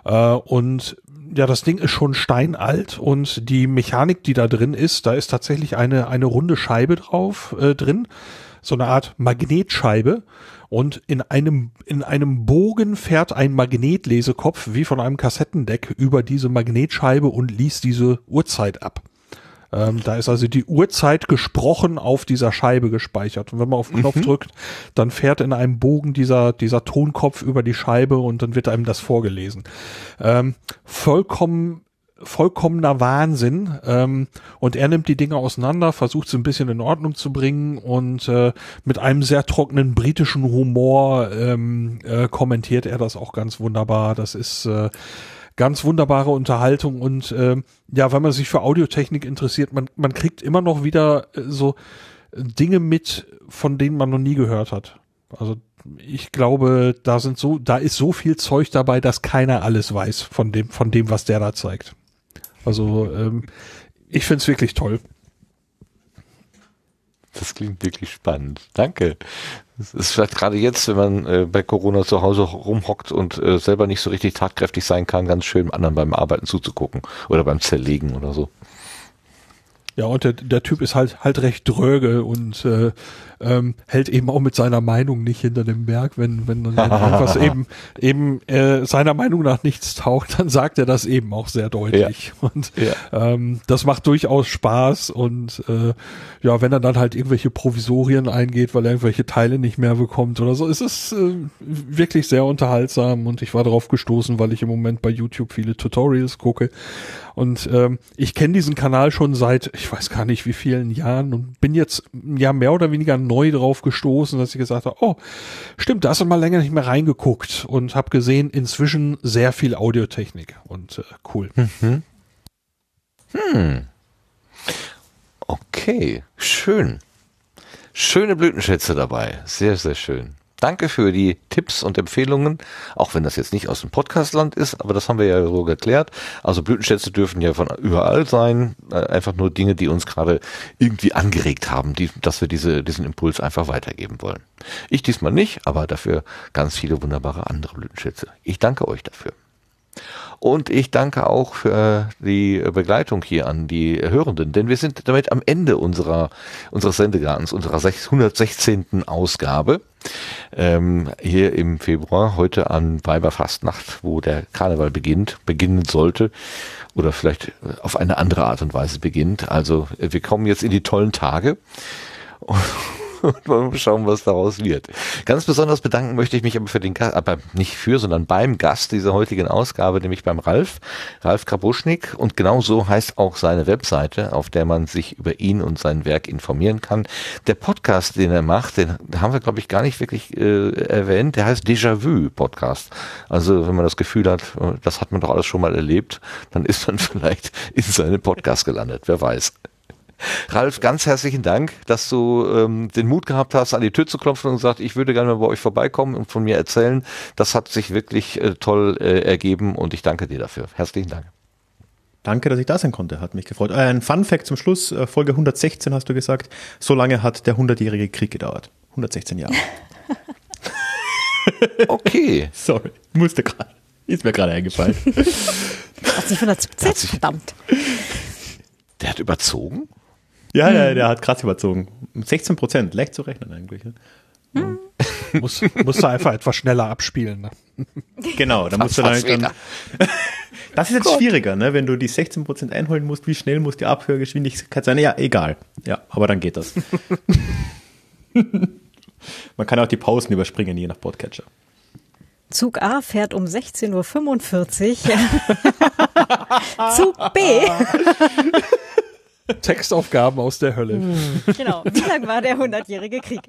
[SPEAKER 4] Äh, und ja, das Ding ist schon steinalt und die Mechanik, die da drin ist, da ist tatsächlich eine, eine runde Scheibe drauf äh, drin, so eine Art Magnetscheibe und in einem, in einem Bogen fährt ein Magnetlesekopf wie von einem Kassettendeck über diese Magnetscheibe und liest diese Uhrzeit ab. Ähm, da ist also die Uhrzeit gesprochen auf dieser Scheibe gespeichert. Und wenn man auf den Knopf mhm. drückt, dann fährt in einem Bogen dieser, dieser Tonkopf über die Scheibe und dann wird einem das vorgelesen. Ähm, vollkommen vollkommener Wahnsinn. Ähm, und er nimmt die Dinge auseinander, versucht sie ein bisschen in Ordnung zu bringen und äh, mit einem sehr trockenen britischen Humor ähm, äh, kommentiert er das auch ganz wunderbar. Das ist äh, ganz wunderbare Unterhaltung und äh, ja, wenn man sich für Audiotechnik interessiert, man, man kriegt immer noch wieder äh, so Dinge mit, von denen man noch nie gehört hat. Also ich glaube, da sind so, da ist so viel Zeug dabei, dass keiner alles weiß von dem, von dem, was der da zeigt. Also ähm, ich finde es wirklich toll.
[SPEAKER 1] Das klingt wirklich spannend. Danke. Es ist vielleicht gerade jetzt, wenn man äh, bei Corona zu Hause rumhockt und äh, selber nicht so richtig tatkräftig sein kann, ganz schön anderen beim Arbeiten zuzugucken oder beim Zerlegen oder so.
[SPEAKER 4] Ja, und der, der Typ ist halt halt recht dröge und äh, ähm, hält eben auch mit seiner Meinung nicht hinter dem Berg. Wenn, wenn dann etwas eben, eben äh, seiner Meinung nach nichts taucht, dann sagt er das eben auch sehr deutlich. Ja. Und ja. Ähm, das macht durchaus Spaß. Und äh, ja, wenn er dann halt irgendwelche Provisorien eingeht, weil er irgendwelche Teile nicht mehr bekommt oder so, ist es äh, wirklich sehr unterhaltsam. Und ich war darauf gestoßen, weil ich im Moment bei YouTube viele Tutorials gucke. Und ähm, ich kenne diesen Kanal schon seit, ich weiß gar nicht wie vielen Jahren und bin jetzt ja mehr oder weniger neu drauf gestoßen, dass ich gesagt habe, oh, stimmt, da hast du mal länger nicht mehr reingeguckt und habe gesehen, inzwischen sehr viel Audiotechnik und äh, cool. Mhm.
[SPEAKER 1] Hm. Okay, schön. Schöne Blütenschätze dabei. Sehr, sehr schön. Danke für die Tipps und Empfehlungen, auch wenn das jetzt nicht aus dem Podcastland ist, aber das haben wir ja so geklärt. Also Blütenschätze dürfen ja von überall sein, äh, einfach nur Dinge, die uns gerade irgendwie angeregt haben, die, dass wir diese, diesen Impuls einfach weitergeben wollen. Ich diesmal nicht, aber dafür ganz viele wunderbare andere Blütenschätze. Ich danke euch dafür. Und ich danke auch für die Begleitung hier an die Hörenden, denn wir sind damit am Ende unserer, unseres Sendegartens, unserer 116. Ausgabe. Ähm, hier im Februar, heute an Weiberfastnacht, wo der Karneval beginnt, beginnen sollte oder vielleicht auf eine andere Art und Weise beginnt. Also wir kommen jetzt in die tollen Tage und mal schauen, was daraus wird. Ganz besonders bedanken möchte ich mich aber für den Gast, aber nicht für, sondern beim Gast dieser heutigen Ausgabe, nämlich beim Ralf, Ralf Krabuschnik. Und genau so heißt auch seine Webseite, auf der man sich über ihn und sein Werk informieren kann. Der Podcast, den er macht, den haben wir, glaube ich, gar nicht wirklich äh, erwähnt. Der heißt Déjà-vu Podcast. Also, wenn man das Gefühl hat, das hat man doch alles schon mal erlebt, dann ist man vielleicht in seinem Podcast gelandet. Wer weiß. Ralf, ganz herzlichen Dank, dass du ähm, den Mut gehabt hast, an die Tür zu klopfen und gesagt, ich würde gerne mal bei euch vorbeikommen und von mir erzählen. Das hat sich wirklich äh, toll äh, ergeben und ich danke dir dafür. Herzlichen Dank.
[SPEAKER 3] Danke, dass ich da sein konnte. Hat mich gefreut. Äh, ein Fun Fact zum Schluss. Äh, Folge 116 hast du gesagt. So lange hat der 100-jährige Krieg gedauert. 116 Jahre.
[SPEAKER 1] okay.
[SPEAKER 3] Sorry. Musste gerade. Ist mir gerade eingefallen.
[SPEAKER 2] 117, verdammt.
[SPEAKER 1] Der hat überzogen?
[SPEAKER 3] Ja, hm. ja, der hat krass überzogen. 16 Prozent, leicht zu rechnen eigentlich. Ne?
[SPEAKER 4] Hm. muss, musst du einfach etwas schneller abspielen. Ne?
[SPEAKER 3] Genau, da musst du dann, dann Das ist jetzt Gott. schwieriger, ne? wenn du die 16 Prozent einholen musst, wie schnell muss die Abhörgeschwindigkeit sein? Ja, egal. Ja, aber dann geht das. Man kann auch die Pausen überspringen, je nach Podcatcher.
[SPEAKER 2] Zug A fährt um 16.45 Uhr. Zug B
[SPEAKER 4] Textaufgaben aus der Hölle.
[SPEAKER 2] Hm. Genau. Wie lang war der hundertjährige Krieg?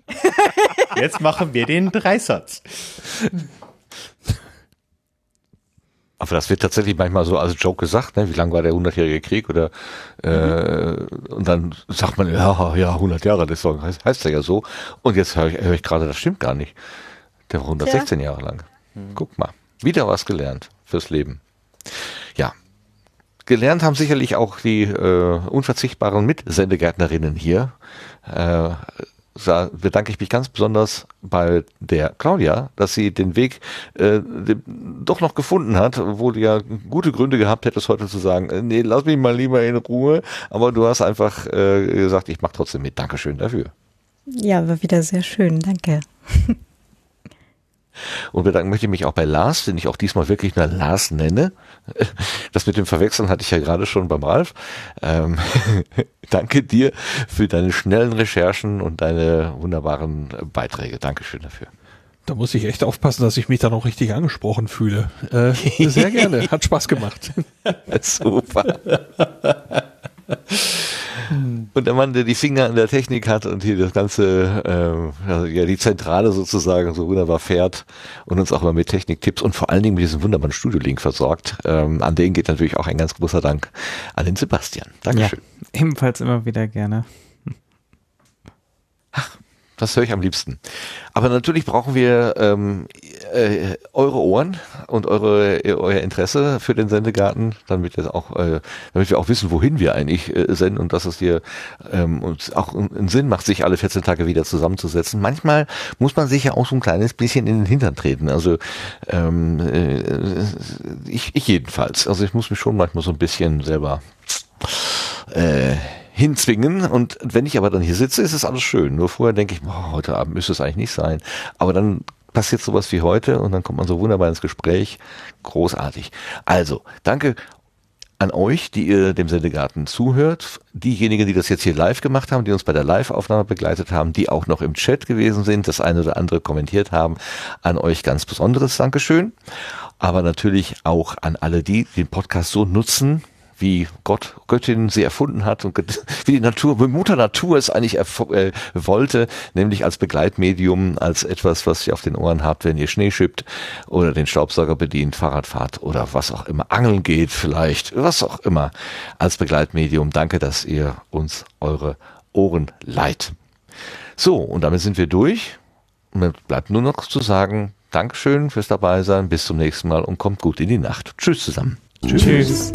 [SPEAKER 3] Jetzt machen wir den Dreisatz.
[SPEAKER 1] Aber das wird tatsächlich manchmal so als Joke gesagt, ne? wie lang war der 100-jährige Krieg oder äh, und dann sagt man, ja, ja, 100 Jahre, das heißt, heißt ja so. Und jetzt höre ich, hör ich gerade, das stimmt gar nicht. Der war 116 ja. Jahre lang. Hm. Guck mal, wieder was gelernt fürs Leben. Gelernt haben sicherlich auch die äh, unverzichtbaren Mitsendegärtnerinnen hier. Äh, da bedanke ich mich ganz besonders bei der Claudia, dass sie den Weg äh, doch noch gefunden hat, wo du ja gute Gründe gehabt hättest, heute zu sagen, äh, nee, lass mich mal lieber in Ruhe. Aber du hast einfach äh, gesagt, ich mache trotzdem mit. Dankeschön dafür.
[SPEAKER 2] Ja, war wieder sehr schön. Danke.
[SPEAKER 1] Und bedanken möchte ich mich auch bei Lars, den ich auch diesmal wirklich nur Lars nenne. Das mit dem Verwechseln hatte ich ja gerade schon beim Ralf. Ähm, danke dir für deine schnellen Recherchen und deine wunderbaren Beiträge. Dankeschön dafür.
[SPEAKER 4] Da muss ich echt aufpassen, dass ich mich dann auch richtig angesprochen fühle. Äh, sehr gerne, hat Spaß gemacht. Super.
[SPEAKER 1] Und der Mann, der die Finger in der Technik hat und hier das ganze, äh, ja, die Zentrale sozusagen so wunderbar fährt und uns auch immer mit Techniktipps und vor allen Dingen mit diesem wunderbaren Studio-Link versorgt. Ähm, an den geht natürlich auch ein ganz großer Dank an den Sebastian. Dankeschön.
[SPEAKER 5] Ja, ebenfalls immer wieder gerne.
[SPEAKER 1] Ach, das höre ich am liebsten. Aber natürlich brauchen wir ähm, äh, eure Ohren und eure euer Interesse für den Sendegarten, damit wir auch, äh, damit wir auch wissen, wohin wir eigentlich äh, senden und dass es dir ähm, uns auch einen Sinn macht, sich alle 14 Tage wieder zusammenzusetzen. Manchmal muss man sich ja auch so ein kleines bisschen in den Hintern treten. Also ähm, äh, ich, ich jedenfalls. Also ich muss mich schon manchmal so ein bisschen selber äh, hinzwingen. Und wenn ich aber dann hier sitze, ist es alles schön. Nur vorher denke ich, boah, heute Abend müsste es eigentlich nicht sein. Aber dann passiert sowas wie heute und dann kommt man so wunderbar ins Gespräch. Großartig. Also, danke an euch, die ihr dem Sendegarten zuhört, diejenigen, die das jetzt hier live gemacht haben, die uns bei der Live-Aufnahme begleitet haben, die auch noch im Chat gewesen sind, das eine oder andere kommentiert haben, an euch ganz besonderes Dankeschön. Aber natürlich auch an alle die, die den Podcast so nutzen, wie Gott, Göttin sie erfunden hat und wie die Natur, wie Mutter Natur es eigentlich äh, wollte, nämlich als Begleitmedium, als etwas, was ihr auf den Ohren habt, wenn ihr Schnee schippt oder den Staubsauger bedient, Fahrrad fahrt oder was auch immer, angeln geht vielleicht, was auch immer, als Begleitmedium. Danke, dass ihr uns eure Ohren leiht. So, und damit sind wir durch. Mir bleibt nur noch zu sagen, Dankeschön fürs Dabeisein, bis zum nächsten Mal und kommt gut in die Nacht. Tschüss zusammen.
[SPEAKER 5] Tschüss. Tschüss.